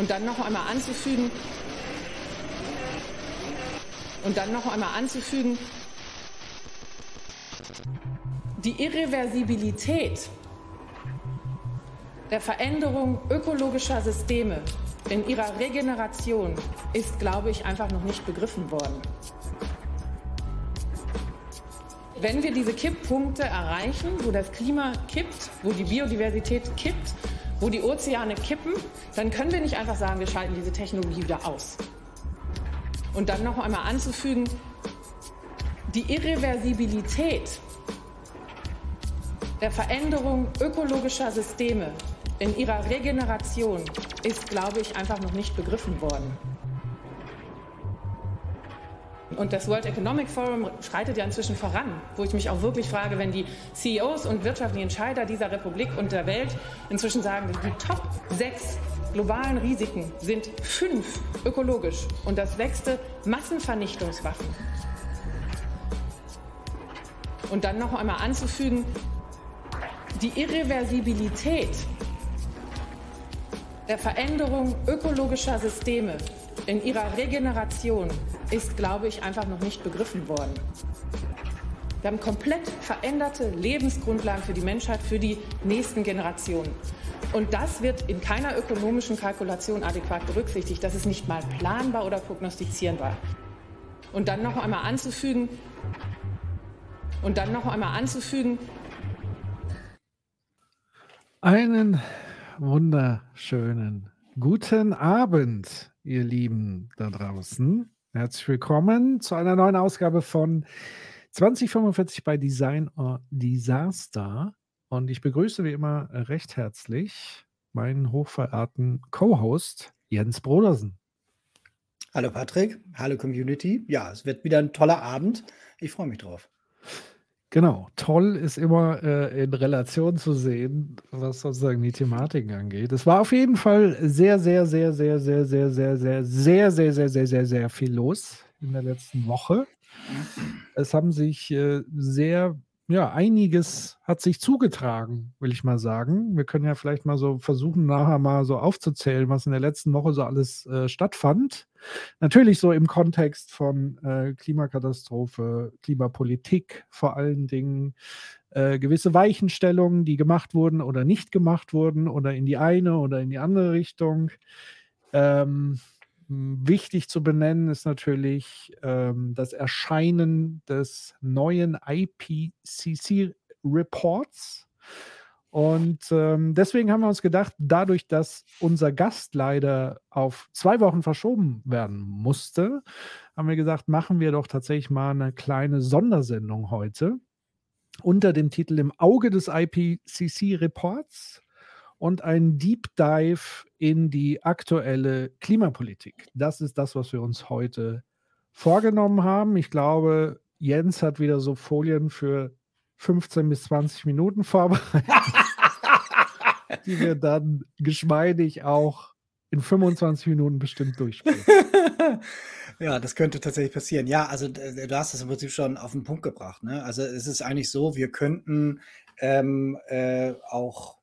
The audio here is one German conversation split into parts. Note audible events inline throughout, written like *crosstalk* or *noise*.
Und dann noch einmal anzufügen, und dann noch einmal anzufügen, die Irreversibilität der Veränderung ökologischer Systeme in ihrer Regeneration ist, glaube ich, einfach noch nicht begriffen worden. Wenn wir diese Kipppunkte erreichen, wo das Klima kippt, wo die Biodiversität kippt, wo die Ozeane kippen, dann können wir nicht einfach sagen, wir schalten diese Technologie wieder aus. Und dann noch einmal anzufügen, die Irreversibilität der Veränderung ökologischer Systeme in ihrer Regeneration ist, glaube ich, einfach noch nicht begriffen worden. Und das World Economic Forum schreitet ja inzwischen voran, wo ich mich auch wirklich frage, wenn die CEOs und wirtschaftlichen Entscheider dieser Republik und der Welt inzwischen sagen, die Top 6 globalen Risiken sind fünf ökologisch und das sechste Massenvernichtungswaffen. Und dann noch einmal anzufügen, die Irreversibilität der Veränderung ökologischer Systeme in ihrer Regeneration ist, glaube ich, einfach noch nicht begriffen worden. Wir haben komplett veränderte Lebensgrundlagen für die Menschheit, für die nächsten Generationen. Und das wird in keiner ökonomischen Kalkulation adäquat berücksichtigt. Das ist nicht mal planbar oder prognostizierbar. Und dann noch einmal anzufügen, und dann noch einmal anzufügen. Einen wunderschönen guten Abend, ihr Lieben da draußen. Herzlich willkommen zu einer neuen Ausgabe von 2045 bei Design or Disaster. Und ich begrüße wie immer recht herzlich meinen hochverehrten Co-Host Jens Brodersen. Hallo Patrick, hallo Community. Ja, es wird wieder ein toller Abend. Ich freue mich drauf. Genau, toll ist immer äh, in Relation zu sehen, was sozusagen die Thematiken angeht. Es war auf jeden Fall sehr, sehr, sehr, sehr, sehr, sehr, sehr, sehr, sehr, sehr, sehr, sehr, sehr, sehr viel los in der letzten Woche. Es haben sich äh, sehr ja, einiges hat sich zugetragen, will ich mal sagen. Wir können ja vielleicht mal so versuchen, nachher mal so aufzuzählen, was in der letzten Woche so alles äh, stattfand. Natürlich so im Kontext von äh, Klimakatastrophe, Klimapolitik vor allen Dingen, äh, gewisse Weichenstellungen, die gemacht wurden oder nicht gemacht wurden oder in die eine oder in die andere Richtung. Ähm, Wichtig zu benennen ist natürlich ähm, das Erscheinen des neuen IPCC-Reports. Und ähm, deswegen haben wir uns gedacht, dadurch, dass unser Gast leider auf zwei Wochen verschoben werden musste, haben wir gesagt, machen wir doch tatsächlich mal eine kleine Sondersendung heute unter dem Titel Im Auge des IPCC-Reports und ein Deep Dive in die aktuelle Klimapolitik. Das ist das, was wir uns heute vorgenommen haben. Ich glaube, Jens hat wieder so Folien für 15 bis 20 Minuten vorbereitet, die wir dann geschmeidig auch in 25 Minuten bestimmt durchspielen. *laughs* Ja, das könnte tatsächlich passieren. Ja, also du hast das im Prinzip schon auf den Punkt gebracht. Ne? Also es ist eigentlich so, wir könnten ähm, äh, auch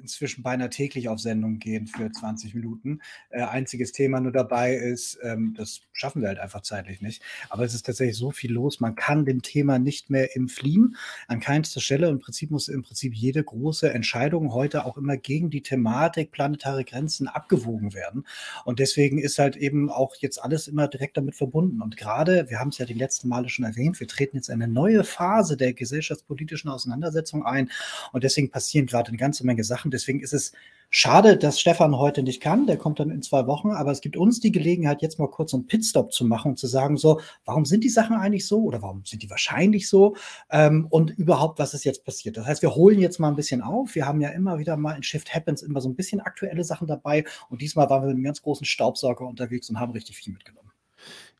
inzwischen beinahe täglich auf Sendung gehen für 20 Minuten. Äh, einziges Thema nur dabei ist, ähm, das schaffen wir halt einfach zeitlich nicht. Aber es ist tatsächlich so viel los, man kann dem Thema nicht mehr entfliehen. An keinster Stelle. Im Prinzip muss im Prinzip jede große Entscheidung heute auch immer gegen die Thematik planetare Grenzen abgewogen werden. Und deswegen ist halt eben auch jetzt alles immer direkt damit verbunden. Und gerade, wir haben es ja die letzten Male schon erwähnt, wir treten jetzt eine neue Phase der gesellschaftspolitischen Auseinandersetzung ein. Und deswegen passieren gerade eine ganze Menge Sachen. Deswegen ist es schade, dass Stefan heute nicht kann. Der kommt dann in zwei Wochen. Aber es gibt uns die Gelegenheit, jetzt mal kurz einen Pitstop zu machen und zu sagen, so, warum sind die Sachen eigentlich so oder warum sind die wahrscheinlich so? Ähm, und überhaupt, was ist jetzt passiert? Das heißt, wir holen jetzt mal ein bisschen auf. Wir haben ja immer wieder mal in Shift Happens immer so ein bisschen aktuelle Sachen dabei. Und diesmal waren wir mit einem ganz großen Staubsauger unterwegs und haben richtig viel mitgenommen.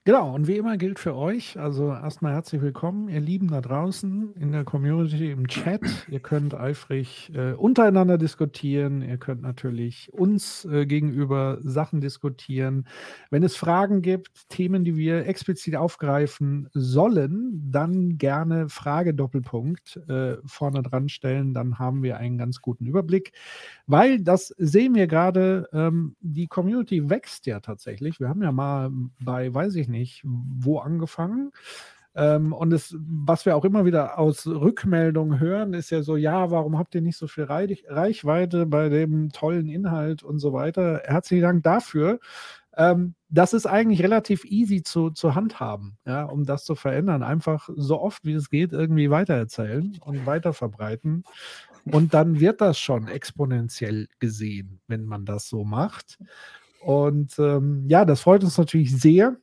Genau, und wie immer gilt für euch, also erstmal herzlich willkommen, ihr Lieben da draußen in der Community, im Chat. Ihr könnt eifrig äh, untereinander diskutieren, ihr könnt natürlich uns äh, gegenüber Sachen diskutieren. Wenn es Fragen gibt, Themen, die wir explizit aufgreifen sollen, dann gerne Frage Doppelpunkt äh, vorne dran stellen, dann haben wir einen ganz guten Überblick. Weil das sehen wir gerade, ähm, die Community wächst ja tatsächlich. Wir haben ja mal bei, weiß ich nicht, wo angefangen. Ähm, und es, was wir auch immer wieder aus Rückmeldungen hören, ist ja so, ja, warum habt ihr nicht so viel Reich, Reichweite bei dem tollen Inhalt und so weiter? Herzlichen Dank dafür. Ähm, das ist eigentlich relativ easy zu, zu handhaben, ja, um das zu verändern. Einfach so oft wie es geht irgendwie weitererzählen und weiterverbreiten. Und dann wird das schon exponentiell gesehen, wenn man das so macht. Und ähm, ja, das freut uns natürlich sehr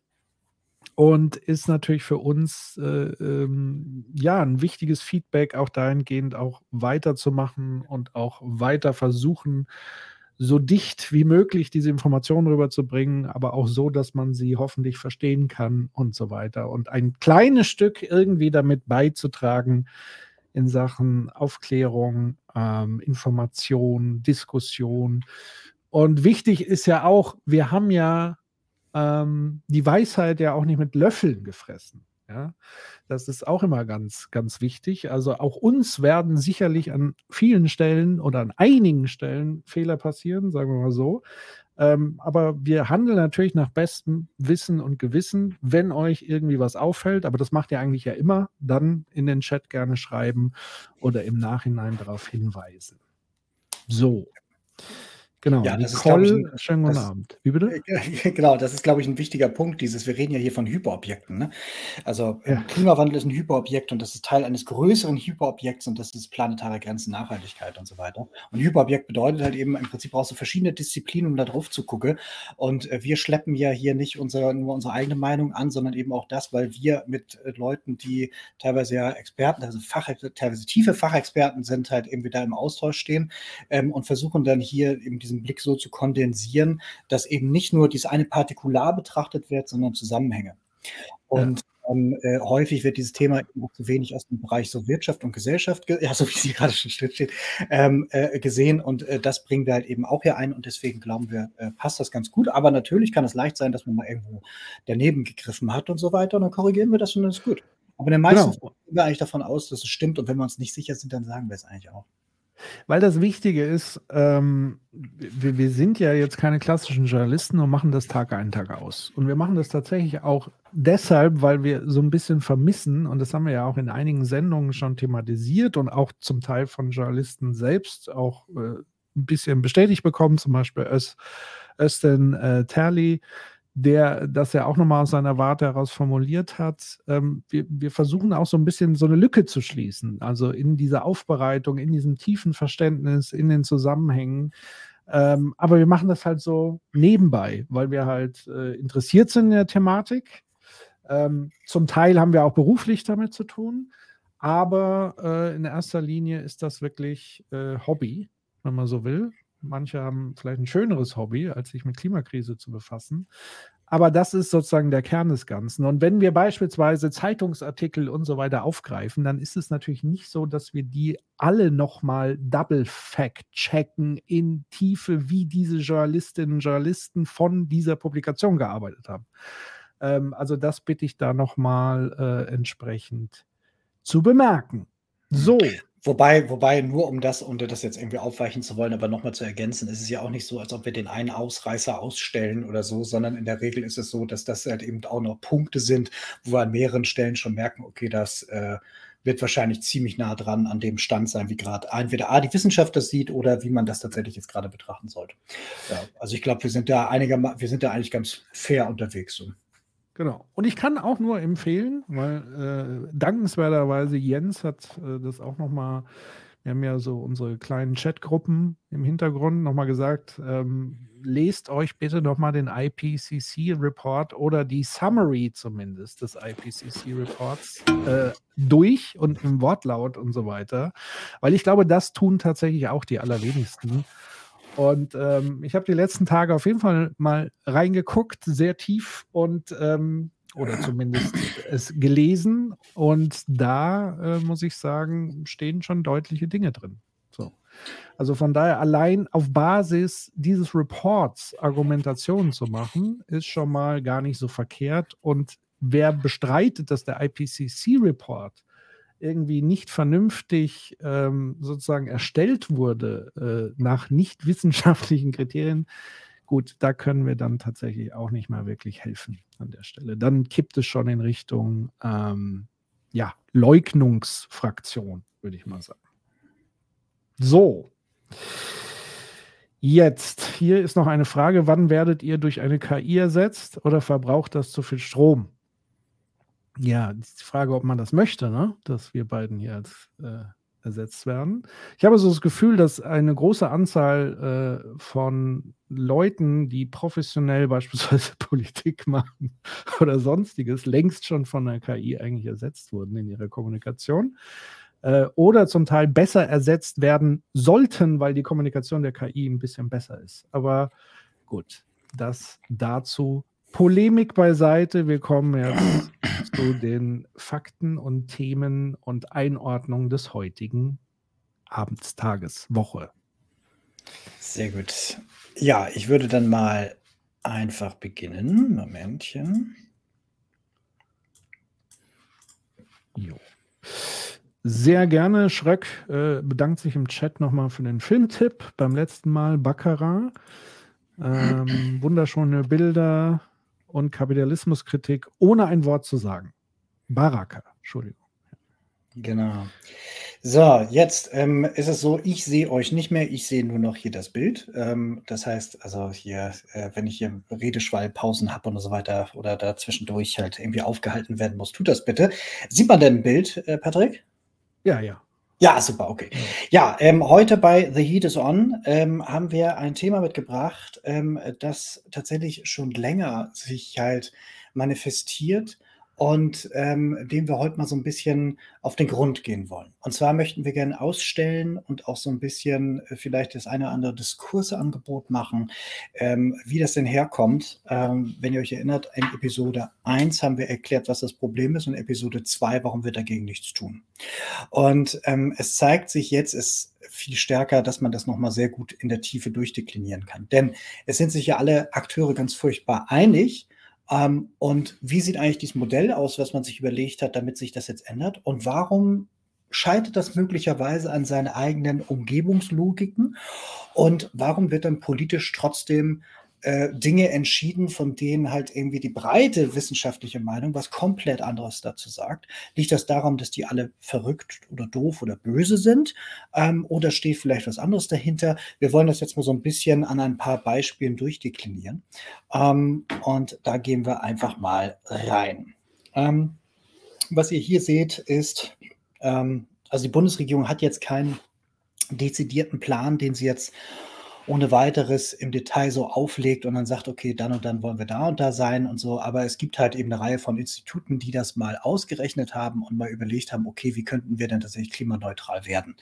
und ist natürlich für uns äh, ähm, ja ein wichtiges Feedback, auch dahingehend auch weiterzumachen und auch weiter versuchen, so dicht wie möglich diese Informationen rüberzubringen, aber auch so, dass man sie hoffentlich verstehen kann und so weiter. Und ein kleines Stück irgendwie damit beizutragen in Sachen Aufklärung, ähm, Information, Diskussion. Und wichtig ist ja auch, wir haben ja ähm, die Weisheit ja auch nicht mit Löffeln gefressen. Ja, das ist auch immer ganz, ganz wichtig. Also auch uns werden sicherlich an vielen Stellen oder an einigen Stellen Fehler passieren, sagen wir mal so. Ähm, aber wir handeln natürlich nach bestem Wissen und Gewissen. Wenn euch irgendwie was auffällt, aber das macht ihr eigentlich ja immer, dann in den Chat gerne schreiben oder im Nachhinein darauf hinweisen. So. Genau, ja, das Nicole, ist, ich, ein, schönen guten das, Abend. Wie bitte? *laughs* Genau, das ist, glaube ich, ein wichtiger Punkt. Dieses, wir reden ja hier von Hyperobjekten. Ne? Also ja. Klimawandel ist ein Hyperobjekt und das ist Teil eines größeren Hyperobjekts und das ist planetare Grenzen, Nachhaltigkeit und so weiter. Und Hyperobjekt bedeutet halt eben, im Prinzip brauchst du verschiedene Disziplinen, um da drauf zu gucken. Und äh, wir schleppen ja hier nicht unsere, nur unsere eigene Meinung an, sondern eben auch das, weil wir mit äh, Leuten, die teilweise ja Experten, also Fach, teilweise tiefe Fachexperten sind, halt eben wieder im Austausch stehen ähm, und versuchen dann hier eben diesen Blick so zu kondensieren, dass eben nicht nur dieses eine Partikular betrachtet wird, sondern Zusammenhänge. Und ja. ähm, äh, häufig wird dieses Thema eben zu wenig aus dem Bereich so Wirtschaft und Gesellschaft, *laughs* ja, so wie sie gerade schon steht, ähm, äh, gesehen. Und äh, das bringen wir halt eben auch hier ein. Und deswegen glauben wir, äh, passt das ganz gut. Aber natürlich kann es leicht sein, dass man mal irgendwo daneben gegriffen hat und so weiter. Und dann korrigieren wir das und dann ist gut. Aber in den meisten genau. gehen wir eigentlich davon aus, dass es stimmt. Und wenn wir uns nicht sicher sind, dann sagen wir es eigentlich auch. Weil das Wichtige ist, ähm, wir, wir, sind ja jetzt keine klassischen Journalisten und machen das Tag ein, Tag aus. Und wir machen das tatsächlich auch deshalb, weil wir so ein bisschen vermissen, und das haben wir ja auch in einigen Sendungen schon thematisiert und auch zum Teil von Journalisten selbst auch äh, ein bisschen bestätigt bekommen, zum Beispiel Ös, Östen äh, Terli der das ja auch nochmal aus seiner Warte heraus formuliert hat. Ähm, wir, wir, versuchen auch so ein bisschen so eine Lücke zu schließen, also in dieser Aufbereitung, in diesem tiefen Verständnis, in den Zusammenhängen. Ähm, aber wir machen das halt so nebenbei, weil wir halt äh, interessiert sind in der Thematik. Ähm, zum Teil haben wir auch beruflich damit zu tun, aber äh, in erster Linie ist das wirklich äh, Hobby, wenn man so will. Manche haben vielleicht ein schöneres Hobby, als sich mit Klimakrise zu befassen. Aber das ist sozusagen der Kern des Ganzen. Und wenn wir beispielsweise Zeitungsartikel und so weiter aufgreifen, dann ist es natürlich nicht so, dass wir die alle nochmal double fact checken in Tiefe, wie diese Journalistinnen und Journalisten von dieser Publikation gearbeitet haben. Ähm, also das bitte ich da nochmal äh, entsprechend zu bemerken. So. Wobei, wobei, nur um das, um das jetzt irgendwie aufweichen zu wollen, aber nochmal zu ergänzen, ist es ja auch nicht so, als ob wir den einen Ausreißer ausstellen oder so, sondern in der Regel ist es so, dass das halt eben auch noch Punkte sind, wo wir an mehreren Stellen schon merken, okay, das äh, wird wahrscheinlich ziemlich nah dran an dem Stand sein, wie gerade entweder A, die Wissenschaft das sieht oder wie man das tatsächlich jetzt gerade betrachten sollte. Ja, also ich glaube, wir sind da einiger, wir sind da eigentlich ganz fair unterwegs. So. Genau. Und ich kann auch nur empfehlen, weil äh, dankenswerterweise Jens hat äh, das auch nochmal, wir haben ja so unsere kleinen Chatgruppen im Hintergrund nochmal gesagt, ähm, lest euch bitte nochmal den IPCC-Report oder die Summary zumindest des IPCC-Reports äh, durch und im Wortlaut und so weiter, weil ich glaube, das tun tatsächlich auch die allerwenigsten. Und ähm, ich habe die letzten Tage auf jeden Fall mal reingeguckt, sehr tief und ähm, oder zumindest es gelesen und da äh, muss ich sagen, stehen schon deutliche Dinge drin. So. Also von daher allein auf Basis dieses Reports Argumentationen zu machen, ist schon mal gar nicht so verkehrt. Und wer bestreitet, dass der IPCC-Report irgendwie nicht vernünftig ähm, sozusagen erstellt wurde äh, nach nicht wissenschaftlichen Kriterien, gut, da können wir dann tatsächlich auch nicht mehr wirklich helfen an der Stelle. Dann kippt es schon in Richtung ähm, ja, Leugnungsfraktion, würde ich mal sagen. So. Jetzt, hier ist noch eine Frage, wann werdet ihr durch eine KI ersetzt oder verbraucht das zu viel Strom? Ja, die Frage, ob man das möchte, ne? dass wir beiden hier als äh, ersetzt werden. Ich habe so das Gefühl, dass eine große Anzahl äh, von Leuten, die professionell *laughs* beispielsweise Politik machen *laughs* oder sonstiges, längst schon von der KI eigentlich ersetzt wurden in ihrer Kommunikation äh, oder zum Teil besser ersetzt werden sollten, weil die Kommunikation der KI ein bisschen besser ist. Aber gut, das dazu Polemik beiseite. Wir kommen jetzt *clears throat* zu den Fakten und Themen und Einordnungen des heutigen Abendstages, Woche. Sehr gut. Ja, ich würde dann mal einfach beginnen. Momentchen. Jo. Sehr gerne. Schröck äh, bedankt sich im Chat nochmal für den Filmtipp beim letzten Mal. Baccarat. Ähm, wunderschöne Bilder, und Kapitalismuskritik, ohne ein Wort zu sagen. Baraka, Entschuldigung. Genau. So, jetzt ähm, ist es so, ich sehe euch nicht mehr, ich sehe nur noch hier das Bild. Ähm, das heißt, also hier, äh, wenn ich hier Redeschwallpausen habe und so weiter oder da zwischendurch halt irgendwie aufgehalten werden muss, tut das bitte. Sieht man denn ein Bild, äh, Patrick? Ja, ja. Ja, super, okay. Ja, ähm, heute bei The Heat is On ähm, haben wir ein Thema mitgebracht, ähm, das tatsächlich schon länger sich halt manifestiert und ähm, dem wir heute mal so ein bisschen auf den Grund gehen wollen. Und zwar möchten wir gerne ausstellen und auch so ein bisschen äh, vielleicht das eine oder andere Diskursangebot machen, ähm, wie das denn herkommt. Ähm, wenn ihr euch erinnert, in Episode 1 haben wir erklärt, was das Problem ist und Episode 2, warum wir dagegen nichts tun. Und ähm, es zeigt sich jetzt, es viel stärker, dass man das nochmal sehr gut in der Tiefe durchdeklinieren kann. Denn es sind sich ja alle Akteure ganz furchtbar einig, ähm, und wie sieht eigentlich dieses Modell aus, was man sich überlegt hat, damit sich das jetzt ändert? Und warum scheitert das möglicherweise an seinen eigenen Umgebungslogiken? Und warum wird dann politisch trotzdem äh, Dinge entschieden, von denen halt irgendwie die breite wissenschaftliche Meinung was komplett anderes dazu sagt. Liegt das daran, dass die alle verrückt oder doof oder böse sind? Ähm, oder steht vielleicht was anderes dahinter? Wir wollen das jetzt mal so ein bisschen an ein paar Beispielen durchdeklinieren. Ähm, und da gehen wir einfach mal rein. Ähm, was ihr hier seht, ist, ähm, also die Bundesregierung hat jetzt keinen dezidierten Plan, den sie jetzt ohne weiteres im Detail so auflegt und dann sagt, okay, dann und dann wollen wir da und da sein und so. Aber es gibt halt eben eine Reihe von Instituten, die das mal ausgerechnet haben und mal überlegt haben, okay, wie könnten wir denn tatsächlich klimaneutral werden?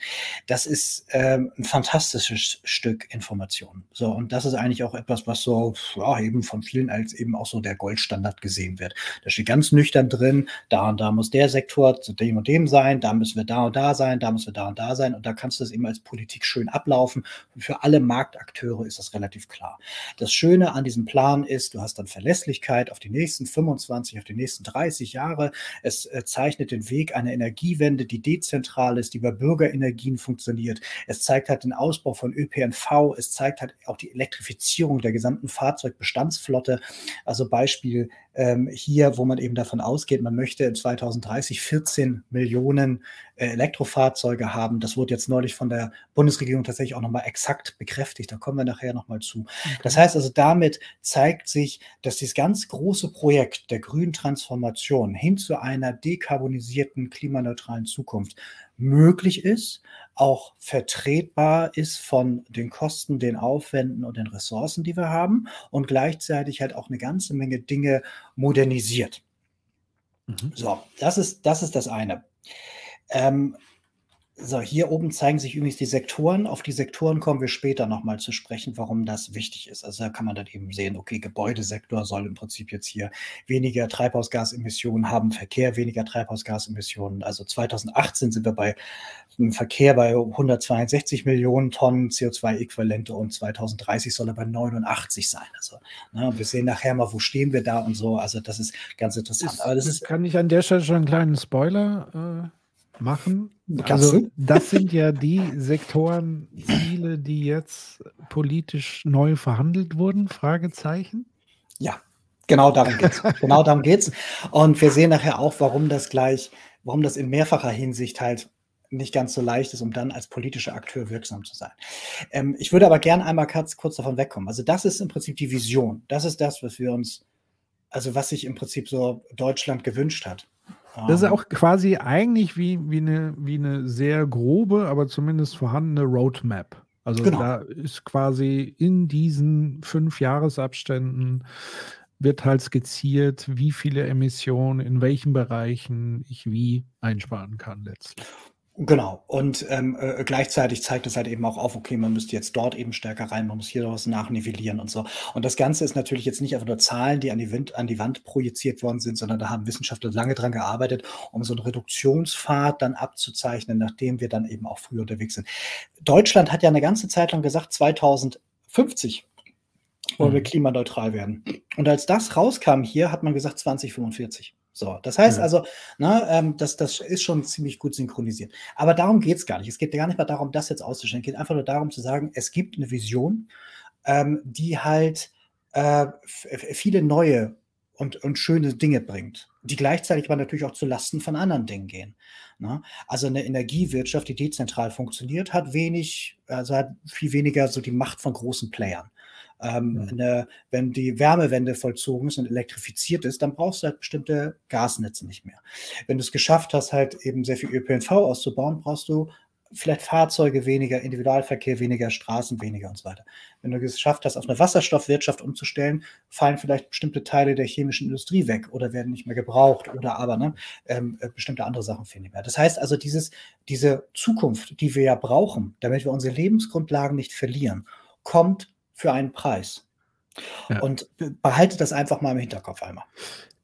Das ist ähm, ein fantastisches Stück Information. So, und das ist eigentlich auch etwas, was so, ja, eben von vielen als eben auch so der Goldstandard gesehen wird. Da steht ganz nüchtern drin, da und da muss der Sektor zu dem und dem sein, da müssen wir da und da sein, da müssen wir da und da sein. Und da kannst du es eben als Politik schön ablaufen. Für alle Markt Marktakteure ist das relativ klar. Das Schöne an diesem Plan ist, du hast dann Verlässlichkeit auf die nächsten 25, auf die nächsten 30 Jahre. Es äh, zeichnet den Weg einer Energiewende, die dezentral ist, die über Bürgerenergien funktioniert. Es zeigt halt den Ausbau von ÖPNV. Es zeigt halt auch die Elektrifizierung der gesamten Fahrzeugbestandsflotte. Also Beispiel ähm, hier, wo man eben davon ausgeht, man möchte in 2030 14 Millionen äh, Elektrofahrzeuge haben. Das wurde jetzt neulich von der Bundesregierung tatsächlich auch nochmal exakt bekräftigt. Da kommen wir nachher nochmal zu. Okay. Das heißt also, damit zeigt sich, dass dieses ganz große Projekt der grünen Transformation hin zu einer dekarbonisierten, klimaneutralen Zukunft möglich ist, auch vertretbar ist von den Kosten, den Aufwänden und den Ressourcen, die wir haben und gleichzeitig halt auch eine ganze Menge Dinge modernisiert. Mhm. So, das ist, das ist das eine. Ähm, so, hier oben zeigen sich übrigens die Sektoren. Auf die Sektoren kommen wir später nochmal zu sprechen, warum das wichtig ist. Also da kann man dann eben sehen, okay, Gebäudesektor soll im Prinzip jetzt hier weniger Treibhausgasemissionen haben, Verkehr weniger Treibhausgasemissionen. Also 2018 sind wir bei einem Verkehr bei 162 Millionen Tonnen CO2-Äquivalente und 2030 soll er bei 89 sein. Also ne, wir sehen nachher mal, wo stehen wir da und so. Also das ist ganz interessant. Ist, Aber das ist, kann ich an der Stelle schon einen kleinen Spoiler äh machen. Also das sind ja die Sektorenziele, die jetzt politisch neu verhandelt wurden, Fragezeichen. Ja, genau darum geht's. genau darum geht's. Und wir sehen nachher auch, warum das gleich, warum das in mehrfacher Hinsicht halt nicht ganz so leicht ist, um dann als politischer Akteur wirksam zu sein. Ähm, ich würde aber gerne einmal kurz, kurz davon wegkommen. Also das ist im Prinzip die Vision. Das ist das, was wir uns, also was sich im Prinzip so Deutschland gewünscht hat. Das ist ähm. auch quasi eigentlich wie, wie, eine, wie eine sehr grobe, aber zumindest vorhandene Roadmap. Also genau. da ist quasi in diesen fünf Jahresabständen wird halt skizziert, wie viele Emissionen in welchen Bereichen ich wie einsparen kann letztlich. Genau. Und ähm, äh, gleichzeitig zeigt es halt eben auch auf, okay, man müsste jetzt dort eben stärker rein, man muss hier was nachnivellieren und so. Und das Ganze ist natürlich jetzt nicht einfach nur Zahlen, die an die, Wind, an die Wand projiziert worden sind, sondern da haben Wissenschaftler lange dran gearbeitet, um so einen Reduktionspfad dann abzuzeichnen, nachdem wir dann eben auch früher unterwegs sind. Deutschland hat ja eine ganze Zeit lang gesagt, 2050 wollen wir mhm. klimaneutral werden. Und als das rauskam hier, hat man gesagt 2045. So, das heißt also, ne, ähm, das, das ist schon ziemlich gut synchronisiert. Aber darum geht es gar nicht. Es geht gar nicht mal darum, das jetzt auszustellen. Es geht einfach nur darum zu sagen, es gibt eine Vision, ähm, die halt äh, viele neue und, und schöne Dinge bringt, die gleichzeitig aber natürlich auch zu Lasten von anderen Dingen gehen. Ne? Also eine Energiewirtschaft, die dezentral funktioniert, hat wenig, also hat viel weniger so die Macht von großen Playern. Ähm, eine, wenn die Wärmewende vollzogen ist und elektrifiziert ist, dann brauchst du halt bestimmte Gasnetze nicht mehr. Wenn du es geschafft hast, halt eben sehr viel ÖPNV auszubauen, brauchst du vielleicht Fahrzeuge weniger, Individualverkehr weniger, Straßen weniger und so weiter. Wenn du es geschafft hast, auf eine Wasserstoffwirtschaft umzustellen, fallen vielleicht bestimmte Teile der chemischen Industrie weg oder werden nicht mehr gebraucht oder aber ne, ähm, äh, bestimmte andere Sachen fehlen nicht mehr. Das heißt also, dieses, diese Zukunft, die wir ja brauchen, damit wir unsere Lebensgrundlagen nicht verlieren, kommt für einen Preis. Ja. Und behalte das einfach mal im Hinterkopf einmal.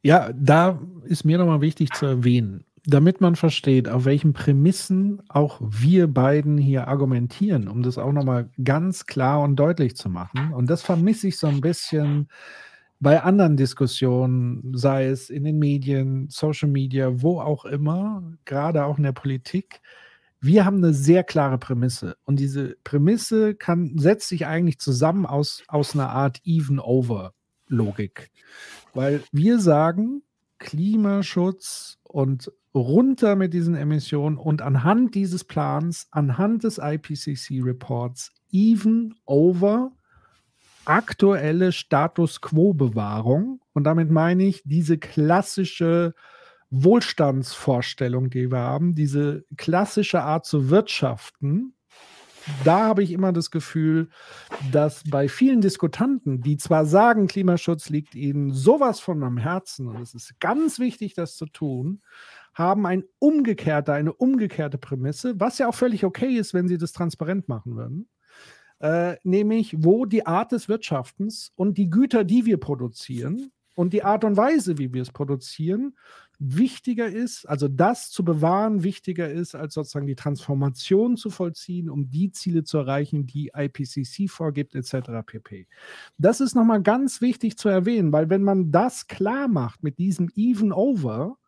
Ja, da ist mir nochmal wichtig zu erwähnen, damit man versteht, auf welchen Prämissen auch wir beiden hier argumentieren, um das auch nochmal ganz klar und deutlich zu machen. Und das vermisse ich so ein bisschen bei anderen Diskussionen, sei es in den Medien, Social Media, wo auch immer, gerade auch in der Politik wir haben eine sehr klare Prämisse. Und diese Prämisse kann, setzt sich eigentlich zusammen aus, aus einer Art Even-Over-Logik. Weil wir sagen, Klimaschutz und runter mit diesen Emissionen und anhand dieses Plans, anhand des IPCC-Reports, even over aktuelle Status Quo-Bewahrung. Und damit meine ich diese klassische Wohlstandsvorstellung, die wir haben, diese klassische Art zu wirtschaften, da habe ich immer das Gefühl, dass bei vielen Diskutanten, die zwar sagen, Klimaschutz liegt ihnen sowas von am Herzen und es ist ganz wichtig, das zu tun, haben ein umgekehrte, eine umgekehrte Prämisse, was ja auch völlig okay ist, wenn sie das transparent machen würden. Äh, nämlich, wo die Art des Wirtschaftens und die Güter, die wir produzieren und die Art und Weise, wie wir es produzieren, wichtiger ist, also das zu bewahren, wichtiger ist, als sozusagen die Transformation zu vollziehen, um die Ziele zu erreichen, die IPCC vorgibt, etc. pp. Das ist nochmal ganz wichtig zu erwähnen, weil wenn man das klar macht mit diesem Even Over,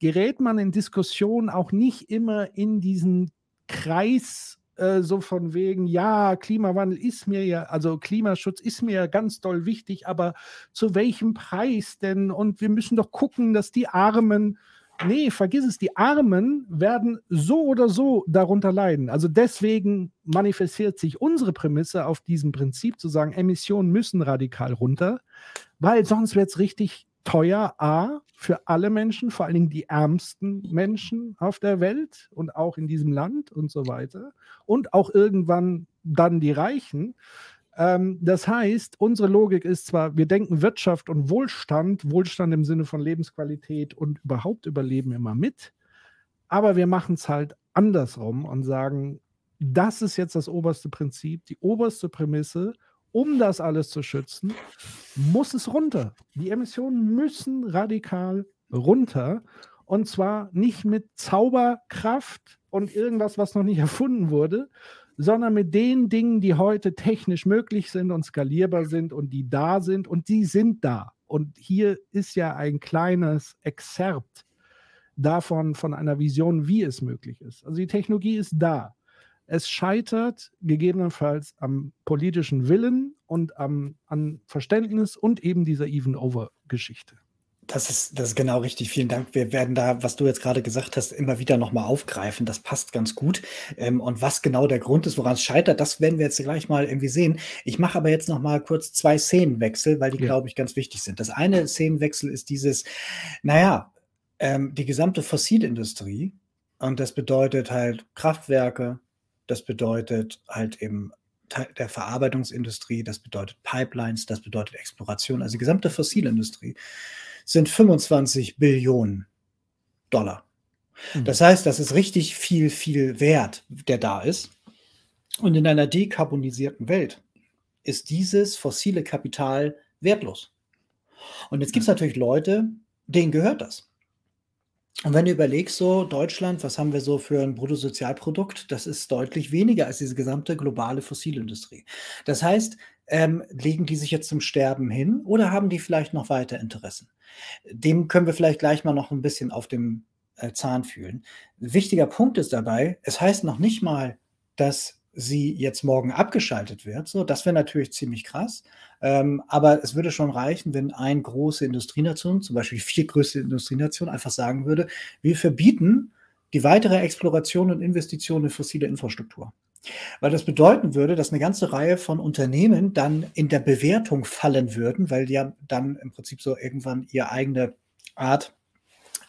gerät man in Diskussionen auch nicht immer in diesen Kreis äh, so von wegen, ja, Klimawandel ist mir ja, also Klimaschutz ist mir ja ganz doll wichtig, aber zu welchem Preis denn? Und wir müssen doch gucken, dass die Armen, nee, vergiss es, die Armen werden so oder so darunter leiden. Also deswegen manifestiert sich unsere Prämisse auf diesem Prinzip zu sagen, Emissionen müssen radikal runter, weil sonst wird es richtig teuer, A, für alle Menschen, vor allen Dingen die ärmsten Menschen auf der Welt und auch in diesem Land und so weiter. Und auch irgendwann dann die Reichen. Ähm, das heißt, unsere Logik ist zwar, wir denken Wirtschaft und Wohlstand, Wohlstand im Sinne von Lebensqualität und überhaupt Überleben immer mit. Aber wir machen es halt andersrum und sagen, das ist jetzt das oberste Prinzip, die oberste Prämisse, um das alles zu schützen, muss es runter. Die Emissionen müssen radikal runter. Und zwar nicht mit Zauberkraft und irgendwas, was noch nicht *laughs* erfunden wurde, sondern mit den Dingen, die heute technisch möglich sind und skalierbar sind und die da sind und die sind da. Und hier ist ja ein kleines Exzerpt davon, von einer Vision, wie es möglich ist. Also die Technologie ist da. Es scheitert gegebenenfalls am politischen Willen und am an Verständnis und eben dieser Even-Over-Geschichte. Das ist, das ist genau richtig. Vielen Dank. Wir werden da, was du jetzt gerade gesagt hast, immer wieder nochmal aufgreifen. Das passt ganz gut. Ähm, und was genau der Grund ist, woran es scheitert, das werden wir jetzt gleich mal irgendwie sehen. Ich mache aber jetzt nochmal kurz zwei Szenenwechsel, weil die, ja. glaube ich, ganz wichtig sind. Das eine Szenenwechsel ist dieses, naja, ähm, die gesamte Fossilindustrie, und das bedeutet halt Kraftwerke, das bedeutet halt eben der Verarbeitungsindustrie, das bedeutet Pipelines, das bedeutet Exploration, also die gesamte Fossilindustrie sind 25 Billionen Dollar. Mhm. Das heißt, das ist richtig viel, viel Wert, der da ist. Und in einer dekarbonisierten Welt ist dieses fossile Kapital wertlos. Und jetzt gibt es hm. natürlich Leute, denen gehört das. Und wenn du überlegst, so Deutschland, was haben wir so für ein Bruttosozialprodukt? Das ist deutlich weniger als diese gesamte globale Fossilindustrie. Das heißt, ähm, legen die sich jetzt zum Sterben hin oder haben die vielleicht noch weiter Interessen? Dem können wir vielleicht gleich mal noch ein bisschen auf dem äh, Zahn fühlen. Wichtiger Punkt ist dabei, es heißt noch nicht mal, dass sie jetzt morgen abgeschaltet wird. So, das wäre natürlich ziemlich krass. Ähm, aber es würde schon reichen, wenn eine große Industrienation, zum Beispiel die viertgrößte Industrienation, einfach sagen würde, wir verbieten die weitere Exploration und Investition in fossile Infrastruktur. Weil das bedeuten würde, dass eine ganze Reihe von Unternehmen dann in der Bewertung fallen würden, weil die ja dann im Prinzip so irgendwann ihre eigene Art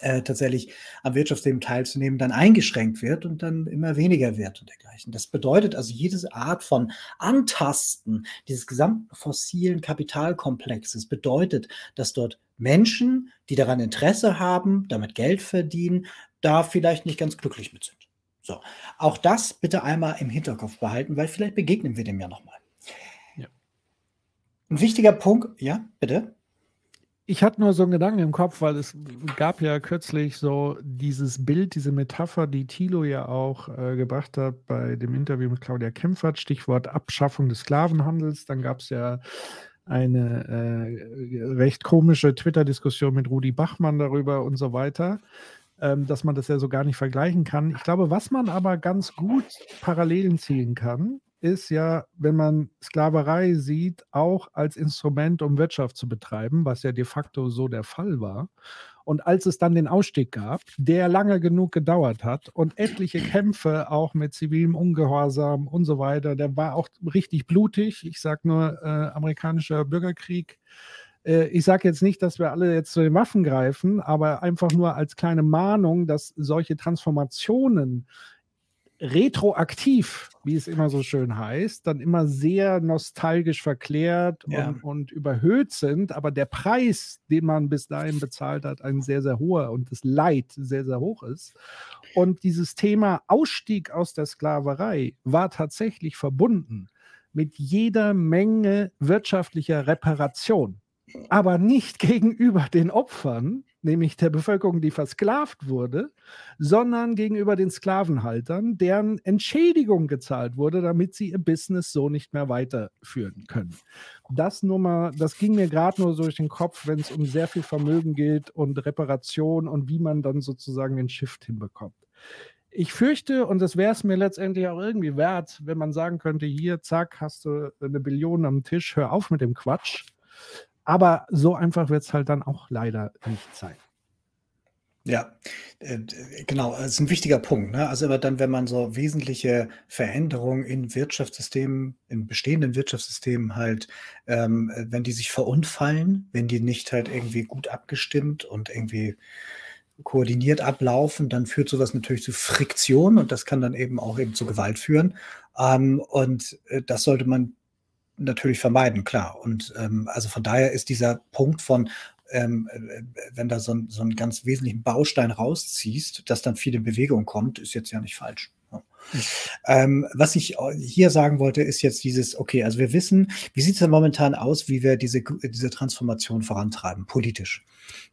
äh, tatsächlich am Wirtschaftsleben teilzunehmen, dann eingeschränkt wird und dann immer weniger wird und dergleichen. Das bedeutet also, jede Art von Antasten dieses gesamten fossilen Kapitalkomplexes bedeutet, dass dort Menschen, die daran Interesse haben, damit Geld verdienen, da vielleicht nicht ganz glücklich mit sind. So, auch das bitte einmal im Hinterkopf behalten, weil vielleicht begegnen wir dem ja nochmal. Ja. Ein wichtiger Punkt, ja, bitte ich hatte nur so einen Gedanken im Kopf, weil es gab ja kürzlich so dieses Bild, diese Metapher, die Thilo ja auch äh, gebracht hat bei dem Interview mit Claudia Kempfert, Stichwort Abschaffung des Sklavenhandels. Dann gab es ja eine äh, recht komische Twitter-Diskussion mit Rudi Bachmann darüber und so weiter, ähm, dass man das ja so gar nicht vergleichen kann. Ich glaube, was man aber ganz gut Parallelen ziehen kann, ist ja, wenn man Sklaverei sieht, auch als Instrument, um Wirtschaft zu betreiben, was ja de facto so der Fall war. Und als es dann den Ausstieg gab, der lange genug gedauert hat und etliche Kämpfe auch mit zivilem Ungehorsam und so weiter, der war auch richtig blutig. Ich sage nur äh, amerikanischer Bürgerkrieg. Äh, ich sage jetzt nicht, dass wir alle jetzt zu den Waffen greifen, aber einfach nur als kleine Mahnung, dass solche Transformationen retroaktiv, wie es immer so schön heißt, dann immer sehr nostalgisch verklärt ja. und, und, überhöht sind, aber der Preis, den man bis dahin bezahlt hat, ein sehr, sehr hoher und das Leid sehr, sehr hoch ist. Und dieses Thema Ausstieg aus der Sklaverei war tatsächlich verbunden mit jeder Menge wirtschaftlicher Reparation, aber nicht *laughs* gegenüber den Opfern, nämlich der Bevölkerung, die versklavt wurde, sondern gegenüber den Sklavenhaltern, deren Entschädigung gezahlt wurde, damit sie ihr Business so nicht mehr weiterführen können. Das nur mal, das ging mir gerade nur so durch den Kopf, wenn es um sehr viel Vermögen geht und Reparation und wie man dann sozusagen den Shift hinbekommt. Ich fürchte, und das wäre es mir letztendlich auch irgendwie wert, wenn man sagen könnte, hier, zack, hast du eine Billion am Tisch, hör auf mit dem Quatsch. Aber so einfach wird es halt dann auch leider nicht sein. Ja, äh, genau, das ist ein wichtiger Punkt. Ne? Also immer dann, wenn man so wesentliche Veränderungen in Wirtschaftssystemen, in bestehenden Wirtschaftssystemen halt, ähm, wenn die sich verunfallen, wenn die nicht halt irgendwie gut abgestimmt und irgendwie koordiniert ablaufen, dann führt sowas natürlich zu Friktion und das kann dann eben auch eben zu Gewalt führen. Ähm, und äh, das sollte man natürlich vermeiden, klar. Und ähm, also von daher ist dieser Punkt von ähm, äh, wenn da so, ein, so einen ganz wesentlichen Baustein rausziehst, dass dann viel in Bewegung kommt, ist jetzt ja nicht falsch. Ja. Ähm, was ich hier sagen wollte, ist jetzt dieses, okay, also wir wissen, wie sieht es denn momentan aus, wie wir diese, diese Transformation vorantreiben, politisch.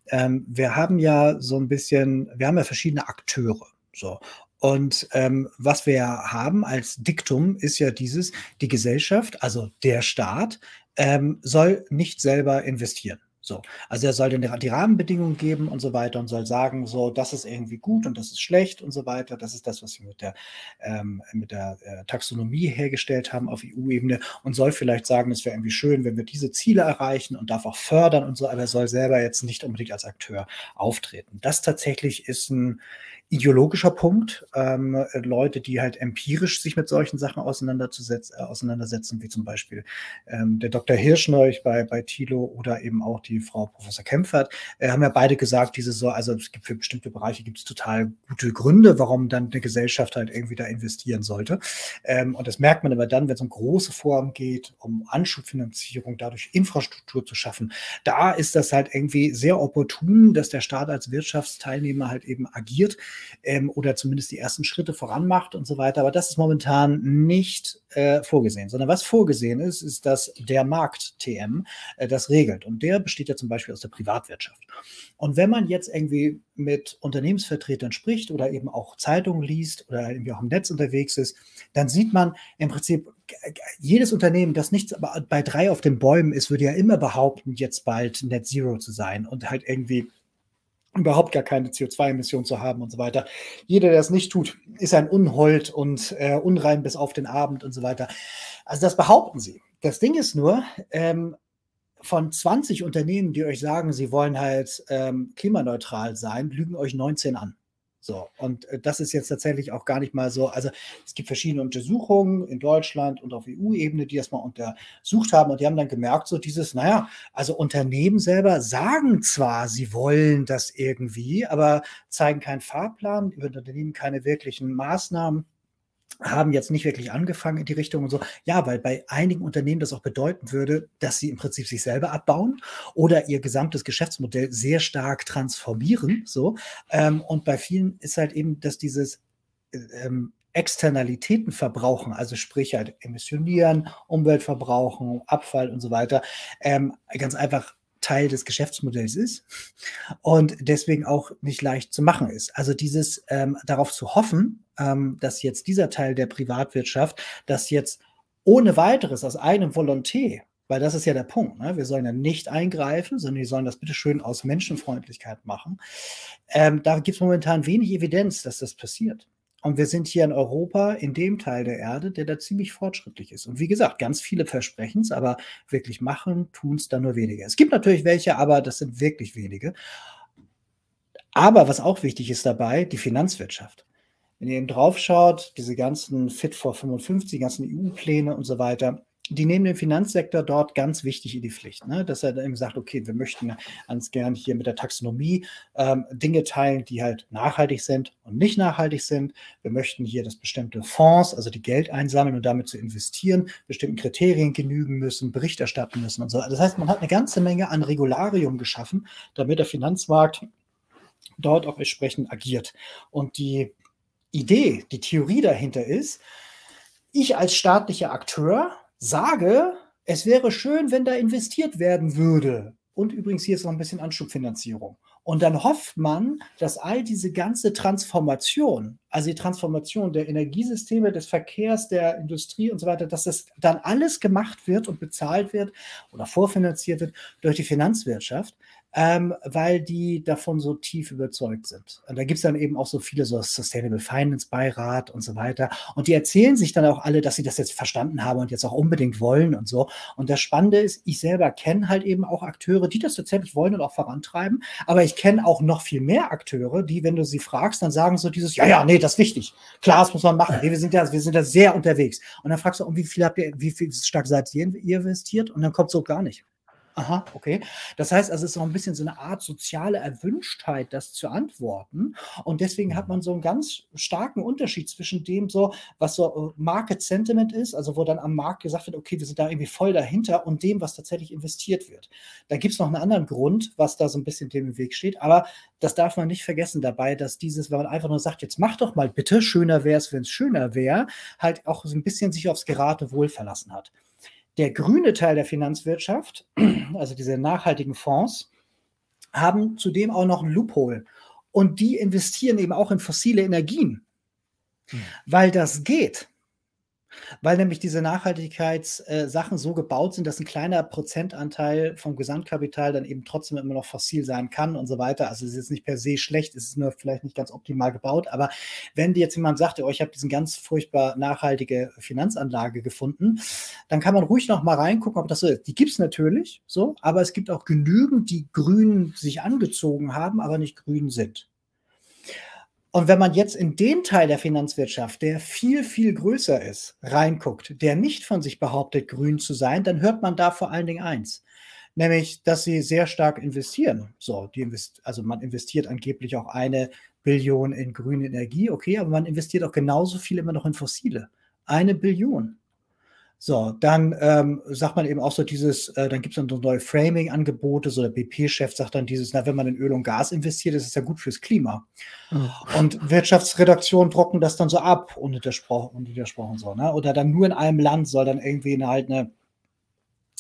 Ähm, wir haben ja so ein bisschen, wir haben ja verschiedene Akteure. So. Und ähm, was wir haben als Diktum ist ja dieses, die Gesellschaft, also der Staat, ähm, soll nicht selber investieren. So, also er soll die Rahmenbedingungen geben und so weiter und soll sagen, so, das ist irgendwie gut und das ist schlecht und so weiter. Das ist das, was wir mit der, ähm, mit der äh, Taxonomie hergestellt haben auf EU-Ebene und soll vielleicht sagen, es wäre irgendwie schön, wenn wir diese Ziele erreichen und darf auch fördern und so, aber er soll selber jetzt nicht unbedingt als Akteur auftreten. Das tatsächlich ist ein, ideologischer Punkt. Ähm, Leute, die halt empirisch sich mit solchen Sachen auseinanderzusetzen, äh, auseinandersetzen, wie zum Beispiel ähm, der Dr. Hirschneuch bei, bei Thilo oder eben auch die Frau Professor Kempfert, äh, haben ja beide gesagt, diese so, also es gibt für bestimmte Bereiche gibt es total gute Gründe, warum dann eine Gesellschaft halt irgendwie da investieren sollte. Ähm, und das merkt man aber dann, wenn es um große Vorhaben geht, um Anschubfinanzierung, dadurch Infrastruktur zu schaffen, da ist das halt irgendwie sehr opportun, dass der Staat als Wirtschaftsteilnehmer halt eben agiert ähm, oder zumindest die ersten Schritte voran macht und so weiter. Aber das ist momentan nicht äh, vorgesehen, sondern was vorgesehen ist, ist, dass der Markt TM äh, das regelt. Und der besteht ja zum Beispiel aus der Privatwirtschaft. Und wenn man jetzt irgendwie mit Unternehmensvertretern spricht oder eben auch Zeitungen liest oder irgendwie auch im Netz unterwegs ist, dann sieht man im Prinzip, jedes Unternehmen, das nichts bei drei auf den Bäumen ist, würde ja immer behaupten, jetzt bald Net Zero zu sein und halt irgendwie überhaupt gar keine CO2-Emissionen zu haben und so weiter. Jeder, der es nicht tut, ist ein Unhold und äh, unrein bis auf den Abend und so weiter. Also das behaupten sie. Das Ding ist nur, ähm, von 20 Unternehmen, die euch sagen, sie wollen halt ähm, klimaneutral sein, lügen euch 19 an. So, und äh, das ist jetzt tatsächlich auch gar nicht mal so. Also es gibt verschiedene Untersuchungen in Deutschland und auf EU-Ebene, die das mal untersucht haben und die haben dann gemerkt, so dieses, naja, also Unternehmen selber sagen zwar, sie wollen das irgendwie, aber zeigen keinen Fahrplan, über Unternehmen keine wirklichen Maßnahmen haben jetzt nicht wirklich angefangen in die Richtung und so. Ja, weil bei einigen Unternehmen das auch bedeuten würde, dass sie im Prinzip sich selber abbauen oder ihr gesamtes Geschäftsmodell sehr stark transformieren. So. Ähm, und bei vielen ist halt eben, dass dieses äh, ähm, Externalitäten verbrauchen, also sprich halt emissionieren, Umwelt verbrauchen, Abfall und so weiter, ähm, ganz einfach Teil des Geschäftsmodells ist und deswegen auch nicht leicht zu machen ist. Also dieses ähm, darauf zu hoffen, ähm, dass jetzt dieser Teil der Privatwirtschaft, das jetzt ohne weiteres aus eigenem Volonté, weil das ist ja der Punkt, ne? wir sollen ja nicht eingreifen, sondern wir sollen das bitte schön aus Menschenfreundlichkeit machen. Ähm, da gibt es momentan wenig Evidenz, dass das passiert. Und wir sind hier in Europa in dem Teil der Erde, der da ziemlich fortschrittlich ist. Und wie gesagt, ganz viele versprechen es, aber wirklich machen, tun es dann nur wenige. Es gibt natürlich welche, aber das sind wirklich wenige. Aber was auch wichtig ist dabei, die Finanzwirtschaft. Wenn ihr eben drauf schaut, diese ganzen Fit for 55, die ganzen EU-Pläne und so weiter, die nehmen den Finanzsektor dort ganz wichtig in die Pflicht, ne? dass er eben sagt, okay, wir möchten ganz gern hier mit der Taxonomie ähm, Dinge teilen, die halt nachhaltig sind und nicht nachhaltig sind. Wir möchten hier, dass bestimmte Fonds, also die Geld einsammeln und damit zu investieren, bestimmten Kriterien genügen müssen, Bericht erstatten müssen und so. Das heißt, man hat eine ganze Menge an Regularium geschaffen, damit der Finanzmarkt dort auch entsprechend agiert. Und die Idee, die Theorie dahinter ist, ich als staatlicher Akteur sage, es wäre schön, wenn da investiert werden würde. Und übrigens hier ist noch ein bisschen Anschubfinanzierung. Und dann hofft man, dass all diese ganze Transformation, also die Transformation der Energiesysteme, des Verkehrs, der Industrie und so weiter, dass das dann alles gemacht wird und bezahlt wird oder vorfinanziert wird durch die Finanzwirtschaft ähm, weil die davon so tief überzeugt sind. Und da gibt es dann eben auch so viele, so Sustainable Finance Beirat und so weiter. Und die erzählen sich dann auch alle, dass sie das jetzt verstanden haben und jetzt auch unbedingt wollen und so. Und das Spannende ist, ich selber kenne halt eben auch Akteure, die das tatsächlich wollen und auch vorantreiben. Aber ich kenne auch noch viel mehr Akteure, die, wenn du sie fragst, dann sagen so dieses, ja, ja, nee, das ist wichtig. Klar, das muss man machen. Nee, wir sind ja, wir sind da sehr unterwegs. Und dann fragst du, um wie viel habt ihr, wie viel stark seid ihr investiert? Und dann kommt so gar nicht. Aha, okay. Das heißt also, es ist auch ein bisschen so eine Art soziale Erwünschtheit, das zu antworten. Und deswegen hat man so einen ganz starken Unterschied zwischen dem so, was so äh, Market Sentiment ist, also wo dann am Markt gesagt wird, okay, wir sind da irgendwie voll dahinter und dem, was tatsächlich investiert wird. Da gibt es noch einen anderen Grund, was da so ein bisschen dem im Weg steht. Aber das darf man nicht vergessen dabei, dass dieses, wenn man einfach nur sagt, jetzt mach doch mal bitte, schöner wäre es, wenn es schöner wäre, halt auch so ein bisschen sich aufs Geratewohl verlassen hat. Der grüne Teil der Finanzwirtschaft, *clears throat* also diese nachhaltigen Fonds, haben zudem auch noch ein Loophole. Und die investieren eben auch in fossile Energien, hm. weil das geht weil nämlich diese Nachhaltigkeitssachen äh, so gebaut sind, dass ein kleiner Prozentanteil vom Gesamtkapital dann eben trotzdem immer noch fossil sein kann und so weiter. Also es ist jetzt nicht per se schlecht, es ist nur vielleicht nicht ganz optimal gebaut, aber wenn dir jetzt jemand sagt, oh, ich habe diesen ganz furchtbar nachhaltige Finanzanlage gefunden, dann kann man ruhig noch mal reingucken, ob das so ist. Die gibt es natürlich so, aber es gibt auch genügend, die grün sich angezogen haben, aber nicht grün sind. Und wenn man jetzt in den Teil der Finanzwirtschaft, der viel, viel größer ist, reinguckt, der nicht von sich behauptet, grün zu sein, dann hört man da vor allen Dingen eins. Nämlich, dass sie sehr stark investieren. So, invest also man investiert angeblich auch eine Billion in grüne Energie, okay, aber man investiert auch genauso viel immer noch in fossile. Eine Billion. So, dann ähm, sagt man eben auch so dieses, äh, dann gibt es dann so neue Framing-Angebote, so der BP-Chef sagt dann dieses, na, wenn man in Öl und Gas investiert, ist es ja gut fürs Klima. Oh. Und Wirtschaftsredaktionen trocken das dann so ab, unwidersprochen, unwidersprochen so, ne? Oder dann nur in einem Land soll dann irgendwie eine, halt eine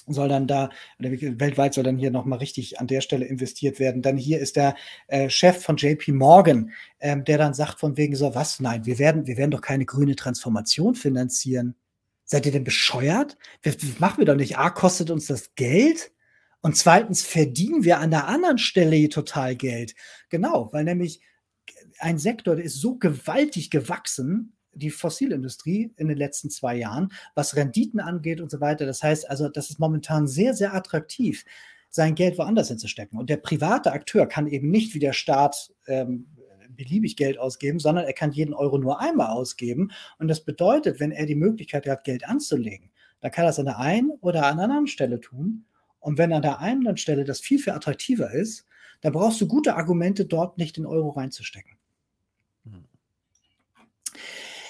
soll dann da, weltweit soll dann hier nochmal richtig an der Stelle investiert werden. Dann hier ist der äh, Chef von JP Morgan, ähm, der dann sagt von wegen so, was, nein, wir werden, wir werden doch keine grüne Transformation finanzieren. Seid ihr denn bescheuert? Das machen wir doch nicht. A, kostet uns das Geld. Und zweitens verdienen wir an der anderen Stelle total Geld. Genau, weil nämlich ein Sektor, der ist so gewaltig gewachsen, die Fossilindustrie in den letzten zwei Jahren, was Renditen angeht und so weiter. Das heißt also, das ist momentan sehr, sehr attraktiv, sein Geld woanders hinzustecken. Und der private Akteur kann eben nicht wie der Staat ähm, beliebig Geld ausgeben, sondern er kann jeden Euro nur einmal ausgeben. Und das bedeutet, wenn er die Möglichkeit hat, Geld anzulegen, dann kann er es an der einen oder an der anderen Stelle tun. Und wenn an der einen Stelle das viel, viel attraktiver ist, dann brauchst du gute Argumente, dort nicht den Euro reinzustecken. Mhm.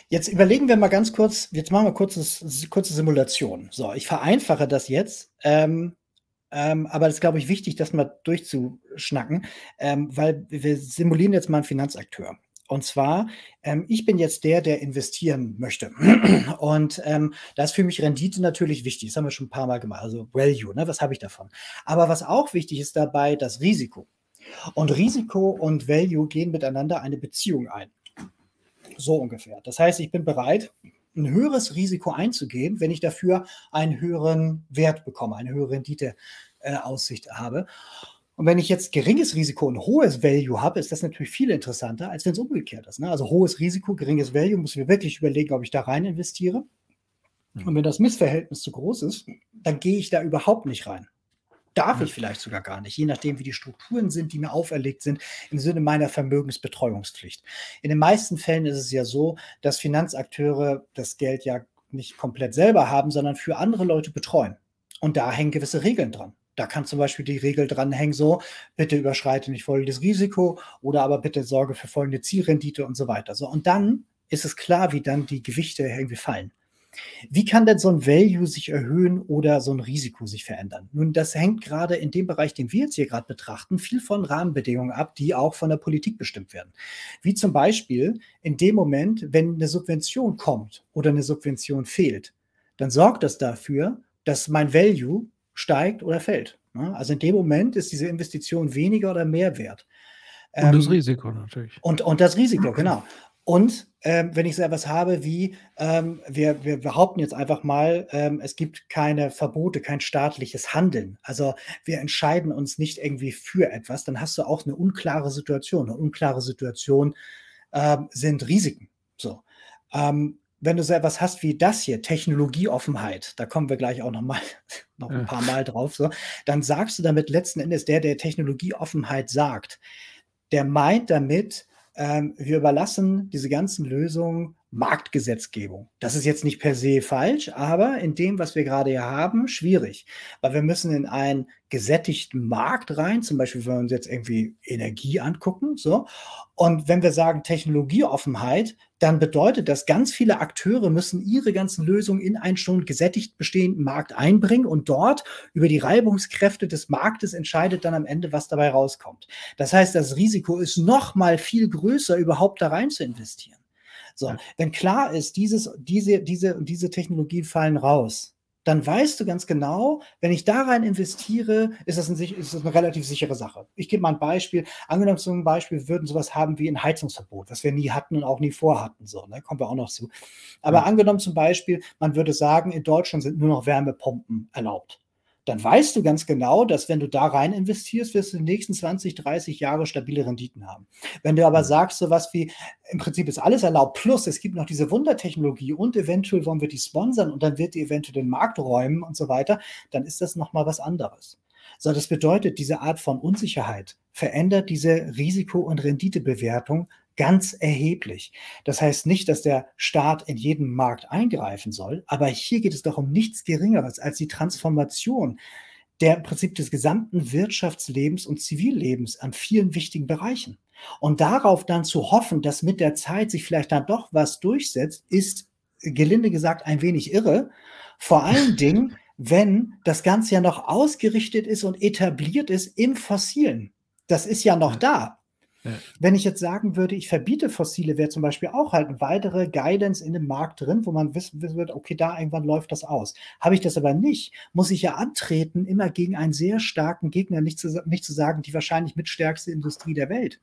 Jetzt überlegen wir mal ganz kurz, jetzt machen wir kurzes, kurze Simulation. So, ich vereinfache das jetzt. Ähm, ähm, aber das ist, glaube ich, wichtig, das mal durchzuschnacken, ähm, weil wir simulieren jetzt mal einen Finanzakteur. Und zwar, ähm, ich bin jetzt der, der investieren möchte. *clears throat* Und ähm, da ist für mich Rendite natürlich wichtig. Das haben wir schon ein paar Mal gemacht. Also Value, ne? was habe ich davon? Aber was auch wichtig ist dabei, das Risiko. Und Risiko und Value gehen miteinander eine Beziehung ein. So ungefähr. Das heißt, ich bin bereit, ein höheres Risiko einzugehen, wenn ich dafür einen höheren Wert bekomme, eine höhere Renditeaussicht äh, habe. Und wenn ich jetzt geringes Risiko und hohes Value habe, ist das natürlich viel interessanter, als wenn es umgekehrt ist. Ne? Also hohes Risiko, geringes Value, muss ich mir wirklich überlegen, ob ich da rein investiere. Hm. Und wenn das Missverhältnis zu groß ist, dann gehe ich da überhaupt nicht rein darf ich vielleicht sogar gar nicht, je nachdem, wie die Strukturen sind, die mir auferlegt sind, im Sinne meiner Vermögensbetreuungspflicht. In den meisten Fällen ist es ja so, dass Finanzakteure das Geld ja nicht komplett selber haben, sondern für andere Leute betreuen. Und da hängen gewisse Regeln dran. Da kann zum Beispiel die Regel dranhängen, so, bitte überschreite nicht folgendes Risiko oder aber bitte sorge für folgende Zielrendite und so weiter. So, und dann ist es klar, wie dann die Gewichte irgendwie fallen. Wie kann denn so ein Value sich erhöhen oder so ein Risiko sich verändern? Nun, das hängt gerade in dem Bereich, den wir jetzt hier gerade betrachten, viel von Rahmenbedingungen ab, die auch von der Politik bestimmt werden. Wie zum Beispiel in dem Moment, wenn eine Subvention kommt oder eine Subvention fehlt, dann sorgt das dafür, dass mein Value steigt oder fällt. Also in dem Moment ist diese Investition weniger oder mehr wert. Und das ähm, Risiko natürlich. Und, und das Risiko, *clears throat* genau. Und ähm, wenn ich so etwas habe wie, ähm, wir, wir behaupten jetzt einfach mal, ähm, es gibt keine Verbote, kein staatliches Handeln. Also wir entscheiden uns nicht irgendwie für etwas, dann hast du auch eine unklare Situation. Eine unklare Situation ähm, sind Risiken. So. Ähm, wenn du so etwas hast wie das hier, Technologieoffenheit, da kommen wir gleich auch noch mal *laughs* noch ein paar Mal drauf, so, dann sagst du damit letzten Endes, der, der Technologieoffenheit sagt, der meint damit, ähm, wir überlassen diese ganzen Lösungen Marktgesetzgebung. Das ist jetzt nicht per se falsch, aber in dem, was wir gerade hier haben, schwierig. Weil wir müssen in einen gesättigten Markt rein, zum Beispiel, wenn wir uns jetzt irgendwie Energie angucken, so. Und wenn wir sagen Technologieoffenheit, dann bedeutet das, ganz viele Akteure müssen ihre ganzen Lösungen in einen schon gesättigt bestehenden Markt einbringen und dort über die Reibungskräfte des Marktes entscheidet dann am Ende, was dabei rauskommt. Das heißt, das Risiko ist noch mal viel größer, überhaupt da rein zu investieren. So, wenn klar ist, dieses, diese, diese und diese Technologien fallen raus, dann weißt du ganz genau, wenn ich da rein investiere, ist das, ein, ist das eine relativ sichere Sache. Ich gebe mal ein Beispiel. Angenommen zum Beispiel, wir würden sowas haben wie ein Heizungsverbot, was wir nie hatten und auch nie vorhatten. So, ne? Kommen wir auch noch zu. Aber ja. angenommen zum Beispiel, man würde sagen, in Deutschland sind nur noch Wärmepumpen erlaubt dann weißt du ganz genau, dass wenn du da rein investierst, wirst du in den nächsten 20, 30 Jahre stabile Renditen haben. Wenn du aber sagst, so was wie, im Prinzip ist alles erlaubt, plus es gibt noch diese Wundertechnologie und eventuell wollen wir die sponsern und dann wird die eventuell den Markt räumen und so weiter, dann ist das nochmal was anderes. So, das bedeutet, diese Art von Unsicherheit verändert diese Risiko- und Renditebewertung ganz erheblich. Das heißt nicht, dass der Staat in jeden Markt eingreifen soll, aber hier geht es doch um nichts Geringeres als die Transformation der im Prinzip des gesamten Wirtschaftslebens und Zivillebens an vielen wichtigen Bereichen. Und darauf dann zu hoffen, dass mit der Zeit sich vielleicht dann doch was durchsetzt, ist gelinde gesagt ein wenig irre. Vor allen *laughs* Dingen, wenn das Ganze ja noch ausgerichtet ist und etabliert ist im Fossilen. Das ist ja noch da. Wenn ich jetzt sagen würde, ich verbiete Fossile, wäre zum Beispiel auch halt eine weitere Guidance in dem Markt drin, wo man wissen wird, okay, da irgendwann läuft das aus. Habe ich das aber nicht, muss ich ja antreten, immer gegen einen sehr starken Gegner, nicht zu, nicht zu sagen, die wahrscheinlich mitstärkste Industrie der Welt.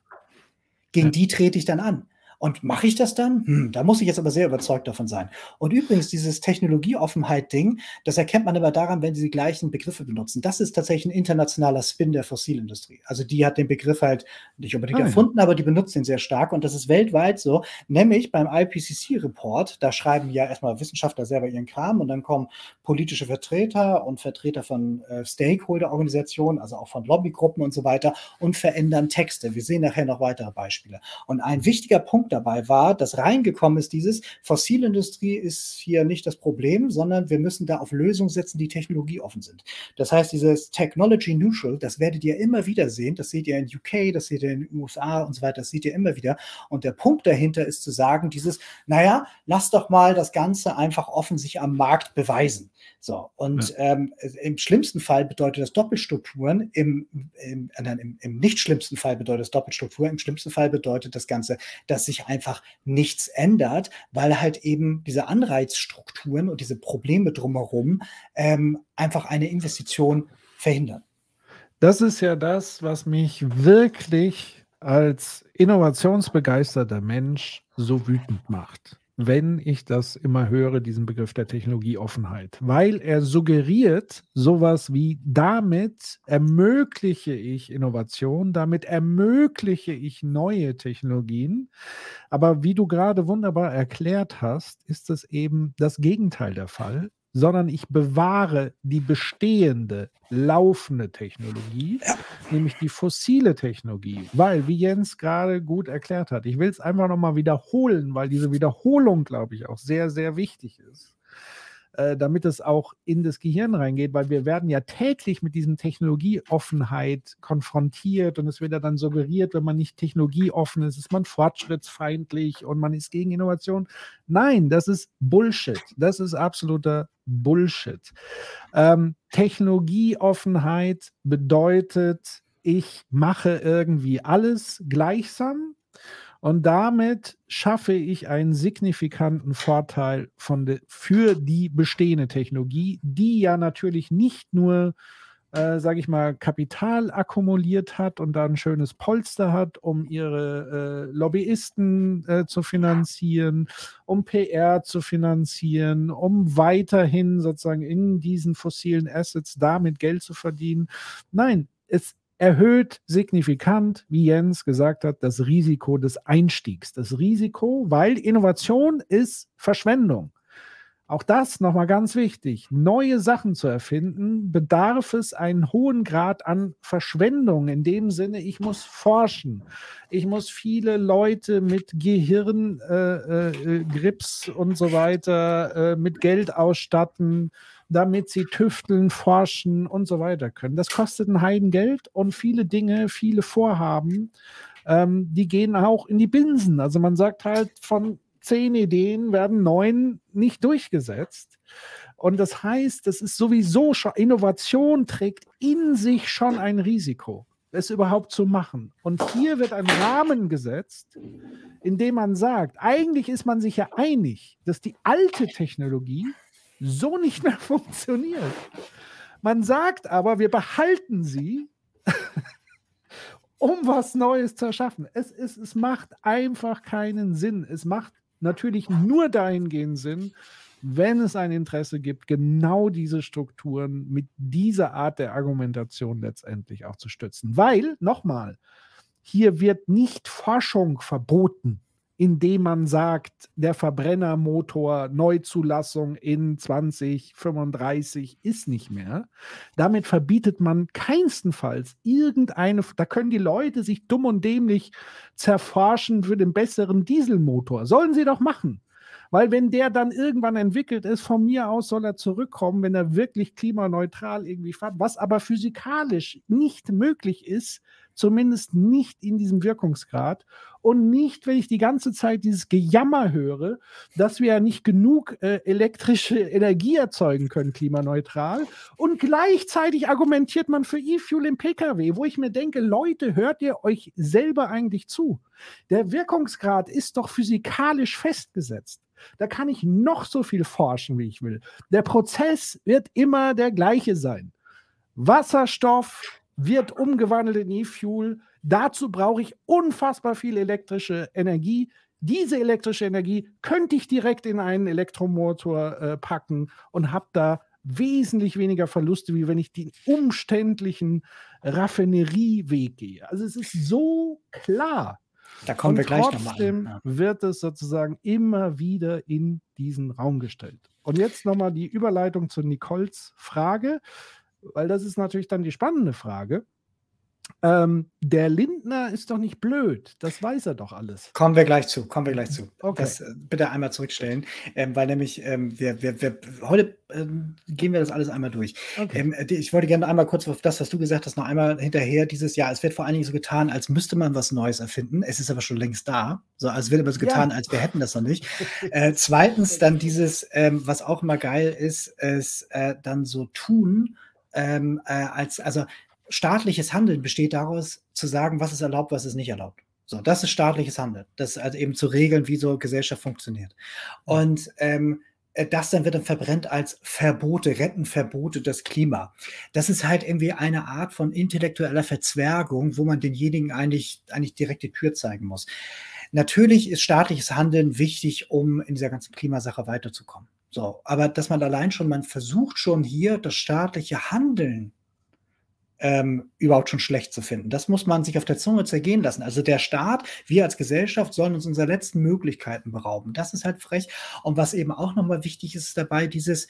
Gegen ja. die trete ich dann an. Und mache ich das dann? Hm, da muss ich jetzt aber sehr überzeugt davon sein. Und übrigens, dieses Technologieoffenheit-Ding, das erkennt man aber daran, wenn sie die gleichen Begriffe benutzen. Das ist tatsächlich ein internationaler Spin der Fossilindustrie. Also die hat den Begriff halt nicht unbedingt ah, erfunden, aber die benutzt ihn sehr stark. Und das ist weltweit so. Nämlich beim IPCC-Report, da schreiben ja erstmal Wissenschaftler selber ihren Kram und dann kommen politische Vertreter und Vertreter von äh, Stakeholder-Organisationen, also auch von Lobbygruppen und so weiter und verändern Texte. Wir sehen nachher noch weitere Beispiele. Und ein wichtiger Punkt Punkt dabei war, dass reingekommen ist dieses, Fossilindustrie ist hier nicht das Problem, sondern wir müssen da auf Lösungen setzen, die technologieoffen sind. Das heißt, dieses Technology Neutral, das werdet ihr immer wieder sehen, das seht ihr in UK, das seht ihr in den USA und so weiter, das seht ihr immer wieder. Und der Punkt dahinter ist zu sagen, dieses, naja, lass doch mal das Ganze einfach offen sich am Markt beweisen. So, und ja. ähm, im schlimmsten Fall bedeutet das Doppelstrukturen, im, im, nein, im, im nicht schlimmsten Fall bedeutet das Doppelstrukturen, im schlimmsten Fall bedeutet das Ganze, dass sich sich einfach nichts ändert, weil halt eben diese Anreizstrukturen und diese Probleme drumherum ähm, einfach eine Investition verhindern. Das ist ja das, was mich wirklich als innovationsbegeisterter Mensch so wütend macht wenn ich das immer höre, diesen Begriff der Technologieoffenheit, weil er suggeriert sowas wie, damit ermögliche ich Innovation, damit ermögliche ich neue Technologien. Aber wie du gerade wunderbar erklärt hast, ist es eben das Gegenteil der Fall sondern ich bewahre die bestehende, laufende Technologie, ja. nämlich die fossile Technologie. Weil, wie Jens gerade gut erklärt hat, ich will es einfach nochmal wiederholen, weil diese Wiederholung, glaube ich, auch sehr, sehr wichtig ist. Äh, damit es auch in das Gehirn reingeht, weil wir werden ja täglich mit diesem Technologieoffenheit konfrontiert und es wird ja dann suggeriert, wenn man nicht technologieoffen ist, ist man fortschrittsfeindlich und man ist gegen Innovation. Nein, das ist Bullshit. Das ist absoluter Bullshit. Ähm, Technologieoffenheit bedeutet, ich mache irgendwie alles gleichsam und damit schaffe ich einen signifikanten Vorteil de, für die bestehende Technologie, die ja natürlich nicht nur, äh, sage ich mal, Kapital akkumuliert hat und da ein schönes Polster hat, um ihre äh, Lobbyisten äh, zu finanzieren, um PR zu finanzieren, um weiterhin sozusagen in diesen fossilen Assets damit Geld zu verdienen. Nein, es erhöht signifikant, wie Jens gesagt hat, das Risiko des Einstiegs. Das Risiko, weil Innovation ist Verschwendung. auch das nochmal ganz wichtig. Neue Sachen zu erfinden, bedarf es einen hohen Grad an Verschwendung. In dem Sinne, ich muss forschen. Ich muss viele Leute mit Gehirngrips äh, äh, und so weiter, äh, mit Geld ausstatten, damit sie tüfteln, forschen und so weiter können. Das kostet ein Heidengeld und viele Dinge, viele Vorhaben, ähm, die gehen auch in die Binsen. Also man sagt halt von zehn Ideen werden neun nicht durchgesetzt. Und das heißt, das ist sowieso schon, Innovation trägt in sich schon ein Risiko, es überhaupt zu machen. Und hier wird ein Rahmen gesetzt, in dem man sagt, eigentlich ist man sich ja einig, dass die alte Technologie so nicht mehr *laughs* funktioniert. Man sagt aber, wir behalten sie, *laughs* um was Neues zu erschaffen. Es, es, es macht einfach keinen Sinn. Es macht natürlich nur dahingehend Sinn, wenn es ein Interesse gibt, genau diese Strukturen mit dieser Art der Argumentation letztendlich auch zu stützen. Weil, nochmal, hier wird nicht Forschung verboten indem man sagt, der Verbrennermotor Neuzulassung in 2035 ist nicht mehr. Damit verbietet man keinstenfalls irgendeine, da können die Leute sich dumm und dämlich zerforschen für den besseren Dieselmotor. Sollen sie doch machen. Weil wenn der dann irgendwann entwickelt ist, von mir aus soll er zurückkommen, wenn er wirklich klimaneutral irgendwie fährt, was aber physikalisch nicht möglich ist, zumindest nicht in diesem Wirkungsgrad und nicht, wenn ich die ganze Zeit dieses Gejammer höre, dass wir ja nicht genug äh, elektrische Energie erzeugen können, klimaneutral. Und gleichzeitig argumentiert man für E-Fuel im Pkw, wo ich mir denke, Leute, hört ihr euch selber eigentlich zu? Der Wirkungsgrad ist doch physikalisch festgesetzt. Da kann ich noch so viel forschen, wie ich will. Der Prozess wird immer der gleiche sein. Wasserstoff, wird umgewandelt in E-Fuel. Dazu brauche ich unfassbar viel elektrische Energie. Diese elektrische Energie könnte ich direkt in einen Elektromotor äh, packen und habe da wesentlich weniger Verluste, wie wenn ich den umständlichen Raffinerieweg gehe. Also es ist so klar. Da kommen und wir gleich nochmal. Trotzdem ja. wird es sozusagen immer wieder in diesen Raum gestellt. Und jetzt nochmal die Überleitung zu Nicoles Frage weil das ist natürlich dann die spannende Frage. Ähm, der Lindner ist doch nicht blöd, das weiß er doch alles. Kommen wir gleich zu, kommen wir gleich zu. Okay. Das äh, bitte einmal zurückstellen, ähm, weil nämlich ähm, wir, wir, wir, heute ähm, gehen wir das alles einmal durch. Okay. Ähm, äh, ich wollte gerne einmal kurz auf das, was du gesagt hast, noch einmal hinterher. Dieses Jahr, es wird vor allen Dingen so getan, als müsste man was Neues erfinden. Es ist aber schon längst da. So, also es wird aber so getan, ja. als wir hätten das noch nicht. äh, zweitens dann dieses, ähm, was auch immer geil ist, ist äh, dann so tun ähm, äh, als, also staatliches Handeln besteht daraus, zu sagen, was ist erlaubt, was ist nicht erlaubt. So, das ist staatliches Handeln. Das ist also eben zu regeln, wie so Gesellschaft funktioniert. Und ähm, äh, das dann wird dann verbrennt als Verbote, Rentenverbote das Klima. Das ist halt irgendwie eine Art von intellektueller Verzwergung, wo man denjenigen eigentlich, eigentlich direkt die Tür zeigen muss. Natürlich ist staatliches Handeln wichtig, um in dieser ganzen Klimasache weiterzukommen. So, aber dass man allein schon, man versucht schon hier das staatliche Handeln ähm, überhaupt schon schlecht zu finden. Das muss man sich auf der Zunge zergehen lassen. Also der Staat, wir als Gesellschaft sollen uns unserer letzten Möglichkeiten berauben. Das ist halt frech. Und was eben auch nochmal wichtig ist dabei, dieses,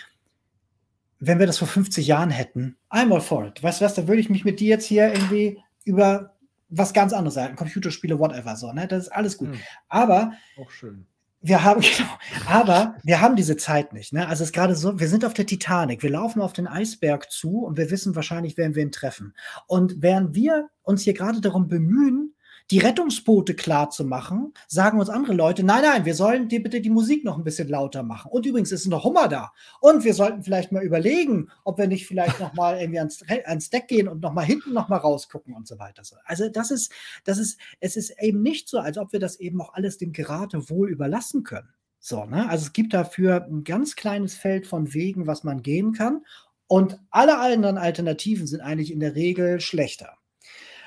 wenn wir das vor 50 Jahren hätten, einmal it. Weißt du was, da würde ich mich mit dir jetzt hier irgendwie über was ganz anderes sagen, Computerspiele, whatever, so, ne? Das ist alles gut. Hm. Aber auch schön wir haben, *laughs* genau, aber wir haben diese Zeit nicht. Ne? Also es ist gerade so, wir sind auf der Titanic, wir laufen auf den Eisberg zu und wir wissen wahrscheinlich, werden wir ihn treffen. Und während wir uns hier gerade darum bemühen, die Rettungsboote klar zu machen, sagen uns andere Leute, nein, nein, wir sollen dir bitte die Musik noch ein bisschen lauter machen. Und übrigens ist noch Hummer da. Und wir sollten vielleicht mal überlegen, ob wir nicht vielleicht noch mal irgendwie ans, ans Deck gehen und noch mal hinten noch mal rausgucken und so weiter. Also das ist, das ist, es ist eben nicht so, als ob wir das eben auch alles dem Geratewohl überlassen können. So, ne? Also es gibt dafür ein ganz kleines Feld von Wegen, was man gehen kann. Und alle anderen Alternativen sind eigentlich in der Regel schlechter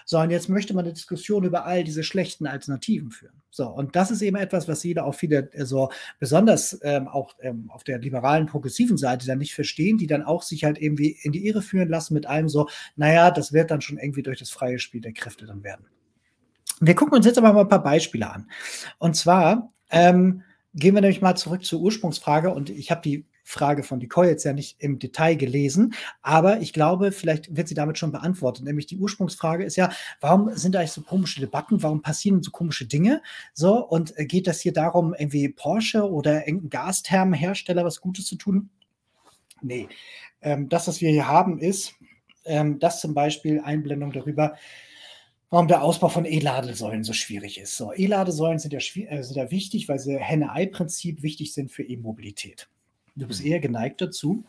sondern jetzt möchte man eine Diskussion über all diese schlechten Alternativen führen. So, und das ist eben etwas, was jeder auch viele, äh, so besonders ähm, auch ähm, auf der liberalen, progressiven Seite dann nicht verstehen, die dann auch sich halt irgendwie in die Irre führen lassen mit einem so, naja, das wird dann schon irgendwie durch das freie Spiel der Kräfte dann werden. Wir gucken uns jetzt aber mal ein paar Beispiele an. Und zwar ähm, gehen wir nämlich mal zurück zur Ursprungsfrage und ich habe die Frage von Nicole jetzt ja nicht im Detail gelesen, aber ich glaube, vielleicht wird sie damit schon beantwortet. Nämlich die Ursprungsfrage ist ja, warum sind eigentlich so komische Debatten? Warum passieren so komische Dinge? So, und äh, geht das hier darum, irgendwie Porsche oder irgendein Gasthermenhersteller was Gutes zu tun? Nee. Ähm, das, was wir hier haben, ist, ähm, dass zum Beispiel Einblendung darüber, warum der Ausbau von E-Ladesäulen so schwierig ist. So, E-Ladesäulen sind ja, äh, sind ja wichtig, weil sie Henne-Ei-Prinzip wichtig sind für E-Mobilität. Du bist eher geneigt dazu,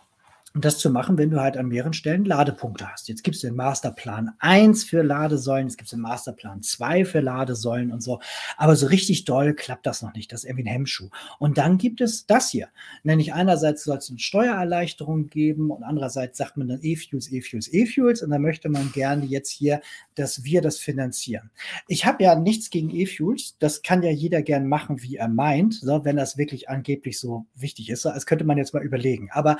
das zu machen, wenn du halt an mehreren Stellen Ladepunkte hast. Jetzt gibt es den Masterplan 1 für Ladesäulen, es gibt den Masterplan 2 für Ladesäulen und so. Aber so richtig doll klappt das noch nicht. Das ist irgendwie ein Hemmschuh. Und dann gibt es das hier. Nämlich einerseits soll es eine Steuererleichterung geben und andererseits sagt man dann E-Fuels, E-Fuels, E-Fuels. Und dann möchte man gerne jetzt hier, dass wir das finanzieren. Ich habe ja nichts gegen E-Fuels. Das kann ja jeder gern machen, wie er meint, so, wenn das wirklich angeblich so wichtig ist. Das könnte man jetzt mal überlegen. Aber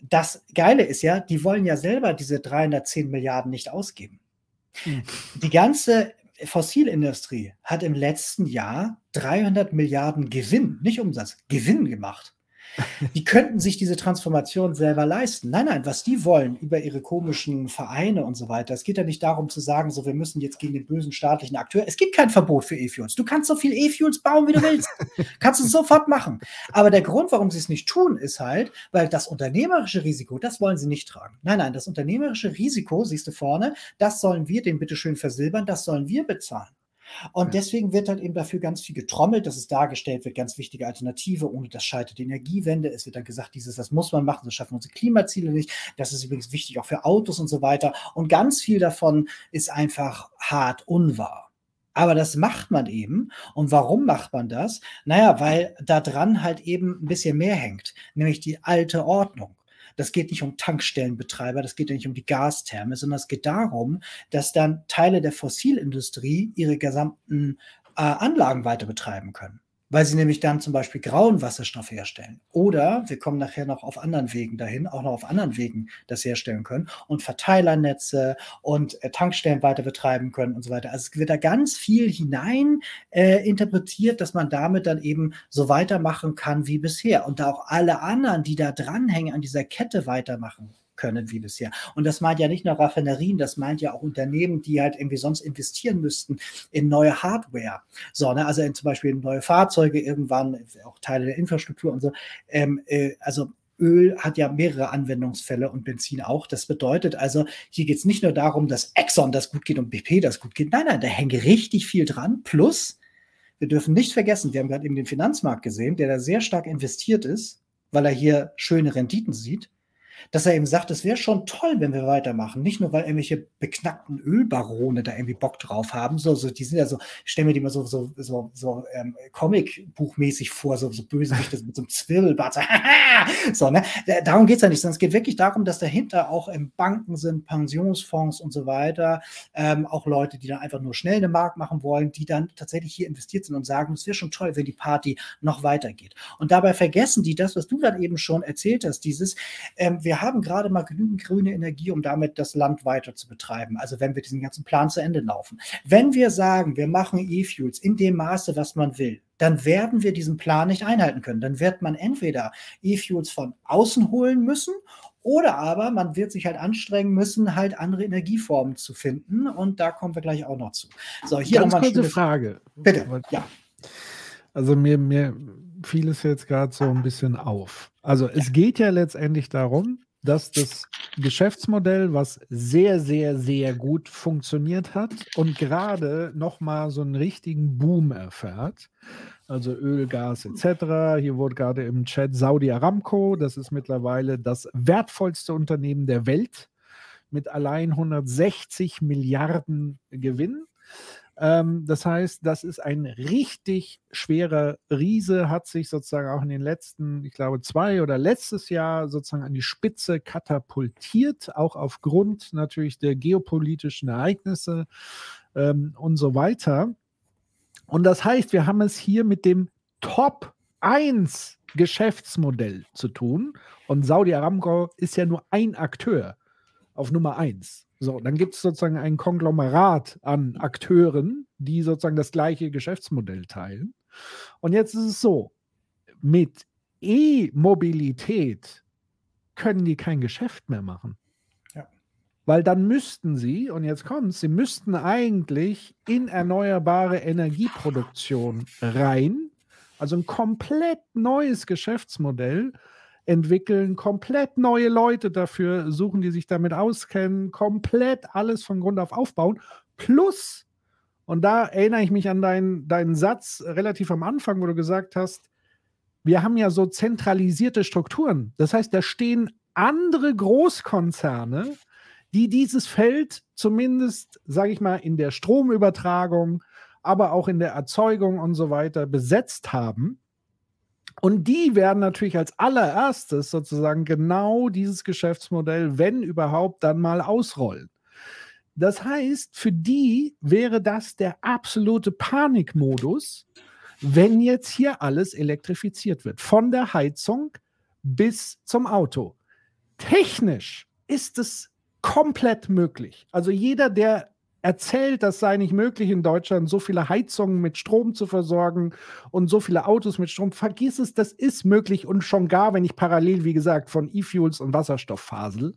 das Geile ist ja, die wollen ja selber diese 310 Milliarden nicht ausgeben. Mhm. Die ganze Fossilindustrie hat im letzten Jahr 300 Milliarden Gewinn, nicht Umsatz, Gewinn gemacht. Die könnten sich diese Transformation selber leisten. Nein, nein, was die wollen über ihre komischen Vereine und so weiter. Es geht ja nicht darum zu sagen, so wir müssen jetzt gegen den bösen staatlichen Akteur. Es gibt kein Verbot für E-Fuels. Du kannst so viel E-Fuels bauen, wie du willst. kannst es sofort machen. Aber der Grund, warum sie es nicht tun, ist halt, weil das unternehmerische Risiko, das wollen sie nicht tragen. Nein, nein, das unternehmerische Risiko, siehst du vorne, das sollen wir den bitteschön versilbern, das sollen wir bezahlen. Und deswegen wird halt eben dafür ganz viel getrommelt, dass es dargestellt wird, ganz wichtige Alternative, ohne das scheitert die Energiewende. Es wird dann gesagt, dieses, das muss man machen, so schaffen unsere Klimaziele nicht. Das ist übrigens wichtig auch für Autos und so weiter. Und ganz viel davon ist einfach hart unwahr. Aber das macht man eben. Und warum macht man das? Naja, weil da dran halt eben ein bisschen mehr hängt, nämlich die alte Ordnung. Das geht nicht um Tankstellenbetreiber, das geht ja nicht um die Gastherme, sondern es geht darum, dass dann Teile der Fossilindustrie ihre gesamten äh, Anlagen weiter betreiben können weil sie nämlich dann zum Beispiel grauen Wasserstoff herstellen. Oder wir kommen nachher noch auf anderen Wegen dahin, auch noch auf anderen Wegen das herstellen können und Verteilernetze und äh, Tankstellen weiter betreiben können und so weiter. Also es wird da ganz viel hinein äh, interpretiert, dass man damit dann eben so weitermachen kann wie bisher und da auch alle anderen, die da dranhängen, an dieser Kette weitermachen können wie bisher. Und das meint ja nicht nur Raffinerien, das meint ja auch Unternehmen, die halt irgendwie sonst investieren müssten in neue Hardware. So, ne? also in, zum Beispiel neue Fahrzeuge irgendwann, auch Teile der Infrastruktur und so. Ähm, äh, also Öl hat ja mehrere Anwendungsfälle und Benzin auch. Das bedeutet also, hier geht es nicht nur darum, dass Exxon das gut geht und BP das gut geht. Nein, nein, da hängt richtig viel dran. Plus, wir dürfen nicht vergessen, wir haben gerade eben den Finanzmarkt gesehen, der da sehr stark investiert ist, weil er hier schöne Renditen sieht dass er eben sagt, es wäre schon toll, wenn wir weitermachen. Nicht nur, weil irgendwelche beknackten Ölbarone da irgendwie Bock drauf haben. So, so, die sind ja so, ich stelle mir die mal so, so, so, so ähm, Comic-Buchmäßig vor, so, so Bösewichte mit so einem Zwirbelbart. So, *laughs* so ne? Darum geht es ja nicht, sondern es geht wirklich darum, dass dahinter auch im Banken sind, Pensionsfonds und so weiter, ähm, auch Leute, die dann einfach nur schnell eine Markt machen wollen, die dann tatsächlich hier investiert sind und sagen, es wäre schon toll, wenn die Party noch weitergeht. Und dabei vergessen die das, was du dann eben schon erzählt hast, dieses, ähm, wir haben gerade mal genügend grüne Energie, um damit das Land weiter zu betreiben. Also wenn wir diesen ganzen Plan zu Ende laufen. Wenn wir sagen, wir machen E-Fuels in dem Maße, was man will, dann werden wir diesen Plan nicht einhalten können. Dann wird man entweder E-Fuels von außen holen müssen oder aber man wird sich halt anstrengen müssen, halt andere Energieformen zu finden. Und da kommen wir gleich auch noch zu. So, hier nochmal eine Frage. Bitte, ja. Also mir, mir fiel es jetzt gerade so ein bisschen auf. Also es geht ja letztendlich darum, dass das Geschäftsmodell, was sehr, sehr, sehr gut funktioniert hat und gerade nochmal so einen richtigen Boom erfährt, also Öl, Gas etc. Hier wurde gerade im Chat Saudi Aramco, das ist mittlerweile das wertvollste Unternehmen der Welt mit allein 160 Milliarden Gewinn. Ähm, das heißt, das ist ein richtig schwerer Riese, hat sich sozusagen auch in den letzten, ich glaube, zwei oder letztes Jahr sozusagen an die Spitze katapultiert, auch aufgrund natürlich der geopolitischen Ereignisse ähm, und so weiter. Und das heißt, wir haben es hier mit dem Top 1 Geschäftsmodell zu tun. Und Saudi Aramco ist ja nur ein Akteur auf Nummer 1. So, dann gibt es sozusagen ein Konglomerat an Akteuren, die sozusagen das gleiche Geschäftsmodell teilen. Und jetzt ist es so, mit E-Mobilität können die kein Geschäft mehr machen. Weil dann müssten sie, und jetzt kommt sie müssten eigentlich in erneuerbare Energieproduktion rein, also ein komplett neues Geschäftsmodell entwickeln, komplett neue Leute dafür suchen, die sich damit auskennen, komplett alles von Grund auf aufbauen, plus, und da erinnere ich mich an deinen, deinen Satz relativ am Anfang, wo du gesagt hast, wir haben ja so zentralisierte Strukturen. Das heißt, da stehen andere Großkonzerne, die dieses Feld zumindest, sage ich mal, in der Stromübertragung, aber auch in der Erzeugung und so weiter besetzt haben. Und die werden natürlich als allererstes sozusagen genau dieses Geschäftsmodell, wenn überhaupt, dann mal ausrollen. Das heißt, für die wäre das der absolute Panikmodus, wenn jetzt hier alles elektrifiziert wird, von der Heizung bis zum Auto. Technisch ist es komplett möglich. Also jeder, der erzählt, das sei nicht möglich in Deutschland, so viele Heizungen mit Strom zu versorgen und so viele Autos mit Strom, vergiss es, das ist möglich und schon gar, wenn ich parallel, wie gesagt, von E-Fuels und Wasserstoff fasel,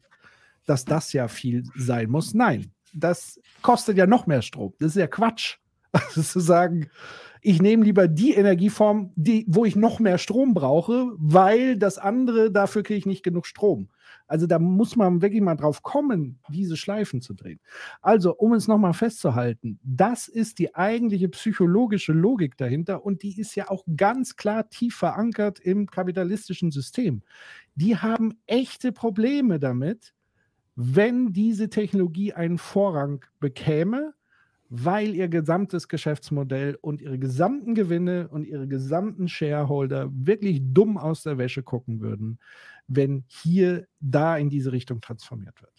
dass das ja viel sein muss. Nein, das kostet ja noch mehr Strom. Das ist ja Quatsch. *laughs* Also zu sagen, ich nehme lieber die Energieform, die, wo ich noch mehr Strom brauche, weil das andere, dafür kriege ich nicht genug Strom. Also da muss man wirklich mal drauf kommen, diese Schleifen zu drehen. Also, um es nochmal festzuhalten, das ist die eigentliche psychologische Logik dahinter und die ist ja auch ganz klar tief verankert im kapitalistischen System. Die haben echte Probleme damit, wenn diese Technologie einen Vorrang bekäme, weil ihr gesamtes Geschäftsmodell und ihre gesamten Gewinne und ihre gesamten Shareholder wirklich dumm aus der Wäsche gucken würden, wenn hier da in diese Richtung transformiert wird.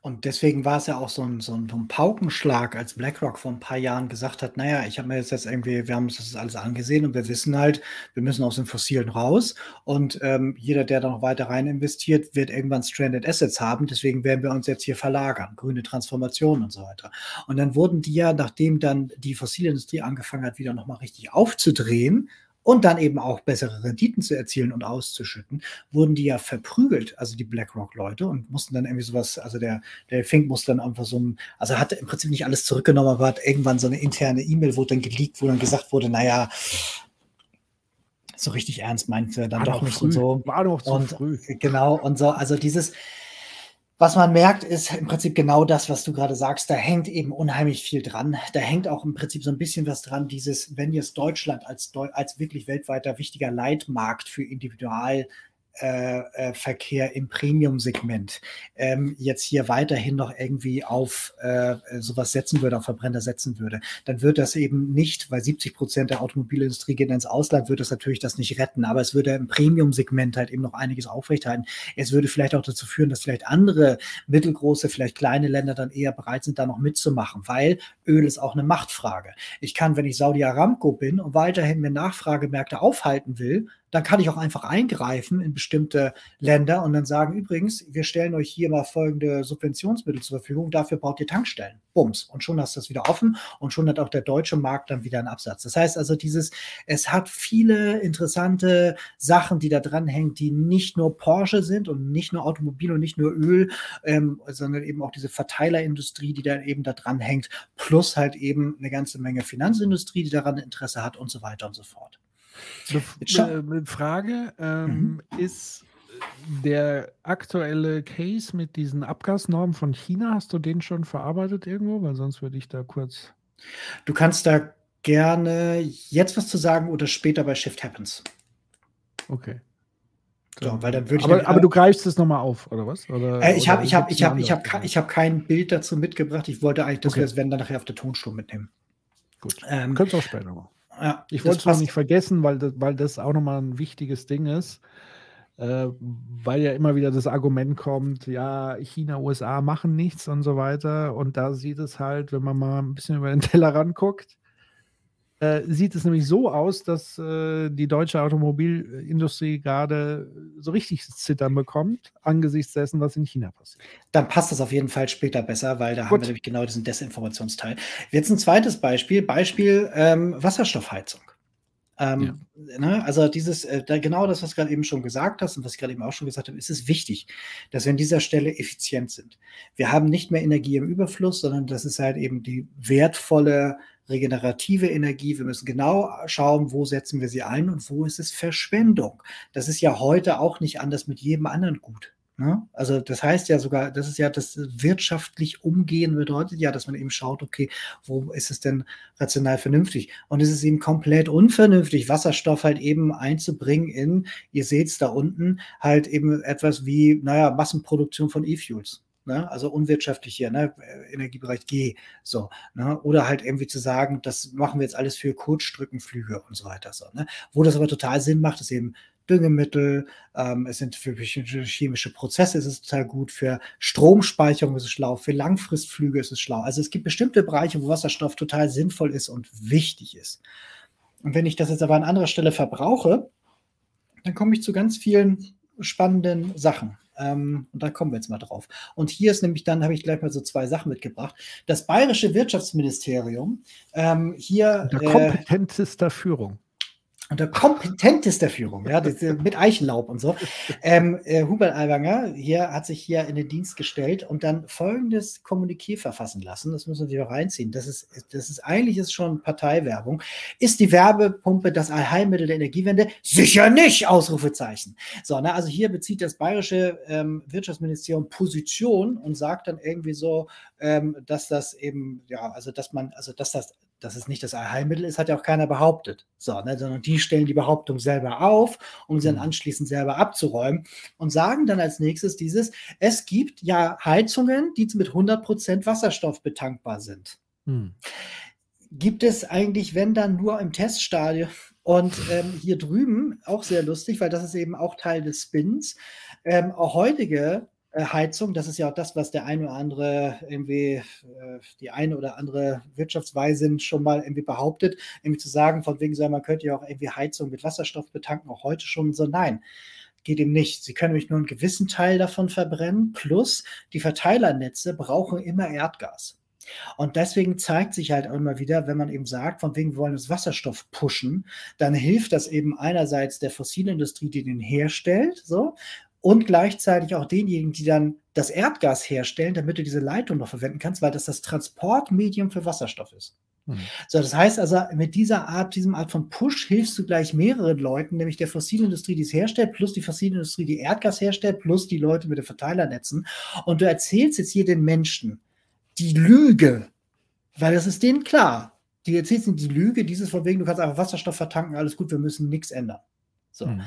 Und deswegen war es ja auch so ein, so ein, Paukenschlag, als BlackRock vor ein paar Jahren gesagt hat, naja, ich habe mir jetzt, jetzt irgendwie, wir haben uns das alles angesehen und wir wissen halt, wir müssen aus den Fossilen raus und ähm, jeder, der da noch weiter rein investiert, wird irgendwann Stranded Assets haben, deswegen werden wir uns jetzt hier verlagern, grüne Transformation und so weiter. Und dann wurden die ja, nachdem dann die Fossilindustrie angefangen hat, wieder nochmal richtig aufzudrehen, und dann eben auch bessere Renditen zu erzielen und auszuschütten, wurden die ja verprügelt, also die BlackRock-Leute und mussten dann irgendwie sowas, also der, der Fink musste dann einfach so ein, also hat im Prinzip nicht alles zurückgenommen, aber hat irgendwann so eine interne E-Mail, wo dann geleakt, wo dann gesagt wurde, naja, so richtig ernst meint er dann War doch nicht früh. und so. War doch zu und, früh. Genau, und so, also dieses, was man merkt, ist im Prinzip genau das, was du gerade sagst. Da hängt eben unheimlich viel dran. Da hängt auch im Prinzip so ein bisschen was dran, dieses, wenn jetzt Deutschland als, als wirklich weltweiter wichtiger Leitmarkt für Individual Verkehr im Premium-Segment ähm, jetzt hier weiterhin noch irgendwie auf äh, sowas setzen würde, auf Verbrenner setzen würde, dann wird das eben nicht, weil 70 Prozent der Automobilindustrie gehen ins Ausland, wird das natürlich das nicht retten, aber es würde im Premium-Segment halt eben noch einiges aufrechthalten. Es würde vielleicht auch dazu führen, dass vielleicht andere mittelgroße, vielleicht kleine Länder dann eher bereit sind, da noch mitzumachen, weil Öl ist auch eine Machtfrage. Ich kann, wenn ich Saudi Aramco bin und weiterhin mir Nachfragemärkte aufhalten will, dann kann ich auch einfach eingreifen in bestimmte Länder und dann sagen, übrigens, wir stellen euch hier mal folgende Subventionsmittel zur Verfügung, dafür baut ihr Tankstellen. Bums. Und schon hast du das wieder offen und schon hat auch der deutsche Markt dann wieder einen Absatz. Das heißt also, dieses, es hat viele interessante Sachen, die da dranhängen, die nicht nur Porsche sind und nicht nur Automobil und nicht nur Öl, ähm, sondern eben auch diese Verteilerindustrie, die da eben da dran hängt, plus halt eben eine ganze Menge Finanzindustrie, die daran Interesse hat und so weiter und so fort. Be Frage, ähm, mhm. ist der aktuelle Case mit diesen Abgasnormen von China, hast du den schon verarbeitet irgendwo? Weil sonst würde ich da kurz. Du kannst da gerne jetzt was zu sagen oder später bei Shift Happens. Okay. So, weil dann würde ich aber, aber du greifst es nochmal auf, oder was? Oder, äh, ich habe ich hab, ich hab, ich hab, ich hab kein Bild dazu mitgebracht. Ich wollte eigentlich, dass okay. wir es, wenn dann nachher auf der Tonspur mitnehmen. Gut. Ähm, Könntest du auch später machen. Ja, ich wollte es noch nicht vergessen, weil das, weil das auch nochmal ein wichtiges Ding ist. Äh, weil ja immer wieder das Argument kommt, ja, China, USA machen nichts und so weiter. Und da sieht es halt, wenn man mal ein bisschen über den Teller ranguckt, äh, sieht es nämlich so aus, dass äh, die deutsche Automobilindustrie gerade so richtig Zittern bekommt, angesichts dessen, was in China passiert. Dann passt das auf jeden Fall später besser, weil da Gut. haben wir nämlich genau diesen Desinformationsteil. Jetzt ein zweites Beispiel, Beispiel ähm, Wasserstoffheizung. Ähm, ja. ne? Also dieses, äh, da genau das, was du gerade eben schon gesagt hast und was ich gerade eben auch schon gesagt habe, ist es wichtig, dass wir an dieser Stelle effizient sind. Wir haben nicht mehr Energie im Überfluss, sondern das ist halt eben die wertvolle regenerative Energie. Wir müssen genau schauen, wo setzen wir sie ein und wo ist es Verschwendung. Das ist ja heute auch nicht anders mit jedem anderen Gut. Ne? Also das heißt ja sogar, das ist ja das wirtschaftlich umgehen bedeutet ja, dass man eben schaut, okay, wo ist es denn rational vernünftig? Und es ist eben komplett unvernünftig, Wasserstoff halt eben einzubringen in, ihr seht es da unten, halt eben etwas wie, naja, Massenproduktion von E-Fuels. Ne? Also unwirtschaftlich hier, ne? Energiebereich G, so, ne? Oder halt irgendwie zu sagen, das machen wir jetzt alles für Kurzstreckenflüge und so weiter. So, ne? Wo das aber total Sinn macht, ist eben Düngemittel, ähm, es sind für chemische Prozesse ist es total gut, für Stromspeicherung ist es schlau, für Langfristflüge ist es schlau. Also es gibt bestimmte Bereiche, wo Wasserstoff total sinnvoll ist und wichtig ist. Und wenn ich das jetzt aber an anderer Stelle verbrauche, dann komme ich zu ganz vielen spannenden Sachen. Ähm, und da kommen wir jetzt mal drauf. Und hier ist nämlich dann, habe ich gleich mal so zwei Sachen mitgebracht. Das Bayerische Wirtschaftsministerium, ähm, hier. Der kompetentester äh, Führung unter kompetentester Führung, ja, mit Eichenlaub und so. Ähm, äh, Hubert Aiwanger hier hat sich hier in den Dienst gestellt und dann folgendes Kommuniqué verfassen lassen. Das müssen wir auch reinziehen. Das ist, das ist eigentlich ist schon Parteiwerbung. Ist die Werbepumpe das Allheilmittel der Energiewende? Sicher nicht! Ausrufezeichen. So, ne, also hier bezieht das bayerische ähm, Wirtschaftsministerium Position und sagt dann irgendwie so, ähm, dass das eben, ja, also dass man, also dass das dass es nicht das Allheilmittel ist, hat ja auch keiner behauptet. So, ne, sondern die stellen die Behauptung selber auf, um sie dann anschließend selber abzuräumen und sagen dann als nächstes dieses, es gibt ja Heizungen, die mit 100% Wasserstoff betankbar sind. Hm. Gibt es eigentlich, wenn dann nur im Teststadium und ähm, hier drüben auch sehr lustig, weil das ist eben auch Teil des Spins, ähm, auch heutige Heizung. Das ist ja auch das, was der eine oder andere irgendwie, äh, die eine oder andere Wirtschaftsweise schon mal irgendwie behauptet, irgendwie zu sagen, von wegen, man könnte ja auch irgendwie Heizung mit Wasserstoff betanken, auch heute schon so. Nein, geht eben nicht. Sie können nämlich nur einen gewissen Teil davon verbrennen, plus die Verteilernetze brauchen immer Erdgas. Und deswegen zeigt sich halt immer wieder, wenn man eben sagt, von wegen wir wollen das Wasserstoff pushen, dann hilft das eben einerseits der Fossilindustrie, die den herstellt, so, und gleichzeitig auch denjenigen, die dann das Erdgas herstellen, damit du diese Leitung noch verwenden kannst, weil das das Transportmedium für Wasserstoff ist. Mhm. So, das heißt also, mit dieser Art, diesem Art von Push hilfst du gleich mehreren Leuten, nämlich der Fossilindustrie, die es herstellt, plus die Fossilindustrie, die Erdgas herstellt, plus die Leute mit den Verteilernetzen. Und du erzählst jetzt hier den Menschen die Lüge, weil das ist denen klar. Die erzählst ihnen die Lüge, dieses von wegen, du kannst einfach Wasserstoff vertanken, alles gut, wir müssen nichts ändern. So. Mhm.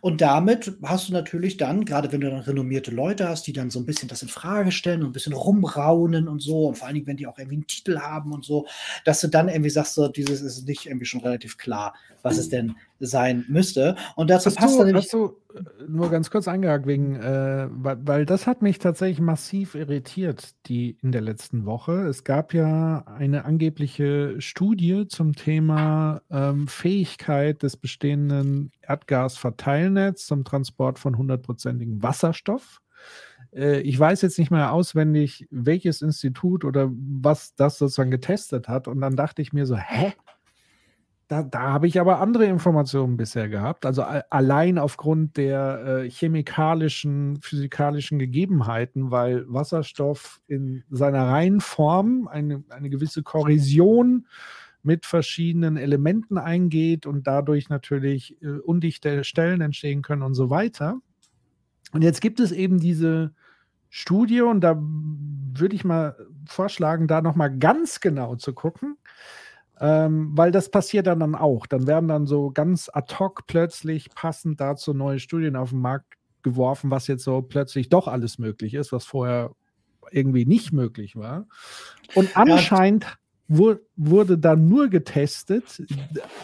Und damit hast du natürlich dann, gerade wenn du dann renommierte Leute hast, die dann so ein bisschen das in Frage stellen und ein bisschen rumraunen und so, und vor allen Dingen, wenn die auch irgendwie einen Titel haben und so, dass du dann irgendwie sagst, so, dieses ist nicht irgendwie schon relativ klar, was es denn sein müsste. Und dazu hast passt du, dann. Hast du äh, nur ganz kurz eingehakt, wegen, äh, weil, weil, das hat mich tatsächlich massiv irritiert, die in der letzten Woche. Es gab ja eine angebliche Studie zum Thema ähm, Fähigkeit des bestehenden Erdgasverteilnetzes zum Transport von hundertprozentigem Wasserstoff. Äh, ich weiß jetzt nicht mehr auswendig, welches Institut oder was das sozusagen getestet hat. Und dann dachte ich mir so, hä? Da, da habe ich aber andere Informationen bisher gehabt. Also allein aufgrund der äh, chemikalischen, physikalischen Gegebenheiten, weil Wasserstoff in seiner reinen Form eine, eine gewisse Korrosion mit verschiedenen Elementen eingeht und dadurch natürlich äh, undichte Stellen entstehen können und so weiter. Und jetzt gibt es eben diese Studie und da würde ich mal vorschlagen, da nochmal ganz genau zu gucken ähm, weil das passiert dann, dann auch. Dann werden dann so ganz ad hoc plötzlich passend dazu neue Studien auf den Markt geworfen, was jetzt so plötzlich doch alles möglich ist, was vorher irgendwie nicht möglich war. Und anscheinend ja. Wurde dann nur getestet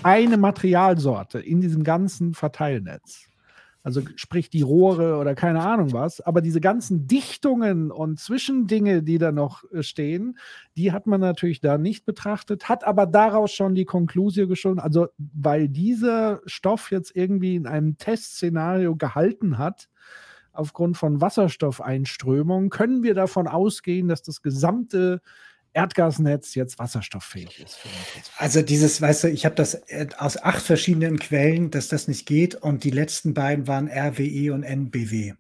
eine Materialsorte in diesem ganzen Verteilnetz. Also sprich die Rohre oder keine Ahnung was. Aber diese ganzen Dichtungen und Zwischendinge, die da noch äh, stehen, die hat man natürlich da nicht betrachtet, hat aber daraus schon die Konklusion geschoben. Also weil dieser Stoff jetzt irgendwie in einem Testszenario gehalten hat, aufgrund von Wasserstoffeinströmung, können wir davon ausgehen, dass das gesamte Erdgasnetz jetzt wasserstofffähig ist. Also dieses, weißt du, ich habe das äh, aus acht verschiedenen Quellen, dass das nicht geht und die letzten beiden waren RWE und NBW,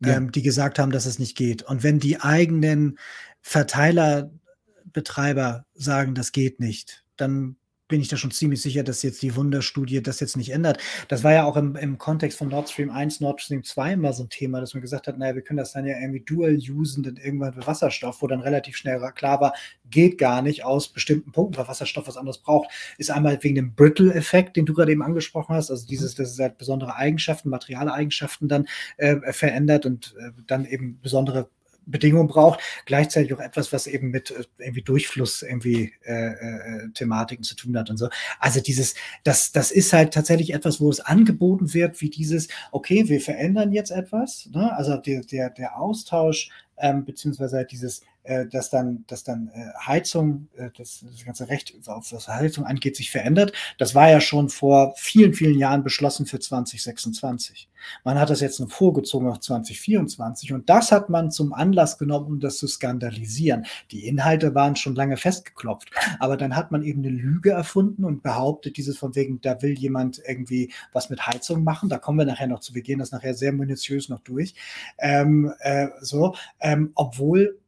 ja. ähm, die gesagt haben, dass es nicht geht. Und wenn die eigenen Verteilerbetreiber sagen, das geht nicht, dann bin ich da schon ziemlich sicher, dass jetzt die Wunderstudie das jetzt nicht ändert. Das war ja auch im, im Kontext von Nord Stream 1, Nord Stream 2 immer so ein Thema, dass man gesagt hat, naja, wir können das dann ja irgendwie dual usen, dann irgendwann für Wasserstoff, wo dann relativ schnell klar war, geht gar nicht aus bestimmten Punkten, weil Wasserstoff was anderes braucht. Ist einmal wegen dem Brittle-Effekt, den du gerade eben angesprochen hast, also dieses, dass es halt besondere Eigenschaften, Materialeigenschaften dann äh, verändert und äh, dann eben besondere Bedingung braucht, gleichzeitig auch etwas, was eben mit äh, irgendwie Durchfluss irgendwie äh, äh, Thematiken zu tun hat und so. Also dieses, das, das ist halt tatsächlich etwas, wo es angeboten wird, wie dieses, okay, wir verändern jetzt etwas, ne? also der, der, der Austausch ähm, beziehungsweise halt dieses dass dann, dass dann äh, Heizung, äh, das, das ganze Recht auf was Heizung angeht, sich verändert. Das war ja schon vor vielen, vielen Jahren beschlossen für 2026. Man hat das jetzt noch vorgezogen auf 2024 und das hat man zum Anlass genommen, um das zu skandalisieren. Die Inhalte waren schon lange festgeklopft, aber dann hat man eben eine Lüge erfunden und behauptet, dieses von wegen, da will jemand irgendwie was mit Heizung machen. Da kommen wir nachher noch zu. Wir gehen das nachher sehr minutiös noch durch. Ähm, äh, so, ähm, obwohl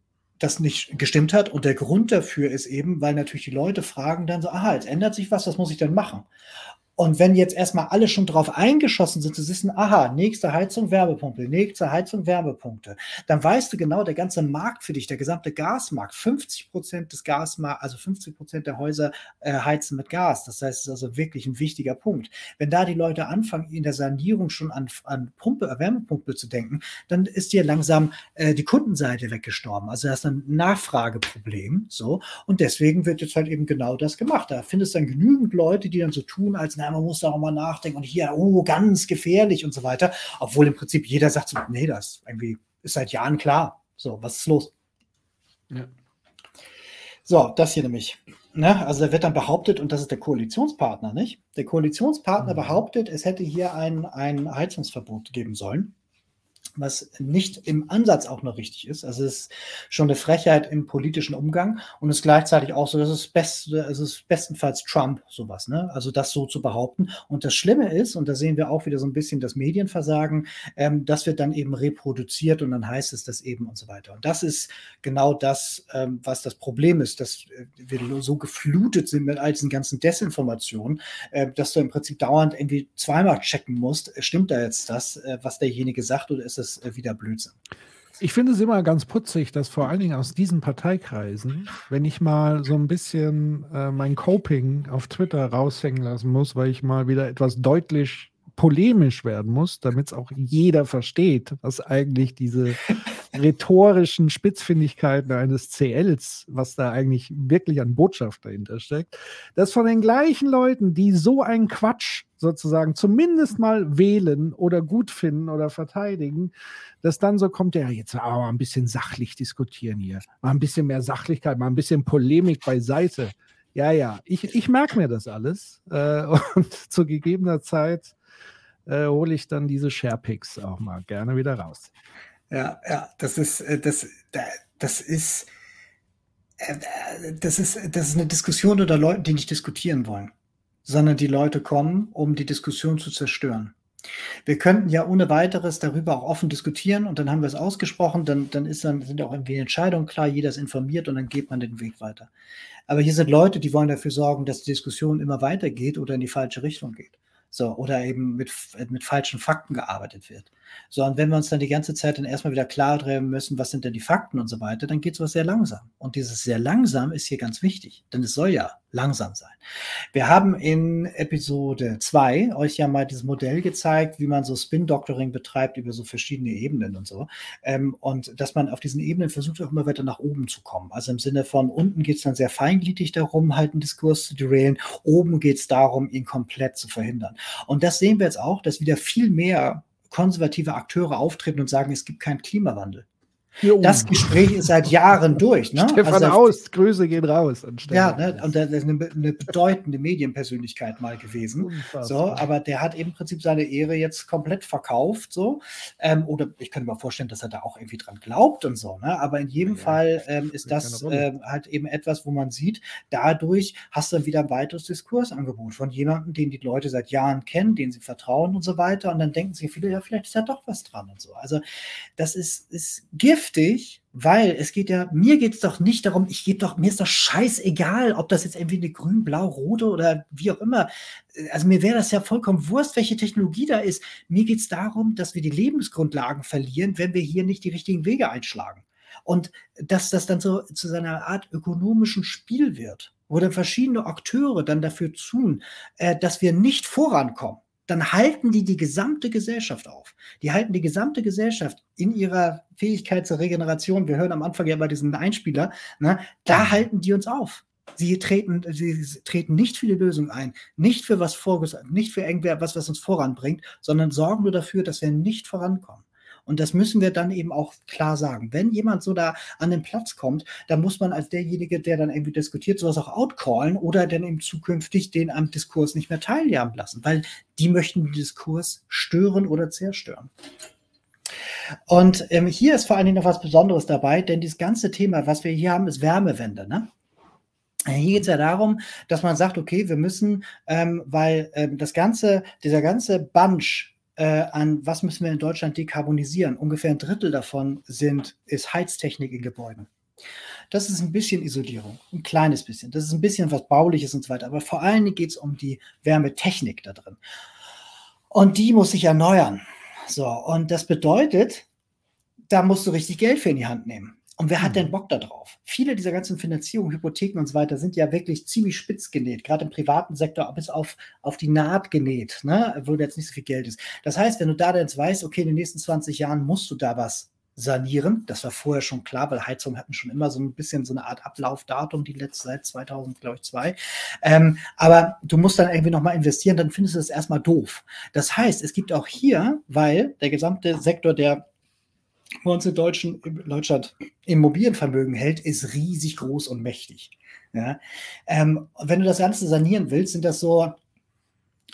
das nicht gestimmt hat. Und der Grund dafür ist eben, weil natürlich die Leute fragen dann so, aha, jetzt ändert sich was, was muss ich denn machen? Und wenn jetzt erstmal alle schon drauf eingeschossen sind, zu wissen, aha, nächste Heizung, Werbepumpe, nächste Heizung, Werbepunkte, dann weißt du genau, der ganze Markt für dich, der gesamte Gasmarkt, 50 Prozent des Gasmarkts, also 50 Prozent der Häuser äh, heizen mit Gas. Das heißt, es ist also wirklich ein wichtiger Punkt. Wenn da die Leute anfangen, in der Sanierung schon an, an Pumpe, Wärmepumpe zu denken, dann ist dir langsam äh, die Kundenseite weggestorben. Also da ist ein Nachfrageproblem. So. Und deswegen wird jetzt halt eben genau das gemacht. Da findest du dann genügend Leute, die dann so tun, als na, man muss da auch mal nachdenken und hier, oh, ganz gefährlich und so weiter. Obwohl im Prinzip jeder sagt so, nee, das irgendwie ist seit Jahren klar. So, was ist los? Ja. So, das hier nämlich. Ne? Also da wird dann behauptet, und das ist der Koalitionspartner, nicht? Der Koalitionspartner mhm. behauptet, es hätte hier ein, ein Heizungsverbot geben sollen was nicht im Ansatz auch noch richtig ist. Also es ist schon eine Frechheit im politischen Umgang und es ist gleichzeitig auch so, dass es, best, es ist bestenfalls Trump sowas, ne? Also das so zu behaupten. Und das Schlimme ist, und da sehen wir auch wieder so ein bisschen das Medienversagen, ähm, das wird dann eben reproduziert und dann heißt es das eben und so weiter. Und das ist genau das, ähm, was das Problem ist, dass äh, wir so geflutet sind mit all diesen ganzen Desinformationen, äh, dass du im Prinzip dauernd irgendwie zweimal checken musst, stimmt da jetzt das, äh, was derjenige sagt oder ist es äh, wieder Blödsinn. Ich finde es immer ganz putzig, dass vor allen Dingen aus diesen Parteikreisen, wenn ich mal so ein bisschen äh, mein Coping auf Twitter raushängen lassen muss, weil ich mal wieder etwas deutlich polemisch werden muss, damit es auch jeder versteht, was eigentlich diese *laughs* rhetorischen Spitzfindigkeiten eines CLs, was da eigentlich wirklich an Botschaft dahinter steckt, dass von den gleichen Leuten, die so einen Quatsch sozusagen zumindest mal wählen oder gut finden oder verteidigen, dass dann so kommt, ja, jetzt aber ein bisschen sachlich diskutieren hier, mal ein bisschen mehr Sachlichkeit, mal ein bisschen Polemik beiseite. Ja, ja, ich, ich merke mir das alles äh, *laughs* und zu gegebener Zeit äh, hole ich dann diese Sharepics auch mal gerne wieder raus. Ja, ja, das ist, äh, das, das ist, äh, das ist, das ist eine Diskussion unter Leuten, die nicht diskutieren wollen, sondern die Leute kommen, um die Diskussion zu zerstören. Wir könnten ja ohne weiteres darüber auch offen diskutieren und dann haben wir es ausgesprochen, dann, dann, ist dann sind auch irgendwie Entscheidungen klar, jeder ist informiert und dann geht man den Weg weiter. Aber hier sind Leute, die wollen dafür sorgen, dass die Diskussion immer weitergeht oder in die falsche Richtung geht. So, oder eben mit, mit falschen Fakten gearbeitet wird. So, und wenn wir uns dann die ganze Zeit dann erstmal wieder klar drehen müssen, was sind denn die Fakten und so weiter, dann geht sowas sehr langsam. Und dieses sehr langsam ist hier ganz wichtig, denn es soll ja langsam sein. Wir haben in Episode 2 euch ja mal dieses Modell gezeigt, wie man so Spin-Doctoring betreibt über so verschiedene Ebenen und so. Ähm, und dass man auf diesen Ebenen versucht, auch immer weiter nach oben zu kommen. Also im Sinne von unten geht es dann sehr feingliedrig darum, halt einen Diskurs zu derailen. Oben geht es darum, ihn komplett zu verhindern. Und das sehen wir jetzt auch, dass wieder viel mehr konservative Akteure auftreten und sagen, es gibt keinen Klimawandel. Das Gespräch ist seit Jahren durch. Ne? Stefan also, Aus, Grüße gehen raus. ja, ne? und der ist eine, eine, bedeutende Medienpersönlichkeit mal gewesen. So, aber der hat im Prinzip seine Ehre jetzt komplett verkauft. So. Ähm, oder ich könnte mir vorstellen, dass er da auch irgendwie dran glaubt und so. Ne? Aber in jedem ja, Fall ähm, ist das äh, halt eben etwas, wo man sieht, dadurch hast du dann wieder ein weiteres Diskursangebot von jemandem, den die Leute seit Jahren kennen, den sie vertrauen und so weiter. Und dann denken sich viele, ja, vielleicht ist da doch was dran und so. Also das ist, ist Gift giftig, weil es geht ja, mir geht es doch nicht darum, ich gebe doch, mir ist doch scheißegal, ob das jetzt irgendwie eine grün, blau, rote oder wie auch immer. Also mir wäre das ja vollkommen Wurst, welche Technologie da ist. Mir geht es darum, dass wir die Lebensgrundlagen verlieren, wenn wir hier nicht die richtigen Wege einschlagen. Und dass das dann so zu seiner Art ökonomischen Spiel wird, wo dann verschiedene Akteure dann dafür tun, äh, dass wir nicht vorankommen dann halten die die gesamte Gesellschaft auf. Die halten die gesamte Gesellschaft in ihrer Fähigkeit zur Regeneration. Wir hören am Anfang ja bei diesen Einspieler, ne, da halten die uns auf. Sie treten, sie treten nicht für die Lösung ein, nicht für was vorgesagt, nicht für irgendwer was, was uns voranbringt, sondern sorgen nur dafür, dass wir nicht vorankommen. Und das müssen wir dann eben auch klar sagen. Wenn jemand so da an den Platz kommt, dann muss man als derjenige, der dann irgendwie diskutiert, sowas auch outcallen oder dann eben zukünftig den am Diskurs nicht mehr teilhaben lassen, weil die möchten den Diskurs stören oder zerstören. Und ähm, hier ist vor allen Dingen noch was Besonderes dabei, denn dieses ganze Thema, was wir hier haben, ist Wärmewende. Ne? Hier geht es ja darum, dass man sagt, okay, wir müssen, ähm, weil ähm, das ganze, dieser ganze Bunch äh, an was müssen wir in Deutschland dekarbonisieren. Ungefähr ein Drittel davon sind, ist Heiztechnik in Gebäuden. Das ist ein bisschen Isolierung, ein kleines bisschen. Das ist ein bisschen was Bauliches und so weiter. Aber vor allen Dingen geht es um die Wärmetechnik da drin. Und die muss sich erneuern. So, und das bedeutet, da musst du richtig Geld für in die Hand nehmen. Und wer hat denn mhm. Bock da drauf? Viele dieser ganzen Finanzierungen, Hypotheken und so weiter sind ja wirklich ziemlich spitz genäht, gerade im privaten Sektor bis auf, auf die Naht genäht, ne? wo jetzt nicht so viel Geld ist. Das heißt, wenn du da jetzt weißt, okay, in den nächsten 20 Jahren musst du da was sanieren, das war vorher schon klar, weil Heizungen hatten schon immer so ein bisschen so eine Art Ablaufdatum, die letzte seit 2000, glaube ich, zwei. Ähm, aber du musst dann irgendwie nochmal investieren, dann findest du das erstmal doof. Das heißt, es gibt auch hier, weil der gesamte Sektor der bei uns in Deutschen, Deutschland Immobilienvermögen hält, ist riesig groß und mächtig. Ja? Ähm, wenn du das Ganze sanieren willst, sind das so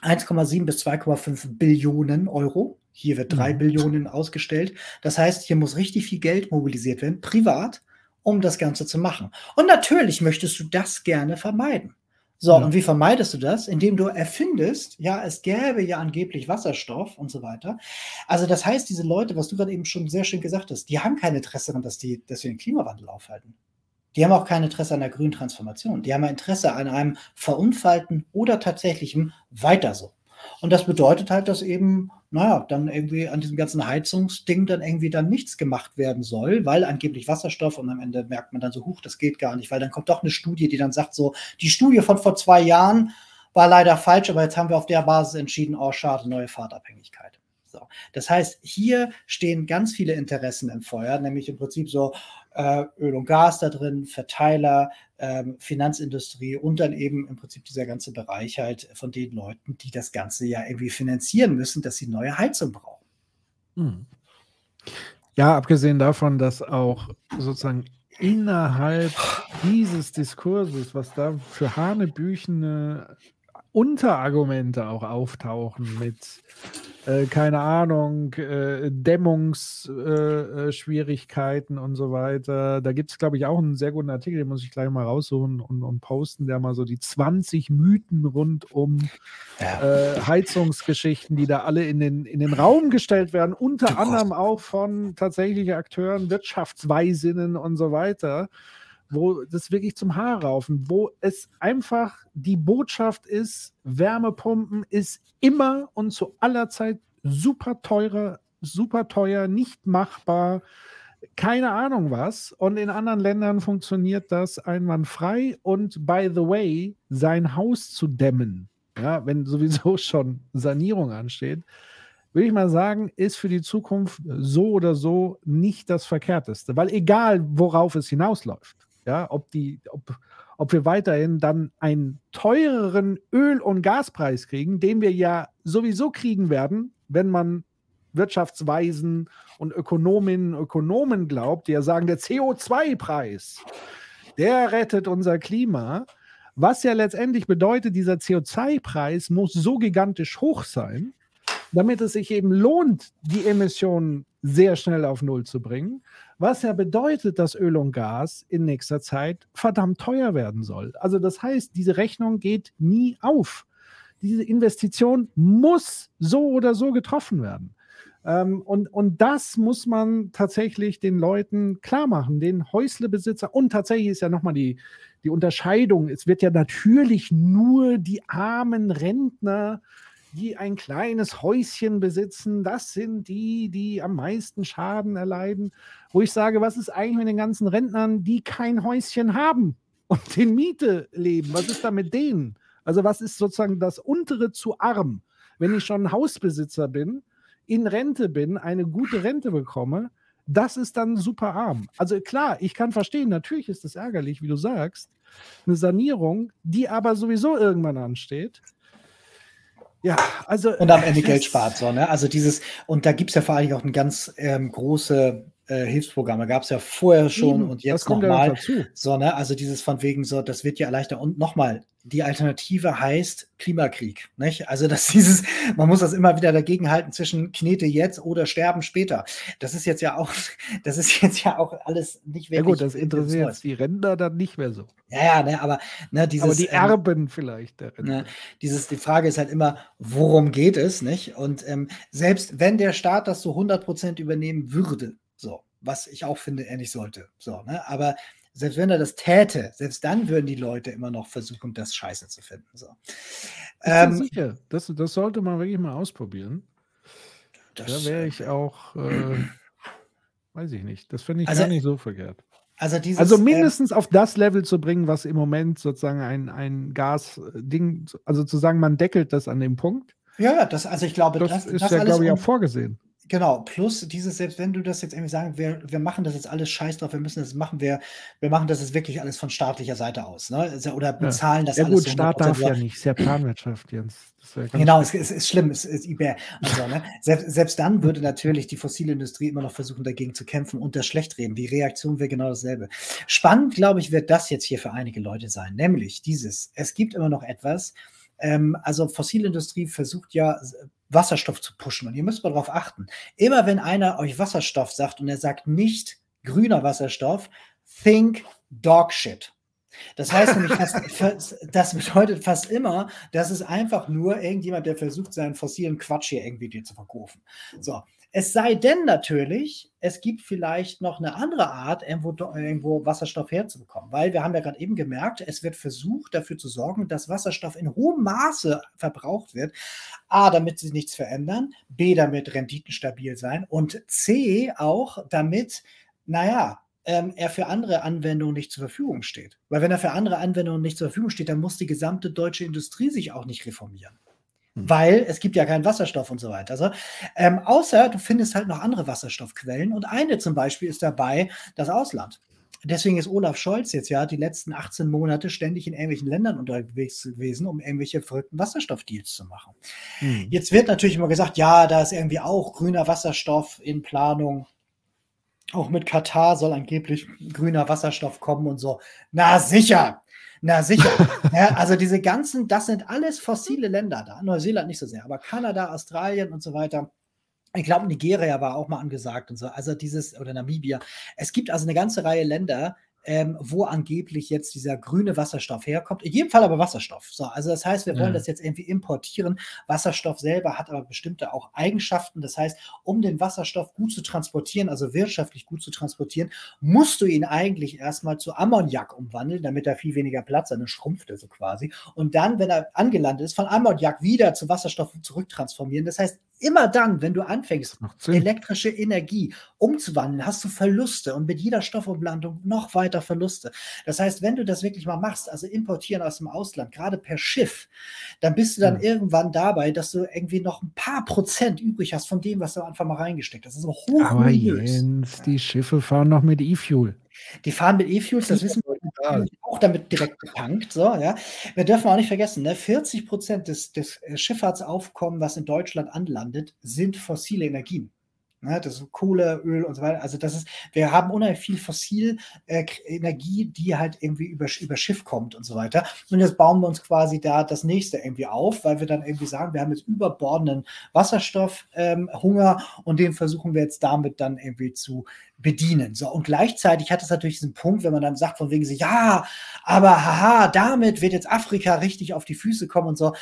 1,7 bis 2,5 Billionen Euro. Hier wird 3 mhm. Billionen ausgestellt. Das heißt, hier muss richtig viel Geld mobilisiert werden, privat, um das Ganze zu machen. Und natürlich möchtest du das gerne vermeiden. So, ja. und wie vermeidest du das? Indem du erfindest, ja, es gäbe ja angeblich Wasserstoff und so weiter. Also das heißt, diese Leute, was du gerade eben schon sehr schön gesagt hast, die haben kein Interesse daran, dass, die, dass wir den Klimawandel aufhalten. Die haben auch kein Interesse an der grünen Transformation. Die haben ein Interesse an einem verunfallten oder tatsächlichen Weiter so. Und das bedeutet halt, dass eben naja, dann irgendwie an diesem ganzen Heizungsding dann irgendwie dann nichts gemacht werden soll, weil angeblich Wasserstoff und am Ende merkt man dann so, huch, das geht gar nicht, weil dann kommt doch eine Studie, die dann sagt so, die Studie von vor zwei Jahren war leider falsch, aber jetzt haben wir auf der Basis entschieden, oh schade, neue Fahrtabhängigkeit. So. Das heißt, hier stehen ganz viele Interessen im Feuer, nämlich im Prinzip so äh, Öl und Gas da drin, Verteiler, Finanzindustrie und dann eben im Prinzip dieser ganze Bereich halt von den Leuten, die das Ganze ja irgendwie finanzieren müssen, dass sie neue Heizung brauchen. Hm. Ja, abgesehen davon, dass auch sozusagen innerhalb dieses Diskurses, was da für hanebüchene Unterargumente auch auftauchen mit, äh, keine Ahnung, äh, Dämmungsschwierigkeiten äh, äh und so weiter. Da gibt es, glaube ich, auch einen sehr guten Artikel, den muss ich gleich mal raussuchen und, und posten, der mal so die 20 Mythen rund um ja. Äh, Heizungsgeschichten, die da alle in den, in den Raum gestellt werden, unter anderem auch von tatsächlichen Akteuren, Wirtschaftsweisinnen und so weiter wo das wirklich zum Haar raufen, wo es einfach die Botschaft ist, Wärmepumpen ist immer und zu aller Zeit super teurer, super teuer, nicht machbar, keine Ahnung was. Und in anderen Ländern funktioniert das einwandfrei. Und by the way, sein Haus zu dämmen, ja, wenn sowieso *laughs* schon Sanierung ansteht, würde ich mal sagen, ist für die Zukunft so oder so nicht das Verkehrteste. Weil egal, worauf es hinausläuft, ja, ob, die, ob, ob wir weiterhin dann einen teureren Öl- und Gaspreis kriegen, den wir ja sowieso kriegen werden, wenn man Wirtschaftsweisen und Ökonominnen und Ökonomen glaubt, die ja sagen, der CO2-Preis, der rettet unser Klima. Was ja letztendlich bedeutet, dieser CO2-Preis muss so gigantisch hoch sein, damit es sich eben lohnt, die Emissionen sehr schnell auf Null zu bringen. Was ja bedeutet, dass Öl und Gas in nächster Zeit verdammt teuer werden soll. Also das heißt, diese Rechnung geht nie auf. Diese Investition muss so oder so getroffen werden. Ähm, und, und das muss man tatsächlich den Leuten klar machen, den Häuslebesitzer. Und tatsächlich ist ja nochmal die, die Unterscheidung. Es wird ja natürlich nur die armen Rentner, die ein kleines Häuschen besitzen, das sind die, die am meisten Schaden erleiden. Wo ich sage, was ist eigentlich mit den ganzen Rentnern, die kein Häuschen haben und *laughs* in Miete leben? Was ist da mit denen? Also was ist sozusagen das untere zu arm? Wenn ich schon Hausbesitzer bin, in Rente bin, eine gute Rente bekomme, das ist dann super arm. Also klar, ich kann verstehen, natürlich ist es ärgerlich, wie du sagst, eine Sanierung, die aber sowieso irgendwann ansteht. Ja, also. Und am Ende Geld spart, so, ne? Also dieses, und da gibt es ja vor allem auch eine ganz ähm, große äh, Hilfsprogramme gab es ja vorher schon mhm, und jetzt nochmal. So, ne? Also dieses von wegen so, das wird ja erleichtert. Und nochmal, die Alternative heißt Klimakrieg. Nicht? Also dass *laughs* dieses, man muss das immer wieder dagegen halten zwischen Knete jetzt oder Sterben später. Das ist jetzt ja auch, *laughs* das ist jetzt ja auch alles nicht wirklich. Ja gut, das interessiert jetzt die Ränder dann nicht mehr so. Ja, ja, ne, aber ne, dieses. Aber die ähm, Erben ähm, vielleicht. Ne, dieses, die Frage ist halt immer, worum geht es, nicht? Und ähm, selbst wenn der Staat das so 100% übernehmen würde, so, was ich auch finde, er nicht sollte. So, ne? Aber selbst wenn er das täte, selbst dann würden die Leute immer noch versuchen, das Scheiße zu finden. So. Ähm, sicher. Das, das sollte man wirklich mal ausprobieren. da wäre ich auch, äh, weiß ich nicht. Das finde ich also, gar nicht so verkehrt. Also, dieses, also ähm, mindestens äh, auf das Level zu bringen, was im Moment sozusagen ein, ein Gas-Ding, also zu sagen, man deckelt das an dem Punkt. Ja, das, also ich glaube, das, das ist das ja, glaube ich, auch vorgesehen. Genau, plus dieses, selbst wenn du das jetzt irgendwie sagen, wir, wir machen das jetzt alles scheiß drauf, wir müssen das machen, wir, wir machen das jetzt wirklich alles von staatlicher Seite aus, ne? Oder bezahlen ja. das ja, alles. Ja gut, Staat darf ja nicht, ja Planwirtschaft, Jens. genau, es, es, ist schlimm, es ist eBay. Also, ne? selbst, selbst dann würde natürlich die fossile Industrie immer noch versuchen, dagegen zu kämpfen und das schlecht reden. Die Reaktion wäre genau dasselbe. Spannend, glaube ich, wird das jetzt hier für einige Leute sein, nämlich dieses, es gibt immer noch etwas, ähm, also fossile Industrie versucht ja Wasserstoff zu pushen. Und ihr müsst mal darauf achten. Immer wenn einer euch Wasserstoff sagt und er sagt nicht grüner Wasserstoff, think dog shit. Das heißt nämlich, *laughs* fast, das bedeutet fast immer, dass es einfach nur irgendjemand, der versucht, seinen fossilen Quatsch hier irgendwie dir zu verkaufen. So, es sei denn natürlich, es gibt vielleicht noch eine andere Art, irgendwo, irgendwo Wasserstoff herzubekommen. Weil wir haben ja gerade eben gemerkt, es wird versucht, dafür zu sorgen, dass Wasserstoff in hohem Maße verbraucht wird. A, damit sich nichts verändern. B, damit Renditen stabil sein. Und C, auch damit, naja, ähm, er für andere Anwendungen nicht zur Verfügung steht. Weil wenn er für andere Anwendungen nicht zur Verfügung steht, dann muss die gesamte deutsche Industrie sich auch nicht reformieren. Weil es gibt ja keinen Wasserstoff und so weiter. Also, ähm, außer du findest halt noch andere Wasserstoffquellen und eine zum Beispiel ist dabei das Ausland. Deswegen ist Olaf Scholz jetzt ja die letzten 18 Monate ständig in irgendwelchen Ländern unterwegs gewesen, um irgendwelche verrückten Wasserstoffdeals zu machen. Hm. Jetzt wird natürlich immer gesagt, ja, da ist irgendwie auch grüner Wasserstoff in Planung. Auch mit Katar soll angeblich grüner Wasserstoff kommen und so. Na sicher, na sicher. ja, also diese ganzen, das sind alles fossile Länder da. Neuseeland nicht so sehr, aber Kanada, Australien und so weiter. Ich glaube, Nigeria war auch mal angesagt und so. Also dieses, oder Namibia. Es gibt also eine ganze Reihe Länder, ähm, wo angeblich jetzt dieser grüne Wasserstoff herkommt. In jedem Fall aber Wasserstoff. So, also das heißt, wir wollen ja. das jetzt irgendwie importieren. Wasserstoff selber hat aber bestimmte auch Eigenschaften. Das heißt, um den Wasserstoff gut zu transportieren, also wirtschaftlich gut zu transportieren, musst du ihn eigentlich erstmal zu Ammoniak umwandeln, damit er viel weniger Platz hat. Dann schrumpft er so quasi. Und dann, wenn er angelandet ist, von Ammoniak wieder zu Wasserstoff zurücktransformieren. Das heißt, immer dann, wenn du anfängst, elektrische Energie umzuwandeln, hast du Verluste und mit jeder Stoffumlandung noch weiter Verluste. Das heißt, wenn du das wirklich mal machst, also importieren aus dem Ausland, gerade per Schiff, dann bist du dann ja. irgendwann dabei, dass du irgendwie noch ein paar Prozent übrig hast von dem, was du einfach mal reingesteckt hast. Das ist hoch Aber Jens, die Schiffe fahren noch mit E-Fuel. Die fahren mit E-Fuels, das wissen wir. auch damit direkt betankt. So, ja. Wir dürfen auch nicht vergessen, ne? 40 Prozent des, des Schifffahrtsaufkommens, was in Deutschland anlandet, sind fossile Energien. Ne, das ist Kohle, Öl und so weiter. Also das ist, wir haben unheimlich viel Fossilenergie, äh, die halt irgendwie über, über Schiff kommt und so weiter. Und jetzt bauen wir uns quasi da das nächste irgendwie auf, weil wir dann irgendwie sagen, wir haben jetzt überbordenden Wasserstoffhunger ähm, und den versuchen wir jetzt damit dann irgendwie zu bedienen. So, und gleichzeitig hat es natürlich diesen Punkt, wenn man dann sagt, von wegen so, ja, aber haha, damit wird jetzt Afrika richtig auf die Füße kommen und so.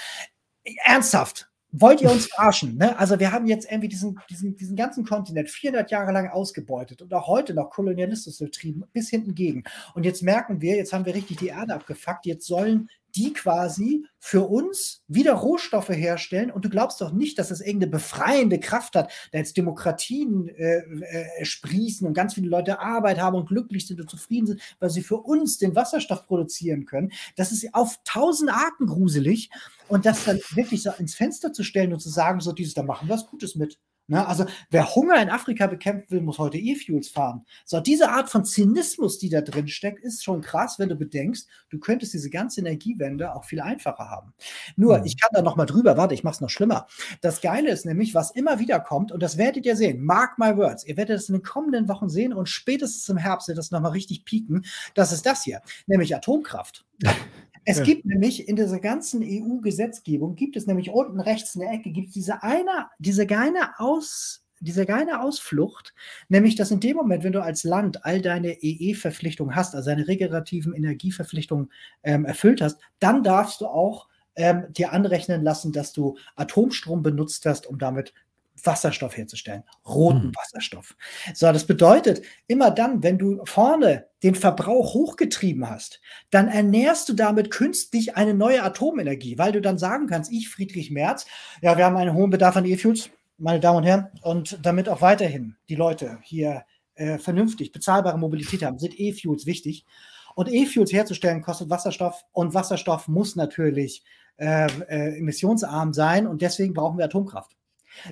Ernsthaft, wollt ihr uns verarschen? Ne? Also wir haben jetzt irgendwie diesen, diesen, diesen ganzen Kontinent 400 Jahre lang ausgebeutet und auch heute noch Kolonialismus betrieben, bis hinten gegen. Und jetzt merken wir, jetzt haben wir richtig die Erde abgefuckt, jetzt sollen die quasi für uns wieder Rohstoffe herstellen. Und du glaubst doch nicht, dass es irgendeine befreiende Kraft hat, da jetzt Demokratien äh, äh, sprießen und ganz viele Leute Arbeit haben und glücklich sind und zufrieden sind, weil sie für uns den Wasserstoff produzieren können. Das ist auf tausend Arten gruselig. Und das dann wirklich so ins Fenster zu stellen und zu sagen, so dieses, da machen wir was Gutes mit. Ne? Also wer Hunger in Afrika bekämpfen will, muss heute E-Fuels fahren. So, diese Art von Zynismus, die da drin steckt, ist schon krass, wenn du bedenkst, du könntest diese ganze Energiewende auch viel einfacher haben. Nur, mhm. ich kann da noch mal drüber, warte, ich mache es noch schlimmer. Das Geile ist nämlich, was immer wieder kommt, und das werdet ihr sehen, mark my words, ihr werdet es in den kommenden Wochen sehen und spätestens im Herbst wird das noch mal richtig pieken, das ist das hier, nämlich Atomkraft. *laughs* Es ja. gibt nämlich in dieser ganzen EU-Gesetzgebung, gibt es nämlich unten rechts in der Ecke, gibt es diese eine, diese geile Aus, diese geile Ausflucht, nämlich dass in dem Moment, wenn du als Land all deine EE-Verpflichtungen hast, also deine regenerativen Energieverpflichtungen ähm, erfüllt hast, dann darfst du auch ähm, dir anrechnen lassen, dass du Atomstrom benutzt hast, um damit Wasserstoff herzustellen, roten hm. Wasserstoff. So, das bedeutet, immer dann, wenn du vorne den Verbrauch hochgetrieben hast, dann ernährst du damit künstlich eine neue Atomenergie, weil du dann sagen kannst, ich, Friedrich Merz, ja, wir haben einen hohen Bedarf an E-Fuels, meine Damen und Herren, und damit auch weiterhin die Leute hier äh, vernünftig bezahlbare Mobilität haben, sind E-Fuels wichtig. Und E-Fuels herzustellen kostet Wasserstoff und Wasserstoff muss natürlich äh, äh, emissionsarm sein und deswegen brauchen wir Atomkraft.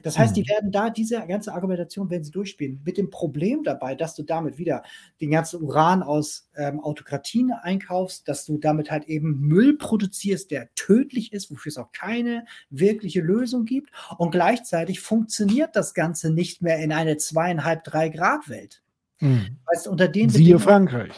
Das heißt, die mhm. werden da diese ganze Argumentation werden sie durchspielen. Mit dem Problem dabei, dass du damit wieder den ganzen Uran aus ähm, Autokratien einkaufst, dass du damit halt eben Müll produzierst, der tödlich ist, wofür es auch keine wirkliche Lösung gibt. Und gleichzeitig funktioniert das Ganze nicht mehr in eine zweieinhalb, drei Grad Welt. Mhm. Weißt, unter den Siehe Frankreich.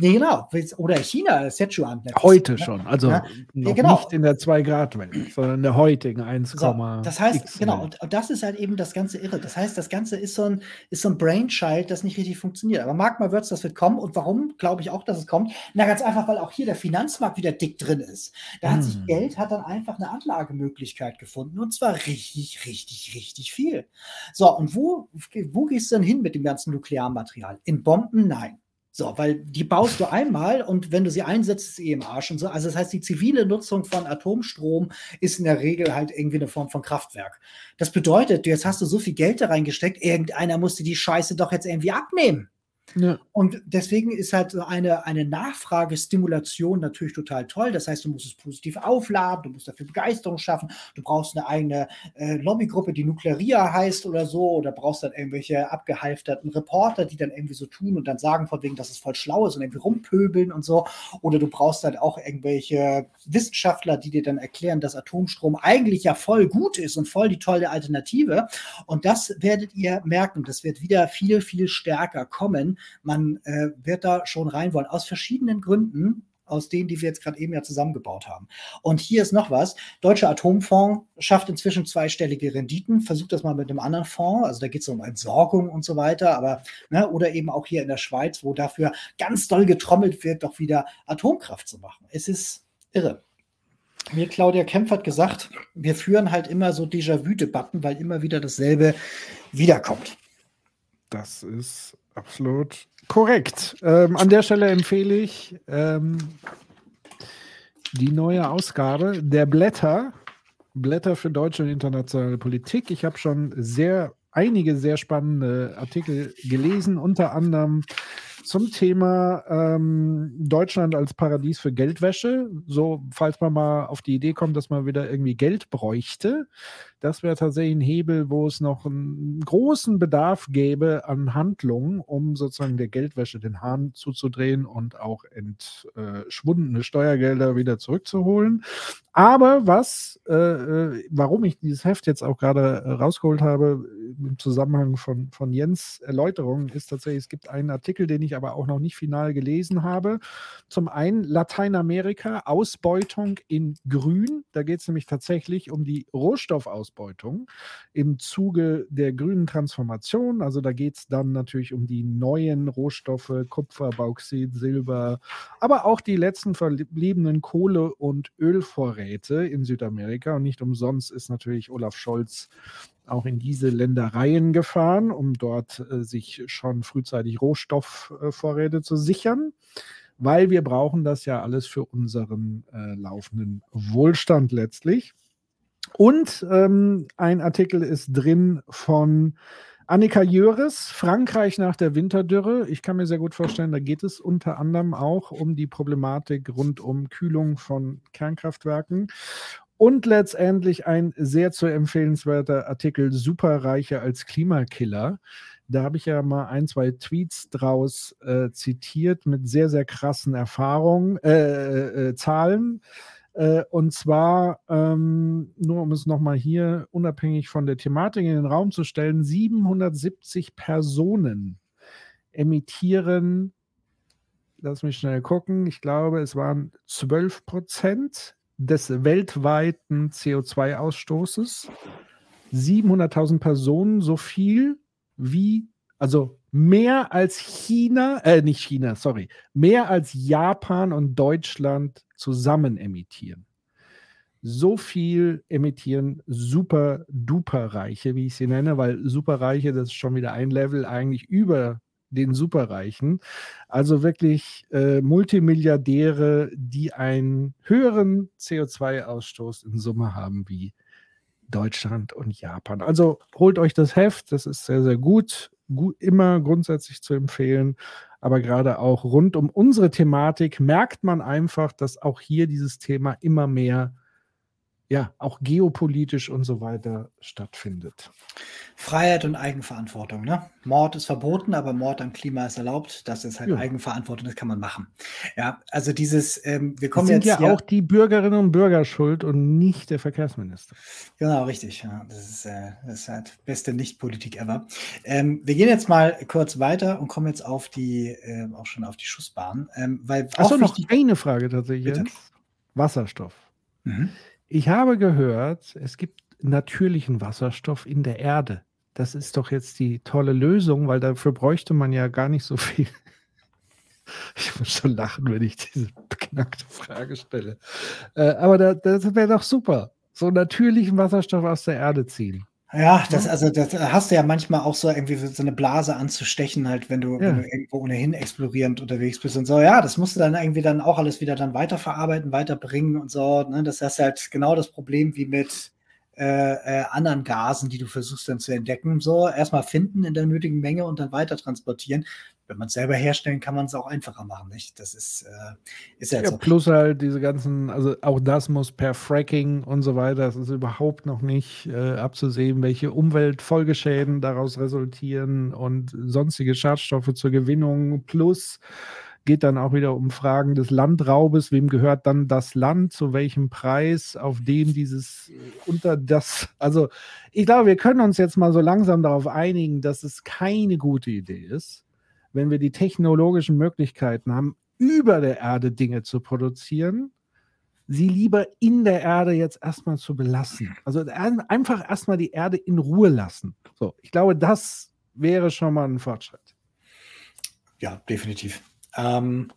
Nee, genau. Oder China, Sichuan. Heute schon. Also ja, noch genau. nicht in der 2-Grad-Welt, sondern in der heutigen 1, so, Das heißt, genau, und, das ist halt eben das ganze Irre. Das heißt, das Ganze ist so ein, ist so ein Brainchild, das nicht richtig funktioniert. Aber mag mal wird's, das wird kommen. Und warum glaube ich auch, dass es kommt? Na, ganz einfach, weil auch hier der Finanzmarkt wieder dick drin ist. Da mhm. hat sich hm. Geld, hat dann einfach eine Anlagemöglichkeit gefunden. Und zwar richtig, richtig, richtig viel. So, und wo, wo gehst du denn hin mit dem ganzen Nuklearmaterial? Material. In Bomben nein. So, weil die baust du einmal und wenn du sie einsetzt, ist sie eh im Arsch und so. Also das heißt, die zivile Nutzung von Atomstrom ist in der Regel halt irgendwie eine Form von Kraftwerk. Das bedeutet, jetzt hast du so viel Geld da reingesteckt, irgendeiner musste die Scheiße doch jetzt irgendwie abnehmen. Ja. Und deswegen ist halt so eine, eine Nachfragestimulation natürlich total toll. Das heißt, du musst es positiv aufladen, du musst dafür Begeisterung schaffen, du brauchst eine eigene äh, Lobbygruppe, die Nuklearia heißt oder so, oder brauchst dann irgendwelche abgehalfterten Reporter, die dann irgendwie so tun und dann sagen von wegen, dass es voll schlau ist und irgendwie rumpöbeln und so. Oder du brauchst dann auch irgendwelche Wissenschaftler, die dir dann erklären, dass Atomstrom eigentlich ja voll gut ist und voll die tolle Alternative. Und das werdet ihr merken, das wird wieder viel, viel stärker kommen man äh, wird da schon rein wollen, aus verschiedenen Gründen aus denen, die wir jetzt gerade eben ja zusammengebaut haben. Und hier ist noch was. Deutscher Atomfonds schafft inzwischen zweistellige Renditen. Versucht das mal mit einem anderen Fonds. Also da geht es um Entsorgung und so weiter. Aber, ne, oder eben auch hier in der Schweiz, wo dafür ganz doll getrommelt wird, doch wieder Atomkraft zu machen. Es ist irre. Mir Claudia Kempf hat gesagt, wir führen halt immer so Déjà-vu-Debatten, weil immer wieder dasselbe wiederkommt. Das ist absolut korrekt. Ähm, an der Stelle empfehle ich ähm, die neue Ausgabe der Blätter. Blätter für deutsche und internationale Politik. Ich habe schon sehr einige sehr spannende Artikel gelesen, unter anderem zum Thema ähm, Deutschland als Paradies für Geldwäsche. So, falls man mal auf die Idee kommt, dass man wieder irgendwie Geld bräuchte. Das wäre tatsächlich ein Hebel, wo es noch einen großen Bedarf gäbe an Handlungen, um sozusagen der Geldwäsche den Hahn zuzudrehen und auch entschwundene Steuergelder wieder zurückzuholen. Aber was, äh, äh warum ich dieses Heft jetzt auch gerade äh, rausgeholt habe, im Zusammenhang von, von Jens Erläuterungen, ist tatsächlich, es gibt einen Artikel, den ich aber auch noch nicht final gelesen habe. Zum einen Lateinamerika, Ausbeutung in Grün. Da geht es nämlich tatsächlich um die Rohstoffausbeutung im Zuge der grünen Transformation. Also da geht es dann natürlich um die neuen Rohstoffe, Kupfer, Bauxit, Silber, aber auch die letzten verbliebenen Kohle- und Ölvorräte Vorräte in Südamerika. Und nicht umsonst ist natürlich Olaf Scholz auch in diese Ländereien gefahren, um dort äh, sich schon frühzeitig Rohstoffvorräte äh, zu sichern, weil wir brauchen das ja alles für unseren äh, laufenden Wohlstand letztlich. Und ähm, ein Artikel ist drin von Annika Jöres, Frankreich nach der Winterdürre. Ich kann mir sehr gut vorstellen, da geht es unter anderem auch um die Problematik rund um Kühlung von Kernkraftwerken. Und letztendlich ein sehr zu empfehlenswerter Artikel Superreiche als Klimakiller. Da habe ich ja mal ein, zwei Tweets draus äh, zitiert mit sehr, sehr krassen Erfahrungen, äh, äh, äh Zahlen. Äh, und zwar, ähm, nur um es nochmal hier unabhängig von der Thematik in den Raum zu stellen, 770 Personen emittieren, lass mich schnell gucken, ich glaube, es waren 12 Prozent des weltweiten CO2-Ausstoßes. 700.000 Personen, so viel wie, also mehr als China, äh, nicht China, sorry, mehr als Japan und Deutschland zusammen emittieren. So viel emittieren super-duper-Reiche, wie ich sie nenne, weil Superreiche, das ist schon wieder ein Level eigentlich über den Superreichen. Also wirklich äh, Multimilliardäre, die einen höheren CO2-Ausstoß in Summe haben wie Deutschland und Japan. Also holt euch das Heft, das ist sehr, sehr gut gut, immer grundsätzlich zu empfehlen. Aber gerade auch rund um unsere Thematik merkt man einfach, dass auch hier dieses Thema immer mehr ja, auch geopolitisch und so weiter stattfindet. Freiheit und Eigenverantwortung. Ne? Mord ist verboten, aber Mord am Klima ist erlaubt. Das ist halt ja. Eigenverantwortung, das kann man machen. Ja, also dieses, ähm, wir kommen das sind jetzt ja auch die Bürgerinnen und Bürger schuld und nicht der Verkehrsminister. Genau, richtig. Ja, das, ist, äh, das ist halt beste Nicht-Politik ever. Ähm, wir gehen jetzt mal kurz weiter und kommen jetzt auf die, äh, auch schon auf die Schussbahn. Ähm, weil Achso, noch eine Frage tatsächlich. Wasserstoff. Mhm. Ich habe gehört, es gibt natürlichen Wasserstoff in der Erde. Das ist doch jetzt die tolle Lösung, weil dafür bräuchte man ja gar nicht so viel. *laughs* Ich muss schon lachen, wenn ich diese beknackte Frage stelle. Äh, aber da, das wäre doch super. So natürlichen Wasserstoff aus der Erde ziehen. Ja, das, also das hast du ja manchmal auch so irgendwie so eine Blase anzustechen, halt, wenn du, ja. wenn du irgendwo ohnehin explorierend unterwegs bist und so. Ja, das musst du dann irgendwie dann auch alles wieder dann weiterverarbeiten, weiterbringen und so. Ne? Das ist halt genau das Problem wie mit äh, äh, anderen Gasen, die du versuchst dann zu entdecken. So, erstmal finden in der nötigen Menge und dann weiter transportieren wenn man es selber herstellen, kann man es auch einfacher machen, nicht? Das ist, äh, ist ja, ja so. Plus halt diese ganzen, also auch das muss per Fracking und so weiter, es ist überhaupt noch nicht äh, abzusehen, welche Umweltfolgeschäden daraus resultieren und sonstige Schadstoffe zur Gewinnung. Plus geht dann auch wieder um Fragen des Landraubes. Wem gehört dann das Land? Zu welchem Preis? Auf dem dieses äh, unter das. Also, ich glaube, wir können uns jetzt mal so langsam darauf einigen, dass es keine gute Idee ist, wenn wir die technologischen Möglichkeiten haben, über der Erde Dinge zu produzieren, sie lieber in der Erde jetzt erstmal zu belassen. Also einfach erstmal die Erde in Ruhe lassen. So, ich glaube, das wäre schon mal ein Fortschritt. Ja, definitiv. Ähm,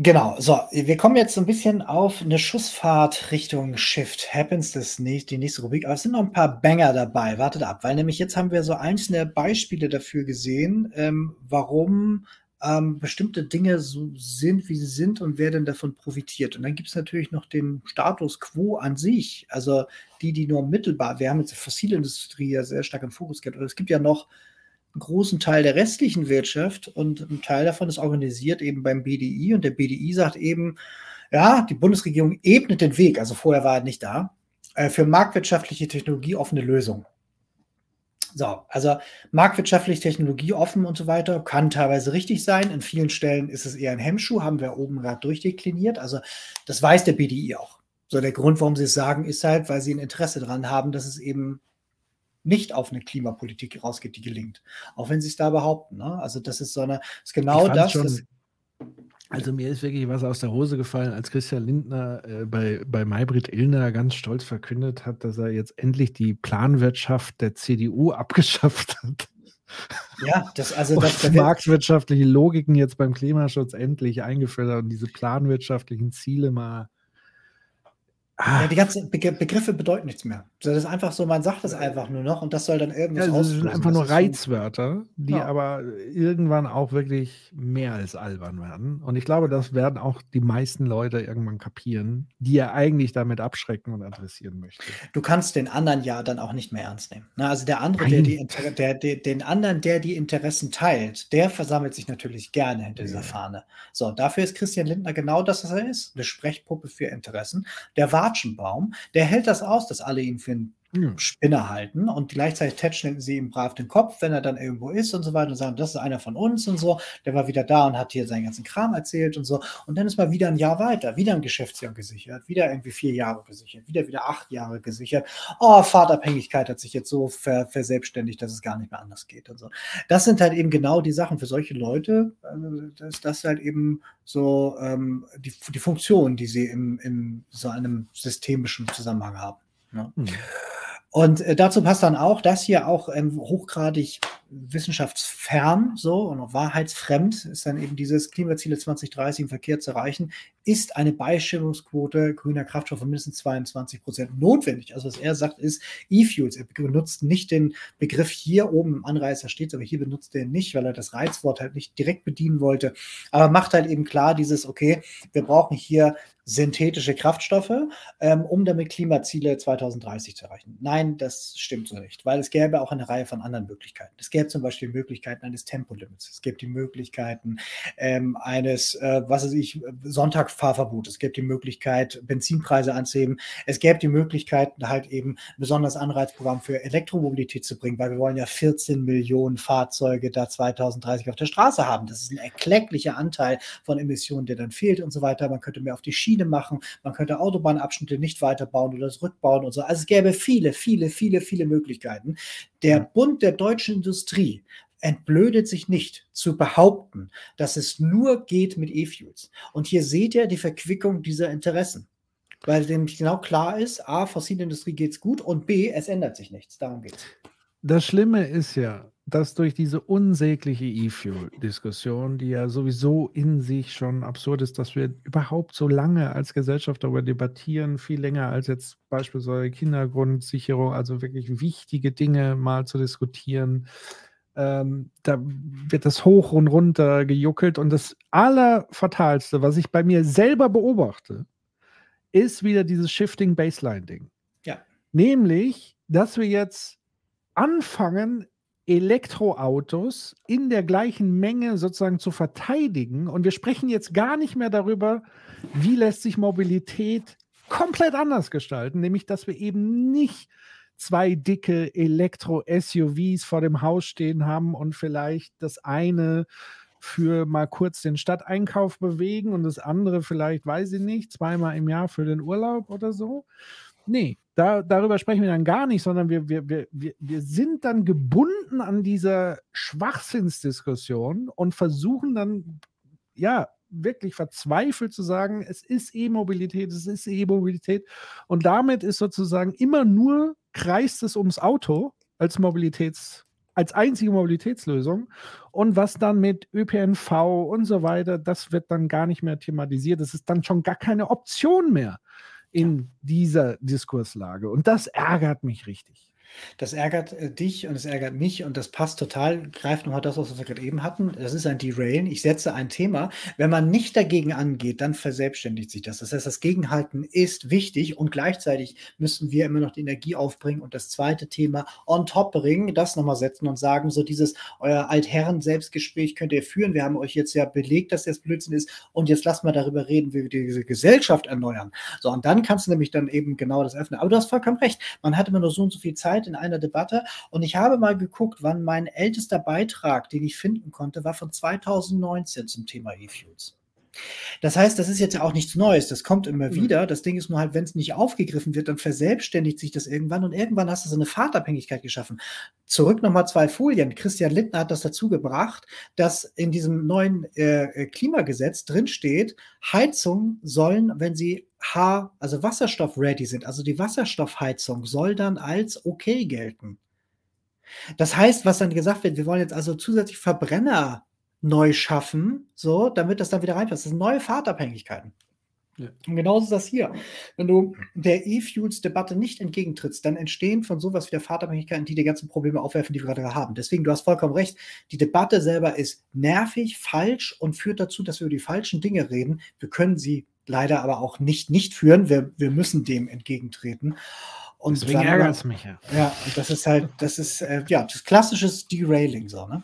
Genau, so, wir kommen jetzt so ein bisschen auf eine Schussfahrt Richtung Shift Happens, das nächste, die nächste Rubrik. Aber es sind noch ein paar Banger dabei, wartet ab, weil nämlich jetzt haben wir so einzelne Beispiele dafür gesehen, ähm, warum ähm, bestimmte Dinge so sind, wie sie sind und wer denn davon profitiert. Und dann gibt es natürlich noch den Status quo an sich, also die, die nur mittelbar, wir haben jetzt die fossile Industrie ja sehr stark im Fokus gehabt, aber es gibt ja noch einen großen Teil der restlichen Wirtschaft und ein Teil davon ist organisiert eben beim BDI und der BDI sagt eben, ja, die Bundesregierung ebnet den Weg, also vorher war er nicht da, äh, für marktwirtschaftliche Technologie offene Lösungen. So, also marktwirtschaftlich, technologieoffen und so weiter kann teilweise richtig sein. In vielen Stellen ist es eher ein Hemmschuh, haben wir oben gerade durchdekliniert. Also das weiß der BDI auch. So, der Grund, warum sie es sagen, ist halt, weil sie ein Interesse daran haben, dass es eben nicht auf eine Klimapolitik rausgeht, die gelingt. Auch wenn sie es da behaupten. Ne? Also das ist so eine, ist genau das. Schon, das also mir ist wirklich was aus der Hose gefallen, als Christian Lindner äh, bei, bei Maybrit Illner ganz stolz verkündet hat, dass er jetzt endlich die Planwirtschaft der CDU *laughs* abgeschafft hat. Ja, das also das, das marktwirtschaftliche Logiken jetzt beim Klimaschutz endlich eingeführt hat und diese planwirtschaftlichen Ziele mal Ah. Ja, die ganzen Begriffe bedeuten nichts mehr. Das ist einfach so, man sagt es einfach nur noch und das soll dann irgendwas ja, Das sind einfach nur Reizwörter, die ja. aber irgendwann auch wirklich mehr als albern werden. Und ich glaube, das werden auch die meisten Leute irgendwann kapieren, die er eigentlich damit abschrecken und adressieren möchte. Du kannst den anderen ja dann auch nicht mehr ernst nehmen. Na, also der andere, der die Inter der, der, den anderen, der die Interessen teilt, der versammelt sich natürlich gerne hinter ja. dieser Fahne. So, dafür ist Christian Lindner genau das, was er ist. Eine Sprechpuppe für Interessen. Der war Watschenbaum, der hält das aus, dass alle ihn für einen ja. Spinner halten und gleichzeitig tätscheln sie ihm brav den Kopf, wenn er dann irgendwo ist und so weiter und sagen, das ist einer von uns und so. Der war wieder da und hat hier seinen ganzen Kram erzählt und so. Und dann ist mal wieder ein Jahr weiter, wieder ein Geschäftsjahr gesichert, wieder irgendwie vier Jahre gesichert, wieder wieder acht Jahre gesichert. Oh, Fahrtabhängigkeit hat sich jetzt so ver verselbstständigt, dass es gar nicht mehr anders geht und so. Das sind halt eben genau die Sachen für solche Leute, äh, dass das halt eben so ähm, die, die Funktion, die sie im, in so einem systemischen Zusammenhang haben. Ne? Mhm. Und äh, dazu passt dann auch, dass hier auch ähm, hochgradig wissenschaftsfern so und wahrheitsfremd ist dann eben dieses Klimaziele 2030 im Verkehr zu erreichen, ist eine Beischimmungsquote grüner Kraftstoffe von mindestens 22 Prozent notwendig. Also was er sagt ist E-Fuels. Er benutzt nicht den Begriff hier oben im Anreißer steht, aber hier benutzt er nicht, weil er das Reizwort halt nicht direkt bedienen wollte. Aber macht halt eben klar dieses, okay, wir brauchen hier synthetische Kraftstoffe, ähm, um damit Klimaziele 2030 zu erreichen. Nein, das stimmt so nicht, weil es gäbe auch eine Reihe von anderen Möglichkeiten. Es gäbe zum Beispiel Möglichkeiten eines Tempolimits. Es gibt die Möglichkeiten ähm, eines, äh, was weiß ich, Sonntagfahrverbotes. Es gibt die Möglichkeit, Benzinpreise anzuheben. Es gäbe die Möglichkeit, halt eben ein besonderes Anreizprogramm für Elektromobilität zu bringen, weil wir wollen ja 14 Millionen Fahrzeuge da 2030 auf der Straße haben. Das ist ein erklecklicher Anteil von Emissionen, der dann fehlt und so weiter. Man könnte mehr auf die Schiene machen, man könnte Autobahnabschnitte nicht weiterbauen oder zurückbauen und so. Also es gäbe viele, viele, viele, viele Möglichkeiten. Der Bund der deutschen Industrie entblödet sich nicht zu behaupten, dass es nur geht mit E-Fuels. Und hier seht ihr die Verquickung dieser Interessen. Weil nämlich genau klar ist, A, fossile Industrie geht es gut und B, es ändert sich nichts. Darum geht es. Das Schlimme ist ja, dass durch diese unsägliche E-Fuel-Diskussion, die ja sowieso in sich schon absurd ist, dass wir überhaupt so lange als Gesellschaft darüber debattieren, viel länger als jetzt beispielsweise Kindergrundsicherung, also wirklich wichtige Dinge mal zu diskutieren. Ähm, da wird das hoch und runter gejuckelt. Und das Allerfatalste, was ich bei mir selber beobachte, ist wieder dieses Shifting Baseline-Ding. Ja. Nämlich, dass wir jetzt anfangen, Elektroautos in der gleichen Menge sozusagen zu verteidigen. Und wir sprechen jetzt gar nicht mehr darüber, wie lässt sich Mobilität komplett anders gestalten, nämlich dass wir eben nicht zwei dicke Elektro-SUVs vor dem Haus stehen haben und vielleicht das eine für mal kurz den Stadteinkauf bewegen und das andere vielleicht, weiß ich nicht, zweimal im Jahr für den Urlaub oder so. Nee, da, darüber sprechen wir dann gar nicht, sondern wir, wir, wir, wir sind dann gebunden an dieser Schwachsinnsdiskussion und versuchen dann, ja, wirklich verzweifelt zu sagen, es ist E-Mobilität, es ist E-Mobilität. Und damit ist sozusagen immer nur, kreist es ums Auto als Mobilitäts, als einzige Mobilitätslösung. Und was dann mit ÖPNV und so weiter, das wird dann gar nicht mehr thematisiert. Das ist dann schon gar keine Option mehr in dieser Diskurslage. Und das ärgert mich richtig. Das ärgert äh, dich und es ärgert mich und das passt total, greift nochmal das, was wir gerade eben hatten. Das ist ein Derailen. Ich setze ein Thema. Wenn man nicht dagegen angeht, dann verselbstständigt sich das. Das heißt, das Gegenhalten ist wichtig und gleichzeitig müssen wir immer noch die Energie aufbringen und das zweite Thema on top bringen, das nochmal setzen und sagen, so dieses euer Altherren-Selbstgespräch könnt ihr führen. Wir haben euch jetzt ja belegt, dass das Blödsinn ist und jetzt lasst mal darüber reden, wie wir diese Gesellschaft erneuern. So, und dann kannst du nämlich dann eben genau das öffnen. Aber du hast vollkommen recht. Man hat immer nur so und so viel Zeit in einer Debatte. Und ich habe mal geguckt, wann mein ältester Beitrag, den ich finden konnte, war von 2019 zum Thema E-Fuels. Das heißt, das ist jetzt ja auch nichts Neues, das kommt immer mhm. wieder. Das Ding ist nur halt, wenn es nicht aufgegriffen wird, dann verselbstständigt sich das irgendwann und irgendwann hast du so eine Fahrtabhängigkeit geschaffen. Zurück nochmal zwei Folien. Christian Lindner hat das dazu gebracht, dass in diesem neuen äh, Klimagesetz drinsteht, Heizungen sollen, wenn sie H, also Wasserstoff-ready sind, also die Wasserstoffheizung soll dann als okay gelten. Das heißt, was dann gesagt wird, wir wollen jetzt also zusätzlich Verbrenner neu schaffen, so, damit das dann wieder reinpasst. Das sind neue Fahrtabhängigkeiten. Ja. Und genauso ist das hier. Wenn du der E-Fuels-Debatte nicht entgegentrittst, dann entstehen von sowas wieder Fahrtabhängigkeiten, die die ganzen Probleme aufwerfen, die wir gerade haben. Deswegen, du hast vollkommen recht, die Debatte selber ist nervig, falsch und führt dazu, dass wir über die falschen Dinge reden. Wir können sie leider aber auch nicht nicht führen. Wir, wir müssen dem entgegentreten. Und Deswegen ärgert es mich ja. Ja, und das ist halt, das ist äh, ja das klassische Derailing so, ne?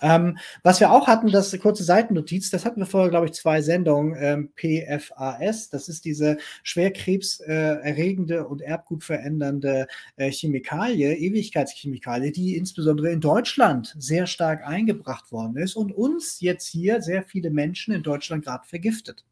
Ja. Ähm, was wir auch hatten, das kurze Seitennotiz, das hatten wir vorher, glaube ich, zwei Sendungen, ähm, PFAS, das ist diese schwerkrebserregende äh, und Erbgut verändernde äh, Chemikalie, Ewigkeitschemikalie, die insbesondere in Deutschland sehr stark eingebracht worden ist und uns jetzt hier sehr viele Menschen in Deutschland gerade vergiftet.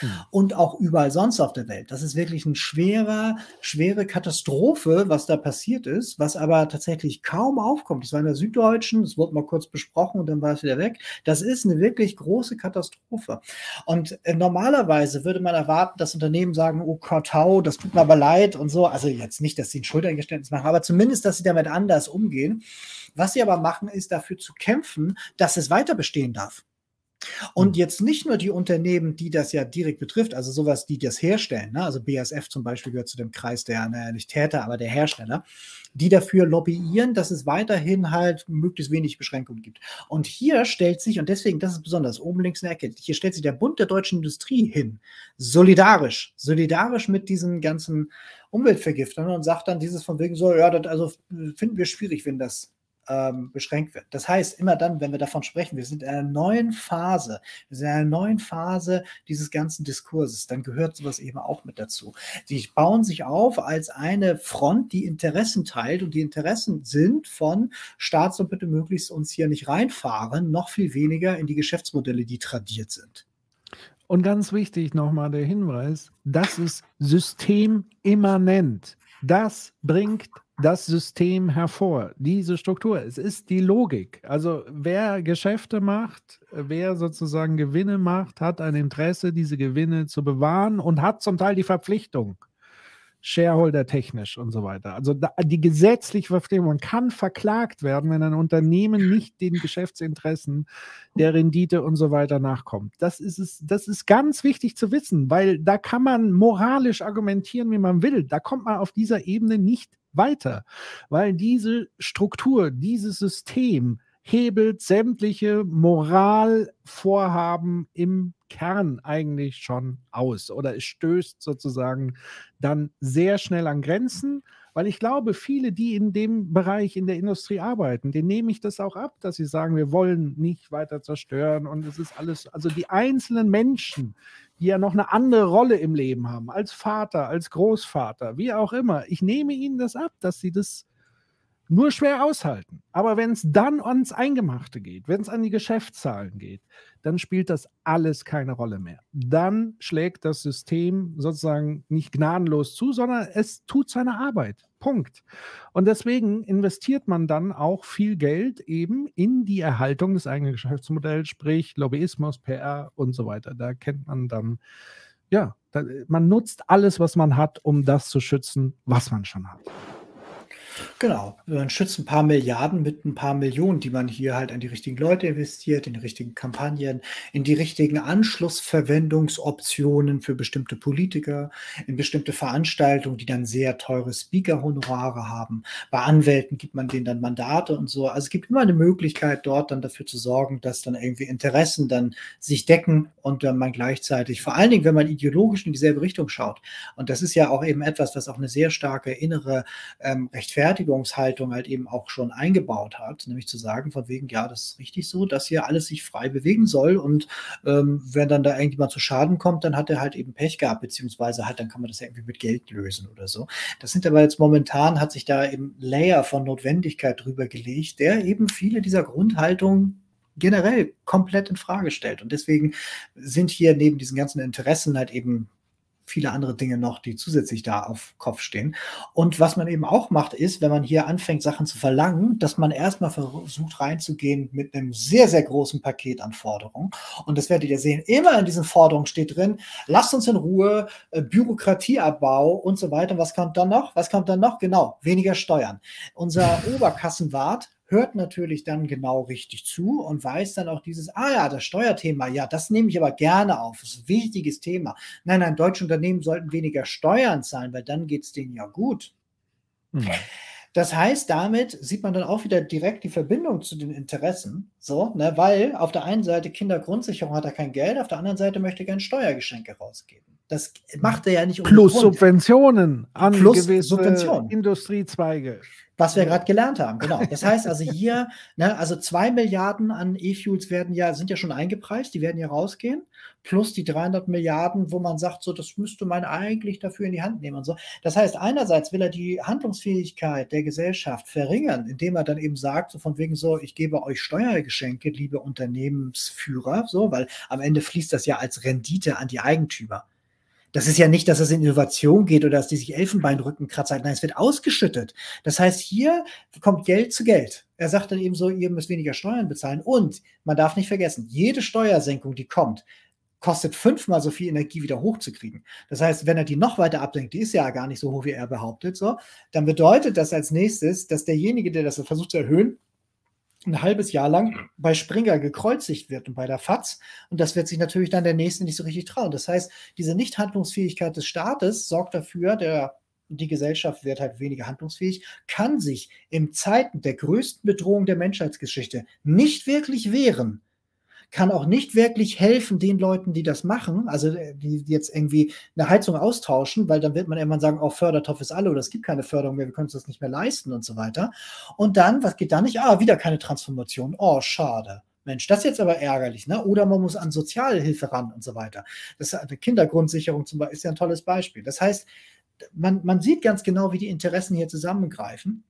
Hm. Und auch überall sonst auf der Welt. Das ist wirklich eine schwere, schwere Katastrophe, was da passiert ist, was aber tatsächlich kaum aufkommt. Das war in der Süddeutschen, das wurde mal kurz besprochen und dann war es wieder weg. Das ist eine wirklich große Katastrophe. Und äh, normalerweise würde man erwarten, dass Unternehmen sagen, oh Kartau, das tut mir aber leid und so. Also jetzt nicht, dass sie ein Schultergeständnis machen, aber zumindest, dass sie damit anders umgehen. Was sie aber machen, ist dafür zu kämpfen, dass es weiter bestehen darf. Und hm. jetzt nicht nur die Unternehmen, die das ja direkt betrifft, also sowas, die das herstellen, ne? also BASF zum Beispiel gehört zu dem Kreis der, naja, nicht Täter, aber der Hersteller, die dafür lobbyieren, dass es weiterhin halt möglichst wenig Beschränkungen gibt. Und hier stellt sich, und deswegen, das ist besonders, oben links in der Ecke, hier stellt sich der Bund der deutschen Industrie hin, solidarisch, solidarisch mit diesen ganzen Umweltvergiftern und sagt dann dieses von wegen so, ja, das also finden wir schwierig, wenn das ähm, beschränkt wird. Das heißt, immer dann, wenn wir davon sprechen, wir sind in einer neuen Phase, wir sind in einer neuen Phase dieses ganzen Diskurses, dann gehört sowas eben auch mit dazu. Die bauen sich auf als eine Front, die Interessen teilt und die Interessen sind von Staat soll bitte möglichst uns hier nicht reinfahren, noch viel weniger in die Geschäftsmodelle, die tradiert sind. Und ganz wichtig nochmal der Hinweis, das ist systemimmanent. Das bringt das System hervor, diese Struktur. Es ist die Logik. Also wer Geschäfte macht, wer sozusagen Gewinne macht, hat ein Interesse, diese Gewinne zu bewahren und hat zum Teil die Verpflichtung, Shareholder-technisch und so weiter. Also die gesetzliche Verpflichtung, kann verklagt werden, wenn ein Unternehmen nicht den Geschäftsinteressen der Rendite und so weiter nachkommt. Das ist, es, das ist ganz wichtig zu wissen, weil da kann man moralisch argumentieren, wie man will. Da kommt man auf dieser Ebene nicht weiter, weil diese Struktur, dieses System hebelt sämtliche Moralvorhaben im Kern eigentlich schon aus oder es stößt sozusagen dann sehr schnell an Grenzen, weil ich glaube, viele, die in dem Bereich in der Industrie arbeiten, denen nehme ich das auch ab, dass sie sagen, wir wollen nicht weiter zerstören und es ist alles, also die einzelnen Menschen, die ja noch eine andere Rolle im Leben haben, als Vater, als Großvater, wie auch immer. Ich nehme ihnen das ab, dass sie das nur schwer aushalten. Aber wenn es dann ans Eingemachte geht, wenn es an die Geschäftszahlen geht, dann spielt das alles keine Rolle mehr. Dann schlägt das System sozusagen nicht gnadenlos zu, sondern es tut seine Arbeit. Punkt. Und deswegen investiert man dann auch viel Geld eben in die Erhaltung des eigenen Geschäftsmodells, sprich Lobbyismus, PR und so weiter. Da kennt man dann, ja, man nutzt alles, was man hat, um das zu schützen, was man schon hat. Genau, man schützt ein paar Milliarden mit ein paar Millionen, die man hier halt an die richtigen Leute investiert, in die richtigen Kampagnen, in die richtigen Anschlussverwendungsoptionen für bestimmte Politiker, in bestimmte Veranstaltungen, die dann sehr teure Speaker-Honorare haben. Bei Anwälten gibt man denen dann Mandate und so. Also es gibt immer eine Möglichkeit, dort dann dafür zu sorgen, dass dann irgendwie Interessen dann sich decken und dann man gleichzeitig, vor allen Dingen, wenn man ideologisch in dieselbe Richtung schaut. Und das ist ja auch eben etwas, was auch eine sehr starke innere ähm, Rechtfertigung Verteidigungshaltung halt eben auch schon eingebaut hat, nämlich zu sagen, von wegen, ja, das ist richtig so, dass hier alles sich frei bewegen soll und ähm, wenn dann da irgendjemand zu Schaden kommt, dann hat er halt eben Pech gehabt, beziehungsweise halt, dann kann man das ja irgendwie mit Geld lösen oder so. Das sind aber jetzt momentan, hat sich da eben Layer von Notwendigkeit drüber gelegt, der eben viele dieser Grundhaltungen generell komplett in Frage stellt. Und deswegen sind hier neben diesen ganzen Interessen halt eben viele andere Dinge noch, die zusätzlich da auf Kopf stehen. Und was man eben auch macht, ist, wenn man hier anfängt, Sachen zu verlangen, dass man erstmal versucht reinzugehen mit einem sehr, sehr großen Paket an Forderungen. Und das werdet ihr sehen, immer in diesen Forderungen steht drin, lasst uns in Ruhe, äh, Bürokratieabbau und so weiter. Was kommt dann noch? Was kommt dann noch? Genau, weniger Steuern. Unser Oberkassenwart hört natürlich dann genau richtig zu und weiß dann auch dieses, ah ja, das Steuerthema, ja, das nehme ich aber gerne auf. Das ist ein wichtiges Thema. Nein, nein, deutsche Unternehmen sollten weniger Steuern zahlen, weil dann geht es denen ja gut. Mhm. Das heißt, damit sieht man dann auch wieder direkt die Verbindung zu den Interessen. So, ne, weil auf der einen Seite Kindergrundsicherung hat er kein Geld, auf der anderen Seite möchte er gerne Steuergeschenke rausgeben. Das macht er ja nicht Plus Subventionen an Plus gewisse Subventionen. Industriezweige. Was wir gerade gelernt haben, genau. Das *laughs* heißt also hier, ne, also zwei Milliarden an E-Fuels werden ja, sind ja schon eingepreist, die werden ja rausgehen, plus die 300 Milliarden, wo man sagt, so, das müsste man eigentlich dafür in die Hand nehmen und so. Das heißt, einerseits will er die Handlungsfähigkeit der Gesellschaft verringern, indem er dann eben sagt, so von wegen so, ich gebe euch Steuergeschenke, liebe Unternehmensführer, so, weil am Ende fließt das ja als Rendite an die Eigentümer. Das ist ja nicht, dass es in Innovation geht oder dass die sich Elfenbeinrücken kratzen. Nein, es wird ausgeschüttet. Das heißt, hier kommt Geld zu Geld. Er sagt dann eben so, ihr müsst weniger Steuern bezahlen. Und man darf nicht vergessen, jede Steuersenkung, die kommt, kostet fünfmal so viel Energie wieder hochzukriegen. Das heißt, wenn er die noch weiter absenkt, die ist ja gar nicht so hoch, wie er behauptet, so, dann bedeutet das als nächstes, dass derjenige, der das versucht zu erhöhen, ein halbes Jahr lang bei Springer gekreuzigt wird und bei der FAZ. Und das wird sich natürlich dann der Nächste nicht so richtig trauen. Das heißt, diese Nichthandlungsfähigkeit des Staates sorgt dafür, der, die Gesellschaft wird halt weniger handlungsfähig, kann sich in Zeiten der größten Bedrohung der Menschheitsgeschichte nicht wirklich wehren kann auch nicht wirklich helfen den Leuten, die das machen, also äh, die, jetzt irgendwie eine Heizung austauschen, weil dann wird man irgendwann sagen, auch oh, Fördertopf ist alle oder es gibt keine Förderung mehr, wir können uns das nicht mehr leisten und so weiter. Und dann, was geht da nicht? Ah, wieder keine Transformation. Oh, schade. Mensch, das ist jetzt aber ärgerlich, ne? Oder man muss an Sozialhilfe ran und so weiter. Das eine Kindergrundsicherung zum Beispiel ist ja ein tolles Beispiel. Das heißt, man, man sieht ganz genau, wie die Interessen hier zusammengreifen.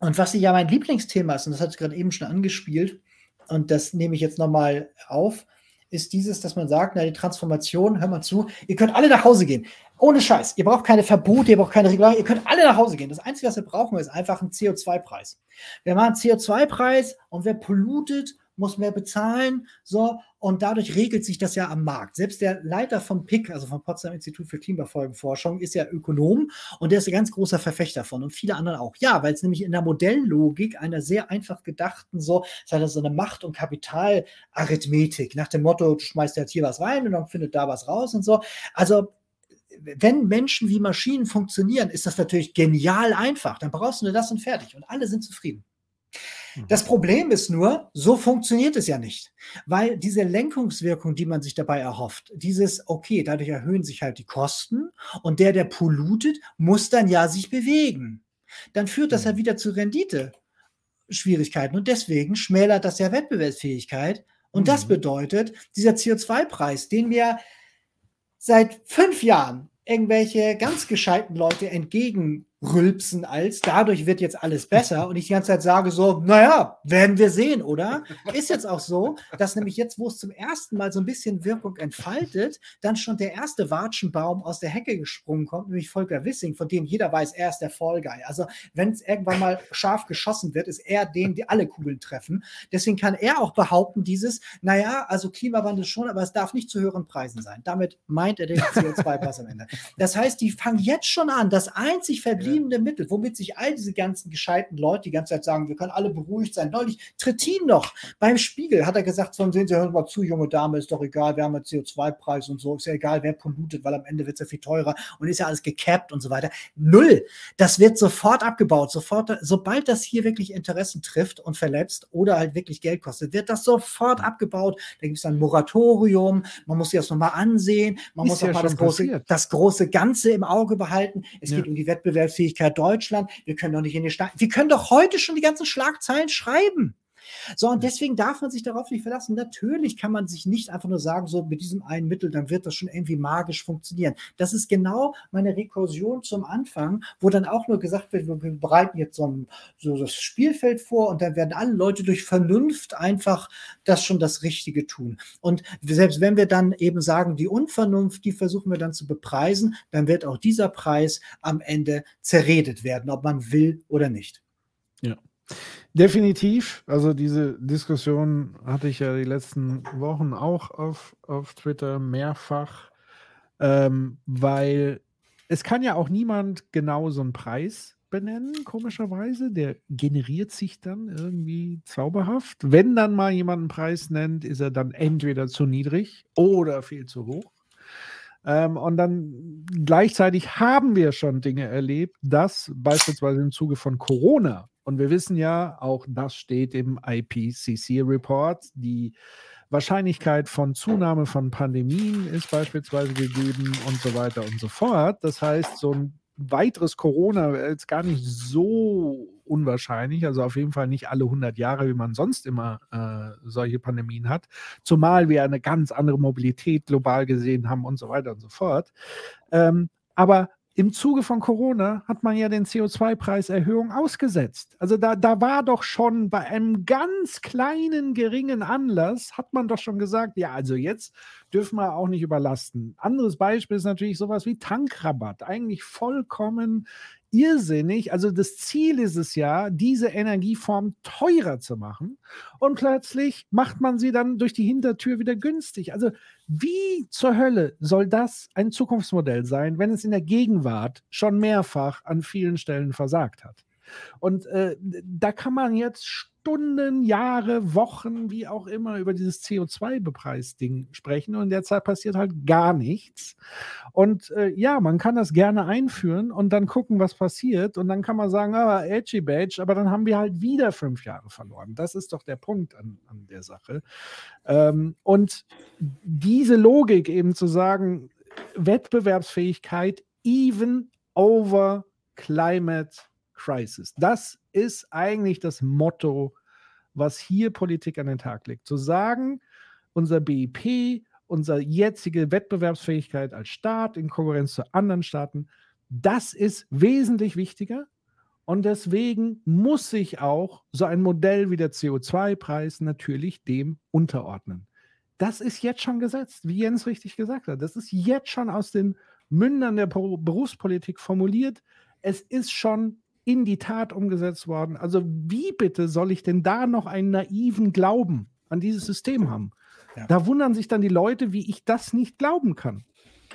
Und was ja mein Lieblingsthema ist, und das hat es gerade eben schon angespielt, und das nehme ich jetzt nochmal auf, ist dieses, dass man sagt, na, die Transformation, hör mal zu, ihr könnt alle nach Hause gehen. Ohne Scheiß. Ihr braucht keine Verbote, ihr braucht keine Regularien, ihr könnt alle nach Hause gehen. Das Einzige, was wir brauchen, ist einfach ein CO2-Preis. Wir machen einen CO2-Preis und wer pollutet, muss mehr bezahlen, so, und dadurch regelt sich das ja am Markt. Selbst der Leiter vom PIC, also vom Potsdam Institut für Klimafolgenforschung, ist ja Ökonom und der ist ein ganz großer Verfechter von und viele andere auch. Ja, weil es nämlich in der Modelllogik einer sehr einfach gedachten, so, es hat so eine Macht- und Kapitalarithmetik nach dem Motto, du schmeißt jetzt hier was rein und dann findet da was raus und so. Also wenn Menschen wie Maschinen funktionieren, ist das natürlich genial einfach. Dann brauchst du nur das und fertig. Und alle sind zufrieden. Das mhm. Problem ist nur, so funktioniert es ja nicht, weil diese Lenkungswirkung, die man sich dabei erhofft, dieses, okay, dadurch erhöhen sich halt die Kosten und der, der pollutet, muss dann ja sich bewegen. Dann führt das ja mhm. wieder zu Rendite-Schwierigkeiten und deswegen schmälert das ja Wettbewerbsfähigkeit. Und mhm. das bedeutet, dieser CO2-Preis, den wir seit fünf Jahren irgendwelche ganz gescheiten Leute entgegen rülpsen als, dadurch wird jetzt alles besser und ich die ganze Zeit sage so, naja, werden wir sehen, oder? Ist jetzt auch so, dass nämlich jetzt, wo es zum ersten Mal so ein bisschen Wirkung entfaltet, dann schon der erste Watschenbaum aus der Hecke gesprungen kommt, nämlich Volker Wissing, von dem jeder weiß, er ist der Fall Guy. Also wenn es irgendwann mal scharf geschossen wird, ist er den, die alle Kugeln treffen. Deswegen kann er auch behaupten, dieses, naja, also Klimawandel schon, aber es darf nicht zu höheren Preisen sein. Damit meint er den CO2-Preis am Ende. Das heißt, die fangen jetzt schon an, das einzig verbliebene verbliebene. Mittel, womit sich all diese ganzen gescheiten Leute die ganze Zeit sagen, wir können alle beruhigt sein. Neulich Trittin noch beim Spiegel hat er gesagt, von sehen Sie, hören mal zu, junge Dame, ist doch egal, wir haben einen CO2-Preis und so, ist ja egal, wer pollutet, weil am Ende wird es ja viel teurer und ist ja alles gecapped und so weiter. Null. Das wird sofort abgebaut. Sofort, sobald das hier wirklich Interessen trifft und verletzt oder halt wirklich Geld kostet, wird das sofort abgebaut. Da gibt es ein Moratorium, man muss sich das nochmal ansehen, man ist muss auch ja mal das große, das große Ganze im Auge behalten. Es ja. geht um die Wettbewerbsfähigkeit Deutschland. Wir können doch nicht in den Staaten, wir können doch heute schon die ganzen Schlagzeilen schreiben. So, und deswegen darf man sich darauf nicht verlassen. Natürlich kann man sich nicht einfach nur sagen, so mit diesem einen Mittel, dann wird das schon irgendwie magisch funktionieren. Das ist genau meine Rekursion zum Anfang, wo dann auch nur gesagt wird, wir bereiten jetzt so, ein, so das Spielfeld vor und dann werden alle Leute durch Vernunft einfach das schon das Richtige tun. Und selbst wenn wir dann eben sagen, die Unvernunft, die versuchen wir dann zu bepreisen, dann wird auch dieser Preis am Ende zerredet werden, ob man will oder nicht. Ja. Definitiv. Also diese Diskussion hatte ich ja die letzten Wochen auch auf, auf Twitter mehrfach, ähm, weil es kann ja auch niemand genau so einen Preis benennen, komischerweise. Der generiert sich dann irgendwie zauberhaft. Wenn dann mal jemand einen Preis nennt, ist er dann entweder zu niedrig oder viel zu hoch. Ähm, und dann gleichzeitig haben wir schon Dinge erlebt, dass beispielsweise im Zuge von Corona und wir wissen ja, auch das steht im IPCC-Report, die Wahrscheinlichkeit von Zunahme von Pandemien ist beispielsweise gegeben und so weiter und so fort. Das heißt, so ein weiteres Corona ist gar nicht so unwahrscheinlich, also auf jeden Fall nicht alle 100 Jahre, wie man sonst immer äh, solche Pandemien hat, zumal wir eine ganz andere Mobilität global gesehen haben und so weiter und so fort. Ähm, aber im Zuge von Corona hat man ja den CO2-Preiserhöhung ausgesetzt. Also da, da war doch schon bei einem ganz kleinen, geringen Anlass, hat man doch schon gesagt, ja, also jetzt dürfen wir auch nicht überlasten. Anderes Beispiel ist natürlich sowas wie Tankrabatt. Eigentlich vollkommen irrsinnig. Also das Ziel ist es ja, diese Energieform teurer zu machen. Und plötzlich macht man sie dann durch die Hintertür wieder günstig. Also wie zur Hölle soll das ein Zukunftsmodell sein, wenn es in der Gegenwart schon mehrfach an vielen Stellen versagt hat? Und äh, da kann man jetzt Stunden, Jahre, Wochen, wie auch immer, über dieses CO2-Bepreis-Ding sprechen und in der Zeit passiert halt gar nichts. Und äh, ja, man kann das gerne einführen und dann gucken, was passiert. Und dann kann man sagen, ah, edgy badge, aber dann haben wir halt wieder fünf Jahre verloren. Das ist doch der Punkt an, an der Sache. Ähm, und diese Logik eben zu sagen, Wettbewerbsfähigkeit even over climate crisis. Das ist eigentlich das Motto, was hier Politik an den Tag legt. Zu sagen, unser BIP, unsere jetzige Wettbewerbsfähigkeit als Staat in Konkurrenz zu anderen Staaten, das ist wesentlich wichtiger. Und deswegen muss sich auch so ein Modell wie der CO2-Preis natürlich dem unterordnen. Das ist jetzt schon gesetzt, wie Jens richtig gesagt hat. Das ist jetzt schon aus den Mündern der Berufspolitik formuliert. Es ist schon in die Tat umgesetzt worden. Also wie bitte soll ich denn da noch einen naiven Glauben an dieses System haben? Ja. Da wundern sich dann die Leute, wie ich das nicht glauben kann.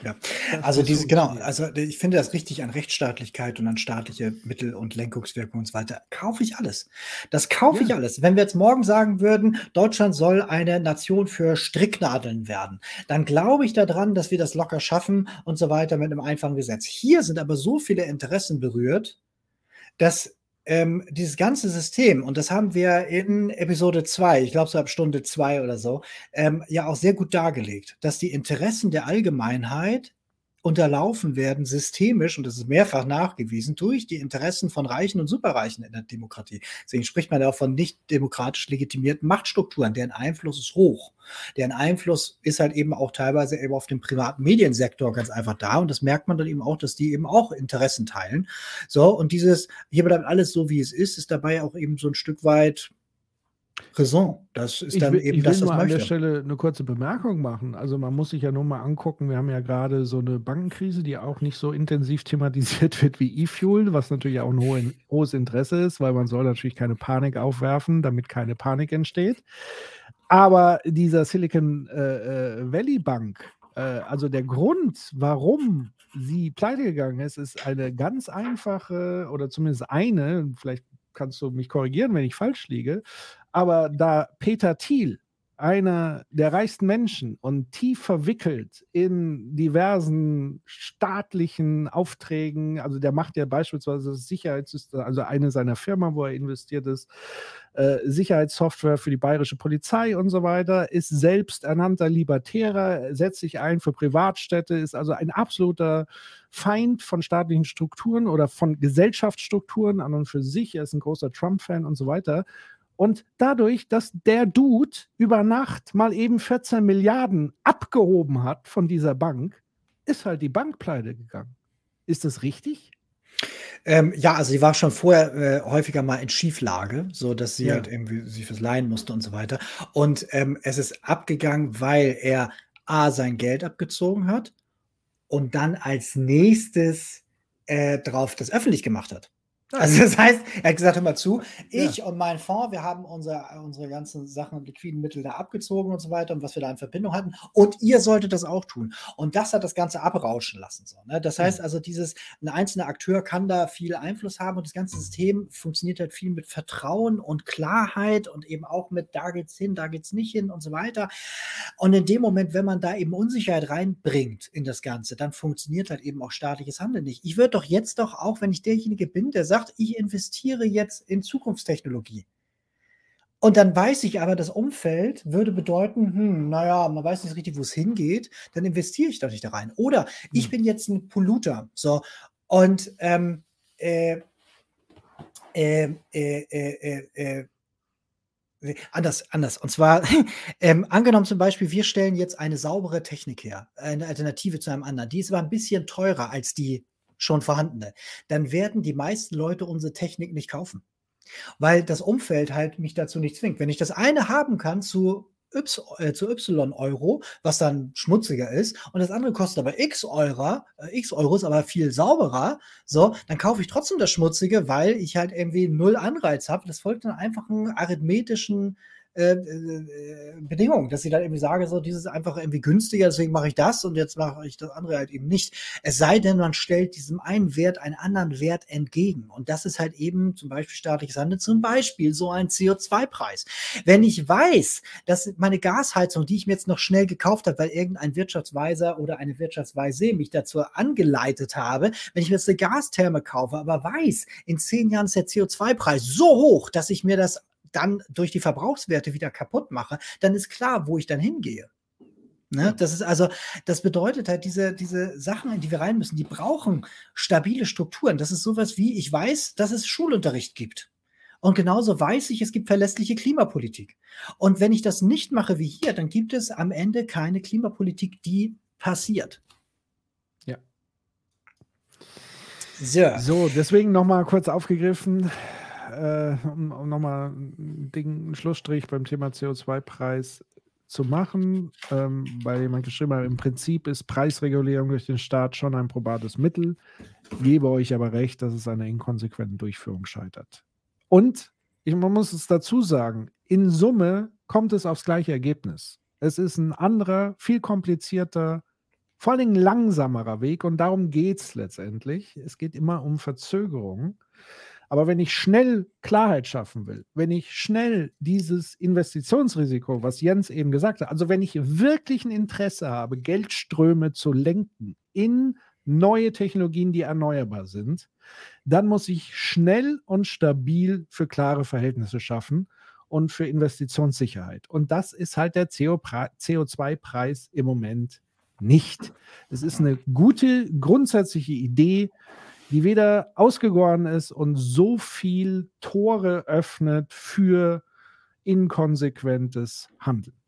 Ja, also diese, genau, also ich finde das richtig an Rechtsstaatlichkeit und an staatliche Mittel und Lenkungswirkung und so weiter. Kaufe ich alles. Das kaufe ja. ich alles. Wenn wir jetzt morgen sagen würden, Deutschland soll eine Nation für Stricknadeln werden, dann glaube ich daran, dass wir das locker schaffen und so weiter mit einem einfachen Gesetz. Hier sind aber so viele Interessen berührt, dass ähm, dieses ganze System, und das haben wir in Episode 2, ich glaube so ab Stunde 2 oder so, ähm, ja auch sehr gut dargelegt, dass die Interessen der Allgemeinheit unterlaufen werden, systemisch, und das ist mehrfach nachgewiesen, durch die Interessen von Reichen und Superreichen in der Demokratie. Deswegen spricht man ja auch von nicht demokratisch legitimierten Machtstrukturen, deren Einfluss ist hoch. Deren Einfluss ist halt eben auch teilweise eben auf dem privaten Mediensektor ganz einfach da. Und das merkt man dann eben auch, dass die eben auch Interessen teilen. So, und dieses, hier bleibt alles so, wie es ist, ist dabei auch eben so ein Stück weit Raison. Das ist dann ich will, eben ich das, will mal an der Stelle eine kurze Bemerkung machen. Also man muss sich ja nur mal angucken, wir haben ja gerade so eine Bankenkrise, die auch nicht so intensiv thematisiert wird wie E-Fuel, was natürlich auch ein hohe, hohes Interesse ist, weil man soll natürlich keine Panik aufwerfen, damit keine Panik entsteht. Aber dieser Silicon äh, äh Valley Bank, äh, also der Grund, warum sie pleite gegangen ist, ist eine ganz einfache oder zumindest eine, vielleicht kannst du mich korrigieren, wenn ich falsch liege, aber da Peter Thiel einer der reichsten Menschen und tief verwickelt in diversen staatlichen Aufträgen. Also der macht ja beispielsweise das Sicherheitssystem, also eine seiner Firmen, wo er investiert ist, äh, Sicherheitssoftware für die bayerische Polizei und so weiter, ist selbst ernannter Libertärer, setzt sich ein für Privatstädte, ist also ein absoluter Feind von staatlichen Strukturen oder von Gesellschaftsstrukturen an und für sich. Er ist ein großer Trump-Fan und so weiter. Und dadurch, dass der Dude über Nacht mal eben 14 Milliarden abgehoben hat von dieser Bank, ist halt die Bank pleite gegangen. Ist das richtig? Ähm, ja, also sie war schon vorher äh, häufiger mal in Schieflage, so dass sie ja. halt irgendwie sich fürs leihen musste und so weiter. Und ähm, es ist abgegangen, weil er A sein Geld abgezogen hat und dann als nächstes äh, drauf das öffentlich gemacht hat. Also das heißt, er hat gesagt, hör mal zu, ich ja. und mein Fonds, wir haben unser, unsere ganzen Sachen und liquiden Mittel da abgezogen und so weiter und was wir da in Verbindung hatten. Und ihr solltet das auch tun. Und das hat das Ganze abrauschen lassen. So, ne? Das heißt also, dieses, ein einzelner Akteur kann da viel Einfluss haben und das ganze System funktioniert halt viel mit Vertrauen und Klarheit und eben auch mit, da geht's hin, da geht's nicht hin und so weiter. Und in dem Moment, wenn man da eben Unsicherheit reinbringt in das Ganze, dann funktioniert halt eben auch staatliches Handeln nicht. Ich würde doch jetzt doch auch, wenn ich derjenige bin, der sagt, sagt, ich investiere jetzt in Zukunftstechnologie. Und dann weiß ich aber, das Umfeld würde bedeuten, hm, naja, man weiß nicht richtig, wo es hingeht, dann investiere ich doch nicht da rein. Oder ich hm. bin jetzt ein Polluter, so, und ähm, äh, äh, äh, äh anders, anders. Und zwar, *laughs* ähm, angenommen zum Beispiel, wir stellen jetzt eine saubere Technik her, eine Alternative zu einem anderen. Die ist aber ein bisschen teurer als die schon vorhandene, dann werden die meisten Leute unsere Technik nicht kaufen. Weil das Umfeld halt mich dazu nicht zwingt. Wenn ich das eine haben kann zu Y, äh, zu Y Euro, was dann schmutziger ist, und das andere kostet aber X Euro, äh, X Euros, aber viel sauberer, so, dann kaufe ich trotzdem das Schmutzige, weil ich halt irgendwie null Anreiz habe. Das folgt dann einfach einen arithmetischen äh, äh, Bedingungen, dass ich dann irgendwie sage, so dieses ist einfach irgendwie günstiger, deswegen mache ich das und jetzt mache ich das andere halt eben nicht. Es sei denn, man stellt diesem einen Wert einen anderen Wert entgegen. Und das ist halt eben zum Beispiel staatliches Handeln, zum Beispiel so ein CO2-Preis. Wenn ich weiß, dass meine Gasheizung, die ich mir jetzt noch schnell gekauft habe, weil irgendein Wirtschaftsweiser oder eine Wirtschaftsweise mich dazu angeleitet habe, wenn ich mir jetzt eine Gastherme kaufe, aber weiß, in zehn Jahren ist der CO2-Preis so hoch, dass ich mir das dann durch die Verbrauchswerte wieder kaputt mache, dann ist klar, wo ich dann hingehe. Ne? Das ist also, das bedeutet halt, diese, diese Sachen, in die wir rein müssen, die brauchen stabile Strukturen. Das ist sowas wie, ich weiß, dass es Schulunterricht gibt. Und genauso weiß ich, es gibt verlässliche Klimapolitik. Und wenn ich das nicht mache wie hier, dann gibt es am Ende keine Klimapolitik, die passiert. Ja. So, so deswegen nochmal kurz aufgegriffen äh, um, um nochmal einen Schlussstrich beim Thema CO2-Preis zu machen, ähm, weil jemand geschrieben hat, im Prinzip ist Preisregulierung durch den Staat schon ein probates Mittel, gebe euch aber recht, dass es an einer inkonsequenten Durchführung scheitert. Und ich, man muss es dazu sagen, in Summe kommt es aufs gleiche Ergebnis. Es ist ein anderer, viel komplizierter, vor Dingen langsamerer Weg und darum geht es letztendlich. Es geht immer um Verzögerung. Aber wenn ich schnell Klarheit schaffen will, wenn ich schnell dieses Investitionsrisiko, was Jens eben gesagt hat, also wenn ich wirklich ein Interesse habe, Geldströme zu lenken in neue Technologien, die erneuerbar sind, dann muss ich schnell und stabil für klare Verhältnisse schaffen und für Investitionssicherheit. Und das ist halt der CO2-Preis im Moment nicht. Es ist eine gute grundsätzliche Idee, die weder ausgegoren ist und so viel Tore öffnet für inkonsequentes Handeln.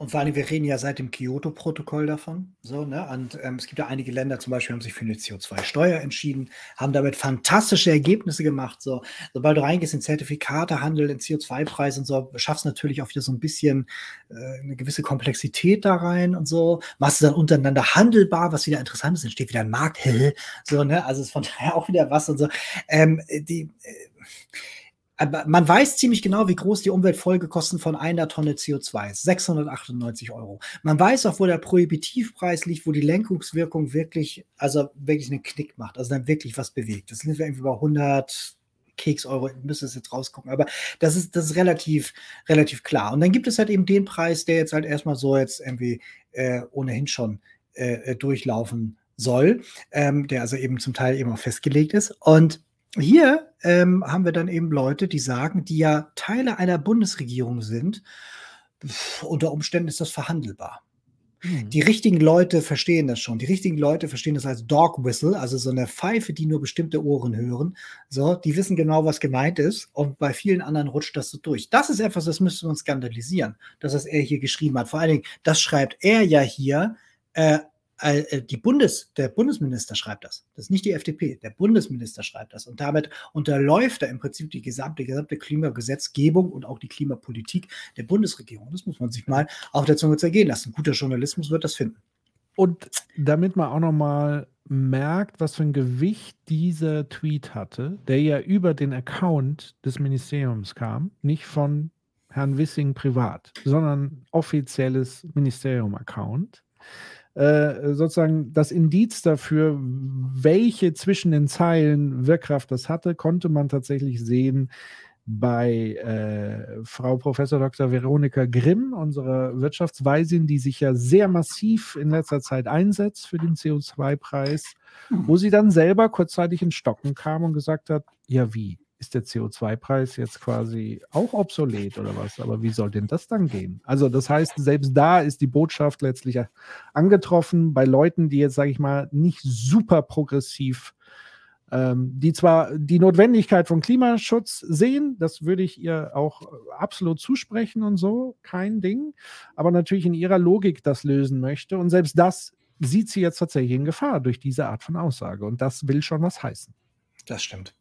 Und vor allem, wir reden ja seit dem Kyoto-Protokoll davon. So, ne? Und ähm, es gibt ja einige Länder, zum Beispiel, haben sich für eine CO2-Steuer entschieden, haben damit fantastische Ergebnisse gemacht. So, sobald du reingehst in Zertifikatehandel, in CO2-Preis und so, schaffst natürlich auch wieder so ein bisschen äh, eine gewisse Komplexität da rein und so. Machst du dann untereinander handelbar, was wieder interessant ist, entsteht wieder ein Markt. *laughs* so, ne? Also ist von daher auch wieder was und so. Ähm, die, äh, man weiß ziemlich genau, wie groß die Umweltfolgekosten von einer Tonne CO2 ist. 698 Euro. Man weiß auch, wo der Prohibitivpreis liegt, wo die Lenkungswirkung wirklich, also wirklich einen Knick macht, also dann wirklich was bewegt. Das sind wir irgendwie bei 100 Keks Euro, ich müsste es jetzt rausgucken, aber das ist, das ist relativ, relativ klar. Und dann gibt es halt eben den Preis, der jetzt halt erstmal so jetzt irgendwie äh, ohnehin schon äh, durchlaufen soll, ähm, der also eben zum Teil eben auch festgelegt ist. Und hier ähm, haben wir dann eben Leute, die sagen, die ja Teile einer Bundesregierung sind, pff, unter Umständen ist das verhandelbar. Mhm. Die richtigen Leute verstehen das schon. Die richtigen Leute verstehen das als Dog Whistle, also so eine Pfeife, die nur bestimmte Ohren hören. So, die wissen genau, was gemeint ist. Und bei vielen anderen rutscht das so durch. Das ist etwas, das müsste uns skandalisieren, dass das er hier geschrieben hat. Vor allen Dingen, das schreibt er ja hier äh, die Bundes, der Bundesminister schreibt das. Das ist nicht die FDP. Der Bundesminister schreibt das. Und damit unterläuft er im Prinzip die gesamte, gesamte Klimagesetzgebung und auch die Klimapolitik der Bundesregierung. Das muss man sich mal auf der Zunge zergehen lassen. Guter Journalismus wird das finden. Und damit man auch nochmal merkt, was für ein Gewicht dieser Tweet hatte, der ja über den Account des Ministeriums kam, nicht von Herrn Wissing privat, sondern offizielles Ministerium-Account äh, sozusagen das Indiz dafür, welche zwischen den Zeilen Wirkkraft das hatte, konnte man tatsächlich sehen bei äh, Frau Professor Dr. Veronika Grimm, unserer Wirtschaftsweisin, die sich ja sehr massiv in letzter Zeit einsetzt für den CO2-Preis, wo sie dann selber kurzzeitig in Stocken kam und gesagt hat, ja wie, ist der CO2-Preis jetzt quasi auch obsolet oder was? Aber wie soll denn das dann gehen? Also das heißt, selbst da ist die Botschaft letztlich angetroffen bei Leuten, die jetzt, sage ich mal, nicht super progressiv, ähm, die zwar die Notwendigkeit von Klimaschutz sehen, das würde ich ihr auch absolut zusprechen und so, kein Ding, aber natürlich in ihrer Logik das lösen möchte. Und selbst das sieht sie jetzt tatsächlich in Gefahr durch diese Art von Aussage. Und das will schon was heißen. Das stimmt.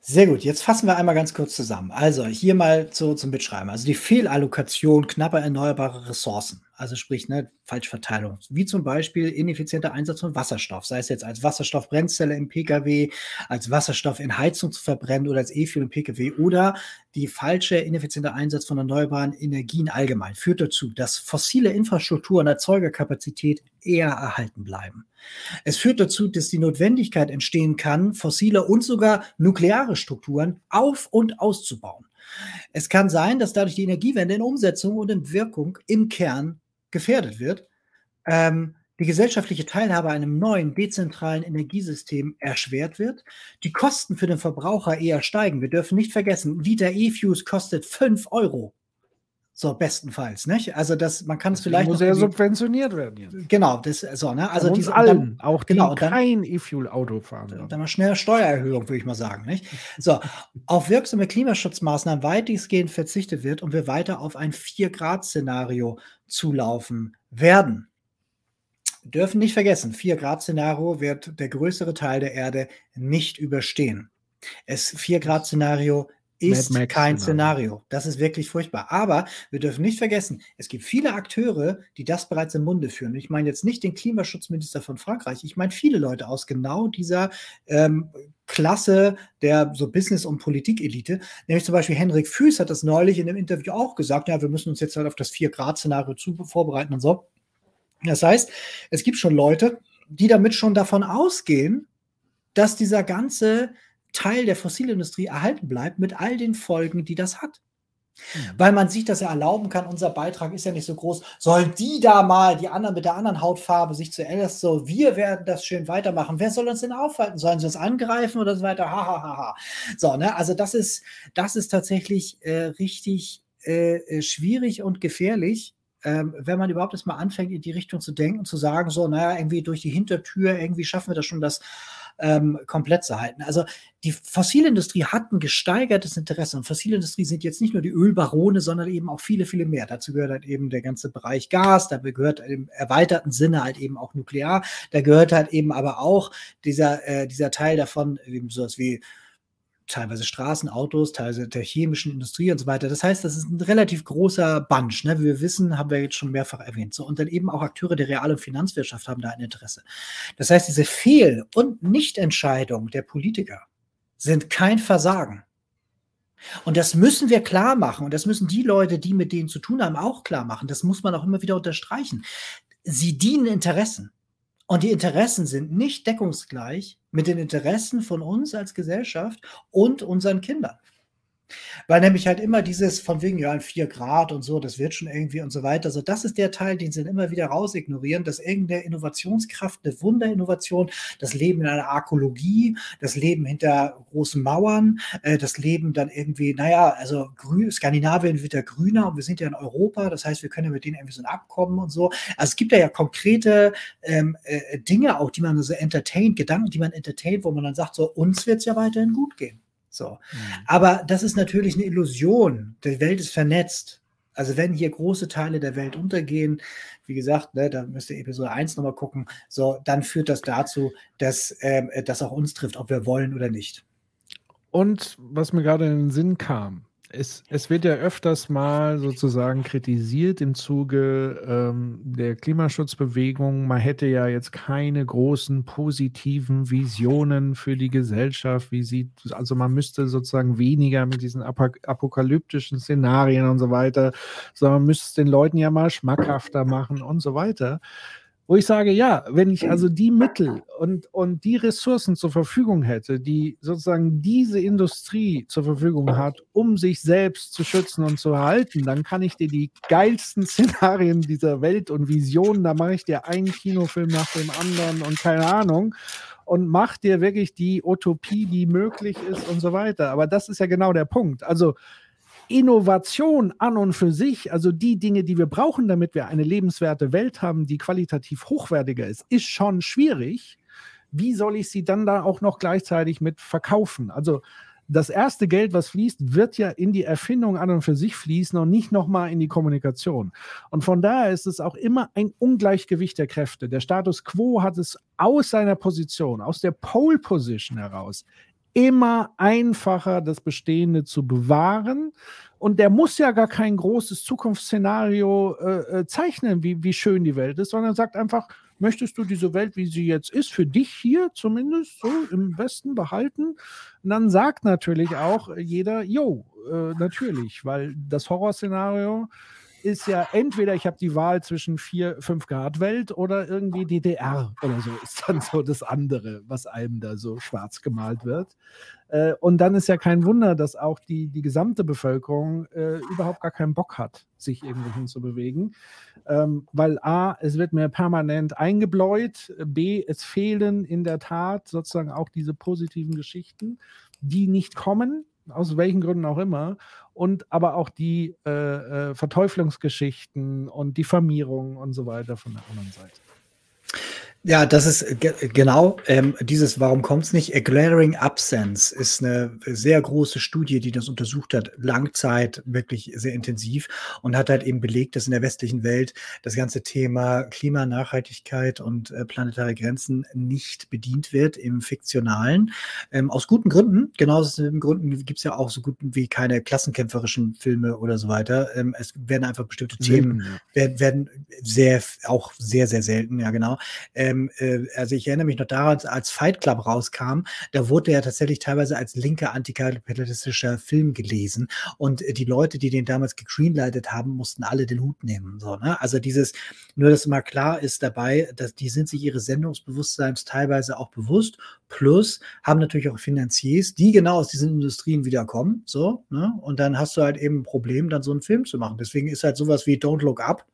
Sehr gut, jetzt fassen wir einmal ganz kurz zusammen. Also hier mal zu, zum Mitschreiben. Also die Fehlallokation knapper erneuerbare Ressourcen also sprich ne, Falschverteilung, wie zum Beispiel ineffizienter Einsatz von Wasserstoff, sei es jetzt als Wasserstoffbrennzelle im Pkw, als Wasserstoff in Heizung zu verbrennen oder als E-Fuel im Pkw oder die falsche ineffiziente Einsatz von erneuerbaren Energien allgemein führt dazu, dass fossile Infrastruktur und Erzeugerkapazität eher erhalten bleiben. Es führt dazu, dass die Notwendigkeit entstehen kann, fossile und sogar nukleare Strukturen auf- und auszubauen. Es kann sein, dass dadurch die Energiewende in Umsetzung und in Wirkung im Kern gefährdet wird, ähm, die gesellschaftliche Teilhabe an einem neuen dezentralen Energiesystem erschwert wird, die Kosten für den Verbraucher eher steigen. Wir dürfen nicht vergessen, Liter E-Fuse kostet 5 Euro. So, bestenfalls, nicht? Also, das, man kann es vielleicht. Muss ja subventioniert werden jetzt. Genau, das, so, ne? Also, diese, allen, dann, auch die genau, kein E-Fuel-Auto fahren. Dann, dann mal schnell Steuererhöhung, würde ich mal sagen, nicht? So, auf wirksame Klimaschutzmaßnahmen weitestgehend verzichtet wird und wir weiter auf ein 4-Grad-Szenario zulaufen werden. Wir dürfen nicht vergessen, 4-Grad-Szenario wird der größere Teil der Erde nicht überstehen. Es 4-Grad-Szenario ist kein Szenario. Das ist wirklich furchtbar. Aber wir dürfen nicht vergessen, es gibt viele Akteure, die das bereits im Munde führen. Ich meine jetzt nicht den Klimaschutzminister von Frankreich, ich meine viele Leute aus genau dieser ähm, Klasse der so Business- und Politikelite. Nämlich zum Beispiel Henrik Füß hat das neulich in einem Interview auch gesagt, ja, wir müssen uns jetzt halt auf das Vier-Grad-Szenario vorbereiten und so. Das heißt, es gibt schon Leute, die damit schon davon ausgehen, dass dieser ganze Teil der Fossilindustrie erhalten bleibt mit all den Folgen, die das hat. Mhm. Weil man sich das ja erlauben kann, unser Beitrag ist ja nicht so groß. Sollen die da mal, die anderen mit der anderen Hautfarbe, sich zuerst so, wir werden das schön weitermachen. Wer soll uns denn aufhalten? Sollen sie uns angreifen oder so weiter? Ha, ha, ha, ha. So, ne, also das ist, das ist tatsächlich äh, richtig äh, äh schwierig und gefährlich. Ähm, wenn man überhaupt erst mal anfängt, in die Richtung zu denken und zu sagen, so, naja, irgendwie durch die Hintertür, irgendwie schaffen wir das schon, das ähm, komplett zu halten. Also die Fossilindustrie hat ein gesteigertes Interesse. Und Fossilindustrie sind jetzt nicht nur die Ölbarone, sondern eben auch viele, viele mehr. Dazu gehört halt eben der ganze Bereich Gas, da gehört im erweiterten Sinne halt eben auch Nuklear, da gehört halt eben aber auch dieser, äh, dieser Teil davon, eben sowas wie teilweise Straßenautos, teilweise der chemischen Industrie und so weiter. Das heißt, das ist ein relativ großer Bunch. Ne? Wie wir wissen, haben wir jetzt schon mehrfach erwähnt. So, und dann eben auch Akteure der Real- und Finanzwirtschaft haben da ein Interesse. Das heißt, diese Fehl- und Nichtentscheidung der Politiker sind kein Versagen. Und das müssen wir klar machen. Und das müssen die Leute, die mit denen zu tun haben, auch klar machen. Das muss man auch immer wieder unterstreichen. Sie dienen Interessen. Und die Interessen sind nicht deckungsgleich mit den Interessen von uns als Gesellschaft und unseren Kindern. Weil nämlich halt immer dieses von wegen, ja, 4 Grad und so, das wird schon irgendwie und so weiter. So, das ist der Teil, den sie dann immer wieder raus ignorieren, dass irgendeine Innovationskraft, eine Wunderinnovation, das Leben in einer Arkologie, das Leben hinter großen Mauern, äh, das Leben dann irgendwie, naja, also grün, Skandinavien wird ja grüner und wir sind ja in Europa, das heißt, wir können ja mit denen irgendwie so ein Abkommen und so. Also es gibt ja, ja konkrete ähm, äh, Dinge auch, die man so entertaint, Gedanken, die man entertaint, wo man dann sagt, so, uns wird es ja weiterhin gut gehen. So. Mhm. Aber das ist natürlich eine Illusion. Die Welt ist vernetzt. Also wenn hier große Teile der Welt untergehen, wie gesagt, ne, da müsst ihr Episode 1 nochmal gucken, so, dann führt das dazu, dass ähm, das auch uns trifft, ob wir wollen oder nicht. Und was mir gerade in den Sinn kam, es, es wird ja öfters mal sozusagen kritisiert im Zuge ähm, der Klimaschutzbewegung. Man hätte ja jetzt keine großen positiven Visionen für die Gesellschaft. Wie sieht, also man müsste sozusagen weniger mit diesen apokalyptischen Szenarien und so weiter, sondern man müsste es den Leuten ja mal schmackhafter machen und so weiter wo ich sage, ja, wenn ich also die Mittel und, und die Ressourcen zur Verfügung hätte, die sozusagen diese Industrie zur Verfügung hat, um sich selbst zu schützen und zu erhalten, dann kann ich dir die geilsten *laughs* Szenarien dieser Welt und Visionen, da mache ich dir einen Kinofilm nach dem anderen und keine Ahnung und mach dir wirklich die Utopie, die möglich ist und so weiter. Aber das ist ja genau der Punkt. Also Innovation an und für sich, also die Dinge, die wir brauchen, damit wir eine lebenswerte Welt haben, die qualitativ hochwertiger ist, ist schon schwierig. Wie soll ich sie dann da auch noch gleichzeitig mit verkaufen? Also das erste Geld, was fließt, wird ja in die Erfindung an und für sich fließen und nicht nochmal in die Kommunikation. Und von daher ist es auch immer ein Ungleichgewicht der Kräfte. Der Status quo hat es aus seiner Position, aus der Pole Position heraus, immer einfacher, das Bestehende zu bewahren. Und der muss ja gar kein großes Zukunftsszenario äh, äh, zeichnen, wie, wie schön die Welt ist, sondern sagt einfach, möchtest du diese Welt, wie sie jetzt ist, für dich hier zumindest so im Westen behalten? Und dann sagt natürlich auch jeder, jo, äh, natürlich, weil das Horrorszenario ist ja entweder ich habe die Wahl zwischen 4, 5 Grad Welt oder irgendwie DDR oder so ist dann so das andere, was einem da so schwarz gemalt wird. Äh, und dann ist ja kein Wunder, dass auch die, die gesamte Bevölkerung äh, überhaupt gar keinen Bock hat, sich irgendwo hinzubewegen. Ähm, weil A, es wird mehr permanent eingebläut, B, es fehlen in der Tat sozusagen auch diese positiven Geschichten, die nicht kommen, aus welchen Gründen auch immer, und aber auch die äh, äh, Verteuflungsgeschichten und Diffamierung und so weiter von der anderen Seite. Ja, das ist ge genau ähm, dieses Warum kommt es nicht? A Glaring Absence ist eine sehr große Studie, die das untersucht hat, Langzeit, wirklich sehr intensiv und hat halt eben belegt, dass in der westlichen Welt das ganze Thema Klima, Nachhaltigkeit und äh, planetare Grenzen nicht bedient wird im Fiktionalen. Ähm, aus guten Gründen, genau aus den Gründen gibt es ja auch so gut wie keine klassenkämpferischen Filme oder so weiter. Ähm, es werden einfach bestimmte Themen, werden, werden sehr, auch sehr, sehr selten, ja genau. Äh, ähm, äh, also ich erinnere mich noch daran, als Fight Club rauskam, da wurde er tatsächlich teilweise als linker antikapitalistischer Film gelesen und äh, die Leute, die den damals gegreenlightet haben, mussten alle den Hut nehmen. So, ne? Also dieses, nur dass mal klar ist dabei, dass die sind sich ihres Sendungsbewusstseins teilweise auch bewusst, plus haben natürlich auch Finanziers, die genau aus diesen Industrien wiederkommen, so, ne? Und dann hast du halt eben ein Problem, dann so einen Film zu machen. Deswegen ist halt sowas wie Don't Look Up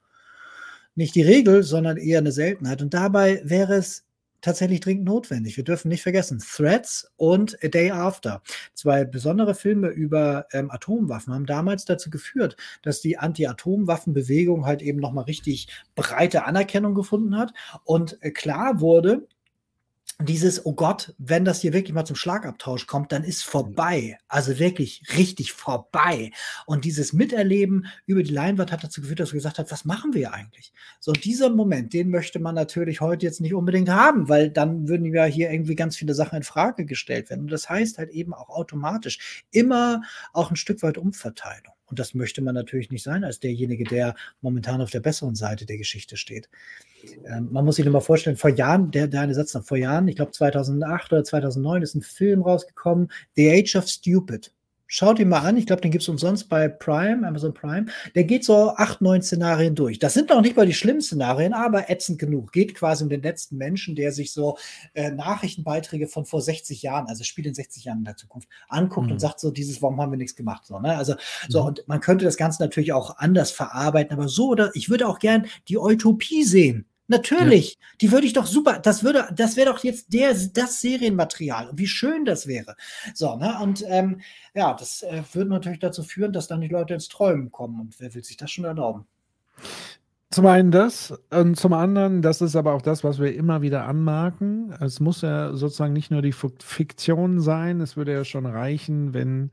nicht die Regel, sondern eher eine Seltenheit. Und dabei wäre es tatsächlich dringend notwendig. Wir dürfen nicht vergessen, Threats und A Day After. Zwei besondere Filme über ähm, Atomwaffen haben damals dazu geführt, dass die Anti-Atomwaffen-Bewegung halt eben nochmal richtig breite Anerkennung gefunden hat und äh, klar wurde, dieses, oh Gott, wenn das hier wirklich mal zum Schlagabtausch kommt, dann ist vorbei. Also wirklich richtig vorbei. Und dieses Miterleben über die Leinwand hat dazu geführt, dass er gesagt hat, was machen wir eigentlich? So, dieser Moment, den möchte man natürlich heute jetzt nicht unbedingt haben, weil dann würden ja hier irgendwie ganz viele Sachen in Frage gestellt werden. Und das heißt halt eben auch automatisch immer auch ein Stück weit Umverteilung. Und das möchte man natürlich nicht sein, als derjenige, der momentan auf der besseren Seite der Geschichte steht. Ähm, man muss sich nur mal vorstellen, vor Jahren, der, der eine Satz noch, vor Jahren, ich glaube 2008 oder 2009 ist ein Film rausgekommen, The Age of Stupid. Schaut ihn mal an. Ich glaube, den gibt es umsonst bei Prime, Amazon Prime. Der geht so acht, neun Szenarien durch. Das sind noch nicht mal die schlimmen Szenarien, aber ätzend genug. Geht quasi um den letzten Menschen, der sich so äh, Nachrichtenbeiträge von vor 60 Jahren, also spielt in 60 Jahren in der Zukunft, anguckt mhm. und sagt so, dieses, warum haben wir nichts gemacht? So, ne? Also, so, mhm. und man könnte das Ganze natürlich auch anders verarbeiten, aber so oder ich würde auch gern die Utopie sehen. Natürlich, ja. die würde ich doch super, das würde, das wäre doch jetzt der, das Serienmaterial und wie schön das wäre. So, ne, und ähm, ja, das äh, würde natürlich dazu führen, dass dann die Leute ins Träumen kommen und wer will sich das schon erlauben? Zum einen das und zum anderen, das ist aber auch das, was wir immer wieder anmerken. Es muss ja sozusagen nicht nur die Fiktion sein, es würde ja schon reichen, wenn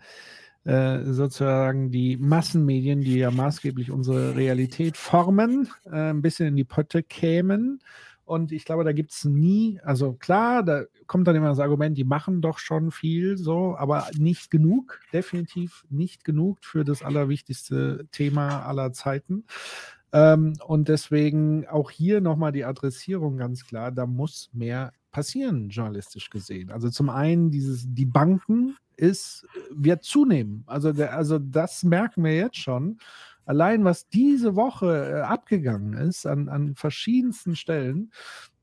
äh, sozusagen die Massenmedien, die ja maßgeblich unsere Realität formen, äh, ein bisschen in die Pötte kämen. Und ich glaube, da gibt es nie, also klar, da kommt dann immer das Argument, die machen doch schon viel so, aber nicht genug, definitiv nicht genug für das allerwichtigste Thema aller Zeiten. Ähm, und deswegen auch hier nochmal die Adressierung ganz klar, da muss mehr passieren, journalistisch gesehen. Also zum einen dieses, die Banken ist, wird zunehmen. Also, der, also das merken wir jetzt schon. Allein was diese Woche äh, abgegangen ist an, an verschiedensten Stellen,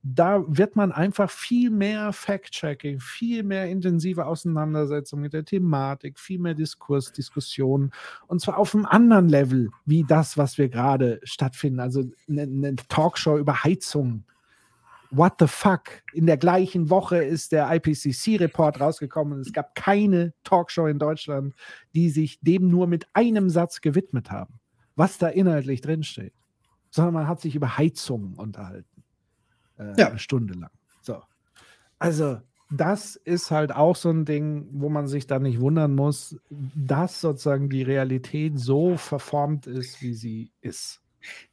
da wird man einfach viel mehr Fact-Checking, viel mehr intensive Auseinandersetzung mit der Thematik, viel mehr Diskurs, Diskussion und zwar auf einem anderen Level wie das, was wir gerade stattfinden. Also eine, eine Talkshow über Heizung what the fuck? In der gleichen Woche ist der IPCC-Report rausgekommen und es gab keine Talkshow in Deutschland, die sich dem nur mit einem Satz gewidmet haben, was da inhaltlich drinsteht. Sondern man hat sich über Heizungen unterhalten. Äh, ja. Eine Stunde lang. So. Also, das ist halt auch so ein Ding, wo man sich da nicht wundern muss, dass sozusagen die Realität so verformt ist, wie sie ist.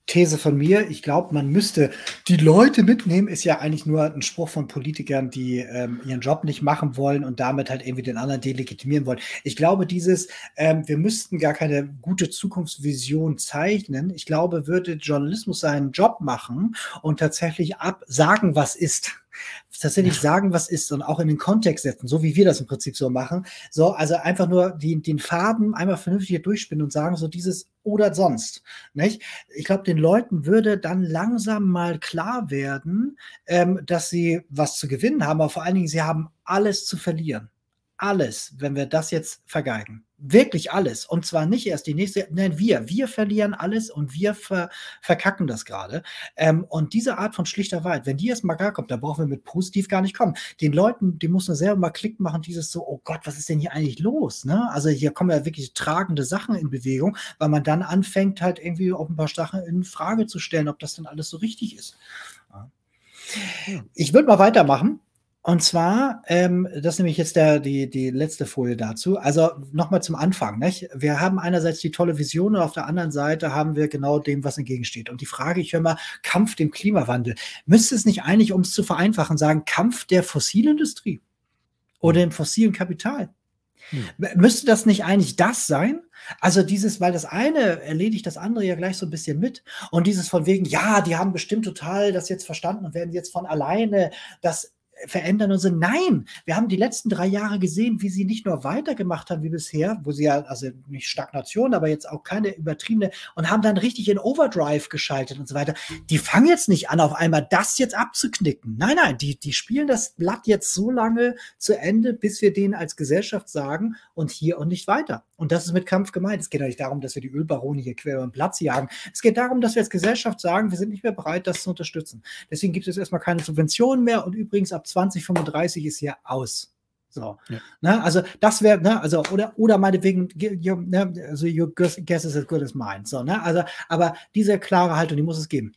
These von mir, ich glaube, man müsste die Leute mitnehmen, ist ja eigentlich nur ein Spruch von Politikern, die ähm, ihren Job nicht machen wollen und damit halt irgendwie den anderen delegitimieren wollen. Ich glaube, dieses, ähm, wir müssten gar keine gute Zukunftsvision zeichnen. Ich glaube, würde Journalismus seinen Job machen und tatsächlich absagen, was ist tatsächlich sagen, was ist und auch in den Kontext setzen, so wie wir das im Prinzip so machen. So, also einfach nur die, den Faden einmal vernünftig durchspinnen und sagen, so dieses oder sonst. Nicht? Ich glaube, den Leuten würde dann langsam mal klar werden, ähm, dass sie was zu gewinnen haben, aber vor allen Dingen, sie haben alles zu verlieren. Alles, wenn wir das jetzt vergeigen. Wirklich alles. Und zwar nicht erst die nächste, nein, wir. Wir verlieren alles und wir ver, verkacken das gerade. Ähm, und diese Art von schlichter Wahrheit, wenn die erst mal gar kommt, da brauchen wir mit positiv gar nicht kommen. Den Leuten, die muss man selber mal Klick machen, dieses so, oh Gott, was ist denn hier eigentlich los? Ne? Also hier kommen ja wirklich tragende Sachen in Bewegung, weil man dann anfängt, halt irgendwie auch ein paar Sachen in Frage zu stellen, ob das denn alles so richtig ist. Ich würde mal weitermachen. Und zwar, ähm, das ist nämlich jetzt der, die, die letzte Folie dazu. Also nochmal zum Anfang. Nicht? Wir haben einerseits die tolle Vision und auf der anderen Seite haben wir genau dem, was entgegensteht. Und die Frage, ich höre mal, Kampf dem Klimawandel. Müsste es nicht eigentlich, um es zu vereinfachen, sagen, Kampf der Fossilindustrie oder dem fossilen Kapital? Hm. Müsste das nicht eigentlich das sein? Also dieses, weil das eine erledigt das andere ja gleich so ein bisschen mit. Und dieses von wegen, ja, die haben bestimmt total das jetzt verstanden und werden jetzt von alleine das verändern und so. Nein, wir haben die letzten drei Jahre gesehen, wie sie nicht nur weitergemacht haben wie bisher, wo sie ja, also nicht Stagnation, aber jetzt auch keine übertriebene und haben dann richtig in Overdrive geschaltet und so weiter. Die fangen jetzt nicht an, auf einmal das jetzt abzuknicken. Nein, nein, die, die spielen das Blatt jetzt so lange zu Ende, bis wir denen als Gesellschaft sagen und hier und nicht weiter. Und das ist mit Kampf gemeint. Es geht ja nicht darum, dass wir die Ölbarone hier quer über den Platz jagen. Es geht darum, dass wir als Gesellschaft sagen, wir sind nicht mehr bereit, das zu unterstützen. Deswegen gibt es erstmal keine Subventionen mehr und übrigens ab 2035 ist hier aus. So. Ja. Ne, also das wäre, ne, also, oder, oder meinetwegen, you, ne, also your guess is as good as mine. So, ne, also, aber diese klare Haltung, die muss es geben.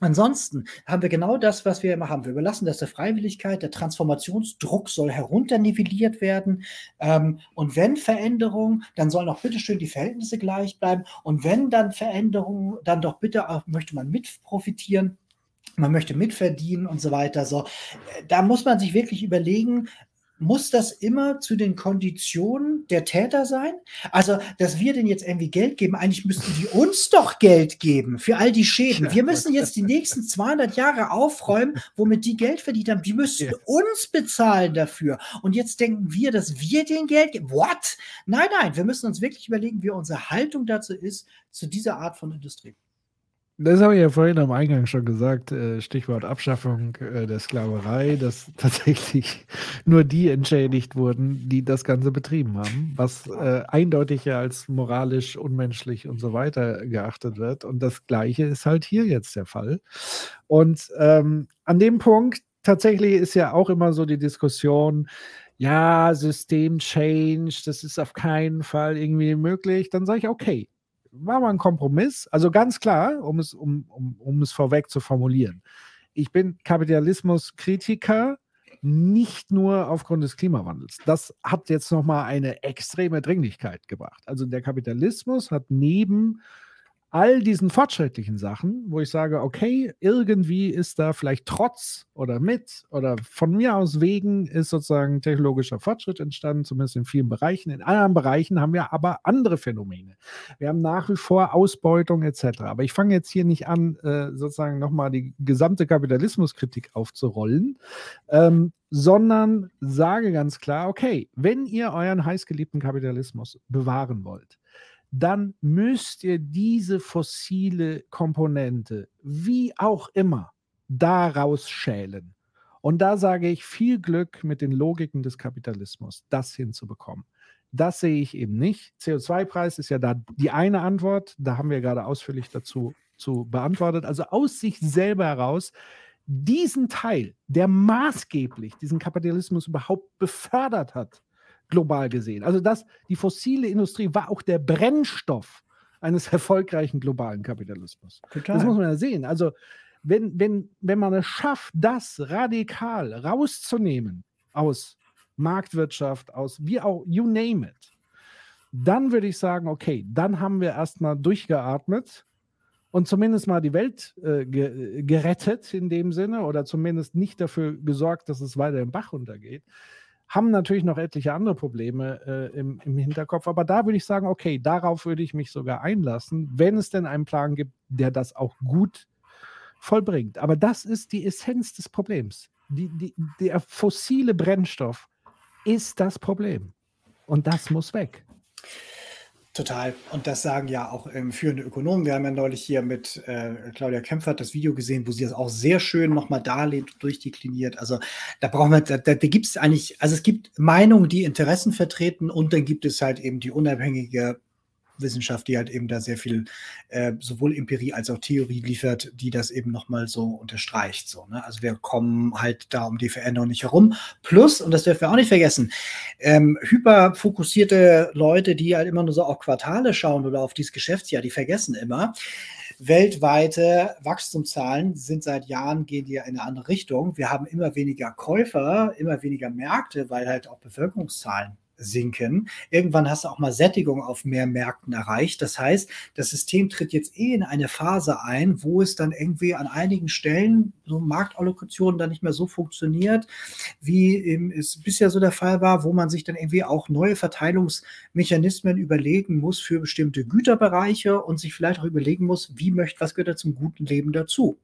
Ansonsten haben wir genau das, was wir immer haben. Wir überlassen das der Freiwilligkeit, der Transformationsdruck soll herunternivelliert werden. Ähm, und wenn Veränderung, dann sollen auch bitteschön die Verhältnisse gleich bleiben. Und wenn dann Veränderung, dann doch bitte auch möchte man mit profitieren man möchte mitverdienen und so weiter. So, da muss man sich wirklich überlegen, muss das immer zu den Konditionen der Täter sein? Also, dass wir denen jetzt irgendwie Geld geben, eigentlich müssten die uns doch Geld geben für all die Schäden. Wir müssen jetzt die nächsten 200 Jahre aufräumen, womit die Geld verdient haben. Die müssten yes. uns bezahlen dafür. Und jetzt denken wir, dass wir denen Geld geben. What? Nein, nein, wir müssen uns wirklich überlegen, wie unsere Haltung dazu ist, zu dieser Art von Industrie. Das habe ich ja vorhin am Eingang schon gesagt, äh, Stichwort Abschaffung äh, der Sklaverei, dass *laughs* tatsächlich nur die entschädigt wurden, die das Ganze betrieben haben, was äh, eindeutig als moralisch, unmenschlich und so weiter geachtet wird. Und das Gleiche ist halt hier jetzt der Fall. Und ähm, an dem Punkt tatsächlich ist ja auch immer so die Diskussion, ja, System-Change, das ist auf keinen Fall irgendwie möglich. Dann sage ich, okay, war mal ein Kompromiss. Also ganz klar, um es, um, um, um es vorweg zu formulieren. Ich bin Kapitalismuskritiker, nicht nur aufgrund des Klimawandels. Das hat jetzt nochmal eine extreme Dringlichkeit gebracht. Also der Kapitalismus hat neben all diesen fortschrittlichen Sachen, wo ich sage, okay, irgendwie ist da vielleicht trotz oder mit oder von mir aus wegen ist sozusagen technologischer Fortschritt entstanden, zumindest in vielen Bereichen. In anderen Bereichen haben wir aber andere Phänomene. Wir haben nach wie vor Ausbeutung etc. Aber ich fange jetzt hier nicht an, äh, sozusagen nochmal die gesamte Kapitalismuskritik aufzurollen, ähm, sondern sage ganz klar, okay, wenn ihr euren heißgeliebten Kapitalismus bewahren wollt, dann müsst ihr diese fossile Komponente, wie auch immer, daraus schälen. Und da sage ich viel Glück mit den Logiken des Kapitalismus, das hinzubekommen. Das sehe ich eben nicht. CO2-Preis ist ja da die eine Antwort. Da haben wir gerade ausführlich dazu zu beantwortet. Also aus sich selber heraus diesen Teil, der maßgeblich diesen Kapitalismus überhaupt befördert hat, global gesehen. Also das, die fossile Industrie war auch der Brennstoff eines *laughs* erfolgreichen globalen Kapitalismus. Total. Das muss man ja sehen. Also wenn, wenn, wenn man es schafft, das radikal rauszunehmen aus Marktwirtschaft, aus wie auch, you name it, dann würde ich sagen, okay, dann haben wir erstmal durchgeatmet und zumindest mal die Welt äh, ge gerettet in dem Sinne oder zumindest nicht dafür gesorgt, dass es weiter im Bach runtergeht haben natürlich noch etliche andere Probleme äh, im, im, Hinterkopf. Aber da würde ich sagen, okay, darauf würde ich mich sogar einlassen, wenn es denn einen Plan gibt, der das auch gut vollbringt. Aber das ist die Essenz des Problems. Die, die, der fossile Brennstoff ist das Problem. Und das muss weg. Total. Und das sagen ja auch ähm, führende Ökonomen. Wir haben ja neulich hier mit äh, Claudia Kempfert das Video gesehen, wo sie das auch sehr schön nochmal darlegt, durchdekliniert. Also da brauchen wir, da, da, da gibt es eigentlich, also es gibt Meinungen, die Interessen vertreten und dann gibt es halt eben die unabhängige Wissenschaft, die halt eben da sehr viel äh, sowohl Empirie als auch Theorie liefert, die das eben nochmal so unterstreicht. So, ne? Also wir kommen halt da um die Veränderung nicht herum. Plus, und das dürfen wir auch nicht vergessen, ähm, hyperfokussierte Leute, die halt immer nur so auf Quartale schauen oder auf dieses Geschäftsjahr, die vergessen immer, weltweite Wachstumszahlen sind seit Jahren, gehen die ja in eine andere Richtung. Wir haben immer weniger Käufer, immer weniger Märkte, weil halt auch Bevölkerungszahlen sinken. Irgendwann hast du auch mal Sättigung auf mehr Märkten erreicht. Das heißt, das System tritt jetzt eh in eine Phase ein, wo es dann irgendwie an einigen Stellen so Marktallokationen dann nicht mehr so funktioniert, wie es bisher so der Fall war, wo man sich dann irgendwie auch neue Verteilungsmechanismen überlegen muss für bestimmte Güterbereiche und sich vielleicht auch überlegen muss, wie möchte, was gehört da zum guten Leben dazu.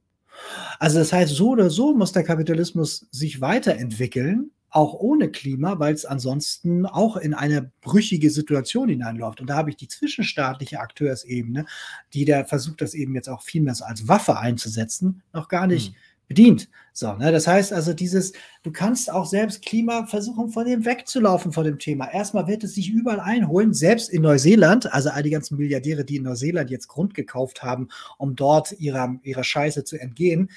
Also das heißt, so oder so muss der Kapitalismus sich weiterentwickeln auch ohne Klima, weil es ansonsten auch in eine brüchige Situation hineinläuft. Und da habe ich die zwischenstaatliche Akteursebene, die da versucht, das eben jetzt auch viel mehr so als Waffe einzusetzen, noch gar nicht hm. bedient. So, ne? Das heißt also, dieses, du kannst auch selbst Klima versuchen, von dem wegzulaufen, von dem Thema. Erstmal wird es sich überall einholen, selbst in Neuseeland, also all die ganzen Milliardäre, die in Neuseeland jetzt Grund gekauft haben, um dort ihrer, ihrer Scheiße zu entgehen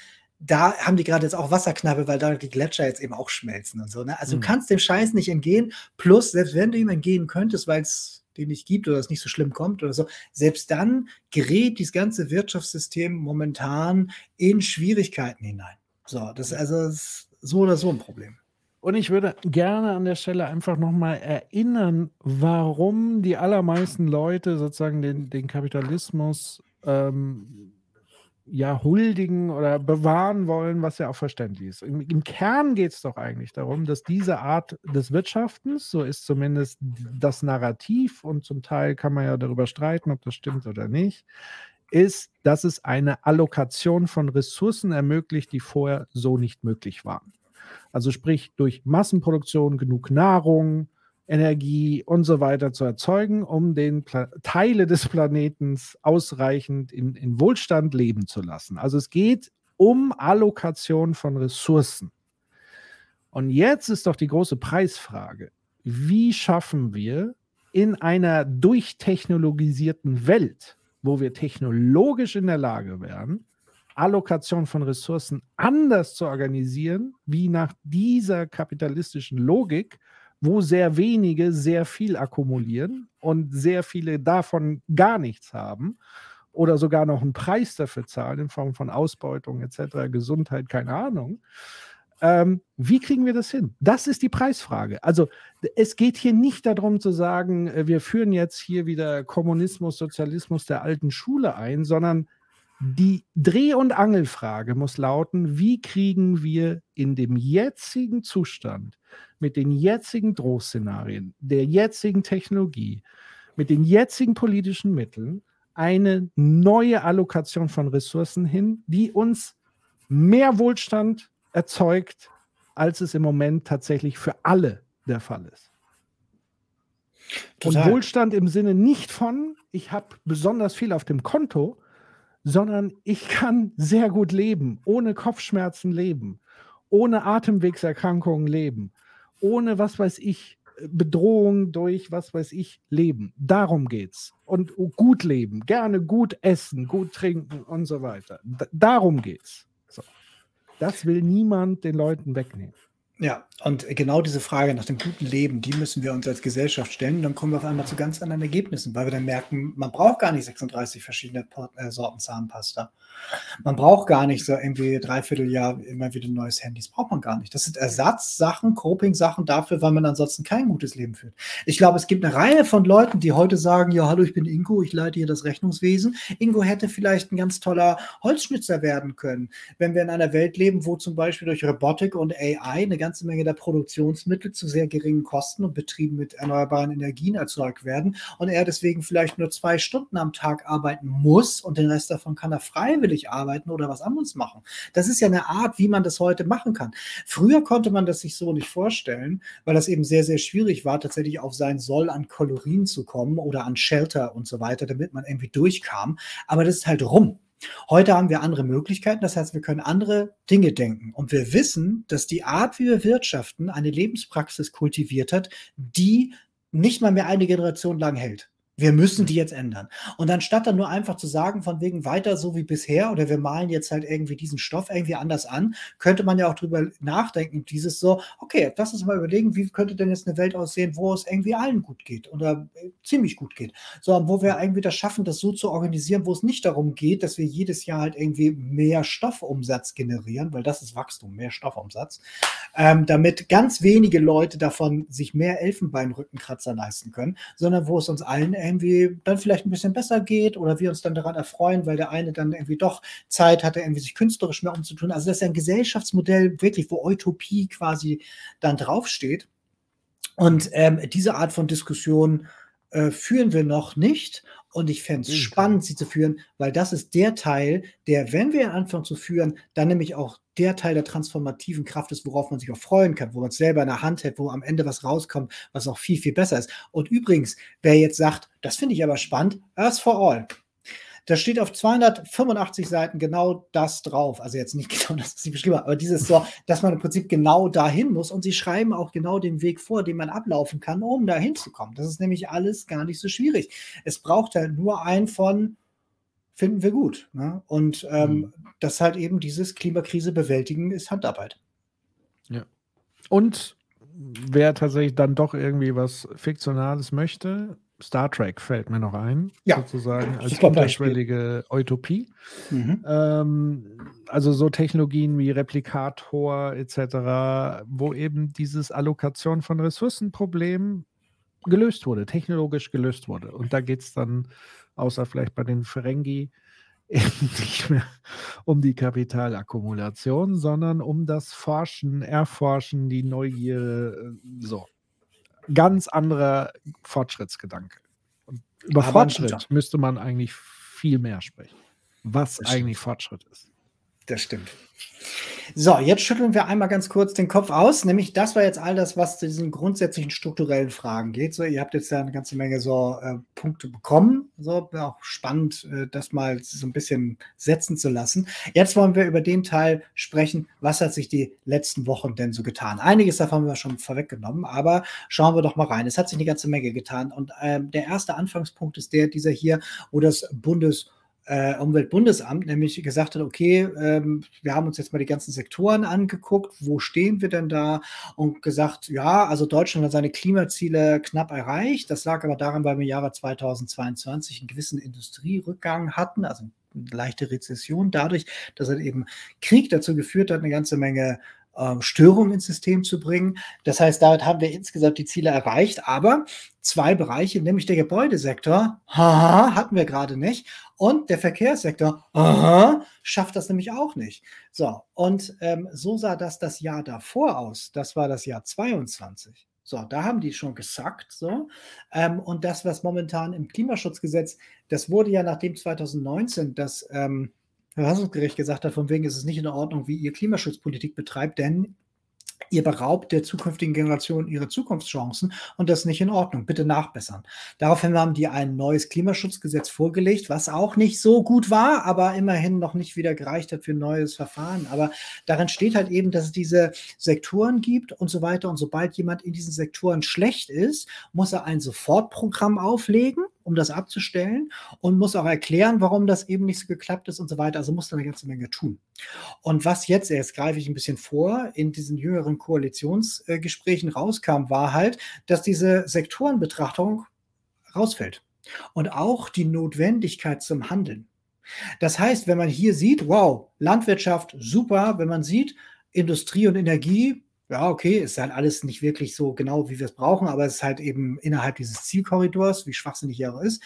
da haben die gerade jetzt auch Wasserknabe, weil da die Gletscher jetzt eben auch schmelzen und so. Ne? Also mhm. du kannst dem Scheiß nicht entgehen. Plus, selbst wenn du ihm entgehen könntest, weil es den nicht gibt oder es nicht so schlimm kommt oder so, selbst dann gerät dieses ganze Wirtschaftssystem momentan in Schwierigkeiten hinein. So, das ist also so oder so ein Problem. Und ich würde gerne an der Stelle einfach nochmal erinnern, warum die allermeisten Leute sozusagen den, den Kapitalismus ähm, ja huldigen oder bewahren wollen, was ja auch verständlich ist. Im, im Kern geht es doch eigentlich darum, dass diese Art des Wirtschaftens, so ist zumindest das Narrativ und zum Teil kann man ja darüber streiten, ob das stimmt oder nicht, ist, dass es eine Allokation von Ressourcen ermöglicht, die vorher so nicht möglich waren. Also sprich durch Massenproduktion genug Nahrung, Energie und so weiter zu erzeugen, um den Pla Teile des Planeten ausreichend in, in Wohlstand leben zu lassen. Also es geht um Allokation von Ressourcen. Und jetzt ist doch die große Preisfrage, wie schaffen wir in einer durchtechnologisierten Welt, wo wir technologisch in der Lage wären, Allokation von Ressourcen anders zu organisieren, wie nach dieser kapitalistischen Logik, wo sehr wenige sehr viel akkumulieren und sehr viele davon gar nichts haben oder sogar noch einen Preis dafür zahlen in Form von Ausbeutung etc., Gesundheit, keine Ahnung. Ähm, wie kriegen wir das hin? Das ist die Preisfrage. Also es geht hier nicht darum zu sagen, äh, wir führen jetzt hier wieder Kommunismus, Sozialismus der alten Schule ein, sondern die Dreh- und Angelfrage muss lauten, wie kriegen wir in dem jetzigen Zustand mit den jetzigen Drohszenarien, der jetzigen Technologie, mit den jetzigen politischen Mitteln eine neue Allokation von Ressourcen hin, die uns mehr Wohlstand erzeugt, als es im Moment tatsächlich für alle der Fall ist. Total. Und Wohlstand im Sinne nicht von, ich habe besonders viel auf dem Konto, sondern ich kann sehr gut leben, ohne Kopfschmerzen leben, ohne Atemwegserkrankungen leben, ohne was weiß ich, Bedrohung durch was weiß ich leben. Darum geht's. Und gut leben, gerne gut essen, gut trinken und so weiter. D darum geht's. So. Das will niemand den Leuten wegnehmen. Ja, und genau diese Frage nach dem guten Leben, die müssen wir uns als Gesellschaft stellen. Dann kommen wir auf einmal zu ganz anderen Ergebnissen, weil wir dann merken, man braucht gar nicht 36 verschiedene äh, Sorten Zahnpasta. Man braucht gar nicht so irgendwie dreiviertel Jahr immer wieder neues Handy. Das braucht man gar nicht. Das sind Ersatzsachen, Coping-Sachen dafür, weil man ansonsten kein gutes Leben führt. Ich glaube, es gibt eine Reihe von Leuten, die heute sagen, ja, hallo, ich bin Ingo, ich leite hier das Rechnungswesen. Ingo hätte vielleicht ein ganz toller Holzschnitzer werden können, wenn wir in einer Welt leben, wo zum Beispiel durch Robotik und AI eine ganze Menge der Produktionsmittel zu sehr geringen Kosten und Betrieben mit erneuerbaren Energien erzeugt werden und er deswegen vielleicht nur zwei Stunden am Tag arbeiten muss und den Rest davon kann er freiwillig arbeiten oder was anderes machen. Das ist ja eine Art, wie man das heute machen kann. Früher konnte man das sich so nicht vorstellen, weil das eben sehr, sehr schwierig war, tatsächlich auf sein Soll an Kalorien zu kommen oder an Shelter und so weiter, damit man irgendwie durchkam. Aber das ist halt rum. Heute haben wir andere Möglichkeiten, das heißt, wir können andere Dinge denken. Und wir wissen, dass die Art, wie wir wirtschaften, eine Lebenspraxis kultiviert hat, die nicht mal mehr eine Generation lang hält. Wir müssen mhm. die jetzt ändern. Und anstatt dann nur einfach zu sagen, von wegen weiter so wie bisher oder wir malen jetzt halt irgendwie diesen Stoff irgendwie anders an, könnte man ja auch drüber nachdenken, dieses so, okay, lass uns mal überlegen, wie könnte denn jetzt eine Welt aussehen, wo es irgendwie allen gut geht oder äh, ziemlich gut geht. So, wo wir irgendwie das schaffen, das so zu organisieren, wo es nicht darum geht, dass wir jedes Jahr halt irgendwie mehr Stoffumsatz generieren, weil das ist Wachstum, mehr Stoffumsatz, ähm, damit ganz wenige Leute davon sich mehr Elfenbeinrückenkratzer leisten können, sondern wo es uns allen irgendwie dann vielleicht ein bisschen besser geht oder wir uns dann daran erfreuen, weil der eine dann irgendwie doch Zeit hatte, irgendwie sich künstlerisch mehr umzutun. Also das ist ein Gesellschaftsmodell wirklich, wo Utopie quasi dann draufsteht. Und ähm, diese Art von Diskussion äh, führen wir noch nicht. Und ich fände es mhm. spannend, sie zu führen, weil das ist der Teil, der, wenn wir anfangen zu führen, dann nämlich auch der Teil der transformativen Kraft ist, worauf man sich auch freuen kann, wo man es selber in der Hand hält, wo am Ende was rauskommt, was auch viel, viel besser ist. Und übrigens, wer jetzt sagt, das finde ich aber spannend, Earth for All. Da steht auf 285 Seiten genau das drauf. Also jetzt nicht *laughs* genau das, was sie beschrieben haben, aber dieses so, dass man im Prinzip genau dahin muss und sie schreiben auch genau den Weg vor, den man ablaufen kann, um da hinzukommen. Das ist nämlich alles gar nicht so schwierig. Es braucht halt nur einen von finden wir gut. Ne? Und ähm, mhm. das halt eben dieses Klimakrise bewältigen ist Handarbeit. Ja. Und wer tatsächlich dann doch irgendwie was Fiktionales möchte, Star Trek fällt mir noch ein, ja. sozusagen als unterschwellige Utopie. Mhm. Ähm, also so Technologien wie Replikator etc., wo eben dieses Allokation von Ressourcenproblem gelöst wurde, technologisch gelöst wurde. Und da geht es dann außer vielleicht bei den Ferengi, *laughs* eben nicht mehr um die Kapitalakkumulation, sondern um das Forschen, Erforschen, die Neugier, äh, so. Ganz anderer Fortschrittsgedanke. Und über Aber Fortschritt müsste man eigentlich viel mehr sprechen. Was eigentlich Fortschritt ist. Das stimmt. So, jetzt schütteln wir einmal ganz kurz den Kopf aus. Nämlich, das war jetzt all das, was zu diesen grundsätzlichen strukturellen Fragen geht. So, ihr habt jetzt da eine ganze Menge so äh, Punkte bekommen. So, auch spannend, äh, das mal so ein bisschen setzen zu lassen. Jetzt wollen wir über den Teil sprechen, was hat sich die letzten Wochen denn so getan. Einiges davon haben wir schon vorweggenommen, aber schauen wir doch mal rein. Es hat sich eine ganze Menge getan. Und äh, der erste Anfangspunkt ist der, dieser hier, wo das Bundes äh, Umweltbundesamt nämlich gesagt hat, okay, ähm, wir haben uns jetzt mal die ganzen Sektoren angeguckt, wo stehen wir denn da? Und gesagt, ja, also Deutschland hat seine Klimaziele knapp erreicht. Das lag aber daran, weil wir im Jahre 2022 einen gewissen Industrierückgang hatten, also eine leichte Rezession, dadurch, dass er eben Krieg dazu geführt hat, eine ganze Menge ähm, Störungen ins System zu bringen. Das heißt, damit haben wir insgesamt die Ziele erreicht, aber zwei Bereiche, nämlich der Gebäudesektor, haha, hatten wir gerade nicht, und der Verkehrssektor, aha, schafft das nämlich auch nicht. So, und ähm, so sah das das Jahr davor aus. Das war das Jahr 22. So, da haben die schon gesackt. So. Ähm, und das, was momentan im Klimaschutzgesetz, das wurde ja nachdem 2019 das ähm, Verfassungsgericht gesagt hat, von wegen ist es nicht in Ordnung, wie ihr Klimaschutzpolitik betreibt, denn ihr beraubt der zukünftigen Generation ihre Zukunftschancen und das ist nicht in Ordnung. Bitte nachbessern. Daraufhin haben die ein neues Klimaschutzgesetz vorgelegt, was auch nicht so gut war, aber immerhin noch nicht wieder gereicht hat für ein neues Verfahren. Aber darin steht halt eben, dass es diese Sektoren gibt und so weiter. Und sobald jemand in diesen Sektoren schlecht ist, muss er ein Sofortprogramm auflegen um das abzustellen und muss auch erklären, warum das eben nicht so geklappt ist und so weiter. Also muss da eine ganze Menge tun. Und was jetzt, jetzt greife ich ein bisschen vor, in diesen jüngeren Koalitionsgesprächen rauskam, war halt, dass diese Sektorenbetrachtung rausfällt. Und auch die Notwendigkeit zum Handeln. Das heißt, wenn man hier sieht, wow, Landwirtschaft, super, wenn man sieht, Industrie und Energie, ja, okay, ist halt alles nicht wirklich so genau, wie wir es brauchen, aber es ist halt eben innerhalb dieses Zielkorridors, wie schwachsinnig er auch ist,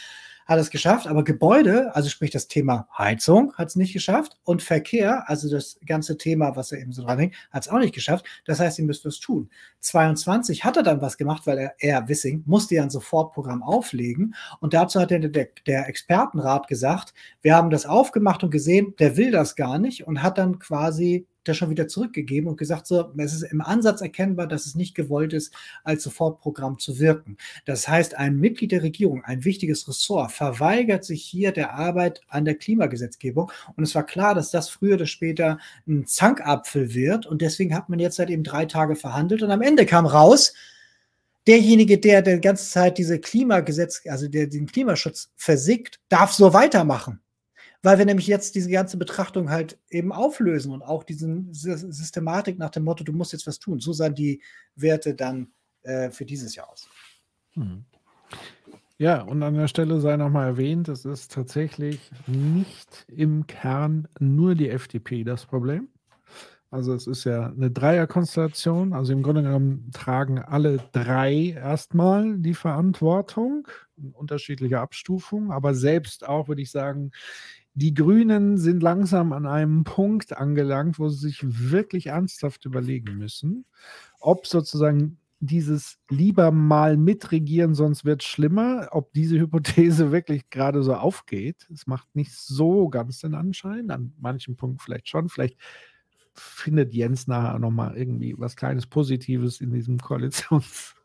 hat es geschafft. Aber Gebäude, also sprich das Thema Heizung, hat es nicht geschafft und Verkehr, also das ganze Thema, was er eben so dran hängt, hat es auch nicht geschafft. Das heißt, ihr müsst was tun. 22 hat er dann was gemacht, weil er, er Wissing, musste ja ein Sofortprogramm auflegen und dazu hat der, der, der Expertenrat gesagt, wir haben das aufgemacht und gesehen, der will das gar nicht und hat dann quasi das schon wieder zurückgegeben und gesagt, so, es ist im Ansatz erkennbar, dass es nicht gewollt ist, als Sofortprogramm zu wirken. Das heißt, ein Mitglied der Regierung, ein wichtiges Ressort, verweigert sich hier der Arbeit an der Klimagesetzgebung. Und es war klar, dass das früher oder später ein Zankapfel wird. Und deswegen hat man jetzt seit eben drei Tage verhandelt. Und am Ende kam raus, derjenige, der die ganze Zeit diese Klimagesetz, also der den Klimaschutz versickt, darf so weitermachen weil wir nämlich jetzt diese ganze Betrachtung halt eben auflösen und auch diese Systematik nach dem Motto, du musst jetzt was tun. So sahen die Werte dann äh, für dieses Jahr aus. Hm. Ja, und an der Stelle sei nochmal erwähnt, es ist tatsächlich nicht im Kern nur die FDP das Problem. Also es ist ja eine Dreierkonstellation. Also im Grunde genommen tragen alle drei erstmal die Verantwortung in unterschiedlicher Abstufung, aber selbst auch, würde ich sagen, die Grünen sind langsam an einem Punkt angelangt, wo sie sich wirklich ernsthaft überlegen müssen, ob sozusagen dieses lieber mal mitregieren, sonst wird es schlimmer, ob diese Hypothese *laughs* wirklich gerade so aufgeht. Es macht nicht so ganz den Anschein, an manchen Punkten vielleicht schon. Vielleicht findet Jens nachher nochmal irgendwie was kleines Positives in diesem Koalitions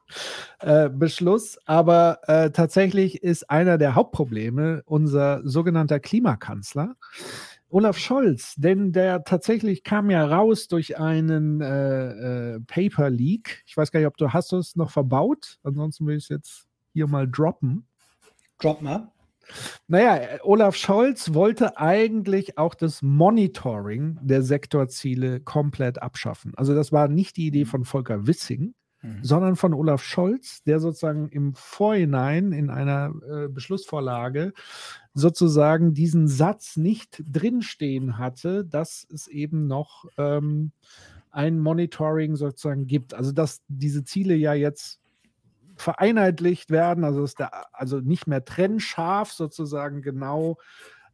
äh, Beschluss. Aber äh, tatsächlich ist einer der Hauptprobleme unser sogenannter Klimakanzler. Olaf Scholz, denn der tatsächlich kam ja raus durch einen äh, äh Paper Leak. Ich weiß gar nicht, ob du hast es noch verbaut. Ansonsten will ich es jetzt hier mal droppen. Drop mal. Naja, Olaf Scholz wollte eigentlich auch das Monitoring der Sektorziele komplett abschaffen. Also das war nicht die Idee von Volker Wissing, Mhm. sondern von Olaf Scholz, der sozusagen im Vorhinein in einer äh, Beschlussvorlage sozusagen diesen Satz nicht drinstehen hatte, dass es eben noch ähm, ein Monitoring sozusagen gibt. Also dass diese Ziele ja jetzt vereinheitlicht werden, also, dass der, also nicht mehr trennscharf sozusagen genau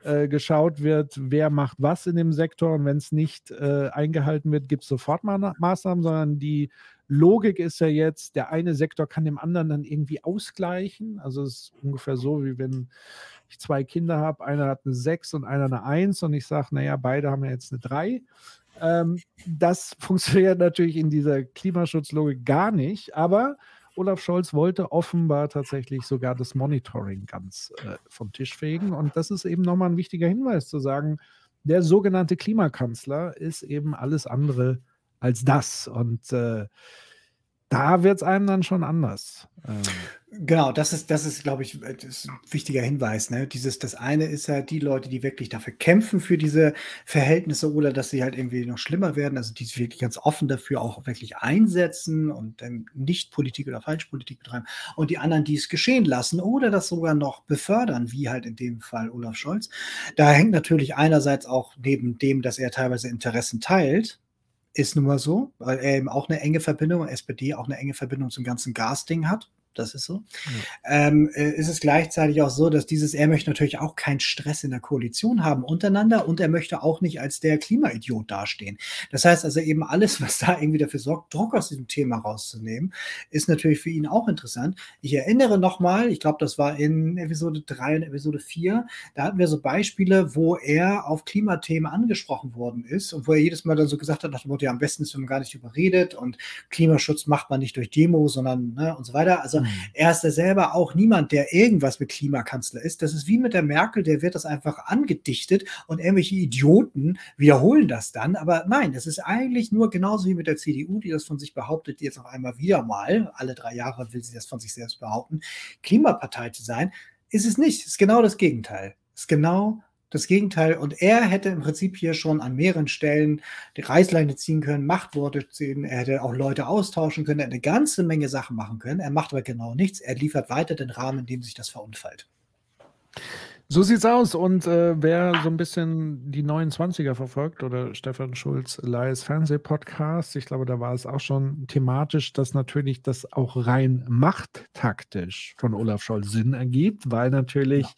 äh, geschaut wird, wer macht was in dem Sektor und wenn es nicht äh, eingehalten wird, gibt es sofort Ma Maßnahmen, sondern die Logik ist ja jetzt, der eine Sektor kann dem anderen dann irgendwie ausgleichen. Also es ist ungefähr so, wie wenn ich zwei Kinder habe, einer hat eine 6 und einer eine 1 und ich sage, naja, beide haben ja jetzt eine 3. Ähm, das *laughs* funktioniert natürlich in dieser Klimaschutzlogik gar nicht, aber Olaf Scholz wollte offenbar tatsächlich sogar das Monitoring ganz äh, vom Tisch fegen. Und das ist eben nochmal ein wichtiger Hinweis zu sagen, der sogenannte Klimakanzler ist eben alles andere als das. Und äh, da wird es einem dann schon anders. Ähm. Genau, das ist, das ist, glaube ich, ist ein wichtiger Hinweis. Ne? Dieses, das eine ist ja die Leute, die wirklich dafür kämpfen für diese Verhältnisse oder dass sie halt irgendwie noch schlimmer werden, also die sich wirklich ganz offen dafür auch wirklich einsetzen und ähm, nicht Politik oder Falschpolitik betreiben. Und die anderen, die es geschehen lassen oder das sogar noch befördern, wie halt in dem Fall Olaf Scholz. Da hängt natürlich einerseits auch neben dem, dass er teilweise Interessen teilt, ist nun mal so, weil er eben auch eine enge Verbindung, SPD auch eine enge Verbindung zum ganzen Gasding hat das ist so. Ja. Ähm, äh, ist es gleichzeitig auch so, dass dieses, er möchte natürlich auch keinen Stress in der Koalition haben untereinander und er möchte auch nicht als der Klimaidiot dastehen. Das heißt also eben alles, was da irgendwie dafür sorgt, Druck aus diesem Thema rauszunehmen, ist natürlich für ihn auch interessant. Ich erinnere nochmal, ich glaube, das war in Episode 3 und Episode 4, da hatten wir so Beispiele, wo er auf Klimathemen angesprochen worden ist und wo er jedes Mal dann so gesagt hat, nach dem Motto, ja, am besten ist, wenn man gar nicht überredet und Klimaschutz macht man nicht durch Demo, sondern ne, und so weiter. Also mhm. er ist ja selber auch niemand, der irgendwas mit Klimakanzler ist. Das ist wie mit der Merkel, der wird das einfach angedichtet und irgendwelche Idioten wiederholen das dann. Aber nein, das ist eigentlich nur genauso wie mit der CDU, die das von sich behauptet, jetzt noch einmal wieder mal, alle drei Jahre will sie das von sich selbst behaupten, Klimapartei zu sein. Ist es nicht. Ist genau das Gegenteil. Ist genau das Gegenteil. Und er hätte im Prinzip hier schon an mehreren Stellen die Reißleine ziehen können, Machtworte ziehen. Er hätte auch Leute austauschen können. Eine ganze Menge Sachen machen können. Er macht aber genau nichts. Er liefert weiter den Rahmen, in dem sich das verunfallt. So sieht's aus. Und äh, wer so ein bisschen die 29er verfolgt oder Stefan Schulz Lies Fernsehpodcast, ich glaube, da war es auch schon thematisch, dass natürlich das auch rein machttaktisch von Olaf Scholz Sinn ergibt, weil natürlich ja.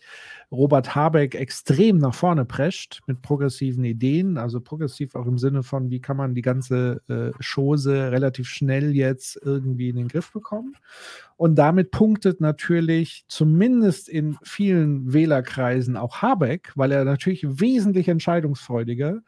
Robert Habeck extrem nach vorne prescht mit progressiven Ideen, also progressiv auch im Sinne von, wie kann man die ganze äh, Chose relativ schnell jetzt irgendwie in den Griff bekommen. Und damit punktet natürlich zumindest in vielen Wählerkreisen auch Habeck, weil er natürlich wesentlich entscheidungsfreudiger,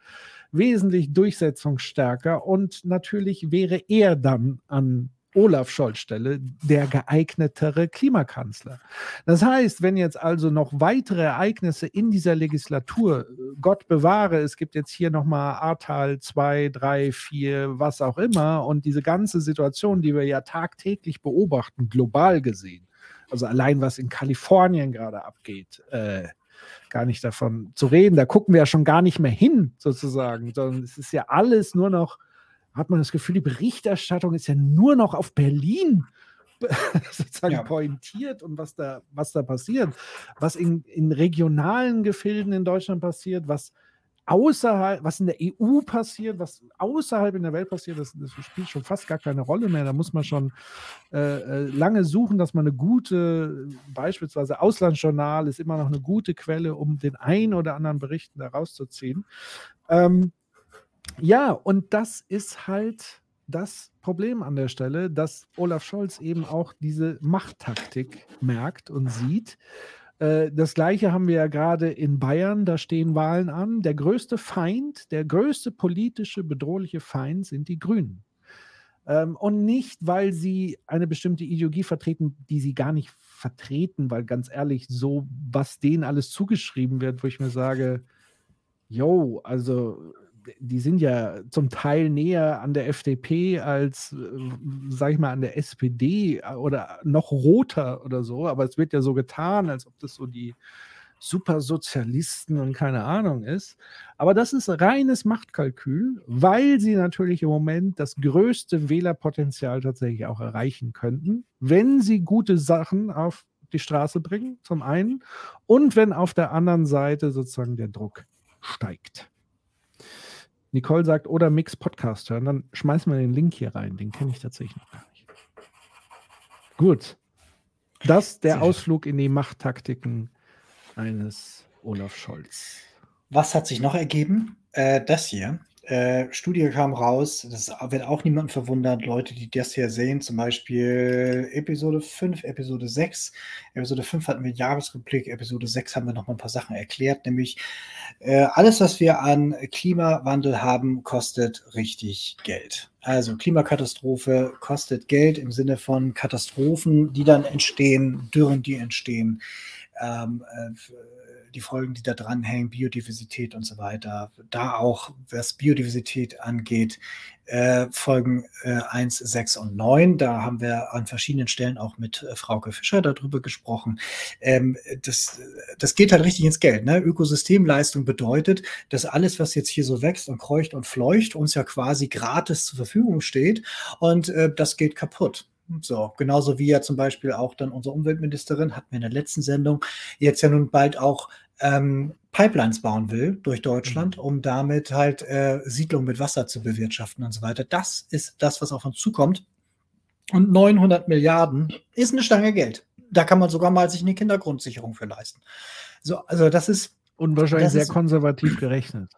wesentlich durchsetzungsstärker und natürlich wäre er dann an Olaf Scholz Stelle der geeignetere Klimakanzler. Das heißt, wenn jetzt also noch weitere Ereignisse in dieser Legislatur, Gott bewahre, es gibt jetzt hier nochmal Ahrtal 2, 3, 4, was auch immer, und diese ganze Situation, die wir ja tagtäglich beobachten, global gesehen, also allein was in Kalifornien gerade abgeht, äh, gar nicht davon zu reden. Da gucken wir ja schon gar nicht mehr hin, sozusagen, sondern es ist ja alles nur noch hat man das Gefühl, die Berichterstattung ist ja nur noch auf Berlin *laughs* sozusagen ja. pointiert und was da, was da passiert, was in, in regionalen Gefilden in Deutschland passiert, was außerhalb, was in der EU passiert, was außerhalb in der Welt passiert, das, das spielt schon fast gar keine Rolle mehr. Da muss man schon äh, äh lange suchen, dass man eine gute, beispielsweise Auslandsjournal ist immer noch eine gute Quelle, um den ein oder anderen Berichten da rauszuziehen. Ähm, ja, und das ist halt das Problem an der Stelle, dass Olaf Scholz eben auch diese Machttaktik merkt und sieht. Äh, das gleiche haben wir ja gerade in Bayern, da stehen Wahlen an. Der größte Feind, der größte politische bedrohliche Feind sind die Grünen. Ähm, und nicht, weil sie eine bestimmte Ideologie vertreten, die sie gar nicht vertreten, weil ganz ehrlich, so was denen alles zugeschrieben wird, wo ich mir sage, yo, also die sind ja zum Teil näher an der FDP als, äh, sag ich mal, an der SPD äh, oder noch roter oder so. Aber es wird ja so getan, als ob das so die Supersozialisten und keine Ahnung ist. Aber das ist reines Machtkalkül, weil sie natürlich im Moment das größte Wählerpotenzial tatsächlich auch erreichen könnten, wenn sie gute Sachen auf die Straße bringen, zum einen, und wenn auf der anderen Seite sozusagen der Druck steigt. Nicole sagt, oder Mix Podcast hören, dann schmeißen wir den Link hier rein. Den kenne ich tatsächlich noch gar nicht. Gut. Das der Ausflug in die Machttaktiken eines Olaf Scholz. Was hat sich noch ergeben? Äh, das hier. Äh, Studie kam raus, das wird auch niemand verwundert, Leute, die das hier sehen, zum Beispiel Episode 5, Episode 6. Episode 5 hatten wir Jahresreplik, Episode 6 haben wir noch mal ein paar Sachen erklärt, nämlich äh, alles, was wir an Klimawandel haben, kostet richtig Geld. Also Klimakatastrophe kostet Geld im Sinne von Katastrophen, die dann entstehen, Dürren, die entstehen. Ähm, äh, die Folgen, die da dranhängen, Biodiversität und so weiter. Da auch, was Biodiversität angeht, äh, Folgen äh, 1, 6 und 9. Da haben wir an verschiedenen Stellen auch mit äh, Frauke Fischer darüber gesprochen. Ähm, das, das geht halt richtig ins Geld. Ne? Ökosystemleistung bedeutet, dass alles, was jetzt hier so wächst und kreucht und fleucht, uns ja quasi gratis zur Verfügung steht und äh, das geht kaputt. So, genauso wie ja zum Beispiel auch dann unsere Umweltministerin, hatten wir in der letzten Sendung, jetzt ja nun bald auch ähm, Pipelines bauen will durch Deutschland, mhm. um damit halt äh, Siedlungen mit Wasser zu bewirtschaften und so weiter. Das ist das, was auf uns zukommt. Und 900 Milliarden ist eine Stange Geld. Da kann man sogar mal sich eine Kindergrundsicherung für leisten. So, also das ist. Und wahrscheinlich sehr konservativ gerechnet.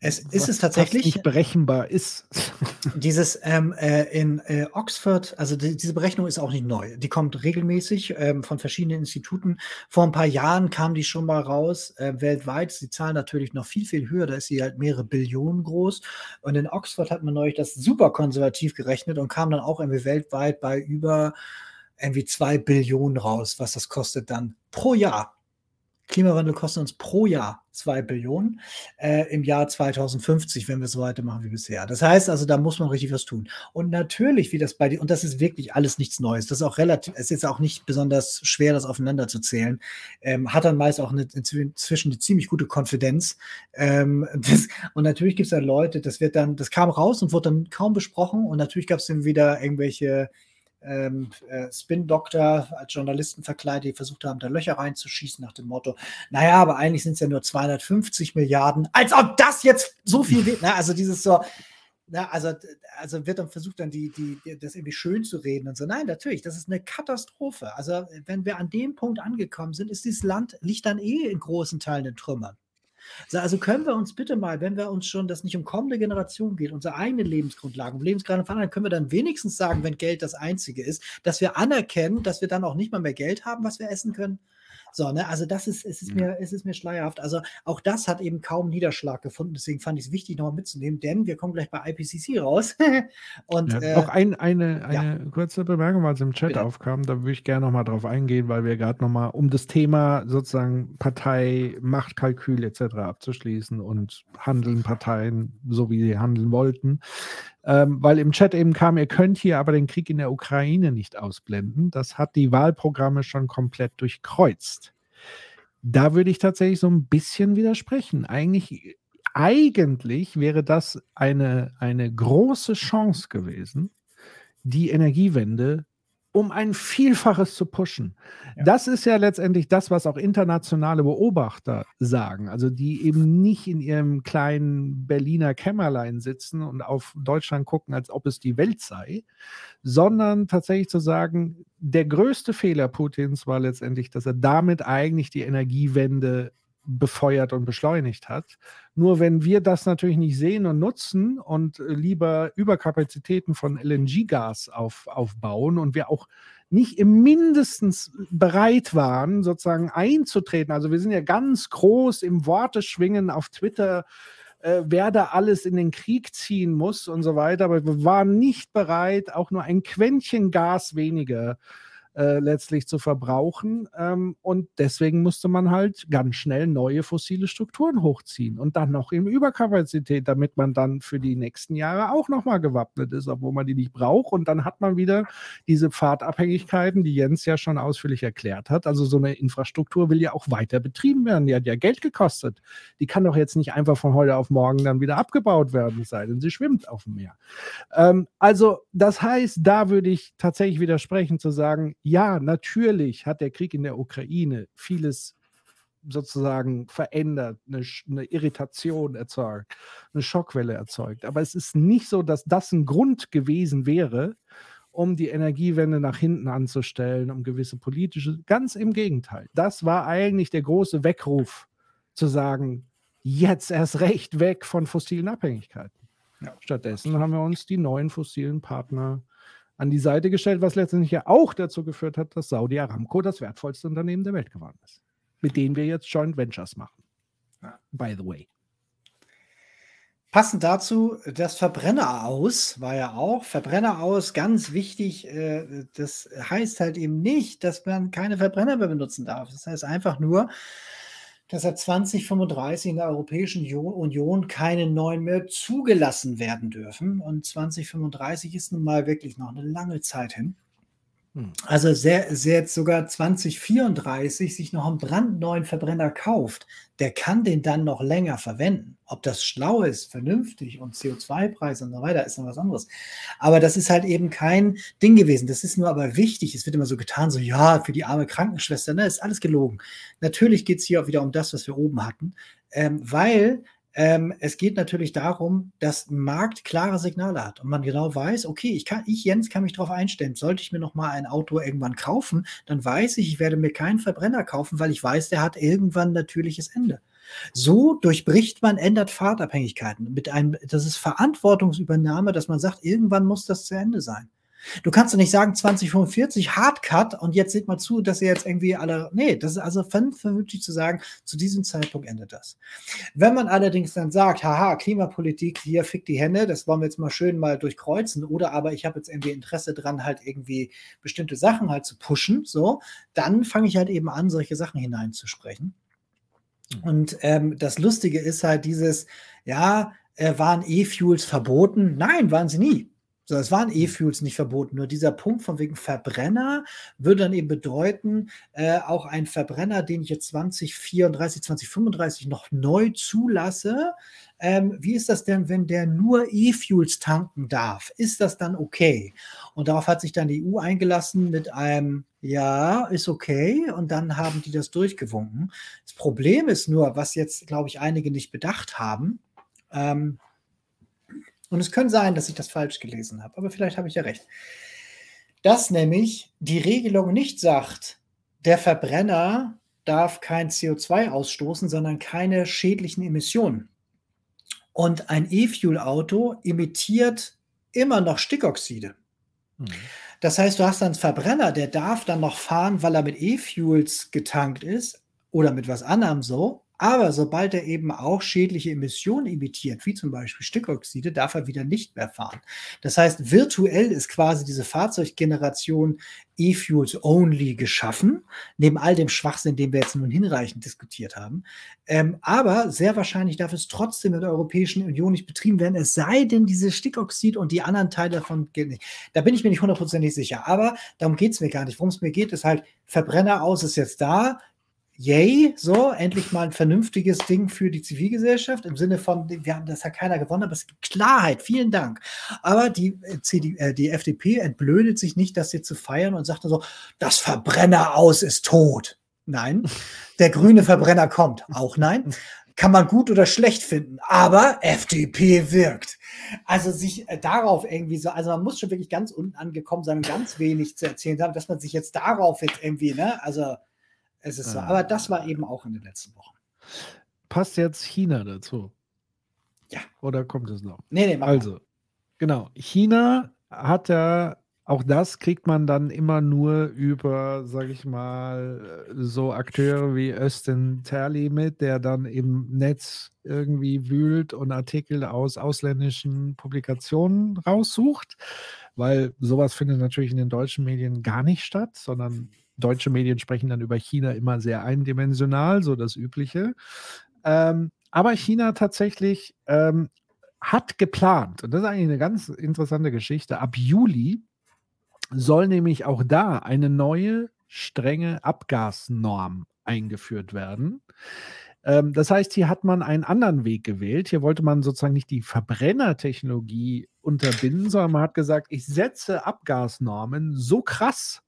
Es ist es tatsächlich. nicht berechenbar ist. *laughs* Dieses ähm, äh, in äh, Oxford, also die, diese Berechnung ist auch nicht neu. Die kommt regelmäßig ähm, von verschiedenen Instituten. Vor ein paar Jahren kam die schon mal raus. Äh, weltweit ist die Zahl natürlich noch viel, viel höher. Da ist sie halt mehrere Billionen groß. Und in Oxford hat man neulich das super konservativ gerechnet und kam dann auch irgendwie weltweit bei über irgendwie zwei Billionen raus, was das kostet dann pro Jahr Klimawandel kostet uns pro Jahr zwei Billionen äh, im Jahr 2050, wenn wir so weitermachen wie bisher. Das heißt also, da muss man richtig was tun. Und natürlich, wie das bei dir, und das ist wirklich alles nichts Neues, das ist auch relativ, es ist auch nicht besonders schwer, das aufeinander zu zählen, ähm, hat dann meist auch eine, inzwischen eine ziemlich gute Konfidenz. Ähm, *laughs* das, und natürlich gibt es da Leute, das wird dann, das kam raus und wurde dann kaum besprochen und natürlich gab es dann wieder irgendwelche ähm, äh, Spin-Doktor als Journalisten verkleidet, die versucht haben, da Löcher reinzuschießen nach dem Motto, naja, aber eigentlich sind es ja nur 250 Milliarden, als ob das jetzt so viel wird. Na, also dieses so, na, also, also wird dann versucht, dann die, die, das irgendwie schön zu reden und so. Nein, natürlich, das ist eine Katastrophe. Also, wenn wir an dem Punkt angekommen sind, ist dieses Land, liegt dann eh in großen Teilen in Trümmern. Also können wir uns bitte mal, wenn wir uns schon, das nicht um kommende Generation geht, unsere eigenen Lebensgrundlagen, um Lebensgrundlagen von anderen, können wir dann wenigstens sagen, wenn Geld das Einzige ist, dass wir anerkennen, dass wir dann auch nicht mal mehr Geld haben, was wir essen können? So, ne, also das ist, es ist mhm. mir, es ist mir schleierhaft. Also auch das hat eben kaum Niederschlag gefunden. Deswegen fand ich es wichtig, nochmal mitzunehmen, denn wir kommen gleich bei IPCC raus. *laughs* Und ja, äh, noch ein, eine, eine ja. kurze Bemerkung, weil es im Chat Bitte. aufkam, da würde ich gerne nochmal drauf eingehen, weil wir gerade nochmal, um das Thema sozusagen Partei, Machtkalkül etc. abzuschließen und handeln Parteien so, wie sie handeln wollten, ähm, weil im Chat eben kam, ihr könnt hier aber den Krieg in der Ukraine nicht ausblenden. Das hat die Wahlprogramme schon komplett durchkreuzt. Da würde ich tatsächlich so ein bisschen widersprechen. Eigentlich, eigentlich wäre das eine, eine große Chance gewesen, die Energiewende um ein Vielfaches zu pushen. Ja. Das ist ja letztendlich das, was auch internationale Beobachter sagen, also die eben nicht in ihrem kleinen Berliner Kämmerlein sitzen und auf Deutschland gucken, als ob es die Welt sei, sondern tatsächlich zu sagen, der größte Fehler Putins war letztendlich, dass er damit eigentlich die Energiewende befeuert und beschleunigt hat. Nur wenn wir das natürlich nicht sehen und nutzen und äh, lieber Überkapazitäten von LNG-Gas auf, aufbauen und wir auch nicht im mindestens bereit waren, sozusagen einzutreten. Also wir sind ja ganz groß im Worteschwingen auf Twitter, äh, wer da alles in den Krieg ziehen muss und so weiter, aber wir waren nicht bereit, auch nur ein Quäntchen Gas weniger äh, äh, letztlich zu verbrauchen. Ähm, und deswegen musste man halt ganz schnell neue fossile Strukturen hochziehen und dann noch in Überkapazität, damit man dann für die nächsten Jahre auch nochmal gewappnet ist, obwohl man die nicht braucht. Und dann hat man wieder diese Pfadabhängigkeiten, die Jens ja schon ausführlich erklärt hat. Also so eine Infrastruktur will ja auch weiter betrieben werden. Die hat ja Geld gekostet. Die kann doch jetzt nicht einfach von heute auf morgen dann wieder abgebaut werden, sei denn, sie schwimmt auf dem Meer. Ähm, also das heißt, da würde ich tatsächlich widersprechen zu sagen, ja, natürlich hat der Krieg in der Ukraine vieles sozusagen verändert, eine, eine, Irritation erzeugt, eine Schockwelle erzeugt. Aber es ist nicht so, dass das ein Grund gewesen wäre, um die Energiewende nach hinten anzustellen, um gewisse politische, ganz im Gegenteil. Das war eigentlich der große Weckruf zu sagen, jetzt erst recht weg von fossilen Abhängigkeiten. Ja. Stattdessen haben wir uns die neuen fossilen Partner an die Seite gestellt, was letztendlich ja auch dazu geführt hat, dass Saudi Aramco das wertvollste Unternehmen der Welt geworden ist, mit denen wir jetzt Joint Ventures machen. By the way. Passend dazu, das Verbrenner aus war ja auch. Verbrenner aus, ganz wichtig. Äh, das heißt halt eben nicht, dass man keine Verbrenner mehr benutzen darf. Das heißt einfach nur, dass seit 2035 in der Europäischen Union keine neuen mehr zugelassen werden dürfen. Und 2035 ist nun mal wirklich noch eine lange Zeit hin. Hm. Also sehr, sehr jetzt sogar 2034 sich noch einen brandneuen Verbrenner kauft, der kann den dann noch länger verwenden. Ob das schlau ist, vernünftig und CO2-Preis und so weiter, ist noch was anderes. Aber das ist halt eben kein Ding gewesen. Das ist nur aber wichtig. Es wird immer so getan, so ja, für die arme Krankenschwester, ne, ist alles gelogen. Natürlich geht es hier auch wieder um das, was wir oben hatten, ähm, weil ähm, es geht natürlich darum, dass Markt klare Signale hat und man genau weiß, okay, ich kann, ich Jens kann mich darauf einstellen. Sollte ich mir noch mal ein Auto irgendwann kaufen, dann weiß ich, ich werde mir keinen Verbrenner kaufen, weil ich weiß, der hat irgendwann natürliches Ende. So durchbricht man, ändert Fahrtabhängigkeiten mit einem, das ist Verantwortungsübernahme, dass man sagt, irgendwann muss das zu Ende sein. Du kannst doch nicht sagen 2045 Hardcut und jetzt seht mal zu, dass ihr jetzt irgendwie alle. Nee, das ist also vernünftig zu sagen, zu diesem Zeitpunkt endet das. Wenn man allerdings dann sagt, haha, Klimapolitik, hier fick die Hände, das wollen wir jetzt mal schön mal durchkreuzen, oder aber ich habe jetzt irgendwie Interesse dran, halt irgendwie bestimmte Sachen halt zu pushen, so, dann fange ich halt eben an, solche Sachen hineinzusprechen. Hm. Und ähm, das Lustige ist halt dieses, ja, äh, waren E-Fuels verboten? Nein, waren sie nie. So, es waren mhm. E-Fuels nicht verboten. Nur dieser Punkt von wegen Verbrenner würde dann eben bedeuten, äh, auch ein Verbrenner, den ich jetzt 2034, 2035 noch neu zulasse, ähm, wie ist das denn, wenn der nur E-Fuels tanken darf? Ist das dann okay? Und darauf hat sich dann die EU eingelassen mit einem Ja, ist okay. Und dann haben die das durchgewunken. Das Problem ist nur, was jetzt, glaube ich, einige nicht bedacht haben. Ähm, und es könnte sein, dass ich das falsch gelesen habe, aber vielleicht habe ich ja recht. Dass nämlich die Regelung nicht sagt, der Verbrenner darf kein CO2 ausstoßen, sondern keine schädlichen Emissionen. Und ein E-Fuel-Auto emittiert immer noch Stickoxide. Mhm. Das heißt, du hast dann einen Verbrenner, der darf dann noch fahren, weil er mit E-Fuels getankt ist oder mit was anderem so, aber sobald er eben auch schädliche Emissionen emittiert, wie zum Beispiel Stickoxide, darf er wieder nicht mehr fahren. Das heißt, virtuell ist quasi diese Fahrzeuggeneration E-Fuels Only geschaffen, neben all dem Schwachsinn, den wir jetzt nun hinreichend diskutiert haben. Ähm, aber sehr wahrscheinlich darf es trotzdem in der Europäischen Union nicht betrieben werden, es sei denn, diese Stickoxid und die anderen Teile davon gilt nicht. Da bin ich mir nicht hundertprozentig sicher. Aber darum geht es mir gar nicht. Worum es mir geht, ist halt, Verbrenner aus ist jetzt da yay, so, endlich mal ein vernünftiges Ding für die Zivilgesellschaft im Sinne von, wir haben das hat keiner gewonnen, aber es gibt Klarheit, vielen Dank. Aber die, äh, CD, äh, die FDP entblödet sich nicht, das jetzt zu feiern und sagt so, das Verbrenner aus ist tot. Nein, *laughs* der grüne Verbrenner kommt. Auch nein. Kann man gut oder schlecht finden, aber FDP wirkt. Also sich äh, darauf irgendwie so, also man muss schon wirklich ganz unten angekommen sein und ganz wenig zu erzählen haben, dass man sich jetzt darauf jetzt irgendwie, ne, also es ist so. Aber das war eben auch in den letzten Wochen. Passt jetzt China dazu? Ja. Oder kommt es noch? Nee, nee, mach Also, mal. genau. China hat ja, auch das kriegt man dann immer nur über, sag ich mal, so Akteure wie Östen Terli mit, der dann im Netz irgendwie wühlt und Artikel aus ausländischen Publikationen raussucht, weil sowas findet natürlich in den deutschen Medien gar nicht statt, sondern deutsche Medien sprechen dann über China immer sehr eindimensional, so das Übliche. Ähm, aber China tatsächlich ähm, hat geplant, und das ist eigentlich eine ganz interessante Geschichte, ab Juli soll nämlich auch da eine neue strenge Abgasnorm eingeführt werden. Ähm, das heißt, hier hat man einen anderen Weg gewählt. Hier wollte man sozusagen nicht die Verbrennertechnologie unterbinden, sondern man hat gesagt, ich setze Abgasnormen so krass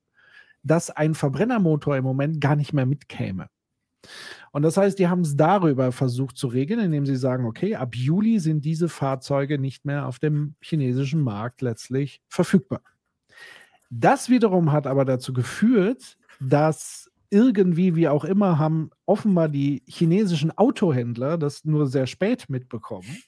dass ein Verbrennermotor im Moment gar nicht mehr mitkäme. Und das heißt, die haben es darüber versucht zu regeln, indem sie sagen, okay, ab Juli sind diese Fahrzeuge nicht mehr auf dem chinesischen Markt letztlich verfügbar. Das wiederum hat aber dazu geführt, dass irgendwie, wie auch immer, haben offenbar die chinesischen Autohändler das nur sehr spät mitbekommen.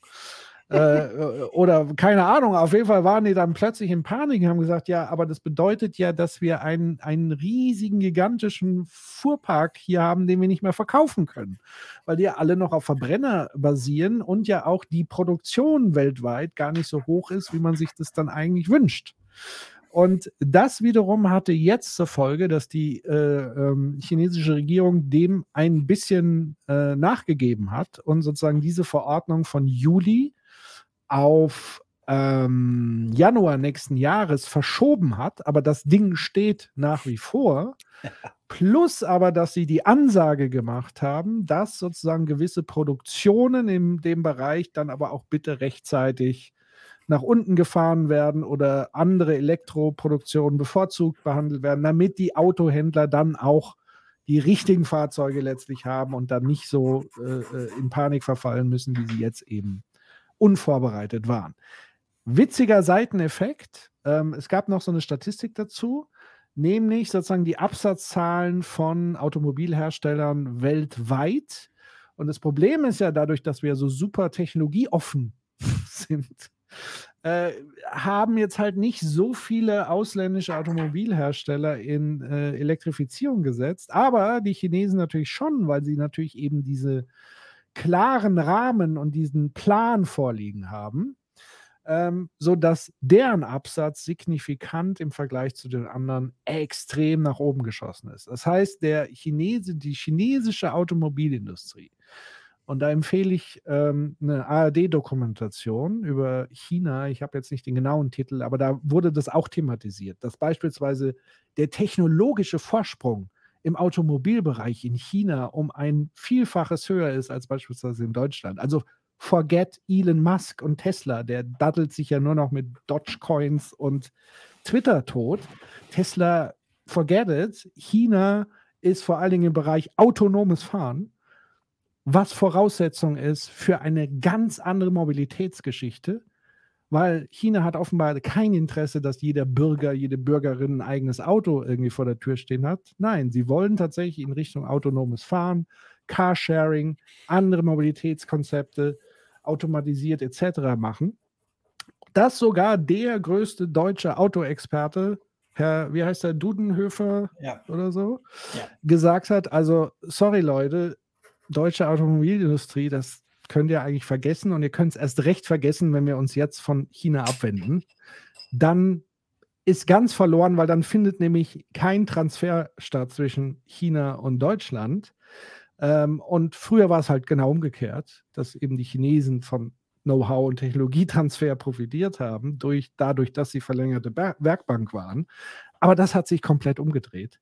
Äh, oder keine Ahnung, auf jeden Fall waren die dann plötzlich in Panik und haben gesagt, ja, aber das bedeutet ja, dass wir einen, einen riesigen, gigantischen Fuhrpark hier haben, den wir nicht mehr verkaufen können, weil die ja alle noch auf Verbrenner basieren und ja auch die Produktion weltweit gar nicht so hoch ist, wie man sich das dann eigentlich wünscht. Und das wiederum hatte jetzt zur Folge, dass die äh, ähm, chinesische Regierung dem ein bisschen äh, nachgegeben hat und sozusagen diese Verordnung von Juli auf ähm, Januar nächsten Jahres verschoben hat, aber das Ding steht nach wie vor. *laughs* Plus aber, dass sie die Ansage gemacht haben, dass sozusagen gewisse Produktionen in dem Bereich dann aber auch bitte rechtzeitig nach unten gefahren werden oder andere Elektroproduktionen bevorzugt behandelt werden, damit die Autohändler dann auch die richtigen Fahrzeuge letztlich haben und dann nicht so äh, äh in Panik verfallen müssen, wie sie jetzt eben unvorbereitet waren. Witziger Seiteneffekt, ähm, es gab noch so eine Statistik dazu, nämlich sozusagen die Absatzzahlen von Automobilherstellern weltweit. Und das Problem ist ja dadurch, dass wir so super technologieoffen *laughs* sind, äh, haben jetzt halt nicht so viele ausländische Automobilhersteller in äh, Elektrifizierung gesetzt, aber die Chinesen natürlich schon, weil sie natürlich eben diese klaren Rahmen und diesen Plan vorliegen haben, ähm, sodass deren Absatz signifikant im Vergleich zu den anderen extrem nach oben geschossen ist. Das heißt, der Chinese, die chinesische Automobilindustrie und da empfehle ich ähm, eine ARD-Dokumentation über China. Ich habe jetzt nicht den genauen Titel, aber da wurde das auch thematisiert, dass beispielsweise der technologische Vorsprung im Automobilbereich in China um ein Vielfaches höher ist als beispielsweise in Deutschland. Also forget Elon Musk und Tesla, der daddelt sich ja nur noch mit Dogecoins und Twitter tot. Tesla, forget it. China ist vor allen Dingen im Bereich autonomes Fahren was Voraussetzung ist für eine ganz andere Mobilitätsgeschichte, weil China hat offenbar kein Interesse, dass jeder Bürger, jede Bürgerin ein eigenes Auto irgendwie vor der Tür stehen hat. Nein, sie wollen tatsächlich in Richtung autonomes Fahren, Carsharing, andere Mobilitätskonzepte, automatisiert etc. machen. Dass sogar der größte deutsche Autoexperte, Herr, wie heißt der, Dudenhöfer ja. oder so, ja. gesagt hat, also sorry Leute, deutsche Automobilindustrie, das könnt ihr eigentlich vergessen und ihr könnt es erst recht vergessen, wenn wir uns jetzt von China abwenden. Dann ist ganz verloren, weil dann findet nämlich kein Transfer statt zwischen China und Deutschland. Ähm, und früher war es halt genau umgekehrt, dass eben die Chinesen von Know-how und Technologietransfer profitiert haben, durch, dadurch, dass sie verlängerte Ber Werkbank waren. Aber das hat sich komplett umgedreht.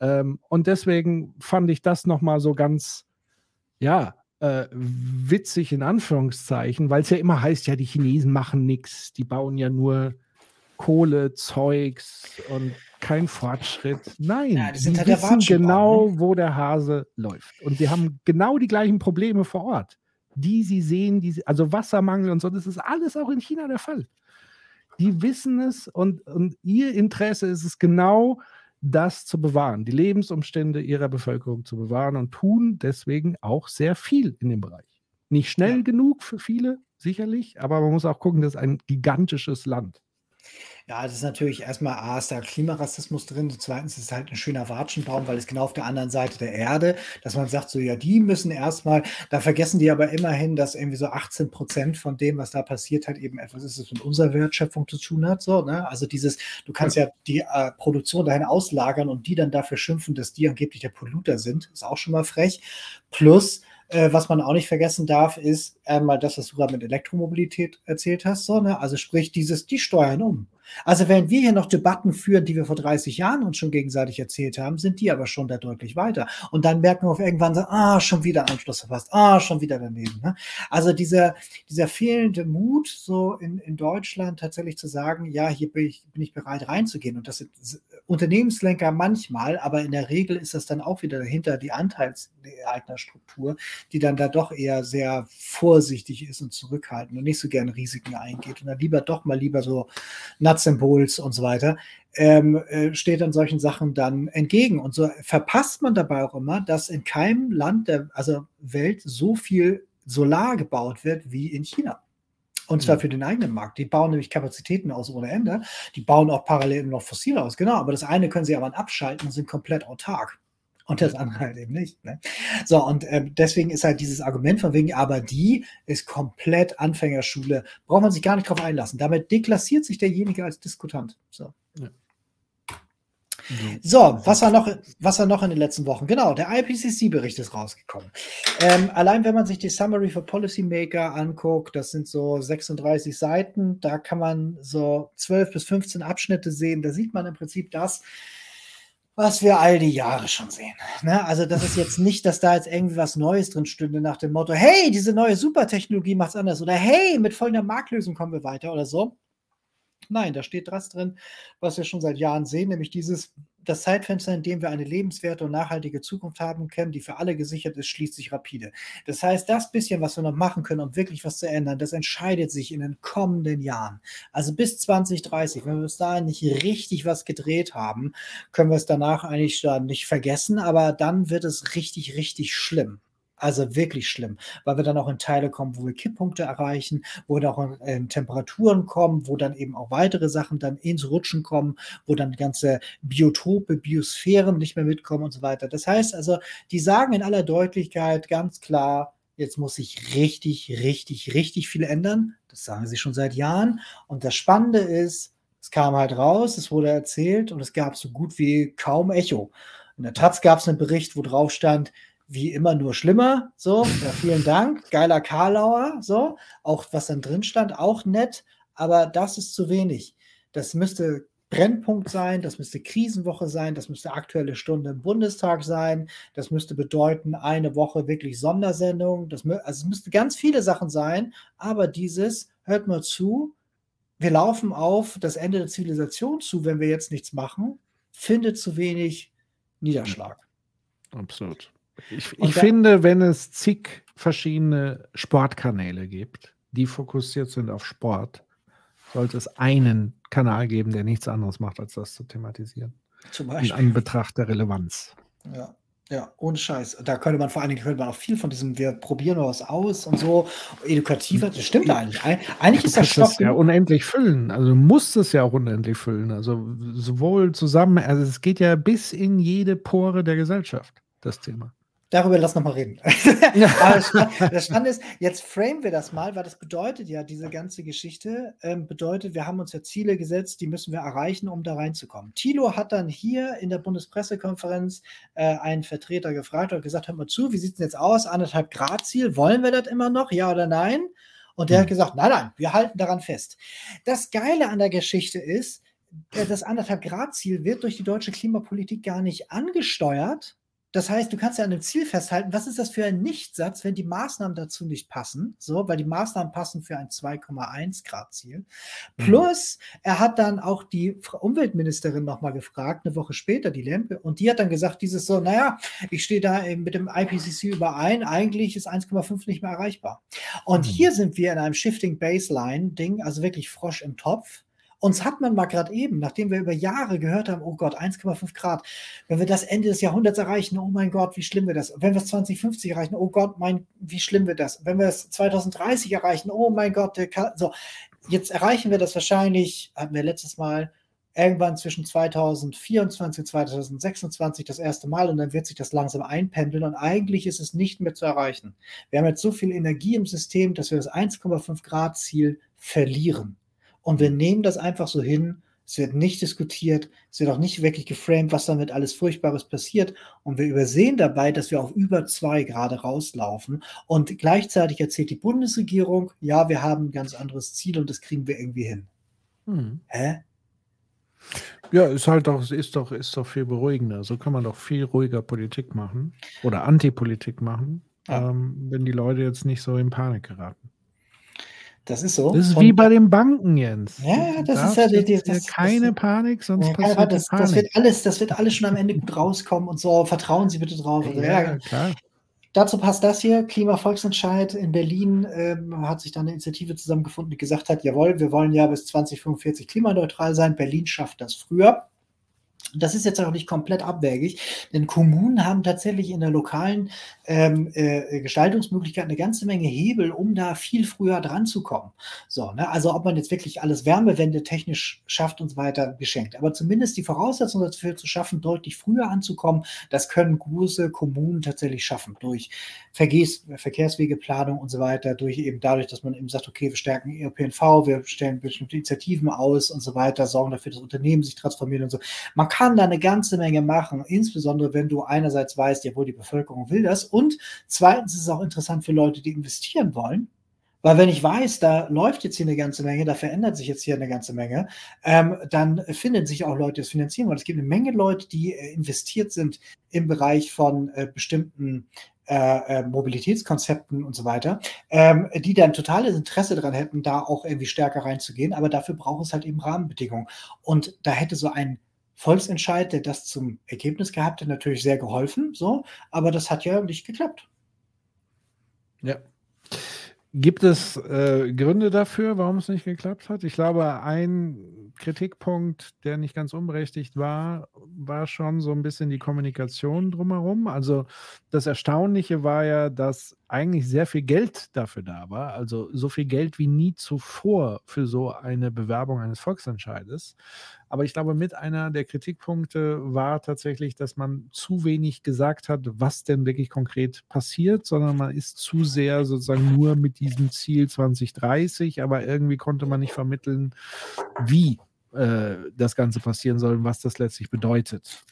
Ähm, und deswegen fand ich das nochmal so ganz ja, äh, witzig in Anführungszeichen, weil es ja immer heißt, ja, die Chinesen machen nichts, die bauen ja nur Kohle, Zeugs und kein Fortschritt. Nein, ja, die, die halt wissen genau, ne? wo der Hase läuft. Und sie haben genau die gleichen Probleme vor Ort, die sie sehen, die sie, also Wassermangel und so, das ist alles auch in China der Fall. Die wissen es und, und ihr Interesse ist es genau, das zu bewahren, die Lebensumstände ihrer Bevölkerung zu bewahren und tun deswegen auch sehr viel in dem Bereich. Nicht schnell ja. genug für viele, sicherlich, aber man muss auch gucken, das ist ein gigantisches Land. Ja, das ist natürlich erstmal A, ist da Klimarassismus drin. Und zweitens ist es halt ein schöner Watschenbaum, weil es genau auf der anderen Seite der Erde, dass man sagt, so, ja, die müssen erstmal, da vergessen die aber immerhin, dass irgendwie so 18 Prozent von dem, was da passiert, halt eben etwas ist, was mit unserer Wertschöpfung zu tun hat. So, ne? Also dieses, du kannst ja, ja die äh, Produktion dahin auslagern und die dann dafür schimpfen, dass die angeblich der Polluter sind, ist auch schon mal frech. Plus, äh, was man auch nicht vergessen darf, ist einmal das, was du gerade mit Elektromobilität erzählt hast. So, ne? Also sprich, dieses, die steuern um. Also wenn wir hier noch Debatten führen, die wir vor 30 Jahren uns schon gegenseitig erzählt haben, sind die aber schon da deutlich weiter. Und dann merken wir auf irgendwann so, ah, schon wieder Anschluss verpasst, ah, schon wieder daneben. Ne? Also dieser, dieser fehlende Mut, so in, in Deutschland tatsächlich zu sagen, ja, hier bin ich, bin ich bereit reinzugehen. Und das Unternehmenslenker manchmal, aber in der Regel ist das dann auch wieder dahinter die Anteilseignerstruktur, die dann da doch eher sehr vorsichtig ist und zurückhaltend und nicht so gerne Risiken eingeht und dann lieber doch mal lieber so, na Ersatzsymbols und so weiter, ähm, äh, steht dann solchen Sachen dann entgegen. Und so verpasst man dabei auch immer, dass in keinem Land der also Welt so viel Solar gebaut wird wie in China. Und zwar für den eigenen Markt. Die bauen nämlich Kapazitäten aus ohne Ende. Die bauen auch parallel noch Fossile aus. Genau, aber das eine können sie aber abschalten und sind komplett autark. Und das andere halt eben nicht. Ne? So, und äh, deswegen ist halt dieses Argument von wegen, aber die ist komplett Anfängerschule, braucht man sich gar nicht drauf einlassen. Damit deklassiert sich derjenige als Diskutant. So. So, was war, noch, was war noch in den letzten Wochen? Genau, der IPCC-Bericht ist rausgekommen. Ähm, allein wenn man sich die Summary for Policymaker anguckt, das sind so 36 Seiten, da kann man so 12 bis 15 Abschnitte sehen. Da sieht man im Prinzip das, was wir all die Jahre schon sehen. Ne? Also das ist jetzt nicht, dass da jetzt irgendwie was Neues drin stünde nach dem Motto, hey, diese neue Supertechnologie macht es anders oder hey, mit folgender Marktlösung kommen wir weiter oder so. Nein, da steht das drin, was wir schon seit Jahren sehen, nämlich dieses, das Zeitfenster, in dem wir eine lebenswerte und nachhaltige Zukunft haben können, die für alle gesichert ist, schließt sich rapide. Das heißt, das bisschen, was wir noch machen können, um wirklich was zu ändern, das entscheidet sich in den kommenden Jahren. Also bis 2030, wenn wir bis dahin nicht richtig was gedreht haben, können wir es danach eigentlich nicht vergessen, aber dann wird es richtig, richtig schlimm. Also wirklich schlimm, weil wir dann auch in Teile kommen, wo wir Kipppunkte erreichen, wo wir auch in, Temperaturen kommen, wo dann eben auch weitere Sachen dann ins Rutschen kommen, wo dann ganze Biotope, Biosphären nicht mehr mitkommen und so weiter. Das heißt also, die sagen in aller Deutlichkeit ganz klar, jetzt muss sich richtig, richtig, richtig viel ändern. Das sagen sie schon seit Jahren. Und das Spannende ist, es kam halt raus, es wurde erzählt und es gab so gut wie kaum Echo. In der Taz gab es einen Bericht, wo drauf stand, wie immer nur schlimmer. So, ja, vielen Dank. Geiler Karlauer. So, auch was dann drin stand, auch nett, aber das ist zu wenig. Das müsste Brennpunkt sein, das müsste Krisenwoche sein, das müsste aktuelle Stunde im Bundestag sein, das müsste bedeuten, eine Woche wirklich Sondersendung. Das, also es müsste ganz viele Sachen sein, aber dieses, hört mal zu, wir laufen auf das Ende der Zivilisation zu, wenn wir jetzt nichts machen, findet zu wenig Niederschlag. Absolut. Ich, ich finde, wenn es zig verschiedene Sportkanäle gibt, die fokussiert sind auf Sport, sollte es einen Kanal geben, der nichts anderes macht, als das zu thematisieren. Zum Beispiel. In Anbetracht der Relevanz. Ja. Ja, ohne Scheiß. Da könnte man vor allen Dingen könnte man auch viel von diesem, wir probieren was aus und so edukativer. Das stimmt eigentlich. Eigentlich ist das Stoff. ja unendlich füllen. Also du musst es ja auch unendlich füllen. Also sowohl zusammen, also es geht ja bis in jede Pore der Gesellschaft, das Thema. Darüber lass noch mal reden. *laughs* Das, Spannende ist, jetzt framen wir das mal, weil das bedeutet ja, diese ganze Geschichte ähm, bedeutet, wir haben uns ja Ziele gesetzt, die müssen wir erreichen, um da reinzukommen. Thilo hat dann hier in der Bundespressekonferenz äh, einen Vertreter gefragt und gesagt, hör mal zu, wie sieht es denn jetzt aus? Anderthalb Grad Ziel, wollen wir das immer noch? Ja oder nein? Und der hm. hat gesagt, nein, nein, wir halten daran fest. Das Geile an der Geschichte ist, äh, das anderthalb Grad Ziel wird durch die deutsche Klimapolitik gar nicht angesteuert, das heißt, du kannst ja an dem Ziel festhalten, was ist das für ein Nichtsatz, wenn die Maßnahmen dazu nicht passen, so, weil die Maßnahmen passen für ein 2,1 Grad Ziel. Mhm. Plus, er hat dann auch die Umweltministerin nochmal gefragt, eine Woche später, die Lempe, und die hat dann gesagt, dieses so, naja, ich stehe da mit dem IPCC überein, eigentlich ist 1,5 nicht mehr erreichbar. Und mhm. hier sind wir in einem Shifting Baseline Ding, also wirklich Frosch im Topf. Uns hat man mal gerade eben, nachdem wir über Jahre gehört haben, oh Gott, 1,5 Grad, wenn wir das Ende des Jahrhunderts erreichen, oh mein Gott, wie schlimm wird das? Wenn wir es 2050 erreichen, oh Gott, mein, wie schlimm wird das? Wenn wir es 2030 erreichen, oh mein Gott, so, jetzt erreichen wir das wahrscheinlich, hatten wir letztes Mal, irgendwann zwischen 2024 und 2026 das erste Mal und dann wird sich das langsam einpendeln und eigentlich ist es nicht mehr zu erreichen. Wir haben jetzt so viel Energie im System, dass wir das 1,5 Grad Ziel verlieren. Und wir nehmen das einfach so hin. Es wird nicht diskutiert, es wird auch nicht wirklich geframed, was damit alles Furchtbares passiert. Und wir übersehen dabei, dass wir auf über zwei gerade rauslaufen. Und gleichzeitig erzählt die Bundesregierung, ja, wir haben ein ganz anderes Ziel und das kriegen wir irgendwie hin. Hm. Hä? Ja, ist halt doch, ist doch, ist doch viel beruhigender. So kann man doch viel ruhiger Politik machen oder Antipolitik machen, ja. ähm, wenn die Leute jetzt nicht so in Panik geraten. Das ist so. Das ist und, wie bei den Banken, Jens. Ja, das ist ja die, die, das, keine das, Panik, sonst ja, passiert das, Panik. Das wird, alles, das wird alles schon am Ende gut rauskommen und so. Vertrauen Sie bitte drauf. Also, ja, ja, klar. Dazu passt das hier, Klimavolksentscheid in Berlin ähm, hat sich dann eine Initiative zusammengefunden, die gesagt hat, jawohl, wir wollen ja bis 2045 klimaneutral sein, Berlin schafft das früher. Das ist jetzt auch nicht komplett abwägig, denn Kommunen haben tatsächlich in der lokalen ähm, äh, Gestaltungsmöglichkeit eine ganze Menge Hebel, um da viel früher dran zu kommen. So, ne? Also ob man jetzt wirklich alles Wärmewende technisch schafft und so weiter, geschenkt. Aber zumindest die Voraussetzung dafür zu schaffen, deutlich früher anzukommen, das können große Kommunen tatsächlich schaffen. Durch Verkehrs Verkehrswegeplanung und so weiter, durch eben dadurch, dass man eben sagt, okay, wir stärken ÖPNV, wir stellen bestimmte Initiativen aus und so weiter, sorgen dafür, dass Unternehmen sich transformieren und so. Man kann da eine ganze Menge machen, insbesondere wenn du einerseits weißt, jawohl, die Bevölkerung will das und zweitens ist es auch interessant für Leute, die investieren wollen. Weil wenn ich weiß, da läuft jetzt hier eine ganze Menge, da verändert sich jetzt hier eine ganze Menge, ähm, dann finden sich auch Leute, die es finanzieren wollen. Es gibt eine Menge Leute, die äh, investiert sind im Bereich von äh, bestimmten äh, äh, Mobilitätskonzepten und so weiter, ähm, die dann totales Interesse daran hätten, da auch irgendwie stärker reinzugehen. Aber dafür braucht es halt eben Rahmenbedingungen. Und da hätte so ein Volksentscheid, der das zum Ergebnis gehabt hat, natürlich sehr geholfen. So, aber das hat ja nicht geklappt. Ja. Gibt es äh, Gründe dafür, warum es nicht geklappt hat? Ich glaube, ein Kritikpunkt, der nicht ganz unberechtigt war, war schon so ein bisschen die Kommunikation drumherum. Also das Erstaunliche war ja, dass eigentlich sehr viel Geld dafür da war, also so viel Geld wie nie zuvor für so eine Bewerbung eines Volksentscheides. Aber ich glaube, mit einer der Kritikpunkte war tatsächlich, dass man zu wenig gesagt hat, was denn wirklich konkret passiert, sondern man ist zu sehr sozusagen nur mit diesem Ziel 2030, aber irgendwie konnte man nicht vermitteln, wie äh, das Ganze passieren soll und was das letztlich bedeutet.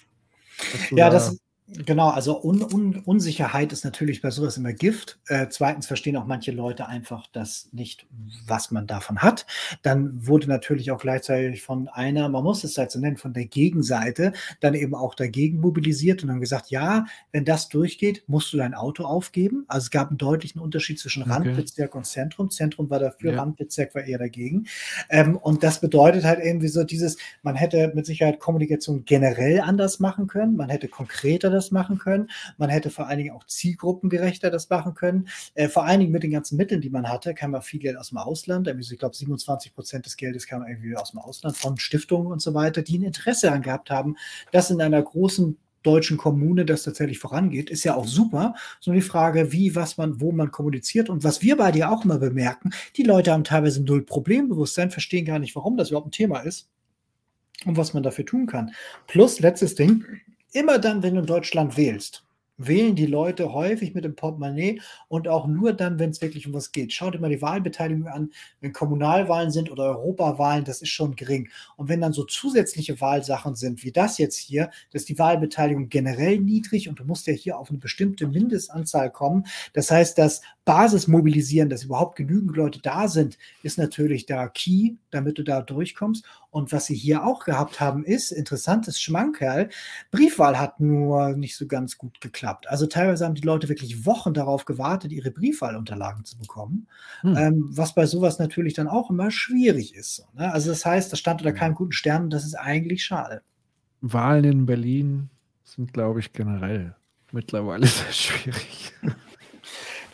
Ja, da das, Genau, also Un Un Unsicherheit ist natürlich bei sowas immer Gift. Äh, zweitens verstehen auch manche Leute einfach das nicht, was man davon hat. Dann wurde natürlich auch gleichzeitig von einer, man muss es halt so nennen, von der Gegenseite dann eben auch dagegen mobilisiert und dann gesagt, ja, wenn das durchgeht, musst du dein Auto aufgeben. Also es gab einen deutlichen Unterschied zwischen okay. Randbezirk und Zentrum. Zentrum war dafür, ja. Randbezirk war eher dagegen. Ähm, und das bedeutet halt irgendwie so dieses, man hätte mit Sicherheit Kommunikation generell anders machen können, man hätte konkreter das das machen können. Man hätte vor allen Dingen auch zielgruppengerechter das machen können. Äh, vor allen Dingen mit den ganzen Mitteln, die man hatte, kam man viel Geld aus dem Ausland. Ich glaube, 27 Prozent des Geldes kam irgendwie aus dem Ausland von Stiftungen und so weiter, die ein Interesse daran gehabt haben, dass in einer großen deutschen Kommune das tatsächlich vorangeht, ist ja auch super. So die Frage, wie, was man, wo man kommuniziert und was wir bei dir auch immer bemerken, die Leute haben teilweise null Problembewusstsein, verstehen gar nicht, warum das überhaupt ein Thema ist und was man dafür tun kann. Plus, letztes Ding, immer dann, wenn du in Deutschland wählst, wählen die Leute häufig mit dem Portemonnaie und auch nur dann, wenn es wirklich um was geht. Schaut dir mal die Wahlbeteiligung an, wenn Kommunalwahlen sind oder Europawahlen, das ist schon gering. Und wenn dann so zusätzliche Wahlsachen sind, wie das jetzt hier, dass die Wahlbeteiligung generell niedrig und du musst ja hier auf eine bestimmte Mindestanzahl kommen. Das heißt, das Basis mobilisieren, dass überhaupt genügend Leute da sind, ist natürlich da key, damit du da durchkommst. Und was sie hier auch gehabt haben, ist, interessantes Schmankerl, Briefwahl hat nur nicht so ganz gut geklappt. Also teilweise haben die Leute wirklich Wochen darauf gewartet, ihre Briefwahlunterlagen zu bekommen, hm. ähm, was bei sowas natürlich dann auch immer schwierig ist. Ne? Also das heißt, das stand unter keinem guten Stern und das ist eigentlich schade. Wahlen in Berlin sind, glaube ich, generell mittlerweile *laughs* sehr schwierig.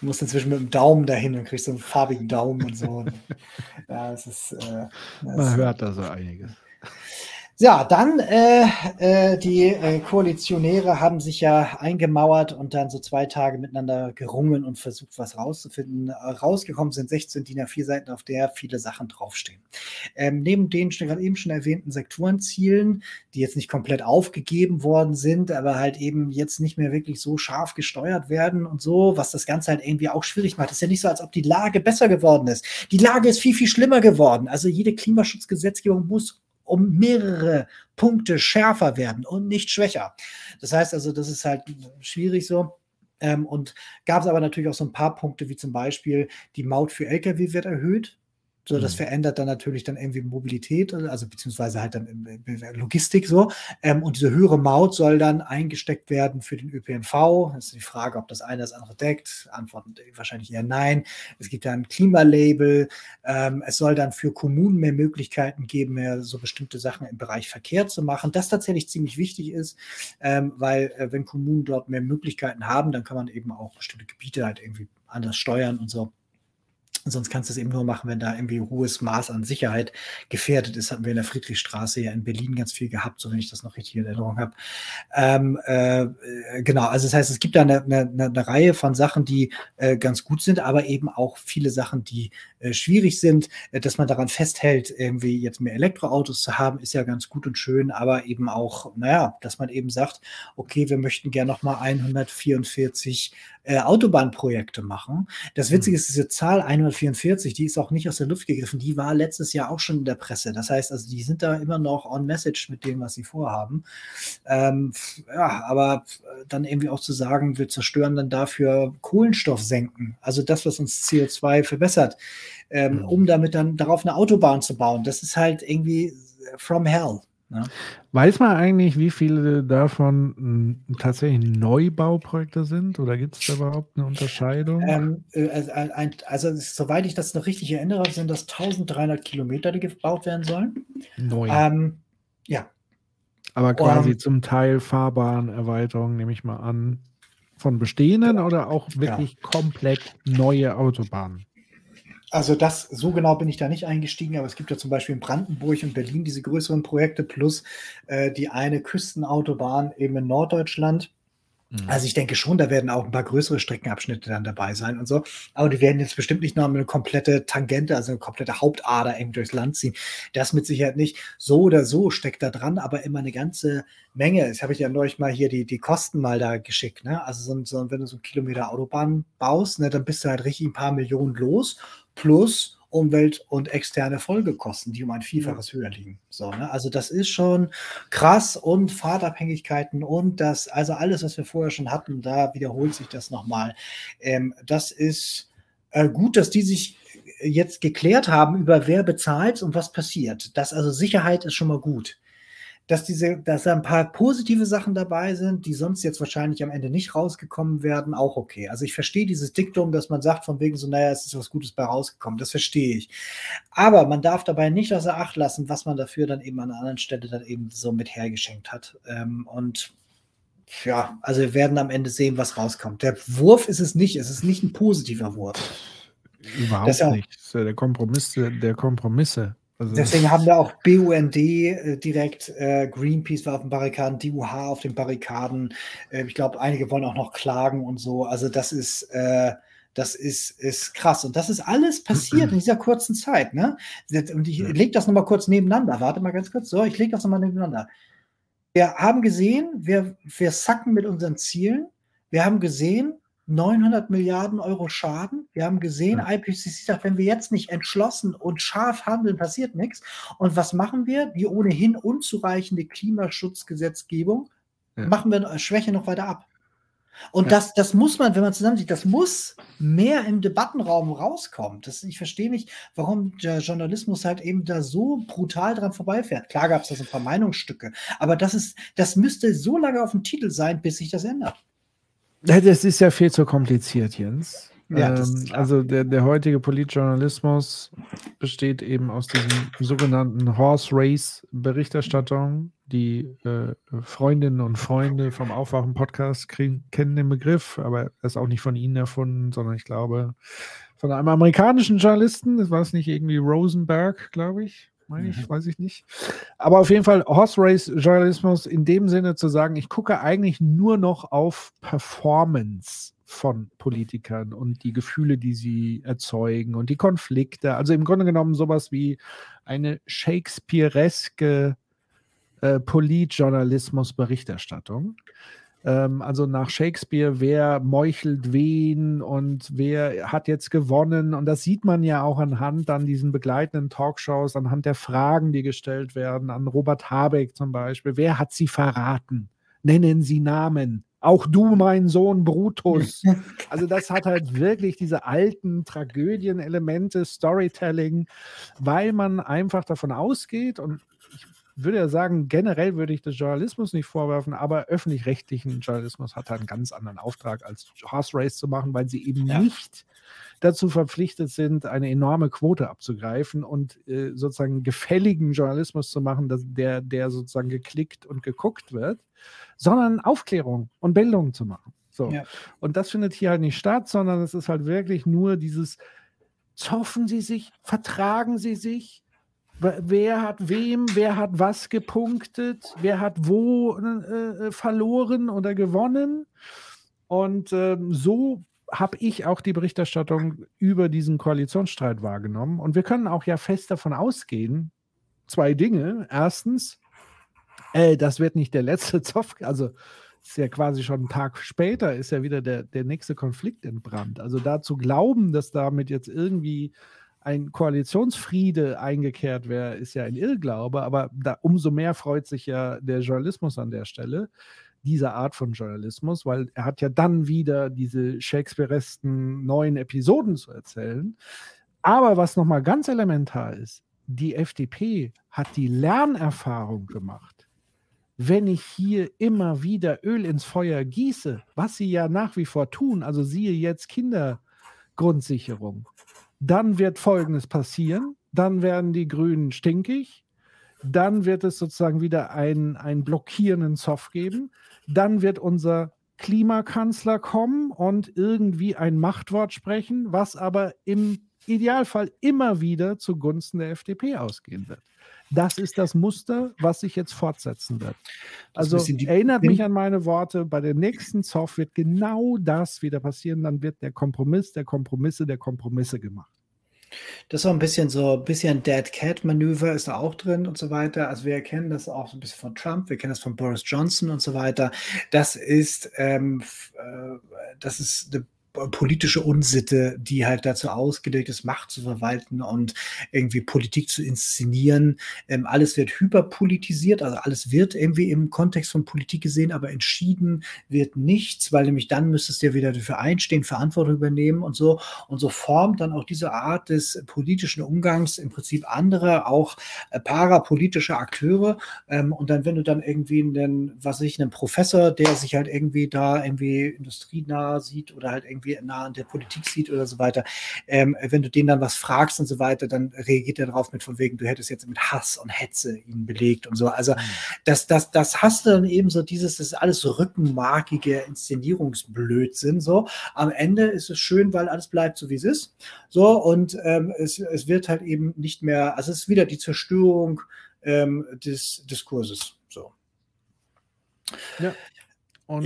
Du musst inzwischen mit dem Daumen dahin und kriegst so einen farbigen Daumen und so. *laughs* ja, es ist. Äh, Man hört da so einiges. Ja, dann äh, äh, die äh, Koalitionäre haben sich ja eingemauert und dann so zwei Tage miteinander gerungen und versucht, was rauszufinden. Äh, rausgekommen sind 16 DIN A4 Seiten, auf der viele Sachen draufstehen. Ähm, neben den gerade eben schon erwähnten Sektorenzielen, die jetzt nicht komplett aufgegeben worden sind, aber halt eben jetzt nicht mehr wirklich so scharf gesteuert werden und so, was das Ganze halt irgendwie auch schwierig macht. Es ist ja nicht so, als ob die Lage besser geworden ist. Die Lage ist viel, viel schlimmer geworden. Also jede Klimaschutzgesetzgebung muss um mehrere Punkte schärfer werden und nicht schwächer. Das heißt also, das ist halt schwierig so. Ähm, und gab es aber natürlich auch so ein paar Punkte, wie zum Beispiel die Maut für Lkw wird erhöht. So, das mhm. verändert dann natürlich dann irgendwie Mobilität, also beziehungsweise halt dann Logistik so. Ähm, und diese höhere Maut soll dann eingesteckt werden für den ÖPNV. Das ist die Frage, ob das eine das andere deckt. Antwort wahrscheinlich eher nein. Es gibt dann ein Klimalabel. Ähm, es soll dann für Kommunen mehr Möglichkeiten geben, mehr so bestimmte Sachen im Bereich Verkehr zu machen. Das tatsächlich ziemlich wichtig ist, ähm, weil äh, wenn Kommunen dort mehr Möglichkeiten haben, dann kann man eben auch bestimmte Gebiete halt irgendwie anders steuern und so. Sonst kannst du es eben nur machen, wenn da irgendwie hohes Maß an Sicherheit gefährdet ist. Hatten wir in der Friedrichstraße ja in Berlin ganz viel gehabt, so wenn ich das noch richtig in Erinnerung habe. Ähm, äh, genau, also das heißt, es gibt da eine, eine, eine Reihe von Sachen, die äh, ganz gut sind, aber eben auch viele Sachen, die äh, schwierig sind. Äh, dass man daran festhält, irgendwie jetzt mehr Elektroautos zu haben, ist ja ganz gut und schön, aber eben auch, naja, dass man eben sagt, okay, wir möchten gerne nochmal 144 äh, Autobahnprojekte machen. Das Witzige mhm. ist, diese Zahl 144, die ist auch nicht aus der Luft gegriffen, die war letztes Jahr auch schon in der Presse. Das heißt also, die sind da immer noch on message mit dem, was sie vorhaben. Ähm, ja, aber dann irgendwie auch zu sagen, wir zerstören dann dafür Kohlenstoff senken, also das, was uns CO2 verbessert, ähm, mhm. um damit dann darauf eine Autobahn zu bauen. Das ist halt irgendwie from hell. Ja. Weiß man eigentlich, wie viele davon m, tatsächlich Neubauprojekte sind? Oder gibt es da überhaupt eine Unterscheidung? Ähm, äh, also, ein, also, soweit ich das noch richtig erinnere, sind das 1300 Kilometer, die gebaut werden sollen. Neu. Ähm, ja. Aber quasi um, zum Teil Fahrbahnerweiterung, nehme ich mal an, von bestehenden oder auch wirklich ja. komplett neue Autobahnen? Also das, so genau bin ich da nicht eingestiegen, aber es gibt ja zum Beispiel in Brandenburg und Berlin diese größeren Projekte plus äh, die eine Küstenautobahn eben in Norddeutschland. Mhm. Also ich denke schon, da werden auch ein paar größere Streckenabschnitte dann dabei sein und so. Aber die werden jetzt bestimmt nicht noch eine komplette Tangente, also eine komplette Hauptader eben durchs Land ziehen. Das mit Sicherheit nicht. So oder so steckt da dran, aber immer eine ganze Menge. Jetzt habe ich ja neulich mal hier die, die Kosten mal da geschickt. Ne? Also so, so, wenn du so einen Kilometer Autobahn baust, ne, dann bist du halt richtig ein paar Millionen los plus Umwelt- und externe Folgekosten, die um ein Vielfaches höher liegen. So, ne? Also das ist schon krass und Fahrtabhängigkeiten und das, also alles, was wir vorher schon hatten, da wiederholt sich das nochmal. Ähm, das ist äh, gut, dass die sich jetzt geklärt haben über wer bezahlt und was passiert. Das also Sicherheit ist schon mal gut dass diese, dass da ein paar positive Sachen dabei sind, die sonst jetzt wahrscheinlich am Ende nicht rausgekommen werden, auch okay. Also ich verstehe dieses Diktum, dass man sagt, von wegen so, naja, es ist was Gutes bei rausgekommen, das verstehe ich. Aber man darf dabei nicht außer Acht lassen, was man dafür dann eben an einer anderen Stelle dann eben so mit hergeschenkt hat. Ähm, und ja, also wir werden am Ende sehen, was rauskommt. Der Wurf ist es nicht, es ist nicht ein positiver Wurf. Überhaupt das nicht. Das ist ja der Kompromiss der Kompromisse. Also Deswegen haben wir auch BUND äh, direkt, äh, Greenpeace war auf den Barrikaden, DUH auf den Barrikaden. Äh, ich glaube, einige wollen auch noch klagen und so. Also das ist, äh, das ist, ist krass. Und das ist alles passiert in dieser kurzen Zeit. Ne? Und ich lege das nochmal kurz nebeneinander. Warte mal ganz kurz. So, ich lege das nochmal nebeneinander. Wir haben gesehen, wir, wir sacken mit unseren Zielen. Wir haben gesehen, 900 Milliarden Euro Schaden. Wir haben gesehen, ja. IPCC sagt, wenn wir jetzt nicht entschlossen und scharf handeln, passiert nichts. Und was machen wir? Die ohnehin unzureichende Klimaschutzgesetzgebung ja. machen wir Schwäche noch weiter ab. Und ja. das, das muss man, wenn man zusammensieht, das muss mehr im Debattenraum rauskommen. Das, ich verstehe nicht, warum der Journalismus halt eben da so brutal dran vorbeifährt. Klar gab es da so ein paar Meinungsstücke, aber das ist, das müsste so lange auf dem Titel sein, bis sich das ändert. Das ist ja viel zu kompliziert, Jens. Ja, ähm, also der, der heutige Politjournalismus besteht eben aus diesem sogenannten Horse Race Berichterstattung. Die äh, Freundinnen und Freunde vom Aufwachen-Podcast kennen den Begriff, aber er ist auch nicht von ihnen erfunden, sondern ich glaube von einem amerikanischen Journalisten. Das war es nicht irgendwie Rosenberg, glaube ich meine ich, mhm. weiß ich nicht. Aber auf jeden Fall Horse Race Journalismus in dem Sinne zu sagen, ich gucke eigentlich nur noch auf Performance von Politikern und die Gefühle, die sie erzeugen und die Konflikte. Also im Grunde genommen sowas wie eine Shakespeareske äh, Politjournalismus-Berichterstattung. Ähm, also nach Shakespeare, wer meuchelt wen und wer hat jetzt gewonnen. Und das sieht man ja auch anhand an diesen begleitenden Talkshows, anhand der Fragen, die gestellt werden, an Robert Habeck zum Beispiel. Wer hat sie verraten? Nennen Sie Namen Auch du, mein Sohn Brutus. *laughs* Also das hat halt wirklich diese alten Tragödienelemente, Storytelling, weil man einfach davon ausgeht und ich würde ja sagen, generell würde ich das Journalismus nicht vorwerfen, aber öffentlich-rechtlichen Journalismus hat halt einen ganz anderen Auftrag, als Horse Race zu machen, weil sie eben ja. nicht dazu verpflichtet sind, eine enorme Quote abzugreifen und äh, sozusagen gefälligen Journalismus zu machen, dass der, der sozusagen geklickt und geguckt wird, sondern Aufklärung und Bildung zu machen. So. Ja. Und das findet hier halt nicht statt, sondern es ist halt wirklich nur dieses, zoffen Sie sich, vertragen Sie sich, wer hat wem, wer hat was gepunktet, wer hat wo äh, äh verloren oder gewonnen. Und ähm, so habe ich auch die Berichterstattung über diesen Koalitionsstreit wahrgenommen. Und wir können auch ja fest davon ausgehen, zwei Dinge. Erstens, äh, das wird nicht der letzte Zoff, also ist ja quasi schon einen Tag später, ist ja wieder der, der nächste Konflikt entbrannt. Also da zu glauben, dass damit jetzt irgendwie ein Koalitionsfriede eingekehrt wäre, ist ja ein Irrglaube, aber da, umso mehr freut sich ja der Journalismus an der Stelle dieser Art von Journalismus, weil er hat ja dann wieder diese Shakespearesken neuen Episoden zu erzählen. Aber was nochmal ganz elementar ist, die FDP hat die Lernerfahrung gemacht. Wenn ich hier immer wieder Öl ins Feuer gieße, was sie ja nach wie vor tun, also siehe jetzt Kindergrundsicherung, dann wird Folgendes passieren. Dann werden die Grünen stinkig. Dann wird es sozusagen wieder einen, einen blockierenden Zoff geben. Dann wird unser Klimakanzler kommen und irgendwie ein Machtwort sprechen, was aber im Idealfall immer wieder zugunsten der FDP ausgehen wird. Das ist das Muster, was sich jetzt fortsetzen wird. Also erinnert mich an meine Worte, bei der nächsten Zoff wird genau das wieder passieren. Dann wird der Kompromiss der Kompromisse der Kompromisse gemacht. Das ist auch ein bisschen so ein bisschen Dead Cat Manöver ist da auch drin und so weiter. Also wir kennen das auch so ein bisschen von Trump, wir kennen das von Boris Johnson und so weiter. Das ist, ähm, äh, das ist eine politische Unsitte, die halt dazu ausgelegt ist, Macht zu verwalten und irgendwie Politik zu inszenieren. Ähm, alles wird hyperpolitisiert, also alles wird irgendwie im Kontext von Politik gesehen, aber entschieden wird nichts, weil nämlich dann müsstest du ja wieder dafür einstehen, Verantwortung übernehmen und so. Und so formt dann auch diese Art des politischen Umgangs im Prinzip andere, auch äh, parapolitische Akteure. Ähm, und dann, wenn du dann irgendwie einen, was ich, einen Professor, der sich halt irgendwie da irgendwie industrienah sieht oder halt irgendwie irgendwie nah an der Politik sieht oder so weiter, ähm, wenn du den dann was fragst und so weiter, dann reagiert er darauf mit von wegen, du hättest jetzt mit Hass und Hetze ihn belegt und so. Also mhm. das, das, das hast du dann eben so dieses, das ist alles so rückenmarkige Inszenierungsblödsinn. So am Ende ist es schön, weil alles bleibt so wie es ist. So und ähm, es, es wird halt eben nicht mehr, also es ist wieder die Zerstörung ähm, des Diskurses. So. Ja. Und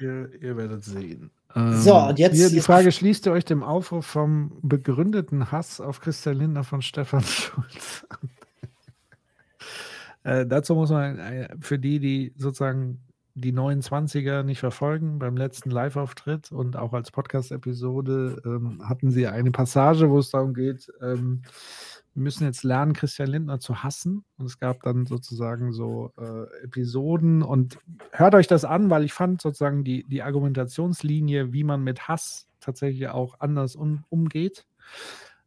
ihr, ihr, werdet sehen. So, und jetzt. Hier die Frage: Schließt ihr euch dem Aufruf vom begründeten Hass auf Christian Lindner von Stefan *laughs* Schulz an? äh, dazu muss man, äh, für die, die sozusagen die 29er nicht verfolgen, beim letzten Live-Auftritt und auch als Podcast-Episode ähm, hatten sie eine Passage, wo es darum geht, ähm, wir müssen jetzt lernen, Christian Lindner zu hassen. Und es gab dann sozusagen so äh, Episoden und hört euch das an, weil ich fand sozusagen die, die Argumentationslinie, wie man mit Hass tatsächlich auch anders um, umgeht.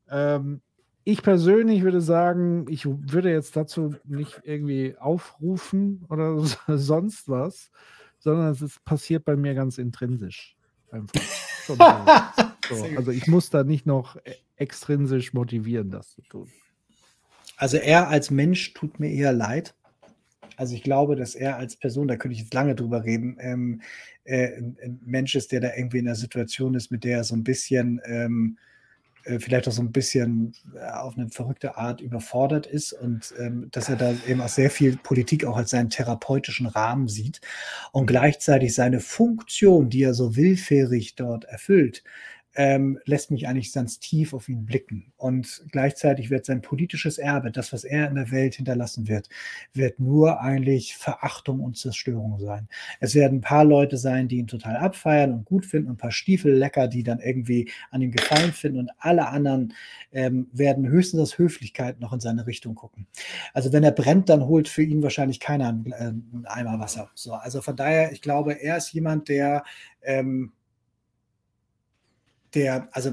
Ähm, ich persönlich würde sagen, ich würde jetzt dazu nicht irgendwie aufrufen oder *laughs* sonst was, sondern es ist, passiert bei mir ganz intrinsisch. Einfach. *laughs* so. Also ich muss da nicht noch e-, extrinsisch motivieren, das zu tun. Also er als Mensch tut mir eher leid. Also ich glaube, dass er als Person, da könnte ich jetzt lange drüber reden, ähm, äh, ein, Mensch ist, der da irgendwie in einer Situation ist, mit der er so ein bisschen, ähm, äh, vielleicht auch so ein bisschen äh, auf eine verrückte Art überfordert ist und ähm, dass er da eben auch sehr viel Politik auch als seinen therapeutischen Rahmen sieht und gleichzeitig seine Funktion, die er so willfährig dort erfüllt, ähm, lässt mich eigentlich ganz tief auf ihn blicken. Und gleichzeitig wird sein politisches Erbe, das, was er in der Welt hinterlassen wird, wird nur eigentlich Verachtung und Zerstörung sein. Es werden ein paar Leute sein, die ihn total abfeiern und gut finden ein paar Stiefel lecker, die dann irgendwie an ihm gefallen finden und alle anderen ähm, werden höchstens aus Höflichkeit noch in seine Richtung gucken. Also wenn er brennt, dann holt für ihn wahrscheinlich keiner einen, äh, einen Eimer Wasser. So, also von daher, ich glaube, er ist jemand, der ähm, der, also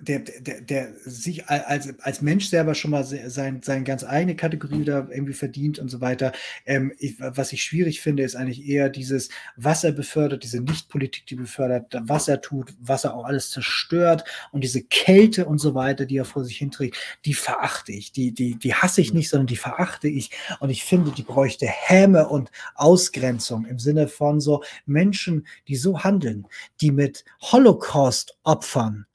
der, der, der sich als, als Mensch selber schon mal sein, seine ganz eigene Kategorie da irgendwie verdient und so weiter. Ähm, ich, was ich schwierig finde, ist eigentlich eher dieses, was er befördert, diese Nichtpolitik, die befördert, was er tut, was er auch alles zerstört und diese Kälte und so weiter, die er vor sich hinträgt, die verachte ich. Die, die, die hasse ich nicht, sondern die verachte ich. Und ich finde, die bräuchte Häme und Ausgrenzung im Sinne von so Menschen, die so handeln, die mit Holocaust-Opfern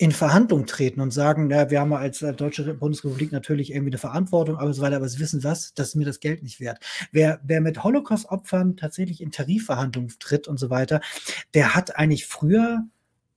in Verhandlung treten und sagen, ja, wir haben als äh, Deutsche Bundesrepublik natürlich irgendwie eine Verantwortung, aber so weiter, aber sie wissen was, das ist mir das Geld nicht wert. Wer, wer mit Holocaust-Opfern tatsächlich in Tarifverhandlungen tritt und so weiter, der hat eigentlich früher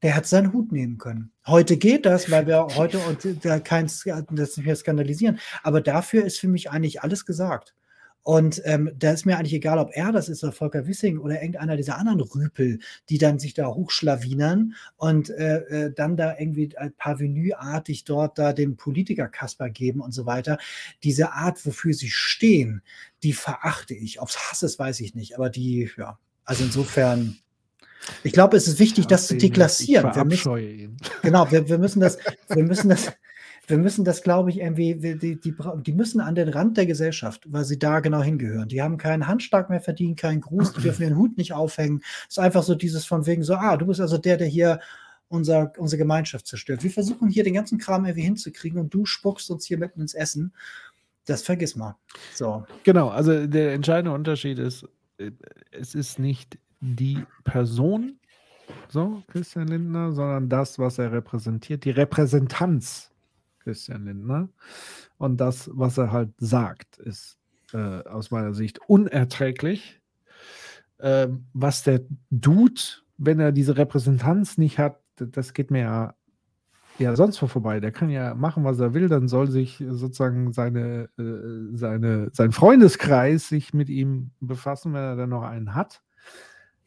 der hat seinen Hut nehmen können. Heute geht das, weil wir heute und da kein, das nicht mehr skandalisieren. Aber dafür ist für mich eigentlich alles gesagt. Und ähm, da ist mir eigentlich egal, ob er das ist oder Volker Wissing oder irgendeiner dieser anderen Rüpel, die dann sich da hochschlawinern und äh, äh, dann da irgendwie parvenüartig dort da den Politiker Kasper geben und so weiter. Diese Art, wofür sie stehen, die verachte ich. Ob es Hass ist, weiß ich nicht. Aber die, ja, also insofern. Ich glaube, es ist wichtig, das zu deklassieren. Wir müssen, genau, wir, wir müssen das, wir müssen das, wir müssen das, glaube ich, irgendwie, die, die, die, müssen an den Rand der Gesellschaft, weil sie da genau hingehören. Die haben keinen Handschlag mehr verdient, keinen Gruß, die dürfen den Hut nicht aufhängen. Es ist einfach so dieses von wegen so, ah, du bist also der, der hier unser, unsere Gemeinschaft zerstört. Wir versuchen hier den ganzen Kram irgendwie hinzukriegen und du spuckst uns hier mitten ins Essen. Das vergiss mal. So. Genau, also der entscheidende Unterschied ist, äh, es ist nicht die Person, so, Christian Lindner, sondern das, was er repräsentiert, die Repräsentanz Christian Lindner. Und das, was er halt sagt, ist äh, aus meiner Sicht unerträglich. Äh, was der tut, wenn er diese Repräsentanz nicht hat, das geht mir ja, ja sonst vorbei. Der kann ja machen, was er will, dann soll sich sozusagen seine, äh, seine, sein Freundeskreis sich mit ihm befassen, wenn er dann noch einen hat.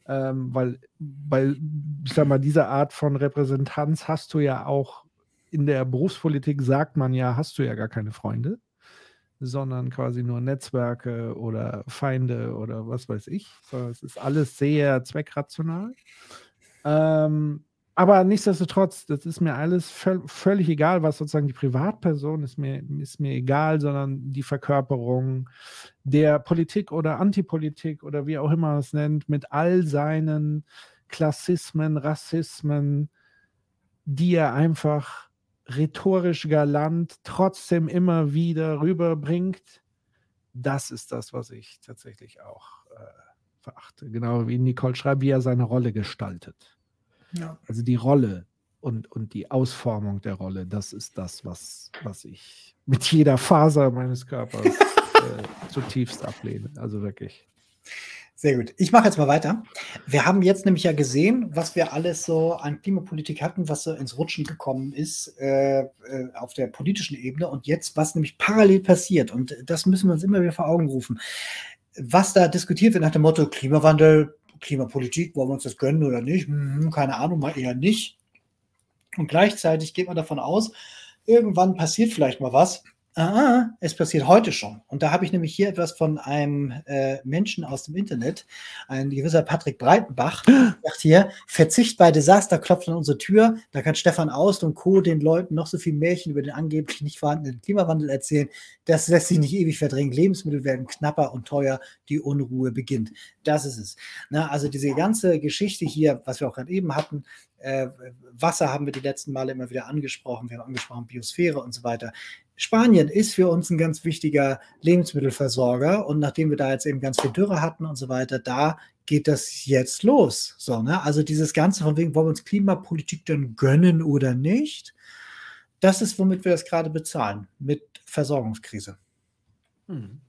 Ähm, weil, weil, ich sag mal, diese Art von Repräsentanz hast du ja auch in der Berufspolitik sagt man ja, hast du ja gar keine Freunde, sondern quasi nur Netzwerke oder Feinde oder was weiß ich. Es ist alles sehr zweckrational. Ähm, aber nichtsdestotrotz, das ist mir alles völlig egal, was sozusagen die Privatperson ist mir, ist mir egal, sondern die Verkörperung der Politik oder Antipolitik oder wie auch immer man es nennt, mit all seinen Klassismen, Rassismen, die er einfach rhetorisch galant trotzdem immer wieder rüberbringt, das ist das, was ich tatsächlich auch äh, verachte. Genau wie Nicole schreibt, wie er seine Rolle gestaltet. Ja. Also die Rolle und, und die Ausformung der Rolle, das ist das, was, was ich mit jeder Faser meines Körpers *laughs* äh, zutiefst ablehne. Also wirklich. Sehr gut. Ich mache jetzt mal weiter. Wir haben jetzt nämlich ja gesehen, was wir alles so an Klimapolitik hatten, was so ins Rutschen gekommen ist äh, äh, auf der politischen Ebene und jetzt, was nämlich parallel passiert. Und das müssen wir uns immer wieder vor Augen rufen. Was da diskutiert wird nach dem Motto Klimawandel, Klimapolitik, wollen wir uns das gönnen oder nicht? Hm, keine Ahnung, mal eher nicht. Und gleichzeitig geht man davon aus, irgendwann passiert vielleicht mal was Ah, es passiert heute schon. Und da habe ich nämlich hier etwas von einem äh, Menschen aus dem Internet, ein gewisser Patrick Breitenbach, *gasps* der sagt hier, Verzicht bei Desaster klopft an unsere Tür. Da kann Stefan Aust und Co. den Leuten noch so viel Märchen über den angeblich nicht vorhandenen Klimawandel erzählen. Das lässt sich nicht ewig verdrängen. Lebensmittel werden knapper und teuer. Die Unruhe beginnt. Das ist es. Na, also diese ganze Geschichte hier, was wir auch gerade eben hatten, äh, Wasser haben wir die letzten Male immer wieder angesprochen. Wir haben angesprochen Biosphäre und so weiter. Spanien ist für uns ein ganz wichtiger Lebensmittelversorger und nachdem wir da jetzt eben ganz viel Dürre hatten und so weiter, da geht das jetzt los. So, ne? Also dieses Ganze von wegen, wollen wir uns Klimapolitik denn gönnen oder nicht? Das ist, womit wir das gerade bezahlen, mit Versorgungskrise. Hm.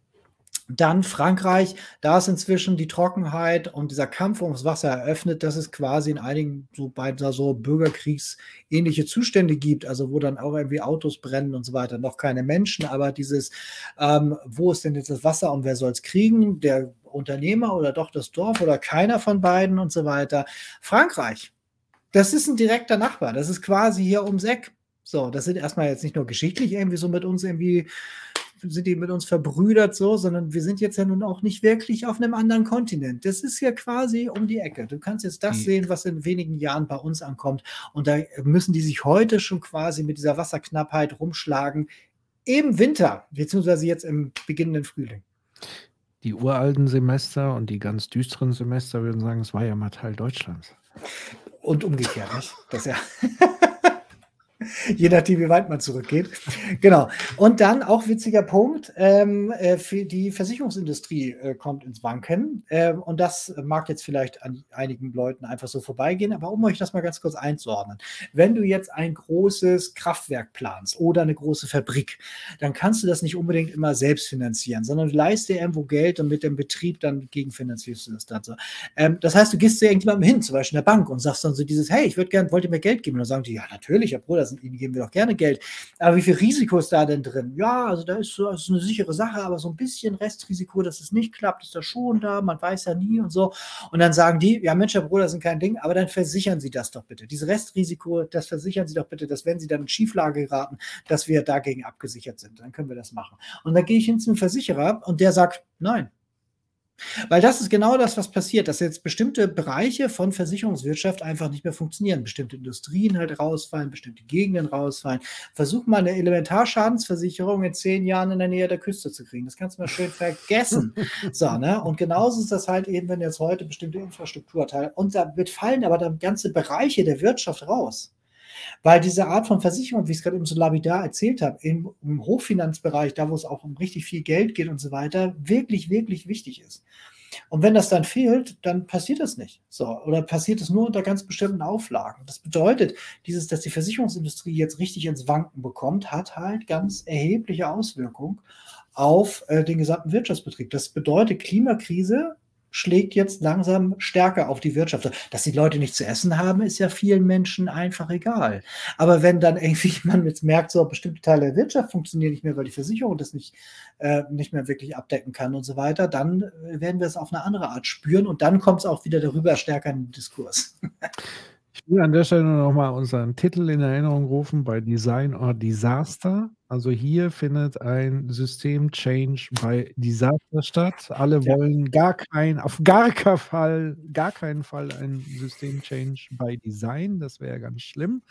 Dann Frankreich, da ist inzwischen die Trockenheit und dieser Kampf ums Wasser eröffnet, dass es quasi in einigen so bei so Bürgerkriegsähnliche Zustände gibt, also wo dann auch irgendwie Autos brennen und so weiter. Noch keine Menschen, aber dieses, ähm, wo ist denn jetzt das Wasser und wer soll es kriegen? Der Unternehmer oder doch das Dorf oder keiner von beiden und so weiter. Frankreich, das ist ein direkter Nachbar, das ist quasi hier ums Eck. So, das sind erstmal jetzt nicht nur geschichtlich irgendwie so mit uns irgendwie sind die mit uns verbrüdert so, sondern wir sind jetzt ja nun auch nicht wirklich auf einem anderen Kontinent. Das ist ja quasi um die Ecke. Du kannst jetzt das mhm. sehen, was in wenigen Jahren bei uns ankommt. Und da müssen die sich heute schon quasi mit dieser Wasserknappheit rumschlagen. Im Winter, beziehungsweise jetzt im beginnenden Frühling. Die uralten Semester und die ganz düsteren Semester würden sagen, es war ja mal Teil Deutschlands. Und umgekehrt, nicht? Das ja. *laughs* *laughs* Je nachdem, wie weit man zurückgeht. Genau. Und dann auch witziger Punkt, ähm, äh, die Versicherungsindustrie äh, kommt ins Wanken. Ähm, und das mag jetzt vielleicht an einigen Leuten einfach so vorbeigehen, aber um euch das mal ganz kurz einzuordnen. Wenn du jetzt ein großes Kraftwerk planst oder eine große Fabrik, dann kannst du das nicht unbedingt immer selbst finanzieren, sondern du leist dir irgendwo Geld und mit dem Betrieb dann gegenfinanzierst du das dann so. Ähm, das heißt, du gehst zu irgendjemandem hin, zum Beispiel in der Bank und sagst dann so dieses, hey, ich würde gerne, wollt ihr mir Geld geben? Und dann sagen die, ja, natürlich, ja, Bruder, sind, ihnen geben wir doch gerne Geld. Aber wie viel Risiko ist da denn drin? Ja, also da ist so ist eine sichere Sache, aber so ein bisschen Restrisiko, dass es nicht klappt, ist da schon da. Man weiß ja nie und so. Und dann sagen die, ja, Mensch, Herr Bruder, das ist kein Ding, aber dann versichern Sie das doch bitte. Dieses Restrisiko, das versichern Sie doch bitte, dass wenn Sie dann in Schieflage geraten, dass wir dagegen abgesichert sind. Dann können wir das machen. Und dann gehe ich hin zum Versicherer und der sagt, nein, weil das ist genau das, was passiert, dass jetzt bestimmte Bereiche von Versicherungswirtschaft einfach nicht mehr funktionieren. Bestimmte Industrien halt rausfallen, bestimmte Gegenden rausfallen. Versuch mal eine Elementarschadensversicherung in zehn Jahren in der Nähe der Küste zu kriegen. Das kannst du mal schön vergessen. *laughs* so, ne? Und genauso ist das halt eben, wenn jetzt heute bestimmte Infrastrukturteile und da wird fallen aber dann ganze Bereiche der Wirtschaft raus. Weil diese Art von Versicherung, wie ich es gerade eben so lapidar erzählt habe, im, im Hochfinanzbereich, da wo es auch um richtig viel Geld geht und so weiter, wirklich, wirklich wichtig ist. Und wenn das dann fehlt, dann passiert das nicht. So, oder passiert es nur unter ganz bestimmten Auflagen. Das bedeutet, dieses, dass die Versicherungsindustrie jetzt richtig ins Wanken bekommt, hat halt ganz erhebliche Auswirkungen auf äh, den gesamten Wirtschaftsbetrieb. Das bedeutet, Klimakrise schlägt jetzt langsam stärker auf die Wirtschaft. Dass die Leute nicht zu essen haben, ist ja vielen Menschen einfach egal. Aber wenn dann irgendwie *laughs* man jetzt merkt, so bestimmte Teile der Wirtschaft funktionieren nicht mehr, weil die Versicherung das nicht, äh, nicht mehr wirklich abdecken kann und so weiter, dann äh, werden wir es auf eine andere Art spüren und dann kommt es auch wieder darüber stärker in den Diskurs. *laughs* Ich will an der Stelle noch mal unseren Titel in Erinnerung rufen bei Design or Disaster. Also hier findet ein System-Change bei Disaster statt. Alle ja. wollen gar kein, auf gar keinen Fall, gar keinen Fall ein System-Change bei Design. Das wäre ganz schlimm.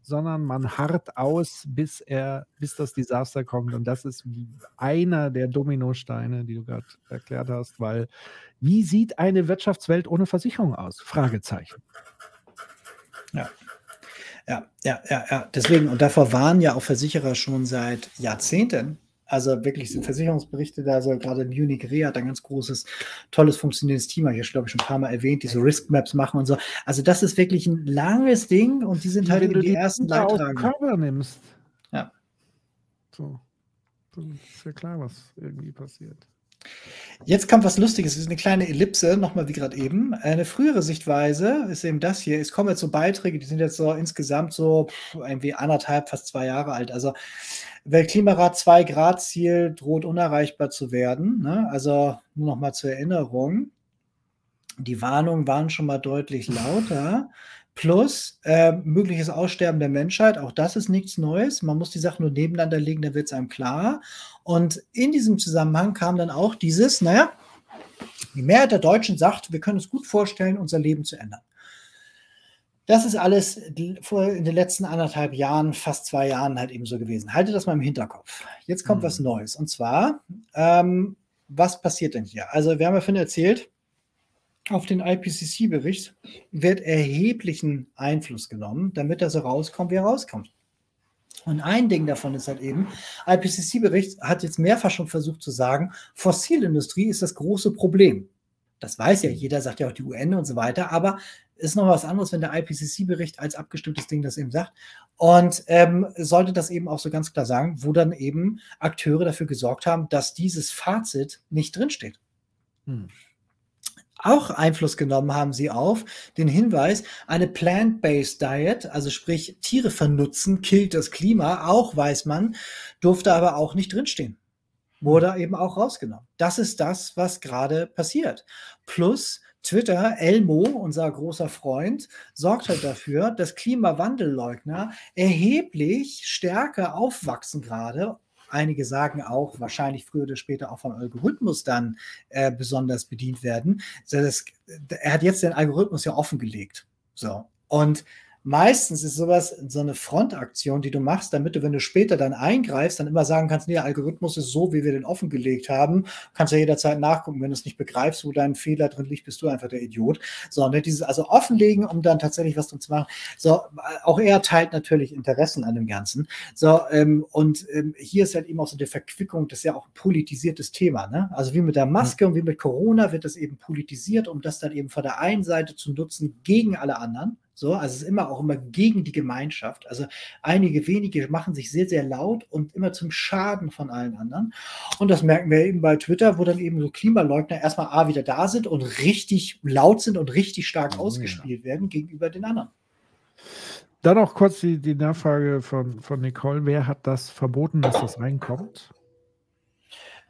Sondern man harrt aus, bis er, bis das Desaster kommt. Und das ist einer der Dominosteine, die du gerade erklärt hast, weil wie sieht eine Wirtschaftswelt ohne Versicherung aus? Fragezeichen. Ja. Ja, ja, ja, ja. Deswegen, und davor waren ja auch Versicherer schon seit Jahrzehnten. Also wirklich sind Versicherungsberichte da, so gerade Munich Re hat ein ganz großes, tolles, funktionierendes Team, habe ich glaube ich schon ein paar Mal erwähnt, die so Risk Maps machen und so. Also das ist wirklich ein langes Ding und die sind halt Wenn die, die ersten Leidtragenden. Cover nimmst. Ja. So. Dann ist ja klar, was irgendwie passiert. Jetzt kommt was Lustiges, es ist eine kleine Ellipse, nochmal wie gerade eben. Eine frühere Sichtweise ist eben das hier. Es kommen jetzt so Beiträge, die sind jetzt so insgesamt so irgendwie anderthalb, fast zwei Jahre alt. Also Weltklimarat 2 Grad Ziel droht unerreichbar zu werden. Ne? Also nur nochmal zur Erinnerung. Die Warnungen waren schon mal deutlich lauter. Plus äh, mögliches Aussterben der Menschheit, auch das ist nichts Neues. Man muss die Sachen nur nebeneinander legen, dann wird es einem klar. Und in diesem Zusammenhang kam dann auch dieses, naja, die Mehrheit der Deutschen sagt, wir können uns gut vorstellen, unser Leben zu ändern. Das ist alles in den letzten anderthalb Jahren, fast zwei Jahren halt eben so gewesen. Haltet das mal im Hinterkopf. Jetzt kommt mhm. was Neues. Und zwar, ähm, was passiert denn hier? Also, wir haben ja vorhin erzählt, auf den IPCC-Bericht wird erheblichen Einfluss genommen, damit er so rauskommt, wie er rauskommt. Und ein Ding davon ist halt eben, IPCC-Bericht hat jetzt mehrfach schon versucht zu sagen, Fossilindustrie ist das große Problem. Das weiß ja jeder, sagt ja auch die UN und so weiter, aber Ist noch was anderes, wenn der IPCC-Bericht als abgestimmtes Ding das eben sagt. Und ähm, sollte das eben auch so ganz klar sagen, wo dann eben Akteure dafür gesorgt haben, dass dieses Fazit nicht drinsteht. Hm. Auch Einfluss genommen haben sie auf den Hinweis, eine Plant-Based Diet, also sprich Tiere vernutzen, killt das Klima, auch weiß man, durfte aber auch nicht drinstehen. Wurde eben auch rausgenommen. Das ist das, was gerade passiert. Plus Twitter, Elmo, unser großer Freund, sorgt halt dafür, dass Klimawandelleugner erheblich stärker aufwachsen gerade Einige sagen auch, wahrscheinlich früher oder später auch vom Algorithmus dann äh, besonders bedient werden. Das, er hat jetzt den Algorithmus ja offengelegt. So. Und meistens ist sowas so eine Frontaktion, die du machst, damit du, wenn du später dann eingreifst, dann immer sagen kannst, nee, der Algorithmus ist so, wie wir den offengelegt haben. Kannst ja jederzeit nachgucken. Wenn du es nicht begreifst, wo dein Fehler drin liegt, bist du einfach der Idiot. So, ne, dieses also offenlegen, um dann tatsächlich was drin zu machen. So, auch er teilt natürlich Interessen an dem Ganzen. So, ähm, und ähm, hier ist halt eben auch so die Verquickung, das ist ja auch ein politisiertes Thema, ne? Also wie mit der Maske mhm. und wie mit Corona wird das eben politisiert, um das dann eben von der einen Seite zu nutzen gegen alle anderen. So, also es ist immer auch immer gegen die Gemeinschaft. Also einige wenige machen sich sehr, sehr laut und immer zum Schaden von allen anderen. Und das merken wir eben bei Twitter, wo dann eben so Klimaleugner erstmal A wieder da sind und richtig laut sind und richtig stark oh, ausgespielt ja. werden gegenüber den anderen. Dann auch kurz die, die Nachfrage von, von Nicole. Wer hat das verboten, dass das reinkommt?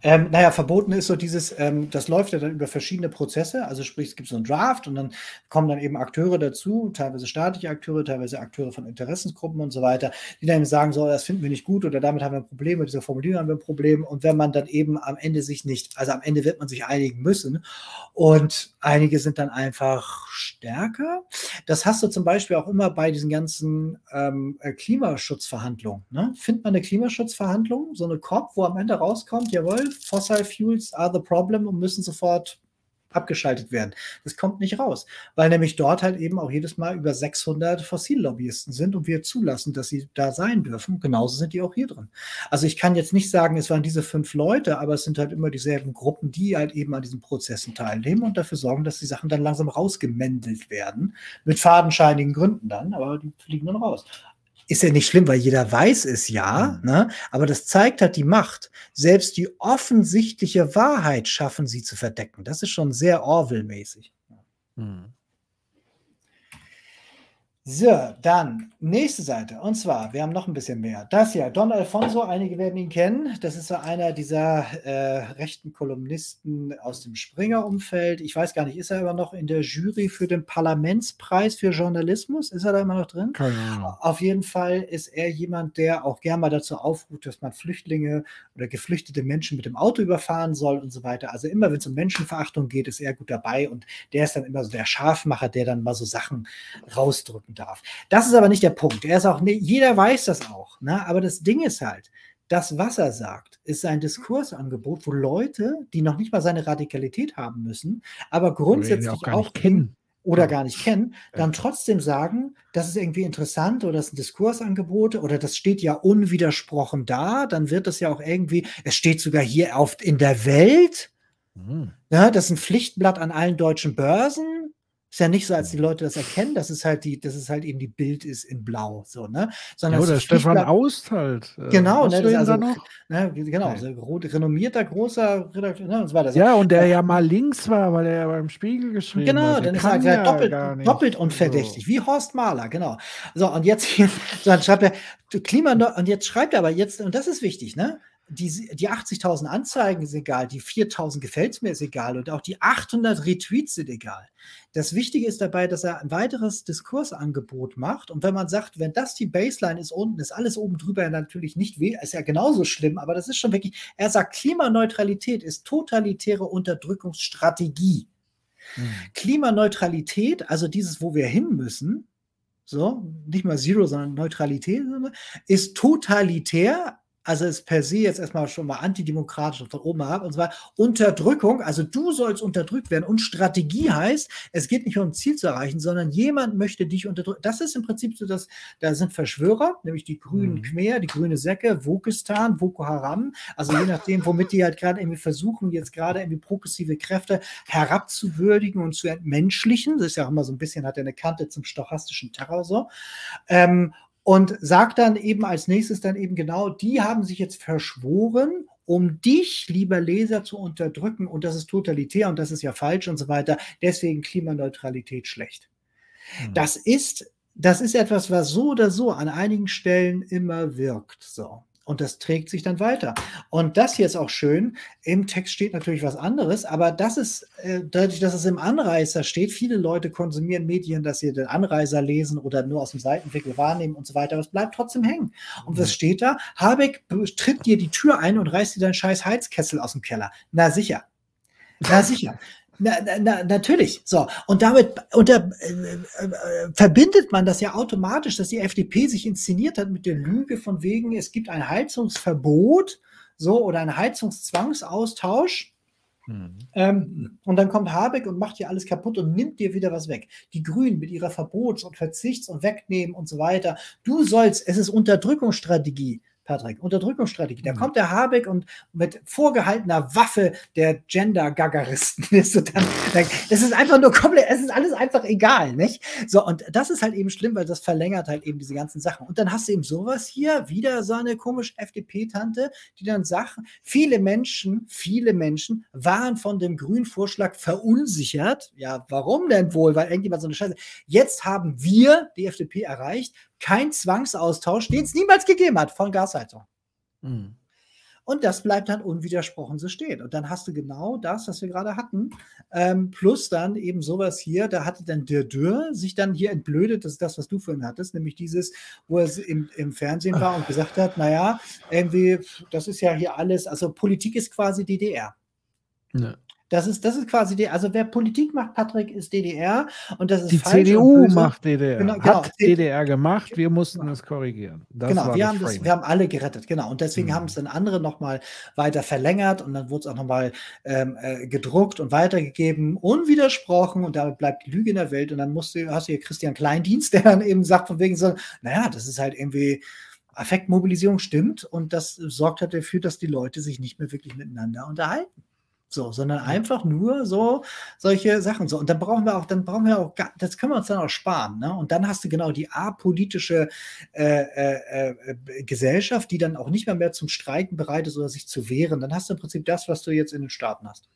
Ähm, naja, verboten ist so dieses, ähm, das läuft ja dann über verschiedene Prozesse. Also sprich, es gibt so einen Draft und dann kommen dann eben Akteure dazu, teilweise staatliche Akteure, teilweise Akteure von Interessensgruppen und so weiter, die dann eben sagen, so, das finden wir nicht gut oder damit haben wir ein Problem, mit dieser Formulierung haben wir ein Problem. Und wenn man dann eben am Ende sich nicht, also am Ende wird man sich einigen müssen und einige sind dann einfach stärker. Das hast du zum Beispiel auch immer bei diesen ganzen ähm, äh, Klimaschutzverhandlungen. Ne? Findet man eine Klimaschutzverhandlung, so eine COP, wo am Ende rauskommt, jawohl, fossil fuels are the problem und müssen sofort abgeschaltet werden. Das kommt nicht raus, weil nämlich dort halt eben auch jedes Mal über 600 Fossillobbyisten sind und wir zulassen, dass sie da sein dürfen. Genauso sind die auch hier drin. Also ich kann jetzt nicht sagen, es waren diese fünf Leute, aber es sind halt immer dieselben Gruppen, die halt eben an diesen Prozessen teilnehmen und dafür sorgen, dass die Sachen dann langsam rausgemändelt werden. Mit fadenscheinigen Gründen dann, aber die fliegen dann raus ist ja nicht schlimm, weil jeder weiß es ja, mhm. ne? aber das zeigt halt die Macht. Selbst die offensichtliche Wahrheit schaffen sie zu verdecken. Das ist schon sehr Orwell-mäßig. Mhm. So, dann nächste Seite. Und zwar, wir haben noch ein bisschen mehr. Das hier, Don Alfonso, einige werden ihn kennen. Das ist so einer dieser äh, rechten Kolumnisten aus dem Springer-Umfeld. Ich weiß gar nicht, ist er aber noch in der Jury für den Parlamentspreis für Journalismus? Ist er da immer noch drin? Keine Ahnung. Auf jeden Fall ist er jemand, der auch gern mal dazu aufruft, dass man Flüchtlinge oder geflüchtete Menschen mit dem Auto überfahren soll und so weiter. Also immer, wenn es um Menschenverachtung geht, ist er gut dabei und der ist dann immer so der Scharfmacher, der dann mal so Sachen rausdrückt wirken darf. Das ist aber nicht der Punkt. Er ist auch, jeder weiß das auch. Ne? Aber das Ding ist halt, das, was er sagt, ist ein Diskursangebot, wo Leute, die noch nicht mal seine Radikalität haben müssen, aber grundsätzlich auch, auch kennen oder gar nicht kennen, dann trotzdem sagen, das ist irgendwie interessant oder das ist ein Diskursangebot oder das steht ja unwidersprochen da, dann wird das ja auch irgendwie, es steht sogar hier oft in der Welt. Mhm. Ja, das ist ein Pflichtblatt an allen deutschen Börsen. Ist ja nicht so, als die Leute das erkennen, dass es halt die, dass es halt eben die Bild ist in Blau, so, ne? Sondern ja, oder Stefan Aust halt. Äh, genau, ne, also, noch? Ne, genau, so renommierter, großer Redakteur, ne, und so weiter. Ja, und der ja mal links war, weil er ja beim Spiegel geschrieben genau, hat. Genau, dann ist er ja doppelt, doppelt unverdächtig, so. wie Horst Mahler, genau. So, und jetzt hier, *laughs* so, dann schreibt er, Klima, und jetzt schreibt er aber jetzt, und das ist wichtig, ne? Die, die 80.000 Anzeigen ist egal, die 4.000 gefällt mir ist egal und auch die 800 Retweets sind egal. Das Wichtige ist dabei, dass er ein weiteres Diskursangebot macht und wenn man sagt, wenn das die Baseline ist unten, ist alles oben drüber natürlich nicht weh, ist ja genauso schlimm, aber das ist schon wirklich, er sagt, Klimaneutralität ist totalitäre Unterdrückungsstrategie. Hm. Klimaneutralität, also dieses, wo wir hin müssen, so, nicht mal Zero, sondern Neutralität, ist totalitär, also ist per se jetzt erstmal schon mal antidemokratisch und von oben herab und zwar Unterdrückung, also du sollst unterdrückt werden und Strategie heißt, es geht nicht um ein Ziel zu erreichen, sondern jemand möchte dich unterdrücken. Das ist im Prinzip so, dass da sind Verschwörer, nämlich die grünen mhm. Khmer, die grüne Säcke, Wokistan, Boko Haram, also je nachdem, womit die halt gerade irgendwie versuchen, jetzt gerade irgendwie progressive Kräfte herabzuwürdigen und zu entmenschlichen. Das ist ja auch immer so ein bisschen, hat er eine Kante zum stochastischen Terror so. Ähm, und sagt dann eben als nächstes dann eben genau, die haben sich jetzt verschworen, um dich, lieber Leser, zu unterdrücken und das ist totalitär und das ist ja falsch und so weiter. Deswegen Klimaneutralität schlecht. Mhm. Das ist, das ist etwas, was so oder so an einigen Stellen immer wirkt. So. Und das trägt sich dann weiter. Und das hier ist auch schön. Im Text steht natürlich was anderes, aber das ist äh, dadurch, dass es im Anreißer steht. Viele Leute konsumieren Medien, dass sie den Anreißer lesen oder nur aus dem Seitenwinkel wahrnehmen und so weiter. Aber es bleibt trotzdem hängen. Und was steht da? Habeck tritt dir die Tür ein und reißt dir deinen scheiß Heizkessel aus dem Keller. Na sicher. Na sicher. Na, na, natürlich. So. Und damit unter, äh, äh, verbindet man das ja automatisch, dass die FDP sich inszeniert hat mit der Lüge von wegen, es gibt ein Heizungsverbot, so, oder ein Heizungszwangsaustausch. Mhm. Ähm, und dann kommt Habeck und macht hier alles kaputt und nimmt dir wieder was weg. Die Grünen mit ihrer Verbots- und Verzichts- und Wegnehmen und so weiter. Du sollst, es ist Unterdrückungsstrategie. Patrick, Unterdrückungsstrategie. Da mhm. kommt der Habeck und mit vorgehaltener Waffe der Gender-Gaggeristen ist *laughs* dann, es ist einfach nur komplett, es ist alles einfach egal, nicht? So, und das ist halt eben schlimm, weil das verlängert halt eben diese ganzen Sachen. Und dann hast du eben sowas hier, wieder so eine komische FDP-Tante, die dann sagt, viele Menschen, viele Menschen waren von dem grünen Vorschlag verunsichert. Ja, warum denn wohl? Weil irgendjemand so eine Scheiße. Jetzt haben wir, die FDP, erreicht, kein Zwangsaustausch, den es niemals gegeben hat von Gasheizung. Mhm. Und das bleibt dann unwidersprochen so stehen. Und dann hast du genau das, was wir gerade hatten, ähm, plus dann eben sowas hier, da hatte dann der Dürr sich dann hier entblödet, das ist das, was du vorhin hattest, nämlich dieses, wo er im, im Fernsehen war und gesagt hat, naja, irgendwie, das ist ja hier alles, also Politik ist quasi DDR. Ja. Das ist, das ist quasi die, also wer Politik macht, Patrick, ist DDR und das ist Die CDU macht DDR. Genau, genau. Hat DDR gemacht, wir mussten genau. es korrigieren. Das genau, wir haben, das, wir haben alle gerettet, genau. Und deswegen mhm. haben es dann andere nochmal weiter verlängert und dann wurde es auch nochmal ähm, äh, gedruckt und weitergegeben, unwidersprochen und damit bleibt die Lüge in der Welt. Und dann musst du, hast du hier Christian Kleindienst, *laughs* der dann eben sagt, von wegen so, naja, das ist halt irgendwie. Affektmobilisierung stimmt und das sorgt halt dafür, dass die Leute sich nicht mehr wirklich miteinander unterhalten. So, sondern einfach nur so solche Sachen. So, und dann brauchen wir auch, dann brauchen wir auch, das können wir uns dann auch sparen. Ne? Und dann hast du genau die apolitische äh, äh, äh, Gesellschaft, die dann auch nicht mehr mehr zum Streiken bereit ist oder sich zu wehren. Dann hast du im Prinzip das, was du jetzt in den Staaten hast.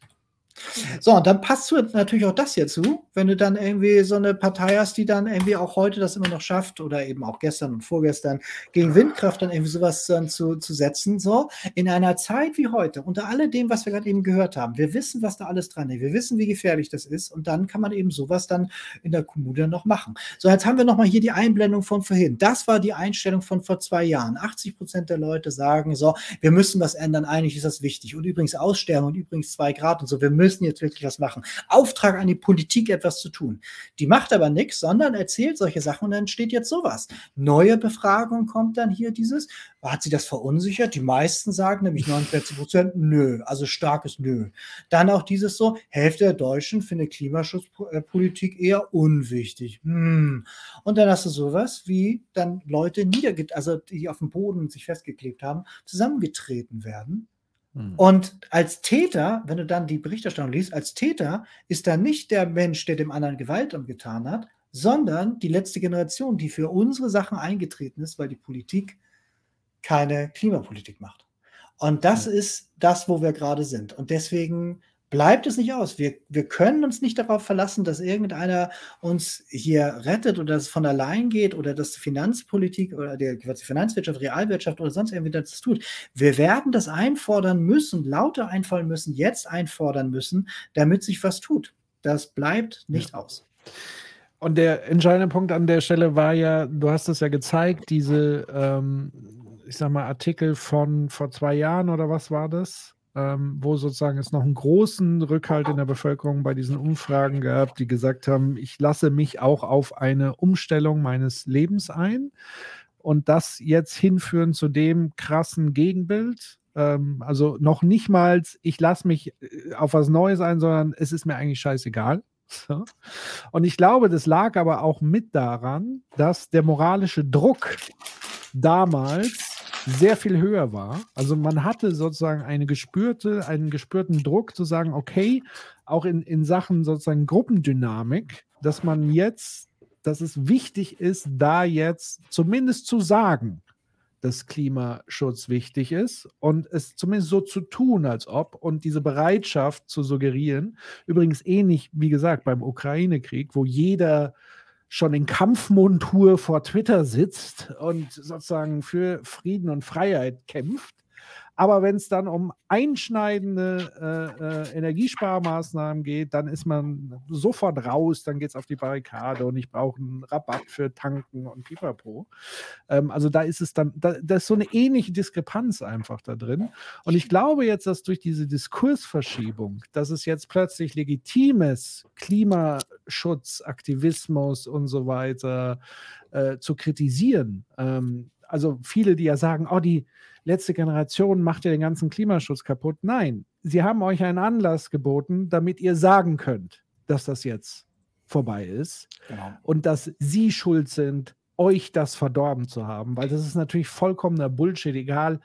So, und dann passt natürlich auch das hier zu, wenn du dann irgendwie so eine Partei hast, die dann irgendwie auch heute das immer noch schafft oder eben auch gestern und vorgestern gegen Windkraft dann irgendwie sowas dann zu, zu setzen. So, in einer Zeit wie heute, unter alledem, was wir gerade eben gehört haben, wir wissen, was da alles dran ist, wir wissen, wie gefährlich das ist und dann kann man eben sowas dann in der Kommune noch machen. So, jetzt haben wir nochmal hier die Einblendung von vorhin. Das war die Einstellung von vor zwei Jahren. 80 Prozent der Leute sagen so, wir müssen was ändern, eigentlich ist das wichtig. Und übrigens Aussterben und übrigens zwei Grad und so, wir müssen müssen jetzt wirklich was machen. Auftrag an die Politik, etwas zu tun. Die macht aber nichts, sondern erzählt solche Sachen und dann steht jetzt sowas. Neue Befragung kommt dann hier dieses. Hat sie das verunsichert? Die meisten sagen nämlich *laughs* 49 Prozent, nö, also starkes Nö. Dann auch dieses so, Hälfte der Deutschen findet Klimaschutzpolitik eher unwichtig. Hm. Und dann hast du sowas wie dann Leute niederget, also die auf dem Boden sich festgeklebt haben, zusammengetreten werden. Und als Täter, wenn du dann die Berichterstattung liest, als Täter ist da nicht der Mensch, der dem anderen Gewalt angetan hat, sondern die letzte Generation, die für unsere Sachen eingetreten ist, weil die Politik keine Klimapolitik macht. Und das ja. ist das, wo wir gerade sind. Und deswegen bleibt es nicht aus. Wir, wir können uns nicht darauf verlassen, dass irgendeiner uns hier rettet oder es von allein geht oder dass die Finanzpolitik oder die, die Finanzwirtschaft, Realwirtschaft oder sonst irgendwie das tut. Wir werden das einfordern müssen, lauter einfallen müssen, jetzt einfordern müssen, damit sich was tut. Das bleibt nicht ja. aus. Und der entscheidende Punkt an der Stelle war ja, du hast es ja gezeigt, diese, ähm, ich sag mal, Artikel von vor zwei Jahren oder was war das? Ähm, wo sozusagen es noch einen großen Rückhalt in der Bevölkerung bei diesen Umfragen gab, die gesagt haben, ich lasse mich auch auf eine Umstellung meines Lebens ein. und das jetzt hinführen zu dem krassen Gegenbild. Ähm, also noch nicht mal, ich lasse mich äh, auf was Neues ein, sondern es ist mir eigentlich scheißegal. So. Und ich glaube, das lag aber auch mit daran, dass der moralische Druck damals sehr viel höher war. Also man hatte sozusagen eine gespürte, einen gespürten Druck zu sagen, okay, auch in, in Sachen sozusagen Gruppendynamik, dass man jetzt, dass es wichtig ist, da jetzt zumindest zu sagen, dass Klimaschutz wichtig ist und es zumindest so zu tun, als ob und diese Bereitschaft zu suggerieren. Übrigens ähnlich, wie gesagt, beim Ukraine-Krieg, wo jeder schon in Kampfmontur vor Twitter sitzt und sozusagen für Frieden und Freiheit kämpft. Aber wenn es dann um einschneidende äh, äh, Energiesparmaßnahmen geht, dann ist man sofort raus, dann geht es auf die Barrikade und ich brauche einen Rabatt für Tanken und Pipapo. Ähm, also da ist es dann, da, da, ist so eine ähnliche Diskrepanz einfach da drin. Und ich glaube jetzt, dass durch diese Diskursverschiebung, dass es jetzt plötzlich legitimes Klimaschutz, Aktivismus und so weiter äh, zu kritisieren. Ähm, also viele, die ja sagen, oh, die letzte Generation macht ja den ganzen Klimaschutz kaputt. Nein, sie haben euch einen Anlass geboten, damit ihr sagen könnt, dass das jetzt vorbei ist genau. und dass sie schuld sind, euch das verdorben zu haben, weil das ist natürlich vollkommener Bullshit, egal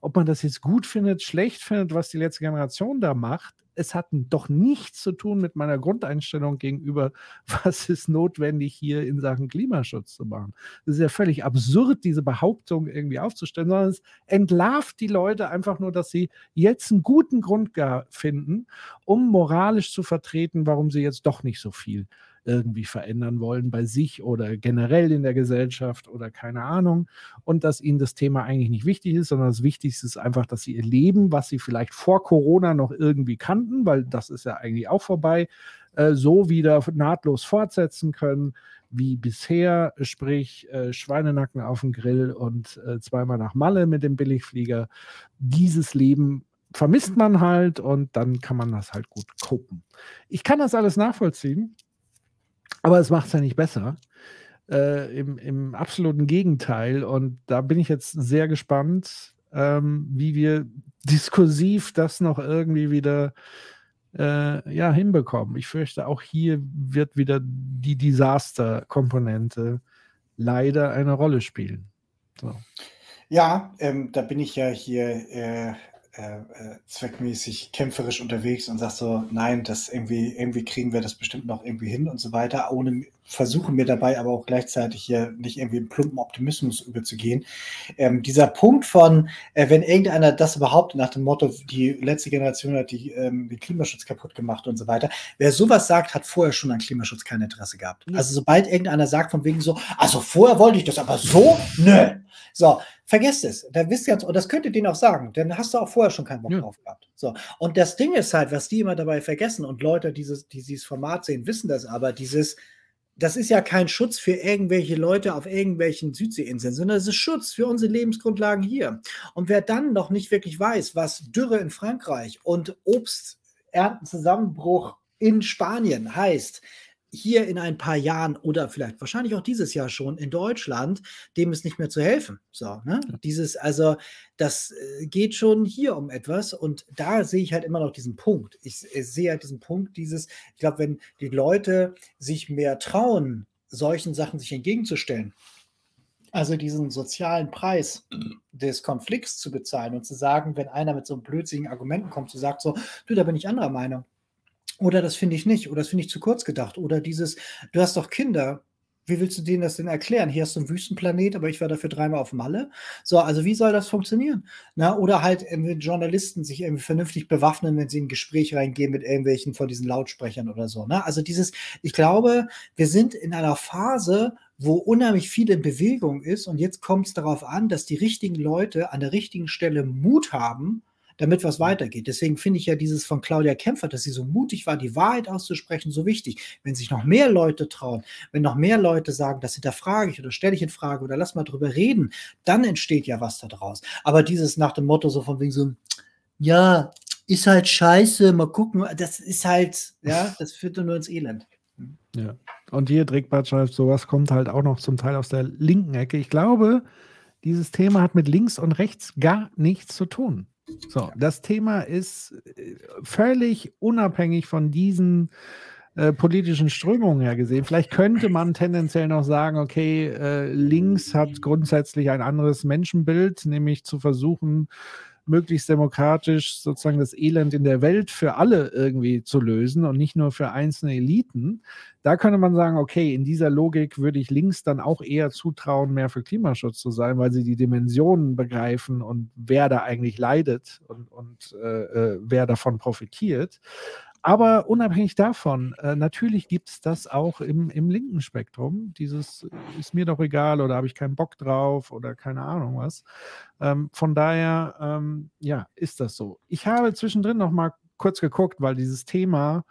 ob man das jetzt gut findet, schlecht findet, was die letzte Generation da macht es hat doch nichts zu tun mit meiner Grundeinstellung gegenüber, *laughs* was ist notwendig hier in Sachen Klimaschutz zu machen. Es ist ja völlig absurd, diese Behauptung irgendwie aufzustellen, sondern es entlarvt die Leute einfach nur, dass sie jetzt einen guten Grund finden, um moralisch zu vertreten, warum sie jetzt doch nicht so viel irgendwie verändern wollen bei sich oder generell in der Gesellschaft oder keine Ahnung. Und dass ihnen das Thema eigentlich nicht wichtig ist, sondern das Wichtigste ist einfach, dass sie ihr Leben, was sie vielleicht vor Corona noch irgendwie kannten, weil das ist ja eigentlich auch vorbei, äh, so wieder nahtlos fortsetzen können wie bisher, sprich äh, Schweinenacken auf dem Grill und äh, zweimal nach Malle mit dem Billigflieger. Dieses Leben vermisst man halt und dann kann man das halt gut gucken. Ich kann das alles nachvollziehen. Aber es macht es ja nicht besser. Äh, im, Im absoluten Gegenteil. Und da bin ich jetzt sehr gespannt, ähm, wie wir *laughs* diskursiv das noch irgendwie wieder äh, ja, hinbekommen. Ich fürchte, auch hier wird wieder die Desaster-Komponente leider eine Rolle spielen. So. Ja, ähm, da bin ich ja hier äh, äh, äh, zweckmäßig kämpferisch unterwegs und sagst so, nein, das irgendwie, irgendwie kriegen wir das bestimmt noch irgendwie hin und so weiter, ohne versuchen mir dabei aber auch gleichzeitig hier nicht irgendwie einen plumpen Optimismus überzugehen. Ähm, dieser Punkt von, äh, wenn irgendeiner das überhaupt nach dem Motto, die letzte Generation hat die, ähm, den Klimaschutz kaputt gemacht und so weiter, wer sowas sagt, hat vorher schon an Klimaschutz kein Interesse gehabt. Also sobald irgendeiner sagt von wegen so, also vorher wollte ich das, aber so, nö. So, vergesst es. Da wisst ihr, und das könnt ihr denen auch sagen, denn hast du auch vorher schon keinen Bock ja. drauf gehabt. So, und das Ding ist halt, was die immer dabei vergessen, und Leute, dieses, die dieses Format sehen, wissen das aber, dieses, das ist ja kein Schutz für irgendwelche Leute auf irgendwelchen Südseeinseln, sondern es ist Schutz für unsere Lebensgrundlagen hier. Und wer dann noch nicht wirklich weiß, was Dürre in Frankreich und Obsterntenzusammenbruch in Spanien heißt, hier in ein paar Jahren oder vielleicht wahrscheinlich auch dieses Jahr schon in Deutschland, dem ist nicht mehr zu helfen. So, ne? Dieses, also, das äh, geht schon hier um etwas und da sehe ich halt immer noch diesen Punkt. Ich, ich sehe halt diesen Punkt, dieses, ich glaube, wenn die Leute sich mehr trauen, solchen Sachen sich entgegenzustellen, also diesen sozialen Preis des Konflikts zu bezahlen und zu sagen, wenn einer mit so einem blödsinnigen Argumenten kommt, zu sagt so, du, da bin ich anderer Meinung oder das finde ich nicht, oder das finde ich zu kurz gedacht. Oder dieses, du hast doch Kinder, wie willst du denen das denn erklären? Hier hast du einen Wüstenplanet, aber ich war dafür dreimal auf Malle. So, also wie soll das funktionieren? Na, oder halt wenn Journalisten sich irgendwie vernünftig bewaffnen, wenn sie in ein Gespräch reingehen mit irgendwelchen von diesen Lautsprechern oder so. Ne? Also dieses, ich glaube, wir sind in einer Phase, wo unheimlich viel in Bewegung ist und jetzt kommt es darauf an, dass die richtigen Leute an der richtigen Stelle Mut haben, damit was weitergeht. Deswegen finde ich ja dieses von Claudia Kämpfer, dass sie so mutig war, die Wahrheit auszusprechen, so wichtig. Wenn sich noch mehr Leute trauen, wenn noch mehr Leute sagen, das hinterfrage ich oder stelle ich in Frage oder lass mal drüber reden, dann entsteht ja was daraus. Aber dieses nach dem Motto so von wegen so, ja, ist halt scheiße, mal gucken, das ist halt, ja, *laughs* das führt nur ins Elend. Ja. Und hier Drickbart schreibt, sowas kommt halt auch noch zum Teil aus der linken Ecke. Ich glaube, dieses Thema hat mit links und rechts gar nichts zu tun. So, das Thema ist äh, völlig unabhängig von diesen äh, politischen Strömungen her gesehen. Vielleicht könnte man tendenziell noch sagen, okay, äh, links hat grundsätzlich ein anderes Menschenbild, nämlich zu versuchen, möglichst demokratisch sozusagen das Elend in der Welt für alle irgendwie zu lösen und nicht nur für einzelne Eliten. Da könnte man sagen, okay, in dieser Logik würde ich links dann auch eher zutrauen, mehr für Klimaschutz zu sein, weil sie die Dimensionen begreifen und wer da eigentlich leidet und, und äh, äh wer davon profitiert. Aber unabhängig davon, äh, natürlich gibt es das auch im, im linken Spektrum. Dieses ist mir doch egal oder habe ich keinen Bock drauf oder keine Ahnung was. Ähm, von daher, ähm, ja, ist das so. Ich habe zwischendrin noch mal kurz geguckt, weil dieses Thema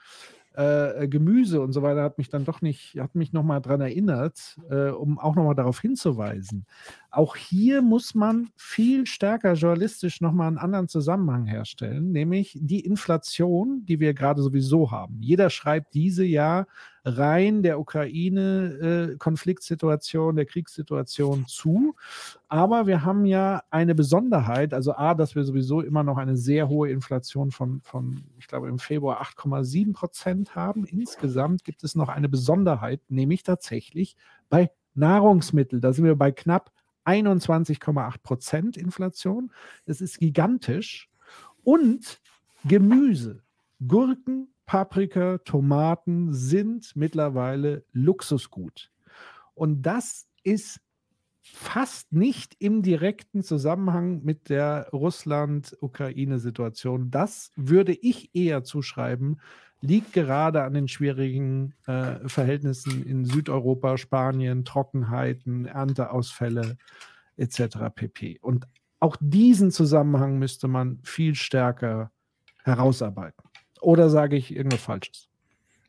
äh, Gemüse und so weiter hat mich dann doch nicht, hat mich nochmal daran erinnert, äh, um auch nochmal darauf hinzuweisen. Auch hier muss man viel stärker journalistisch nochmal einen anderen Zusammenhang herstellen, nämlich die Inflation, die wir gerade sowieso haben. Jeder schreibt diese ja rein der Ukraine-Konfliktsituation, äh, der Kriegssituation zu. Aber wir haben ja eine Besonderheit, also A, dass wir sowieso immer noch eine sehr hohe Inflation von, von ich glaube, im Februar 8,7 Prozent haben. Insgesamt gibt es noch eine Besonderheit, nämlich tatsächlich bei Nahrungsmitteln. Da sind wir bei knapp 21,8 Prozent Inflation. Das ist gigantisch. Und Gemüse, Gurken, Paprika, Tomaten sind mittlerweile Luxusgut. Und das ist fast nicht im direkten Zusammenhang mit der Russland-Ukraine-Situation. Das würde ich eher zuschreiben, liegt gerade an den schwierigen äh, Verhältnissen in Südeuropa, Spanien, Trockenheiten, Ernteausfälle etc. pp. Und auch diesen Zusammenhang müsste man viel stärker herausarbeiten. Oder sage ich irgendwas Falsches?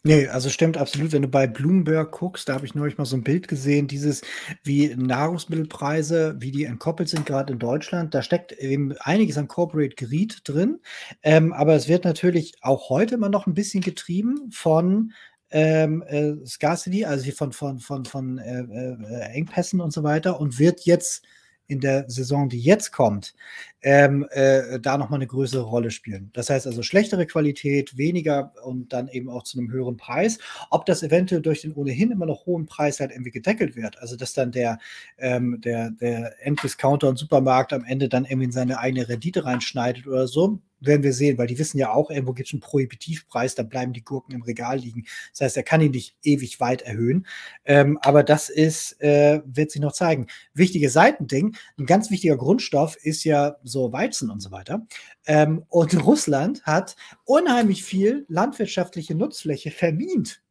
Nee, also stimmt absolut. Wenn du bei Bloomberg guckst, da habe ich neulich mal so ein Bild gesehen, dieses wie Nahrungsmittelpreise, wie die entkoppelt sind, gerade in Deutschland. Da steckt eben einiges an Corporate Greed drin. Ähm, aber es wird natürlich auch heute immer noch ein bisschen getrieben von ähm, äh, Scarcity, also von, von, von, von äh, äh, Engpässen und so weiter und wird jetzt in der Saison, die jetzt kommt, ähm, äh, da nochmal eine größere Rolle spielen. Das heißt also schlechtere Qualität, weniger und dann eben auch zu einem höheren Preis. Ob das eventuell durch den ohnehin immer noch hohen Preis halt irgendwie gedeckelt wird, also dass dann der, ähm, der, der Enddiscounter und Supermarkt am Ende dann irgendwie in seine eigene Rendite reinschneidet oder so, werden wir sehen, weil die wissen ja auch, irgendwo gibt es einen Prohibitivpreis, da bleiben die Gurken im Regal liegen. Das heißt, er kann ihn nicht ewig weit erhöhen. Ähm, aber das ist, äh, wird sich noch zeigen. Wichtige Seitending, ein ganz wichtiger Grundstoff ist ja so Weizen und so weiter. Ähm, und *laughs* Russland hat unheimlich viel landwirtschaftliche Nutzfläche vermint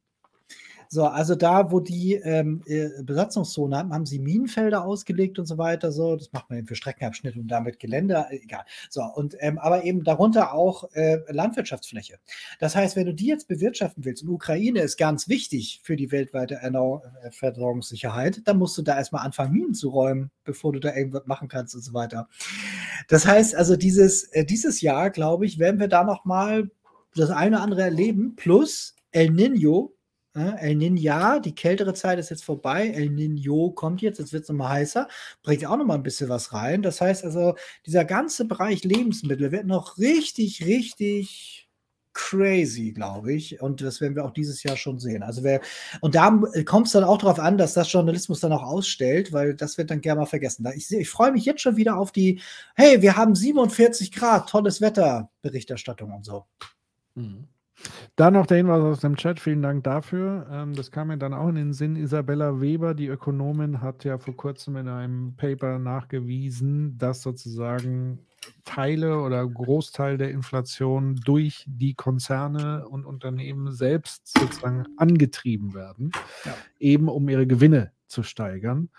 so, also da, wo die ähm, äh, Besatzungszone haben, haben sie Minenfelder ausgelegt und so weiter. So, das macht man eben für Streckenabschnitte und damit Gelände, äh, egal. So, und ähm, aber eben darunter auch äh, Landwirtschaftsfläche. Das heißt, wenn du die jetzt bewirtschaften willst, und Ukraine ist ganz wichtig für die weltweite Ernau äh, Versorgungssicherheit, dann musst du da erstmal anfangen, Minen zu räumen, bevor du da irgendwas machen kannst und so weiter. Das heißt, also dieses, äh, dieses Jahr, glaube ich, werden wir da nochmal das eine oder andere erleben, plus El Nino El Niño, die kältere Zeit ist jetzt vorbei. El Niño kommt jetzt, jetzt wird es nochmal heißer, bringt auch nochmal ein bisschen was rein. Das heißt also, dieser ganze Bereich Lebensmittel wird noch richtig, richtig crazy, glaube ich. Und das werden wir auch dieses Jahr schon sehen. Also wer, und da kommt es dann auch darauf an, dass das Journalismus dann auch ausstellt, weil das wird dann gerne mal vergessen. Ich, ich freue mich jetzt schon wieder auf die, hey, wir haben 47 Grad, tolles Wetter, Berichterstattung und so. Mhm. Dann noch der Hinweis aus dem Chat, vielen Dank dafür. Ähm, das kam mir dann auch in den Sinn. Isabella Weber, die Ökonomin, hat ja vor kurzem in einem Paper nachgewiesen, dass sozusagen Teile oder Großteil der Inflation durch die Konzerne und Unternehmen selbst sozusagen angetrieben werden, ja. eben um ihre Gewinne zu steigern.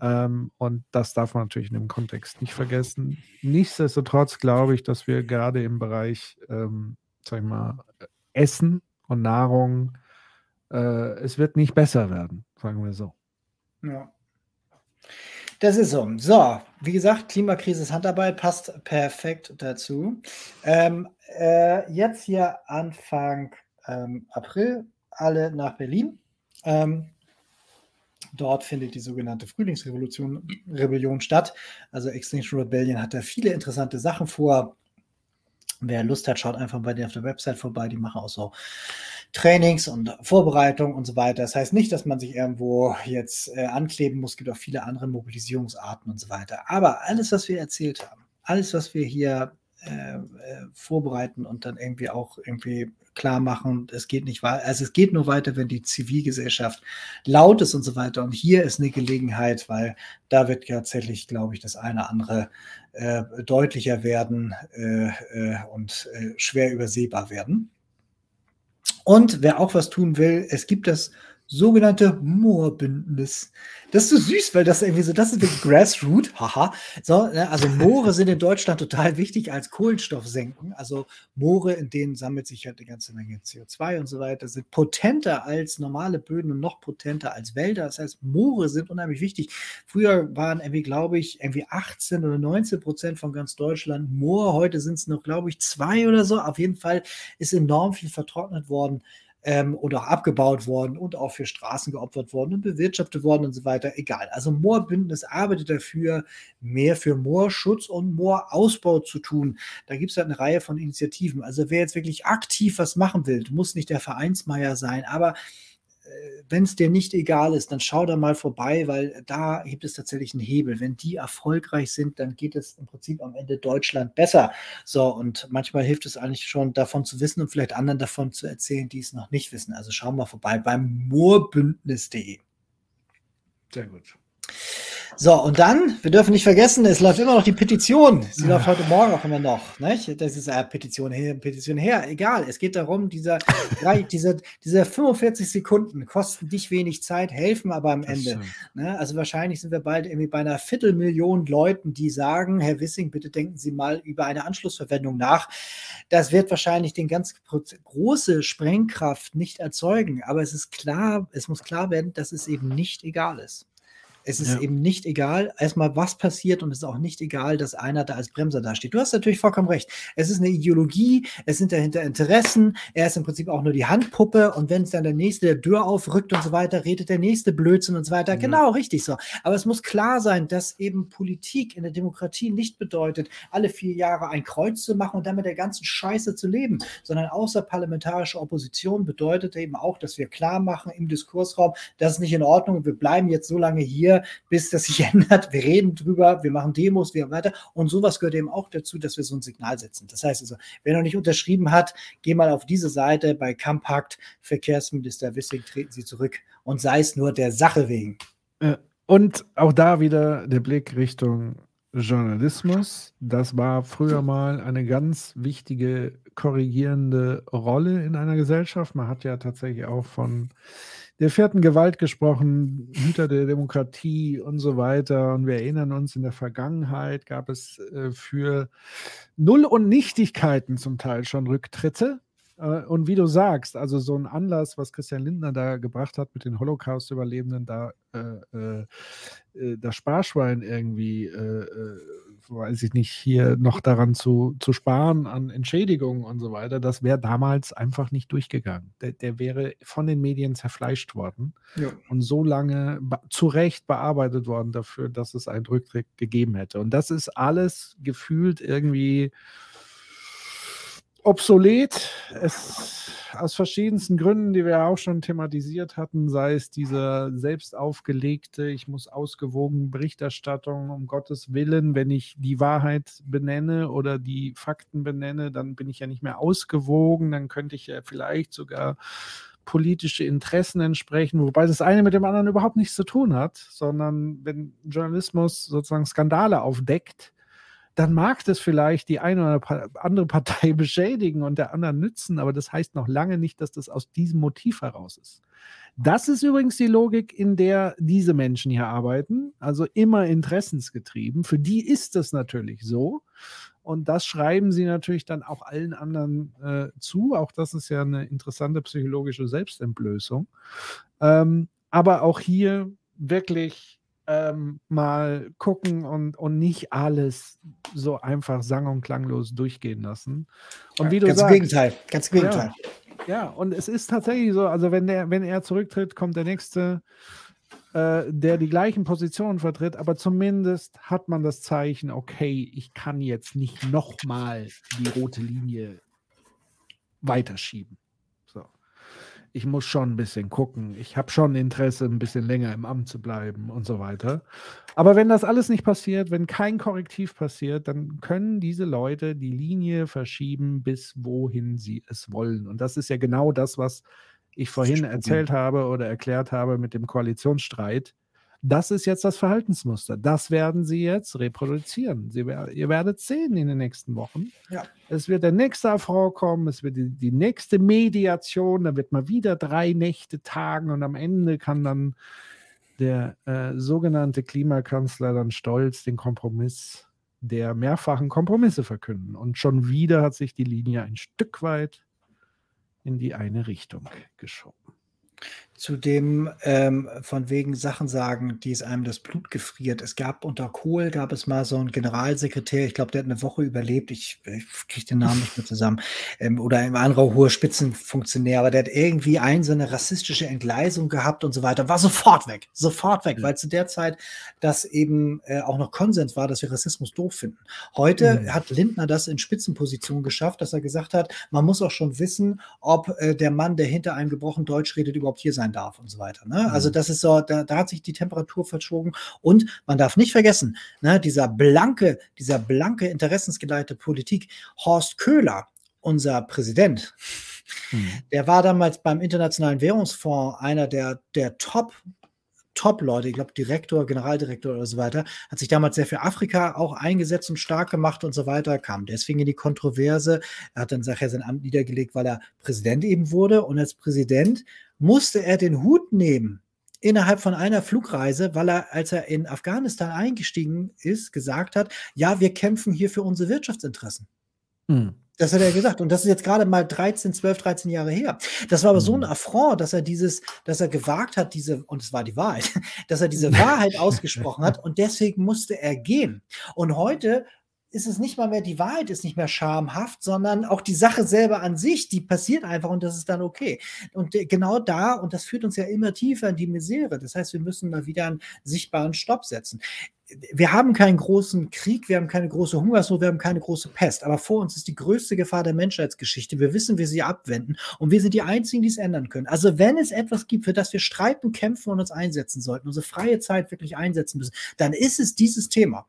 Ähm, und das darf man natürlich in dem Kontext nicht vergessen. Nichtsdestotrotz glaube ich, dass wir gerade im Bereich, ähm, sag ich mal, Essen und Nahrung, äh, es wird nicht besser werden, sagen wir so. Ja. Das ist so. So, wie gesagt, Klimakrise ist Handarbeit, passt perfekt dazu. Ähm, äh, jetzt hier Anfang ähm, April, alle nach Berlin. Ähm, dort findet die sogenannte Frühlingsrevolution Rebellion statt. Also Extinction Rebellion hat da viele interessante Sachen vor. Wer Lust hat, schaut einfach bei dir auf der Website vorbei. Die machen auch so Trainings und Vorbereitungen und so weiter. Das heißt nicht, dass man sich irgendwo jetzt äh, ankleben muss. Es gibt auch viele andere Mobilisierungsarten und so weiter. Aber alles, was wir erzählt haben, alles, was wir hier äh, äh, vorbereiten und dann irgendwie auch irgendwie klar machen, es geht nicht weiter, also es geht nur weiter, wenn die Zivilgesellschaft laut ist und so weiter. Und hier ist eine Gelegenheit, weil da wird tatsächlich, glaube ich, das eine andere äh, deutlicher werden äh, äh, und äh, schwer übersehbar werden. Und wer auch was tun will, es gibt das sogenannte Moorbündnis. Das ist so süß, weil das irgendwie so, das ist wirklich Grassroot, haha. So, ne, also Moore sind in Deutschland total wichtig als Kohlenstoffsenken. Also Moore, in denen sammelt sich halt eine ganze Menge CO2 und so weiter, sind potenter als normale Böden und noch potenter als Wälder. Das heißt, Moore sind unheimlich wichtig. Früher waren irgendwie, glaube ich, irgendwie 18 oder 19 Prozent von ganz Deutschland Moor. Heute sind es noch, glaube ich, zwei oder so. Auf jeden Fall ist enorm viel vertrocknet worden ähm, oder auch abgebaut worden und auch für Straßen geopfert worden und bewirtschaftet worden und so weiter. Egal. Also Moorbündnis arbeitet dafür, mehr für Moorschutz und Moorausbau zu tun. Da gibt es halt eine Reihe von Initiativen. Also wer jetzt wirklich aktiv was machen will, muss nicht der Vereinsmeier sein, aber wenn es dir nicht egal ist, dann schau da mal vorbei, weil da gibt es tatsächlich einen Hebel. Wenn die erfolgreich sind, dann geht es im Prinzip am Ende Deutschland besser. So, und manchmal hilft es eigentlich schon davon zu wissen und vielleicht anderen davon zu erzählen, die es noch nicht wissen. Also schau mal vorbei beim moorbündnis.de. Sehr gut. So, und dann, wir dürfen nicht vergessen, es läuft immer noch die Petition. Sie läuft heute Morgen auch immer noch. Nicht? Das ist eine Petition her, Petition her. Egal, es geht darum, dieser, *laughs* diese, diese 45 Sekunden kosten dich wenig Zeit, helfen aber am Ende. Ne? Also wahrscheinlich sind wir bald irgendwie bei einer Viertelmillion Leuten, die sagen, Herr Wissing, bitte denken Sie mal über eine Anschlussverwendung nach. Das wird wahrscheinlich den ganz große Sprengkraft nicht erzeugen, aber es ist klar, es muss klar werden, dass es eben nicht egal ist. Es ist ja. eben nicht egal, erstmal was passiert und es ist auch nicht egal, dass einer da als Bremser dasteht. Du hast natürlich vollkommen recht. Es ist eine Ideologie, es sind dahinter Interessen, er ist im Prinzip auch nur die Handpuppe und wenn es dann der Nächste der Tür aufrückt und so weiter, redet der Nächste Blödsinn und so weiter. Mhm. Genau, richtig so. Aber es muss klar sein, dass eben Politik in der Demokratie nicht bedeutet, alle vier Jahre ein Kreuz zu machen und dann mit der ganzen Scheiße zu leben, sondern außerparlamentarische Opposition bedeutet eben auch, dass wir klar machen im Diskursraum, das ist nicht in Ordnung, wir bleiben jetzt so lange hier, bis das sich *laughs* ändert. Wir reden drüber, wir machen Demos, wir weiter. Und sowas gehört eben auch dazu, dass wir so ein Signal setzen. Das heißt also, wer noch nicht unterschrieben hat, geh mal auf diese Seite bei Kampakt, Verkehrsminister Wissing, treten Sie zurück und sei es nur der Sache wegen. Und auch da wieder der Blick Richtung Journalismus. Das war früher mal eine ganz wichtige korrigierende Rolle in einer Gesellschaft. Man hat ja tatsächlich auch von der vierten Gewalt gesprochen, Hüter der Demokratie und so weiter. Und wir erinnern uns, in der Vergangenheit gab es äh, für Null- und Nichtigkeiten zum Teil schon Rücktritte. Äh, und wie du sagst, also so ein Anlass, was Christian Lindner da gebracht hat mit den Holocaust-Überlebenden, da äh, äh, äh das Sparschwein irgendwie äh, weiß ich nicht, hier noch daran zu, zu sparen an Entschädigungen und so weiter, das wäre damals einfach nicht durchgegangen. Der, der wäre von den Medien zerfleischt worden ja. und so lange zu Recht bearbeitet worden dafür, dass es einen Rücktritt gegeben hätte. Und das ist alles gefühlt irgendwie obsolet. Es, aus verschiedensten Gründen, die wir auch schon thematisiert hatten, sei es diese selbst aufgelegte, ich muss ausgewogen Berichterstattung, um Gottes Willen, wenn ich die Wahrheit benenne oder die Fakten benenne, dann bin ich ja nicht mehr ausgewogen, dann könnte ich ja vielleicht sogar politische Interessen entsprechen, wobei das eine mit dem anderen überhaupt nichts zu tun hat, sondern wenn Journalismus sozusagen Skandale aufdeckt, dann mag das vielleicht die eine oder andere Partei *laughs* beschädigen und der anderen nützen, aber das heißt noch lange nicht, dass das aus diesem Motiv heraus ist. Das ist übrigens die Logik, in der diese Menschen hier arbeiten, also immer interessensgetrieben. Für die ist das natürlich so. Und das schreiben sie natürlich dann auch allen anderen äh, zu. Auch das ist ja eine interessante psychologische Selbstentblößung. Ähm, aber auch hier wirklich ähm, mal gucken und, und nicht alles so einfach sang- und klanglos durchgehen lassen. Und wie du ganz sagst, Gegenteil, ganz Gegenteil. Ja, Ja, und es ist tatsächlich so, also wenn, der, wenn er zurücktritt, kommt der nächste, äh, der die gleichen Positionen vertritt, aber zumindest hat man das Zeichen, okay, ich kann jetzt nicht nochmal die rote Linie weiterschieben ich muss schon ein bisschen gucken. Ich habe schon Interesse, ein bisschen länger im Amt zu bleiben und so weiter. Aber wenn das alles nicht passiert, wenn kein Korrektiv passiert, dann können diese Leute die Linie verschieben, bis wohin sie es wollen. Und das ist ja genau das, was ich vorhin erzählt habe oder erklärt habe mit dem Koalitionsstreit. Das ist jetzt das Verhaltensmuster. Das werden sie jetzt reproduzieren. Sie, ihr werdet sehen in den nächsten Wochen. Ja. Es wird der nächste Affront kommen, es wird die, die nächste Mediation, da wird man wieder drei Nächte tagen und am Ende kann dann der äh, sogenannte Klimakanzler dann stolz den Kompromiss der mehrfachen Kompromisse verkünden. Und schon wieder hat sich die Linie ein Stück weit in die eine Richtung geschoben zu dem ähm, von wegen Sachen sagen, die es einem das Blut gefriert. Es gab unter Kohl gab es mal so einen Generalsekretär, ich glaube, der hat eine Woche überlebt, ich, ich kriege den Namen nicht mehr *laughs* zusammen, ähm, oder ein anderer hoher Spitzenfunktionär, aber der hat irgendwie ein so eine rassistische Entgleisung gehabt und so weiter, war sofort weg, sofort weg, mhm. weil zu der Zeit das eben äh, auch noch Konsens war, dass wir Rassismus doof finden. Heute mhm. hat Lindner das in Spitzenposition geschafft, dass er gesagt hat, man muss auch schon wissen, ob äh, der Mann, der hinter einem gebrochen Deutsch redet, überhaupt hier sein sein darf und so weiter. Ne? Also mhm. Das ist so, da, da, hat sich die Temperatur verschoben und man darf nicht vergessen, ne, dieser blanke, dieser blanke interessensgeleitete Politik, Horst Köhler, unser Präsident, mhm. der war damals beim Internationalen Währungsfonds einer der, der Top Top-Leute, ich glaube Direktor, Generaldirektor oder so weiter, hat sich damals sehr für Afrika auch eingesetzt und stark gemacht und so weiter, kam deswegen in die Kontroverse. Er hat dann nachher sein Amt niedergelegt, weil er Präsident eben wurde und als Präsident musste er den Hut nehmen innerhalb von einer Flugreise, weil er, als er in Afghanistan eingestiegen ist, gesagt hat, ja, wir kämpfen hier für unsere Wirtschaftsinteressen. Hm. Das hat er gesagt. Und das ist jetzt gerade mal 13, 12, 13 Jahre her. Das war aber so ein hm. Affront, dass er dieses, dass er gewagt hat, diese, und es war die Wahrheit, *laughs* dass er diese Wahrheit *laughs* ausgesprochen hat und deswegen musste er gehen. Und heute ist es nicht mal mehr, die Wahrheit ist nicht mehr schamhaft, sondern auch die Sache selber an sich, die passiert einfach und das ist dann okay. Und genau da, und das führt uns ja immer tiefer in die Misere. Das heißt, wir müssen mal wieder einen sichtbaren Stopp setzen wir haben keinen großen Krieg, wir haben keine große Hungersnot, wir haben keine große Pest. Aber vor uns ist die größte Gefahr der Menschheitsgeschichte. Wir wissen, wie sie abwenden und wir sind die Einzigen, die es ändern können. Also wenn es etwas gibt, für das wir streiten, kämpfen und uns einsetzen sollten, unsere freie Zeit wirklich einsetzen müssen, dann ist es dieses Thema.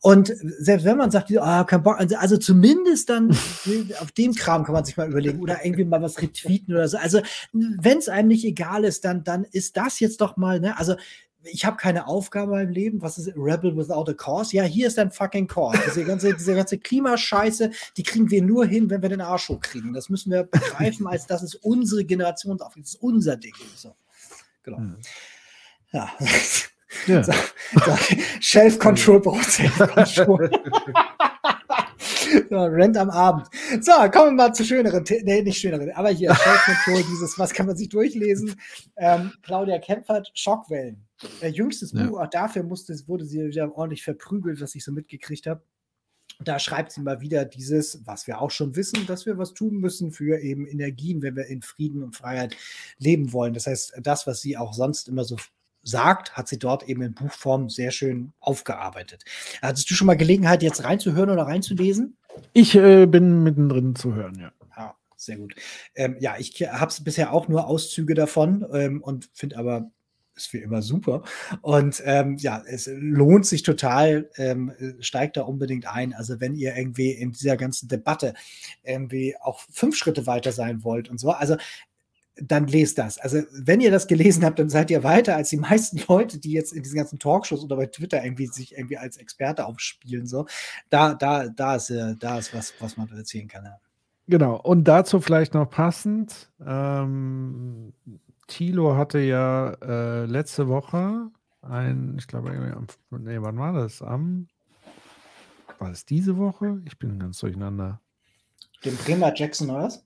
Und selbst wenn man sagt, ah, kein Bock, also, also zumindest dann *laughs* auf dem Kram kann man sich mal überlegen oder irgendwie mal was retweeten oder so. Also wenn es einem nicht egal ist, dann, dann ist das jetzt doch mal, ne? also ich habe keine Aufgabe im Leben. Was ist Rebel without a cause? Ja, hier ist ein fucking cause. Diese ganze, diese ganze Klimascheiße, die kriegen wir nur hin, wenn wir den Arsch hochkriegen. Das müssen wir begreifen, als das ist unsere Generationsaufgabe. Das ist unser Ding. So. Genau. Hm. Ja. ja. Self-Control braucht Self-Control. So, Rent am Abend. So, kommen wir mal zu schöneren, nee, nicht schöneren, aber hier, *laughs* dieses, was kann man sich durchlesen? Ähm, Claudia Kempfert, Schockwellen. Äh, jüngstes ja. Buch, auch dafür musste, wurde sie wieder ordentlich verprügelt, was ich so mitgekriegt habe. Da schreibt sie mal wieder dieses, was wir auch schon wissen, dass wir was tun müssen für eben Energien, wenn wir in Frieden und Freiheit leben wollen. Das heißt, das, was sie auch sonst immer so sagt, hat sie dort eben in Buchform sehr schön aufgearbeitet. Hattest du schon mal Gelegenheit, jetzt reinzuhören oder reinzulesen? Ich äh, bin mittendrin zu hören, ja. Ja, sehr gut. Ähm, ja, ich habe bisher auch nur Auszüge davon ähm, und finde aber ist wie immer super. Und ähm, ja, es lohnt sich total, ähm, steigt da unbedingt ein. Also wenn ihr irgendwie in dieser ganzen Debatte irgendwie auch fünf Schritte weiter sein wollt und so, also dann lest das. Also wenn ihr das gelesen habt, dann seid ihr weiter als die meisten Leute, die jetzt in diesen ganzen Talkshows oder bei Twitter irgendwie sich irgendwie als Experte aufspielen. So, da, da, da ist, äh, da ist was, was man erzählen kann. Ja. Genau. Und dazu vielleicht noch passend. Ähm, Thilo hatte ja äh, letzte Woche ein, ich glaube, nee, wann war das? Am, war es diese Woche? Ich bin ganz durcheinander. Den Bremer Jackson oder was?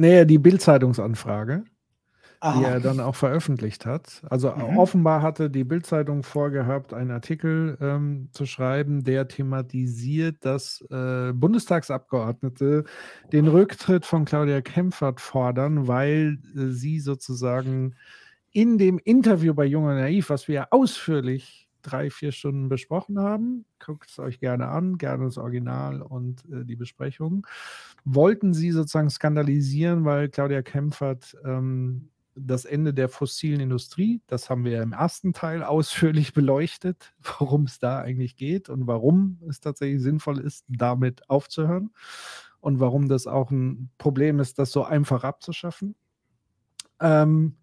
Nee, die Bildzeitungsanfrage. Aha. die er dann auch veröffentlicht hat. Also mhm. offenbar hatte die Bildzeitung vorgehabt, einen Artikel ähm, zu schreiben, der thematisiert, dass äh, Bundestagsabgeordnete den Rücktritt von Claudia Kempfert fordern, weil äh, sie sozusagen in dem Interview bei Jung und Naiv, was wir ausführlich drei, vier Stunden besprochen haben. Guckt es euch gerne an, gerne das Original und äh, die Besprechung. Wollten sie sozusagen skandalisieren, weil Claudia Kempfert ähm, das Ende der fossilen Industrie, das haben wir im ersten Teil ausführlich *laughs* beleuchtet, worum es da eigentlich geht und warum es tatsächlich sinnvoll ist, damit aufzuhören und warum das auch ein Problem ist, das so einfach abzuschaffen. Ähm,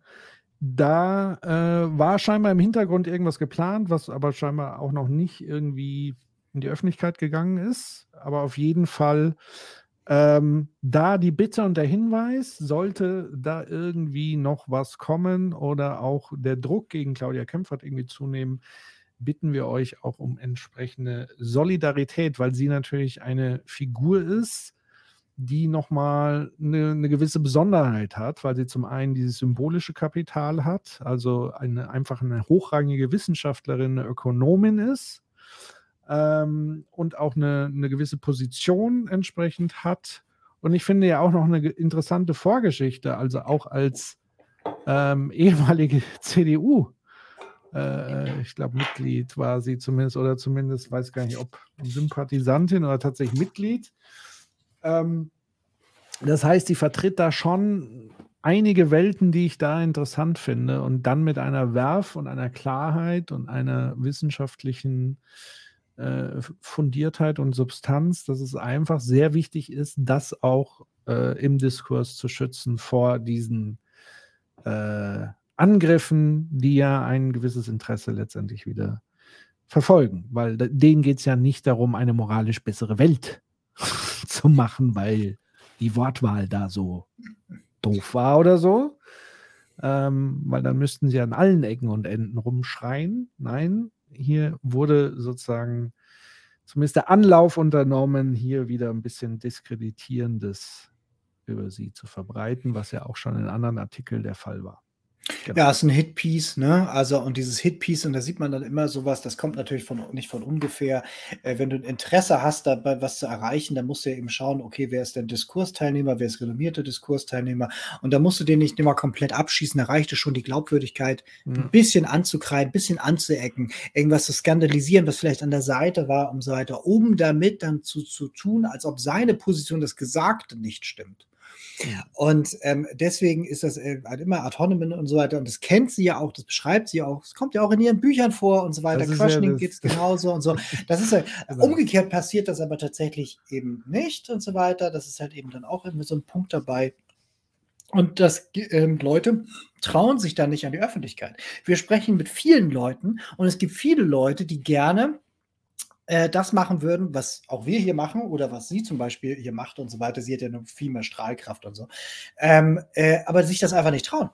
da äh, war scheinbar im Hintergrund irgendwas geplant, was aber scheinbar auch noch nicht irgendwie in die Öffentlichkeit gegangen ist. Aber auf jeden Fall ähm, da die Bitte und der Hinweis, sollte da irgendwie noch was kommen oder auch der Druck gegen Claudia Kempfert irgendwie zunehmen, bitten wir euch auch um entsprechende Solidarität, weil sie natürlich eine Figur ist, die nochmal eine, eine gewisse Besonderheit hat, weil sie zum einen dieses symbolische Kapital hat, also eine, einfach eine hochrangige Wissenschaftlerin, eine Ökonomin ist ähm, und auch eine, eine gewisse Position entsprechend hat. Und ich finde ja auch noch eine interessante Vorgeschichte, also auch als ähm, *laughs* ehemalige CDU. Äh, ich glaube, Mitglied war sie zumindest, oder zumindest weiß gar nicht, ob Sympathisantin oder tatsächlich Mitglied. Ähm, das heißt, sie vertritt da schon einige Welten, die ich da interessant finde und dann mit einer Werf und einer Klarheit und einer wissenschaftlichen äh, Fundiertheit und Substanz, dass es einfach sehr wichtig ist, das auch äh, im Diskurs zu schützen vor diesen äh, Angriffen, die ja ein gewisses Interesse letztendlich wieder verfolgen. Weil denen geht es ja nicht darum, eine moralisch bessere Welt *laughs* zu machen, weil die Wortwahl da so doof war oder so. Ähm, weil dann müssten sie an allen Ecken und Enden rumschreien. Nein, hier wurde sozusagen zumindest der Anlauf unternommen, hier wieder ein bisschen Diskreditierendes über sie zu verbreiten, was ja auch schon in anderen Artikeln der Fall war. Genau. Ja, ist ein Hitpiece, ne? Also, und dieses Hitpiece, und da sieht man dann immer sowas, das kommt natürlich von, nicht von ungefähr. Äh, wenn du ein Interesse hast, dabei was zu erreichen, dann musst du ja eben schauen, okay, wer ist denn Diskursteilnehmer, wer ist renommierter Diskursteilnehmer? Und da musst du den nicht immer komplett abschießen, da reicht es schon, die Glaubwürdigkeit mhm. ein bisschen anzukreiden, ein bisschen anzuecken, irgendwas zu skandalisieren, was vielleicht an der Seite war und so weiter, um damit dann zu, zu tun, als ob seine Position das Gesagte nicht stimmt. Und ähm, deswegen ist das äh, halt immer Ad hominem und so weiter. Und das kennt sie ja auch, das beschreibt sie auch. Es kommt ja auch in ihren Büchern vor und so weiter. Questioning ja geht es genauso und so. Das ist ja, *laughs* also. umgekehrt passiert das aber tatsächlich eben nicht und so weiter. Das ist halt eben dann auch immer so ein Punkt dabei. Und dass ähm, Leute trauen sich dann nicht an die Öffentlichkeit. Wir sprechen mit vielen Leuten und es gibt viele Leute, die gerne äh, das machen würden, was auch wir hier machen oder was sie zum Beispiel hier macht und so weiter. Sie hat ja noch viel mehr Strahlkraft und so. Ähm, äh, aber sich das einfach nicht trauen.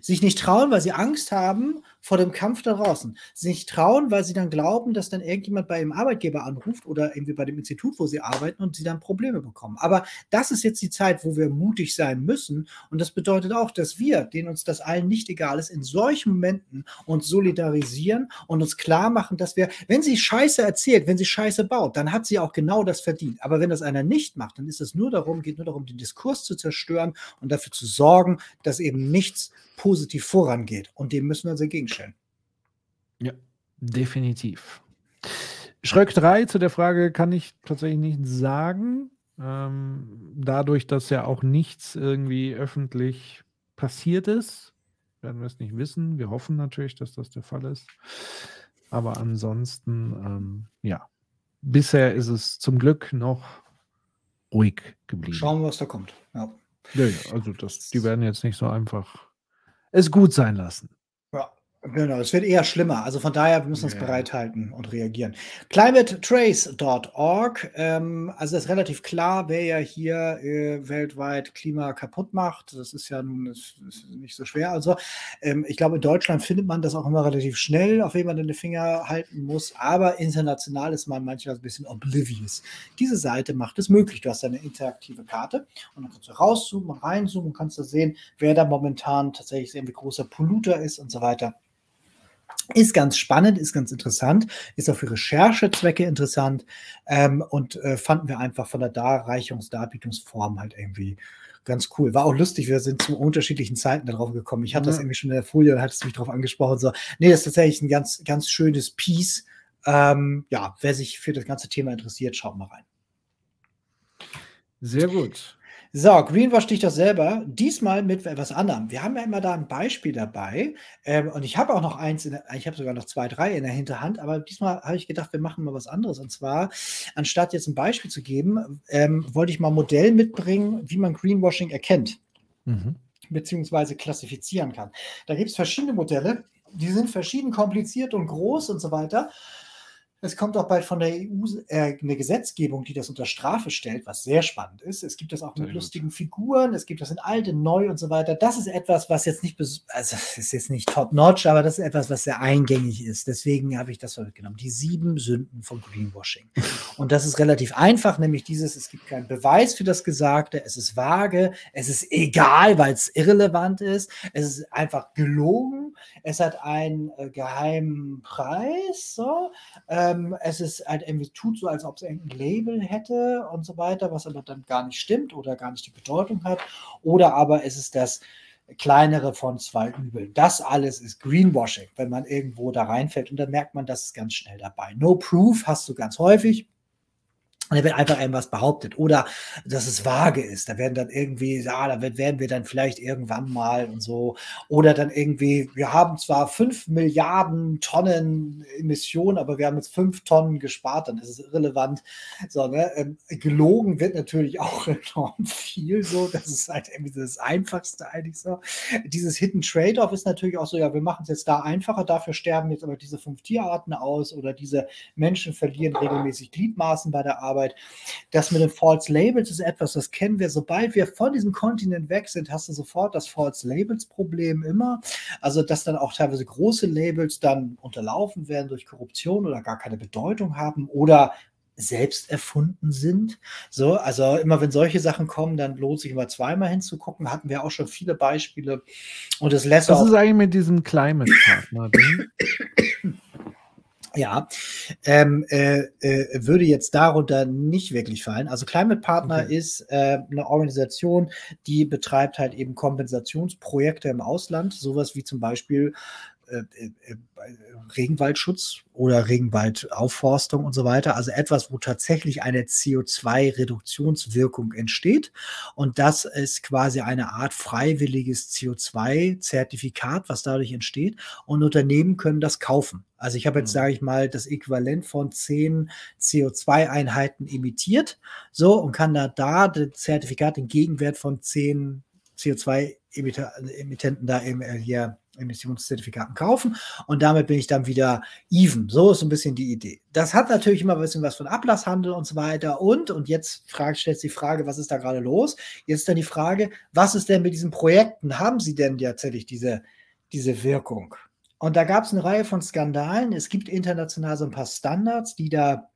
Sich nicht trauen, weil sie Angst haben vor dem Kampf da draußen. Sie nicht trauen, weil sie dann glauben, dass dann irgendjemand bei ihrem Arbeitgeber anruft oder irgendwie bei dem Institut, wo sie arbeiten und sie dann Probleme bekommen. Aber das ist jetzt die Zeit, wo wir mutig sein müssen. Und das bedeutet auch, dass wir, denen uns das allen nicht egal ist, in solchen Momenten uns solidarisieren und uns klar machen, dass wir, wenn sie Scheiße erzählt, wenn sie Scheiße baut, dann hat sie auch genau das verdient. Aber wenn das einer nicht macht, dann ist es nur darum, geht nur darum, den Diskurs zu zerstören und dafür zu sorgen, dass eben nichts positiv vorangeht. Und dem müssen wir uns entgegenstellen. Ja, definitiv. Schröck 3 zu der Frage kann ich tatsächlich nicht sagen. Ähm, dadurch, dass ja auch nichts irgendwie öffentlich passiert ist, werden wir es nicht wissen. Wir hoffen natürlich, dass das der Fall ist. Aber ansonsten, ähm, ja, bisher ist es zum Glück noch ruhig geblieben. Schauen wir, was da kommt. Ja. ja, ja also das, die werden jetzt nicht so einfach es gut sein lassen. Ja, Genau, es wird eher schlimmer. Also von daher, wir müssen uns bereithalten und reagieren. Climatetrace.org, ähm, also ist relativ klar, wer ja hier äh, weltweit Klima kaputt macht. Das ist ja nun ist, ist nicht so schwer. Also ähm, ich glaube, in Deutschland findet man das auch immer relativ schnell, auf wen man den Finger halten muss. Aber international ist man manchmal ein bisschen oblivious. Diese Seite macht es möglich. Du hast eine interaktive Karte und dann kannst du rauszoomen, reinzoomen und kannst du sehen, wer da momentan tatsächlich irgendwie großer Polluter ist und so weiter. Ist ganz spannend, ist ganz interessant, ist auch für Recherchezwecke interessant ähm, und äh, fanden wir einfach von der Darreichungs-, Darbietungsform halt irgendwie ganz cool. War auch lustig, wir sind zu unterschiedlichen Zeiten darauf gekommen. Ich hatte ja. das irgendwie schon in der Folie und hattest mich darauf angesprochen. So, nee, das ist tatsächlich ein ganz, ganz schönes Piece. Ähm, ja, wer sich für das ganze Thema interessiert, schaut mal rein. Sehr gut. So, Greenwash dich doch selber. Diesmal mit etwas anderem. Wir haben ja immer da ein Beispiel dabei. Ähm, und ich habe auch noch eins, der, ich habe sogar noch zwei, drei in der Hinterhand. Aber diesmal habe ich gedacht, wir machen mal was anderes. Und zwar, anstatt jetzt ein Beispiel zu geben, ähm, wollte ich mal ein Modell mitbringen, wie man Greenwashing erkennt. Mhm. Beziehungsweise klassifizieren kann. Da gibt es verschiedene Modelle. Die sind verschieden kompliziert und groß und so weiter. Es kommt auch bald von der EU äh, eine Gesetzgebung, die das unter Strafe stellt, was sehr spannend ist. Es gibt das auch mit lustigen Figuren, es gibt das in alt, in neu und so weiter. Das ist etwas, was jetzt nicht, also ist jetzt nicht top-notch, aber das ist etwas, was sehr eingängig ist. Deswegen habe ich das mitgenommen. Die sieben Sünden von Greenwashing. Und das ist relativ einfach, nämlich dieses, es gibt keinen Beweis für das Gesagte, es ist vage, es ist egal, weil es irrelevant ist, es ist einfach gelogen, es hat einen äh, geheimen Preis, so. Äh, ähm, es ist halt irgendwie tut so, als ob es irgendein Label hätte und so weiter, was aber dann gar nicht stimmt oder gar nicht die Bedeutung hat. Oder aber es ist das kleinere von zwei Übeln. Das alles ist Greenwashing, wenn man irgendwo da reinfällt und dann merkt man, das ist ganz schnell dabei. No Proof hast du ganz häufig. Und da wird einfach irgendwas behauptet. Oder dass es vage ist. Da werden dann irgendwie, ja, da werden wir dann vielleicht irgendwann mal und so. Oder dann irgendwie, wir haben zwar fünf Milliarden Tonnen Emissionen, aber wir haben jetzt fünf Tonnen gespart, dann ist es irrelevant. So, ne? Ähm, gelogen wird natürlich *laughs* auch enorm viel so. Das ist halt irgendwie das Einfachste eigentlich so. Dieses Hidden Trade-off ist natürlich auch so, ja, wir machen es jetzt da einfacher, dafür sterben jetzt aber diese fünf Tierarten aus oder diese Menschen verlieren regelmäßig Gliedmaßen bei der Arbeit. Arbeit. Das mit den False Labels ist etwas, das kennen wir. Sobald wir von diesem Kontinent weg sind, hast du sofort das False Labels Problem immer. Also, dass dann auch teilweise große Labels dann unterlaufen werden durch Korruption oder gar keine Bedeutung haben oder selbst erfunden sind. So, also immer wenn solche Sachen kommen, dann lohnt sich immer zweimal hinzugucken. Hatten wir auch schon viele Beispiele. Und es lässt Was ist eigentlich mit diesem Climate Partner Ding? *coughs* Ja, ähm, äh, äh, würde jetzt darunter nicht wirklich fallen. Also Climate Partner okay. ist äh, eine Organisation, die betreibt halt eben Kompensationsprojekte im Ausland, sowas wie zum Beispiel Regenwaldschutz oder Regenwaldaufforstung und so weiter. Also etwas, wo tatsächlich eine CO2-Reduktionswirkung entsteht. Und das ist quasi eine Art freiwilliges CO2-Zertifikat, was dadurch entsteht. Und Unternehmen können das kaufen. Also ich habe jetzt, mhm. sage ich mal, das Äquivalent von 10 CO2-Einheiten emittiert. So und kann da, da das Zertifikat den Gegenwert von 10 CO2-Emittenten da eben hier Emissionszertifikaten kaufen und damit bin ich dann wieder even. So ist ein bisschen die Idee. Das hat natürlich immer ein bisschen was von Ablasshandel und so weiter und, und jetzt fragt, stellt sich die Frage, was ist da gerade los? Jetzt ist dann die Frage, was ist denn mit diesen Projekten? Haben sie denn tatsächlich diese, diese Wirkung? Und da gab es eine Reihe von Skandalen. Es gibt international so ein paar Standards, die da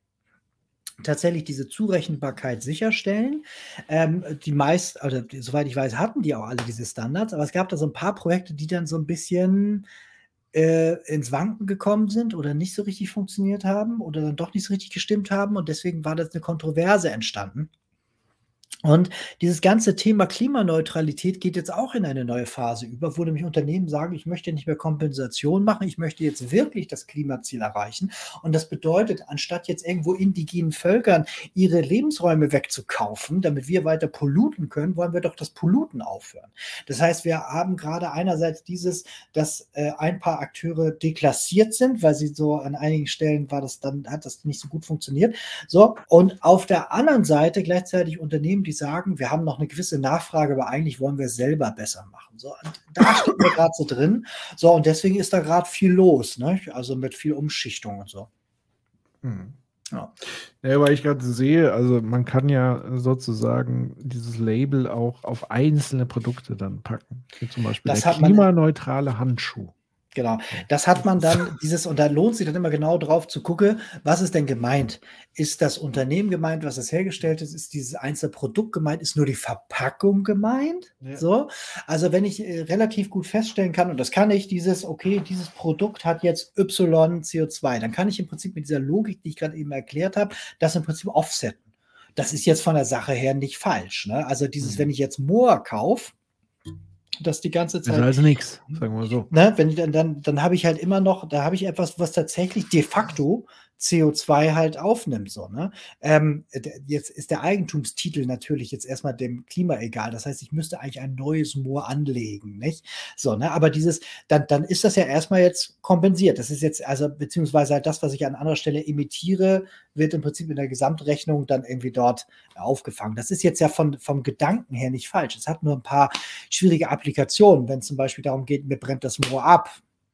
tatsächlich diese Zurechenbarkeit sicherstellen. Ähm, die meist, oder soweit ich weiß, hatten die auch alle diese Standards, aber es gab da so ein paar Projekte, die dann so ein bisschen äh, ins Wanken gekommen sind oder nicht so richtig funktioniert haben oder dann doch nicht so richtig gestimmt haben und deswegen war das eine Kontroverse entstanden. Und dieses ganze Thema Klimaneutralität geht jetzt auch in eine neue Phase über, wo nämlich Unternehmen sagen, ich möchte nicht mehr Kompensation machen, ich möchte jetzt wirklich das Klimaziel erreichen. Und das bedeutet, anstatt jetzt irgendwo indigenen Völkern ihre Lebensräume wegzukaufen, damit wir weiter polluten können, wollen wir doch das Polluten aufhören. Das heißt, wir haben gerade einerseits dieses, dass äh, ein paar Akteure deklassiert sind, weil sie so an einigen Stellen war das dann, hat das nicht so gut funktioniert. So, und auf der anderen Seite gleichzeitig Unternehmen, die die sagen, wir haben noch eine gewisse Nachfrage, aber eigentlich wollen wir es selber besser machen. So, da steht wir gerade so drin. So, und deswegen ist da gerade viel los, ne? also mit viel Umschichtung und so. Hm. Ja. ja, weil ich gerade sehe, also man kann ja sozusagen dieses Label auch auf einzelne Produkte dann packen. Wie zum Beispiel klimaneutrale Handschuh. Genau. Das hat man dann, dieses, und da lohnt sich dann immer genau drauf zu gucken, was ist denn gemeint? Ist das Unternehmen gemeint, was es hergestellt ist? Ist dieses einzelne Produkt gemeint? Ist nur die Verpackung gemeint? Ja. So. Also, wenn ich äh, relativ gut feststellen kann, und das kann ich, dieses, okay, dieses Produkt hat jetzt Y CO2, dann kann ich im Prinzip mit dieser Logik, die ich gerade eben erklärt habe, das im Prinzip offsetten. Das ist jetzt von der Sache her nicht falsch. Ne? Also, dieses, mhm. wenn ich jetzt Moor kaufe, das die ganze Zeit. Das ist also nichts, sagen wir so. Ne, wenn ich dann, dann, dann habe ich halt immer noch, da habe ich etwas, was tatsächlich de facto CO2 halt aufnimmt. So, ne? Ähm, jetzt ist der Eigentumstitel natürlich jetzt erstmal dem Klima egal. Das heißt, ich müsste eigentlich ein neues Moor anlegen, nicht? So, ne? Aber dieses, dann, dann ist das ja erstmal jetzt kompensiert. Das ist jetzt, also, beziehungsweise halt das, was ich an anderer Stelle emitiere, wird im Prinzip in der Gesamtrechnung dann irgendwie dort aufgefangen. Das ist jetzt ja von, vom Gedanken her nicht falsch. Es hat nur ein paar schwierige Applikationen, wenn es zum Beispiel darum geht, mir brennt das Moor ab.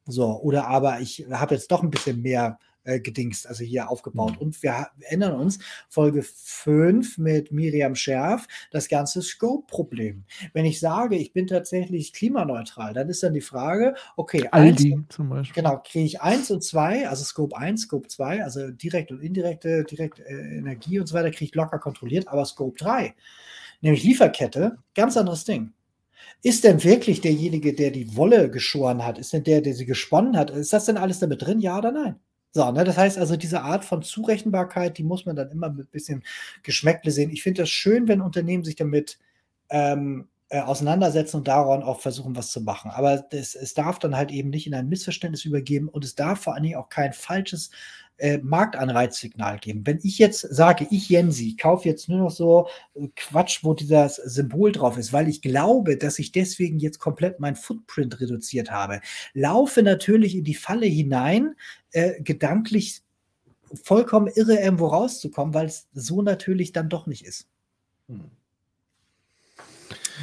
So, oder aber ich habe jetzt doch ein bisschen mehr äh, gedingst, also hier aufgebaut. Mhm. Und wir erinnern uns, Folge 5 mit Miriam Scherf, das ganze Scope-Problem. Wenn ich sage, ich bin tatsächlich klimaneutral, dann ist dann die Frage, okay, Aldi eins, zum Beispiel. Genau, kriege ich 1 und 2, also Scope 1, Scope 2, also direkt und indirekte, direkt äh, Energie und so weiter, kriege ich locker kontrolliert, aber Scope 3, nämlich Lieferkette, ganz anderes Ding. Ist denn wirklich derjenige, der die Wolle geschoren hat, ist denn der, der sie gesponnen hat, ist das denn alles damit drin, ja oder nein? So, ne, das heißt also, diese Art von Zurechenbarkeit, die muss man dann immer mit ein bisschen Geschmäckle sehen. Ich finde das schön, wenn Unternehmen sich damit ähm, äh, auseinandersetzen und daran auch versuchen, was zu machen. Aber das, es darf dann halt eben nicht in ein Missverständnis übergeben und es darf vor allen Dingen auch kein falsches äh, Marktanreizsignal geben. Wenn ich jetzt sage, ich Jensi, kaufe jetzt nur noch so äh, Quatsch, wo dieses Symbol drauf ist, weil ich glaube, dass ich deswegen jetzt komplett mein Footprint reduziert habe, laufe natürlich in die Falle hinein, äh, gedanklich vollkommen irre irgendwo rauszukommen, weil es so natürlich dann doch nicht ist. Hm.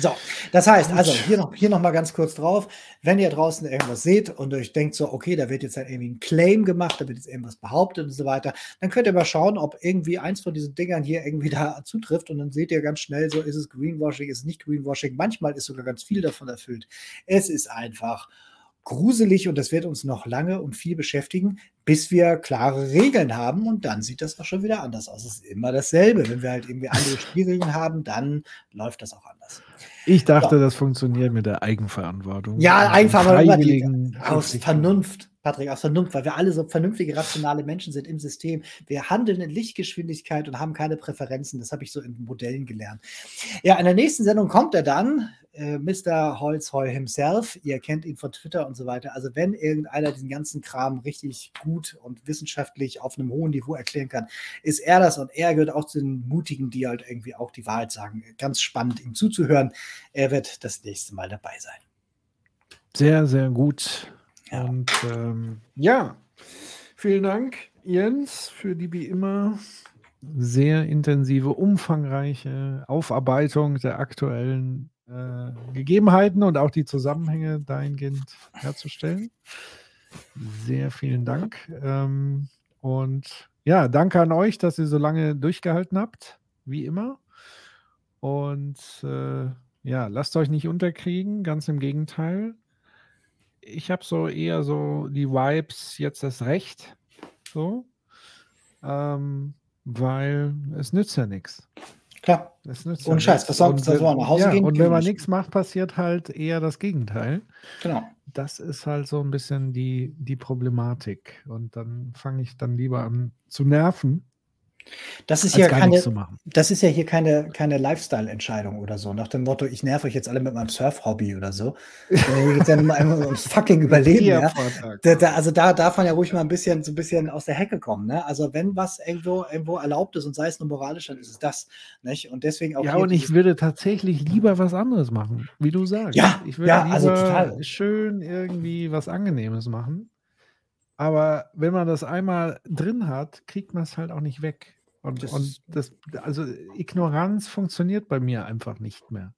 So, das heißt, also hier noch, hier noch mal ganz kurz drauf, wenn ihr draußen irgendwas seht und euch denkt so, okay, da wird jetzt halt irgendwie ein Claim gemacht, da wird jetzt irgendwas behauptet und so weiter, dann könnt ihr mal schauen, ob irgendwie eins von diesen Dingern hier irgendwie *laughs* da zutrifft und dann seht ihr ganz schnell so, ist es Greenwashing, ist es nicht Greenwashing, manchmal ist sogar ganz viel davon erfüllt. Es ist einfach gruselig und das wird uns noch lange und viel beschäftigen, bis wir klare Regeln haben und dann sieht das auch schon wieder anders aus. Es ist immer dasselbe. Wenn wir halt irgendwie andere Spielregeln haben, dann läuft das auch anders. Ich dachte, so. das funktioniert mit der Eigenverantwortung. Ja, also Eigenverantwortung aus Vernunft. Patrick, aus Vernunft, weil wir alle so vernünftige, rationale Menschen sind im System. Wir handeln in Lichtgeschwindigkeit und haben keine Präferenzen. Das habe ich so in Modellen gelernt. Ja, in der nächsten Sendung kommt er dann, äh, Mr. Holzheu himself. Ihr kennt ihn von Twitter und so weiter. Also, wenn irgendeiner diesen ganzen Kram richtig gut und wissenschaftlich auf einem hohen Niveau erklären kann, ist er das und er gehört auch zu den Mutigen, die halt irgendwie auch die Wahrheit sagen. Ganz spannend, ihm zuzuhören. Er wird das nächste Mal dabei sein. Sehr, sehr gut. Ja. Und ähm, ja, vielen Dank, Jens, für die wie immer sehr intensive, umfangreiche Aufarbeitung der aktuellen äh, Gegebenheiten und auch die Zusammenhänge dahingehend herzustellen. Sehr vielen Dank. Ähm, und ja, danke an euch, dass ihr so lange durchgehalten habt, wie immer. Und äh, ja, lasst euch nicht unterkriegen, ganz im Gegenteil ich habe so eher so die Vibes jetzt das Recht. So. Ähm, weil es nützt ja nichts. Klar. Es nützt Und ja Scheiß, was soll das nach Hause ja, gehen? Und wenn man nichts macht, passiert halt eher das Gegenteil. Genau. Das ist halt so ein bisschen die, die Problematik. Und dann fange ich dann lieber an zu nerven das ist ja keine, das ist ja hier keine, keine Lifestyle-Entscheidung oder so, nach dem Motto, ich nerv euch jetzt alle mit meinem Surf-Hobby oder so. Hier geht ja immer ums fucking *laughs* Überleben. ja. Da, da, also da darf man ja ruhig mal ein bisschen, so ein bisschen aus der Hecke kommen. Ne? Also wenn was irgendwo, irgendwo erlaubt ist und sei es nur moralisch, dann ist es das. Nicht? Und deswegen auch. Ja, und ich würde tatsächlich lieber was anderes machen, wie du sagst. Ja, ich würde ja, also total. schön irgendwie was Angenehmes machen. Aber wenn man das einmal drin hat, kriegt man es halt auch nicht weg. Und, das, und das, also Ignoranz funktioniert bei mir einfach nicht mehr.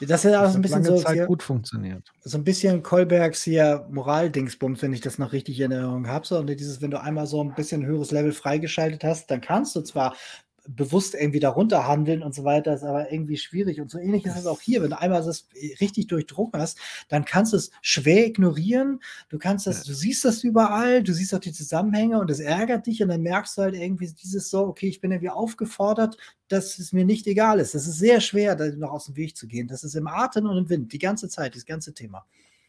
Das ist auch so ein bisschen lange so, Zeit hier, gut funktioniert. so ein bisschen Kolbergs hier Moral-Dingsbums, wenn ich das noch richtig in Erinnerung habe. So, und dieses, wenn du einmal so ein bisschen höheres Level freigeschaltet hast, dann kannst du zwar bewusst irgendwie darunter handeln und so weiter, ist aber irgendwie schwierig. Und so ähnlich ist es auch hier. Wenn du einmal das richtig durchdrungen hast, dann kannst du es schwer ignorieren. Du kannst das, du siehst das überall, du siehst auch die Zusammenhänge und es ärgert dich und dann merkst du halt irgendwie dieses so, okay, ich bin irgendwie aufgefordert, dass es mir nicht egal ist. Das ist sehr schwer, da noch aus dem Weg zu gehen. Das ist im Atem und im Wind, die ganze Zeit, das ganze Thema.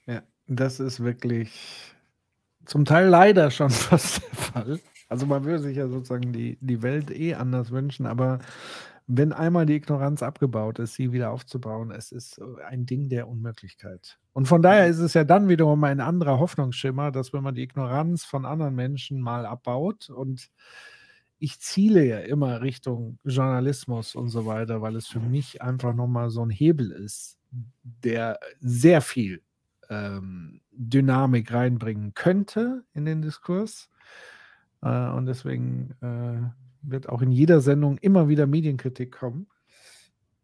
Ja, das ist wirklich zum Teil leider schon *laughs* fast der Fall. Also man würde sich ja sozusagen die, die Welt eh anders wünschen, aber wenn einmal die Ignoranz abgebaut ist, sie wieder aufzubauen, es ist ein Ding der Unmöglichkeit. Und von daher ist es ja dann wiederum ein anderer Hoffnungsschimmer, dass wenn man die Ignoranz von anderen Menschen mal abbaut und ich ziele ja immer Richtung Journalismus und so weiter, weil es für mich einfach nochmal so ein Hebel ist, der sehr viel ähm, Dynamik reinbringen könnte in den Diskurs. Äh, und deswegen äh, wird auch in jeder Sendung immer wieder Medienkritik kommen.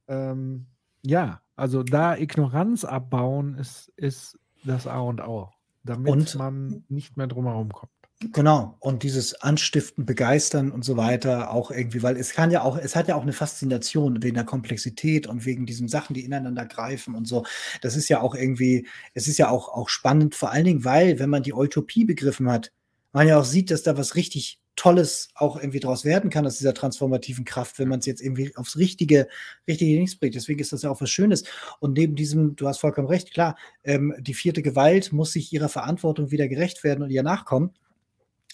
Ähm, ja, also da Ignoranz abbauen ist, ist das A und O, damit und, man nicht mehr drumherum kommt. Genau, und dieses Anstiften, Begeistern und so weiter auch irgendwie, weil es kann ja auch, es hat ja auch eine Faszination wegen der Komplexität und wegen diesen Sachen, die ineinander greifen und so. Das ist ja auch irgendwie, es ist ja auch, auch spannend, vor allen Dingen, weil, wenn man die Utopie begriffen hat, man ja auch sieht, dass da was richtig Tolles auch irgendwie draus werden kann aus dieser transformativen Kraft, wenn man es jetzt irgendwie aufs richtige, richtige Dings bringt. Deswegen ist das ja auch was Schönes. Und neben diesem, du hast vollkommen recht, klar, ähm, die vierte Gewalt muss sich ihrer Verantwortung wieder gerecht werden und ihr nachkommen.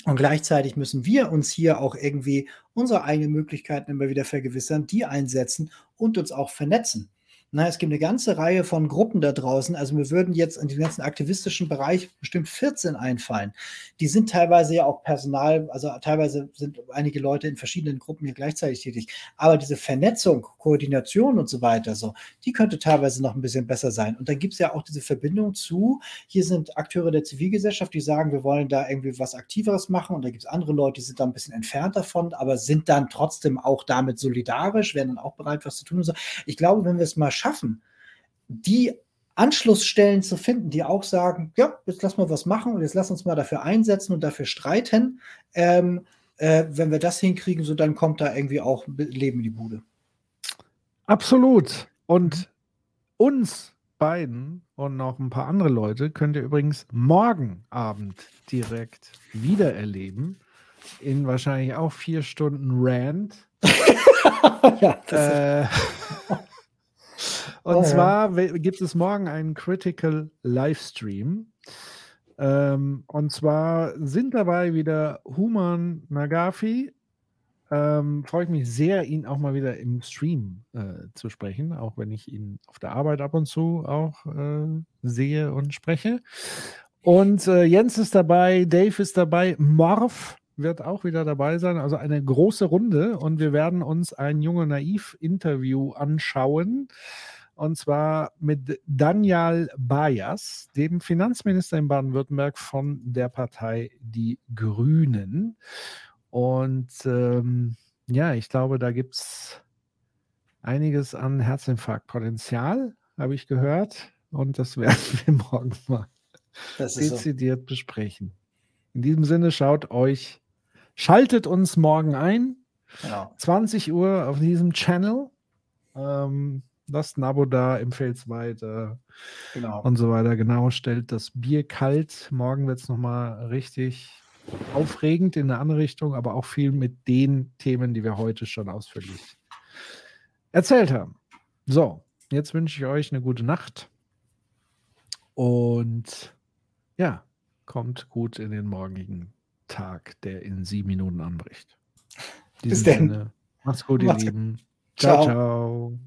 Und gleichzeitig müssen wir uns hier auch irgendwie unsere eigenen Möglichkeiten immer wieder vergewissern, die einsetzen und uns auch vernetzen. Na, es gibt eine ganze Reihe von Gruppen da draußen. Also mir würden jetzt in den ganzen aktivistischen Bereich bestimmt 14 einfallen. Die sind teilweise ja auch Personal, also teilweise sind einige Leute in verschiedenen Gruppen hier gleichzeitig tätig. Aber diese Vernetzung, Koordination und so weiter, so, die könnte teilweise noch ein bisschen besser sein. Und dann gibt es ja auch diese Verbindung zu, hier sind Akteure der Zivilgesellschaft, die sagen, wir wollen da irgendwie was Aktiveres machen. Und da gibt es andere Leute, die sind da ein bisschen entfernt davon, aber sind dann trotzdem auch damit solidarisch, werden dann auch bereit, was zu tun. Ich glaube, wenn wir es mal schaffen, die Anschlussstellen zu finden, die auch sagen, ja, jetzt lass mal was machen und jetzt lass uns mal dafür einsetzen und dafür streiten. Ähm, äh, wenn wir das hinkriegen, so dann kommt da irgendwie auch Leben in die Bude. Absolut. Und uns beiden und noch ein paar andere Leute könnt ihr übrigens morgen Abend direkt wiedererleben. In wahrscheinlich auch vier Stunden Rand. *laughs* ja, äh, *laughs* *laughs* und oh, zwar ja. gibt es morgen einen Critical Livestream. Ähm, und zwar sind dabei wieder Human Nagafi. Ähm, Freue ich mich sehr, ihn auch mal wieder im Stream äh, zu sprechen, auch wenn ich ihn auf der Arbeit ab und zu auch äh, sehe und spreche. Und äh, Jens ist dabei, Dave ist dabei, Morph wird auch wieder dabei sein. Also eine große Runde und wir werden uns ein junge Naiv-Interview anschauen. Und zwar mit Daniel Bayas, dem Finanzminister in Baden-Württemberg von der Partei Die Grünen. Und ähm, ja, ich glaube, da gibt es einiges an Herzinfarktpotenzial, habe ich gehört. Und das werden *laughs* wir morgen mal dezidiert so. besprechen. In diesem Sinne, schaut euch, schaltet uns morgen ein. Genau. 20 Uhr auf diesem Channel. Ähm, lasst ein Abo da, empfehlt es weiter genau. und so weiter. Genau, stellt das Bier kalt. Morgen wird es nochmal richtig aufregend in eine andere Richtung, aber auch viel mit den Themen, die wir heute schon ausführlich erzählt haben. So, jetzt wünsche ich euch eine gute Nacht und ja, kommt gut in den morgigen Tag, der in sieben Minuten anbricht. Bis dann. Macht's gut, ihr Lieben. ciao. ciao. ciao.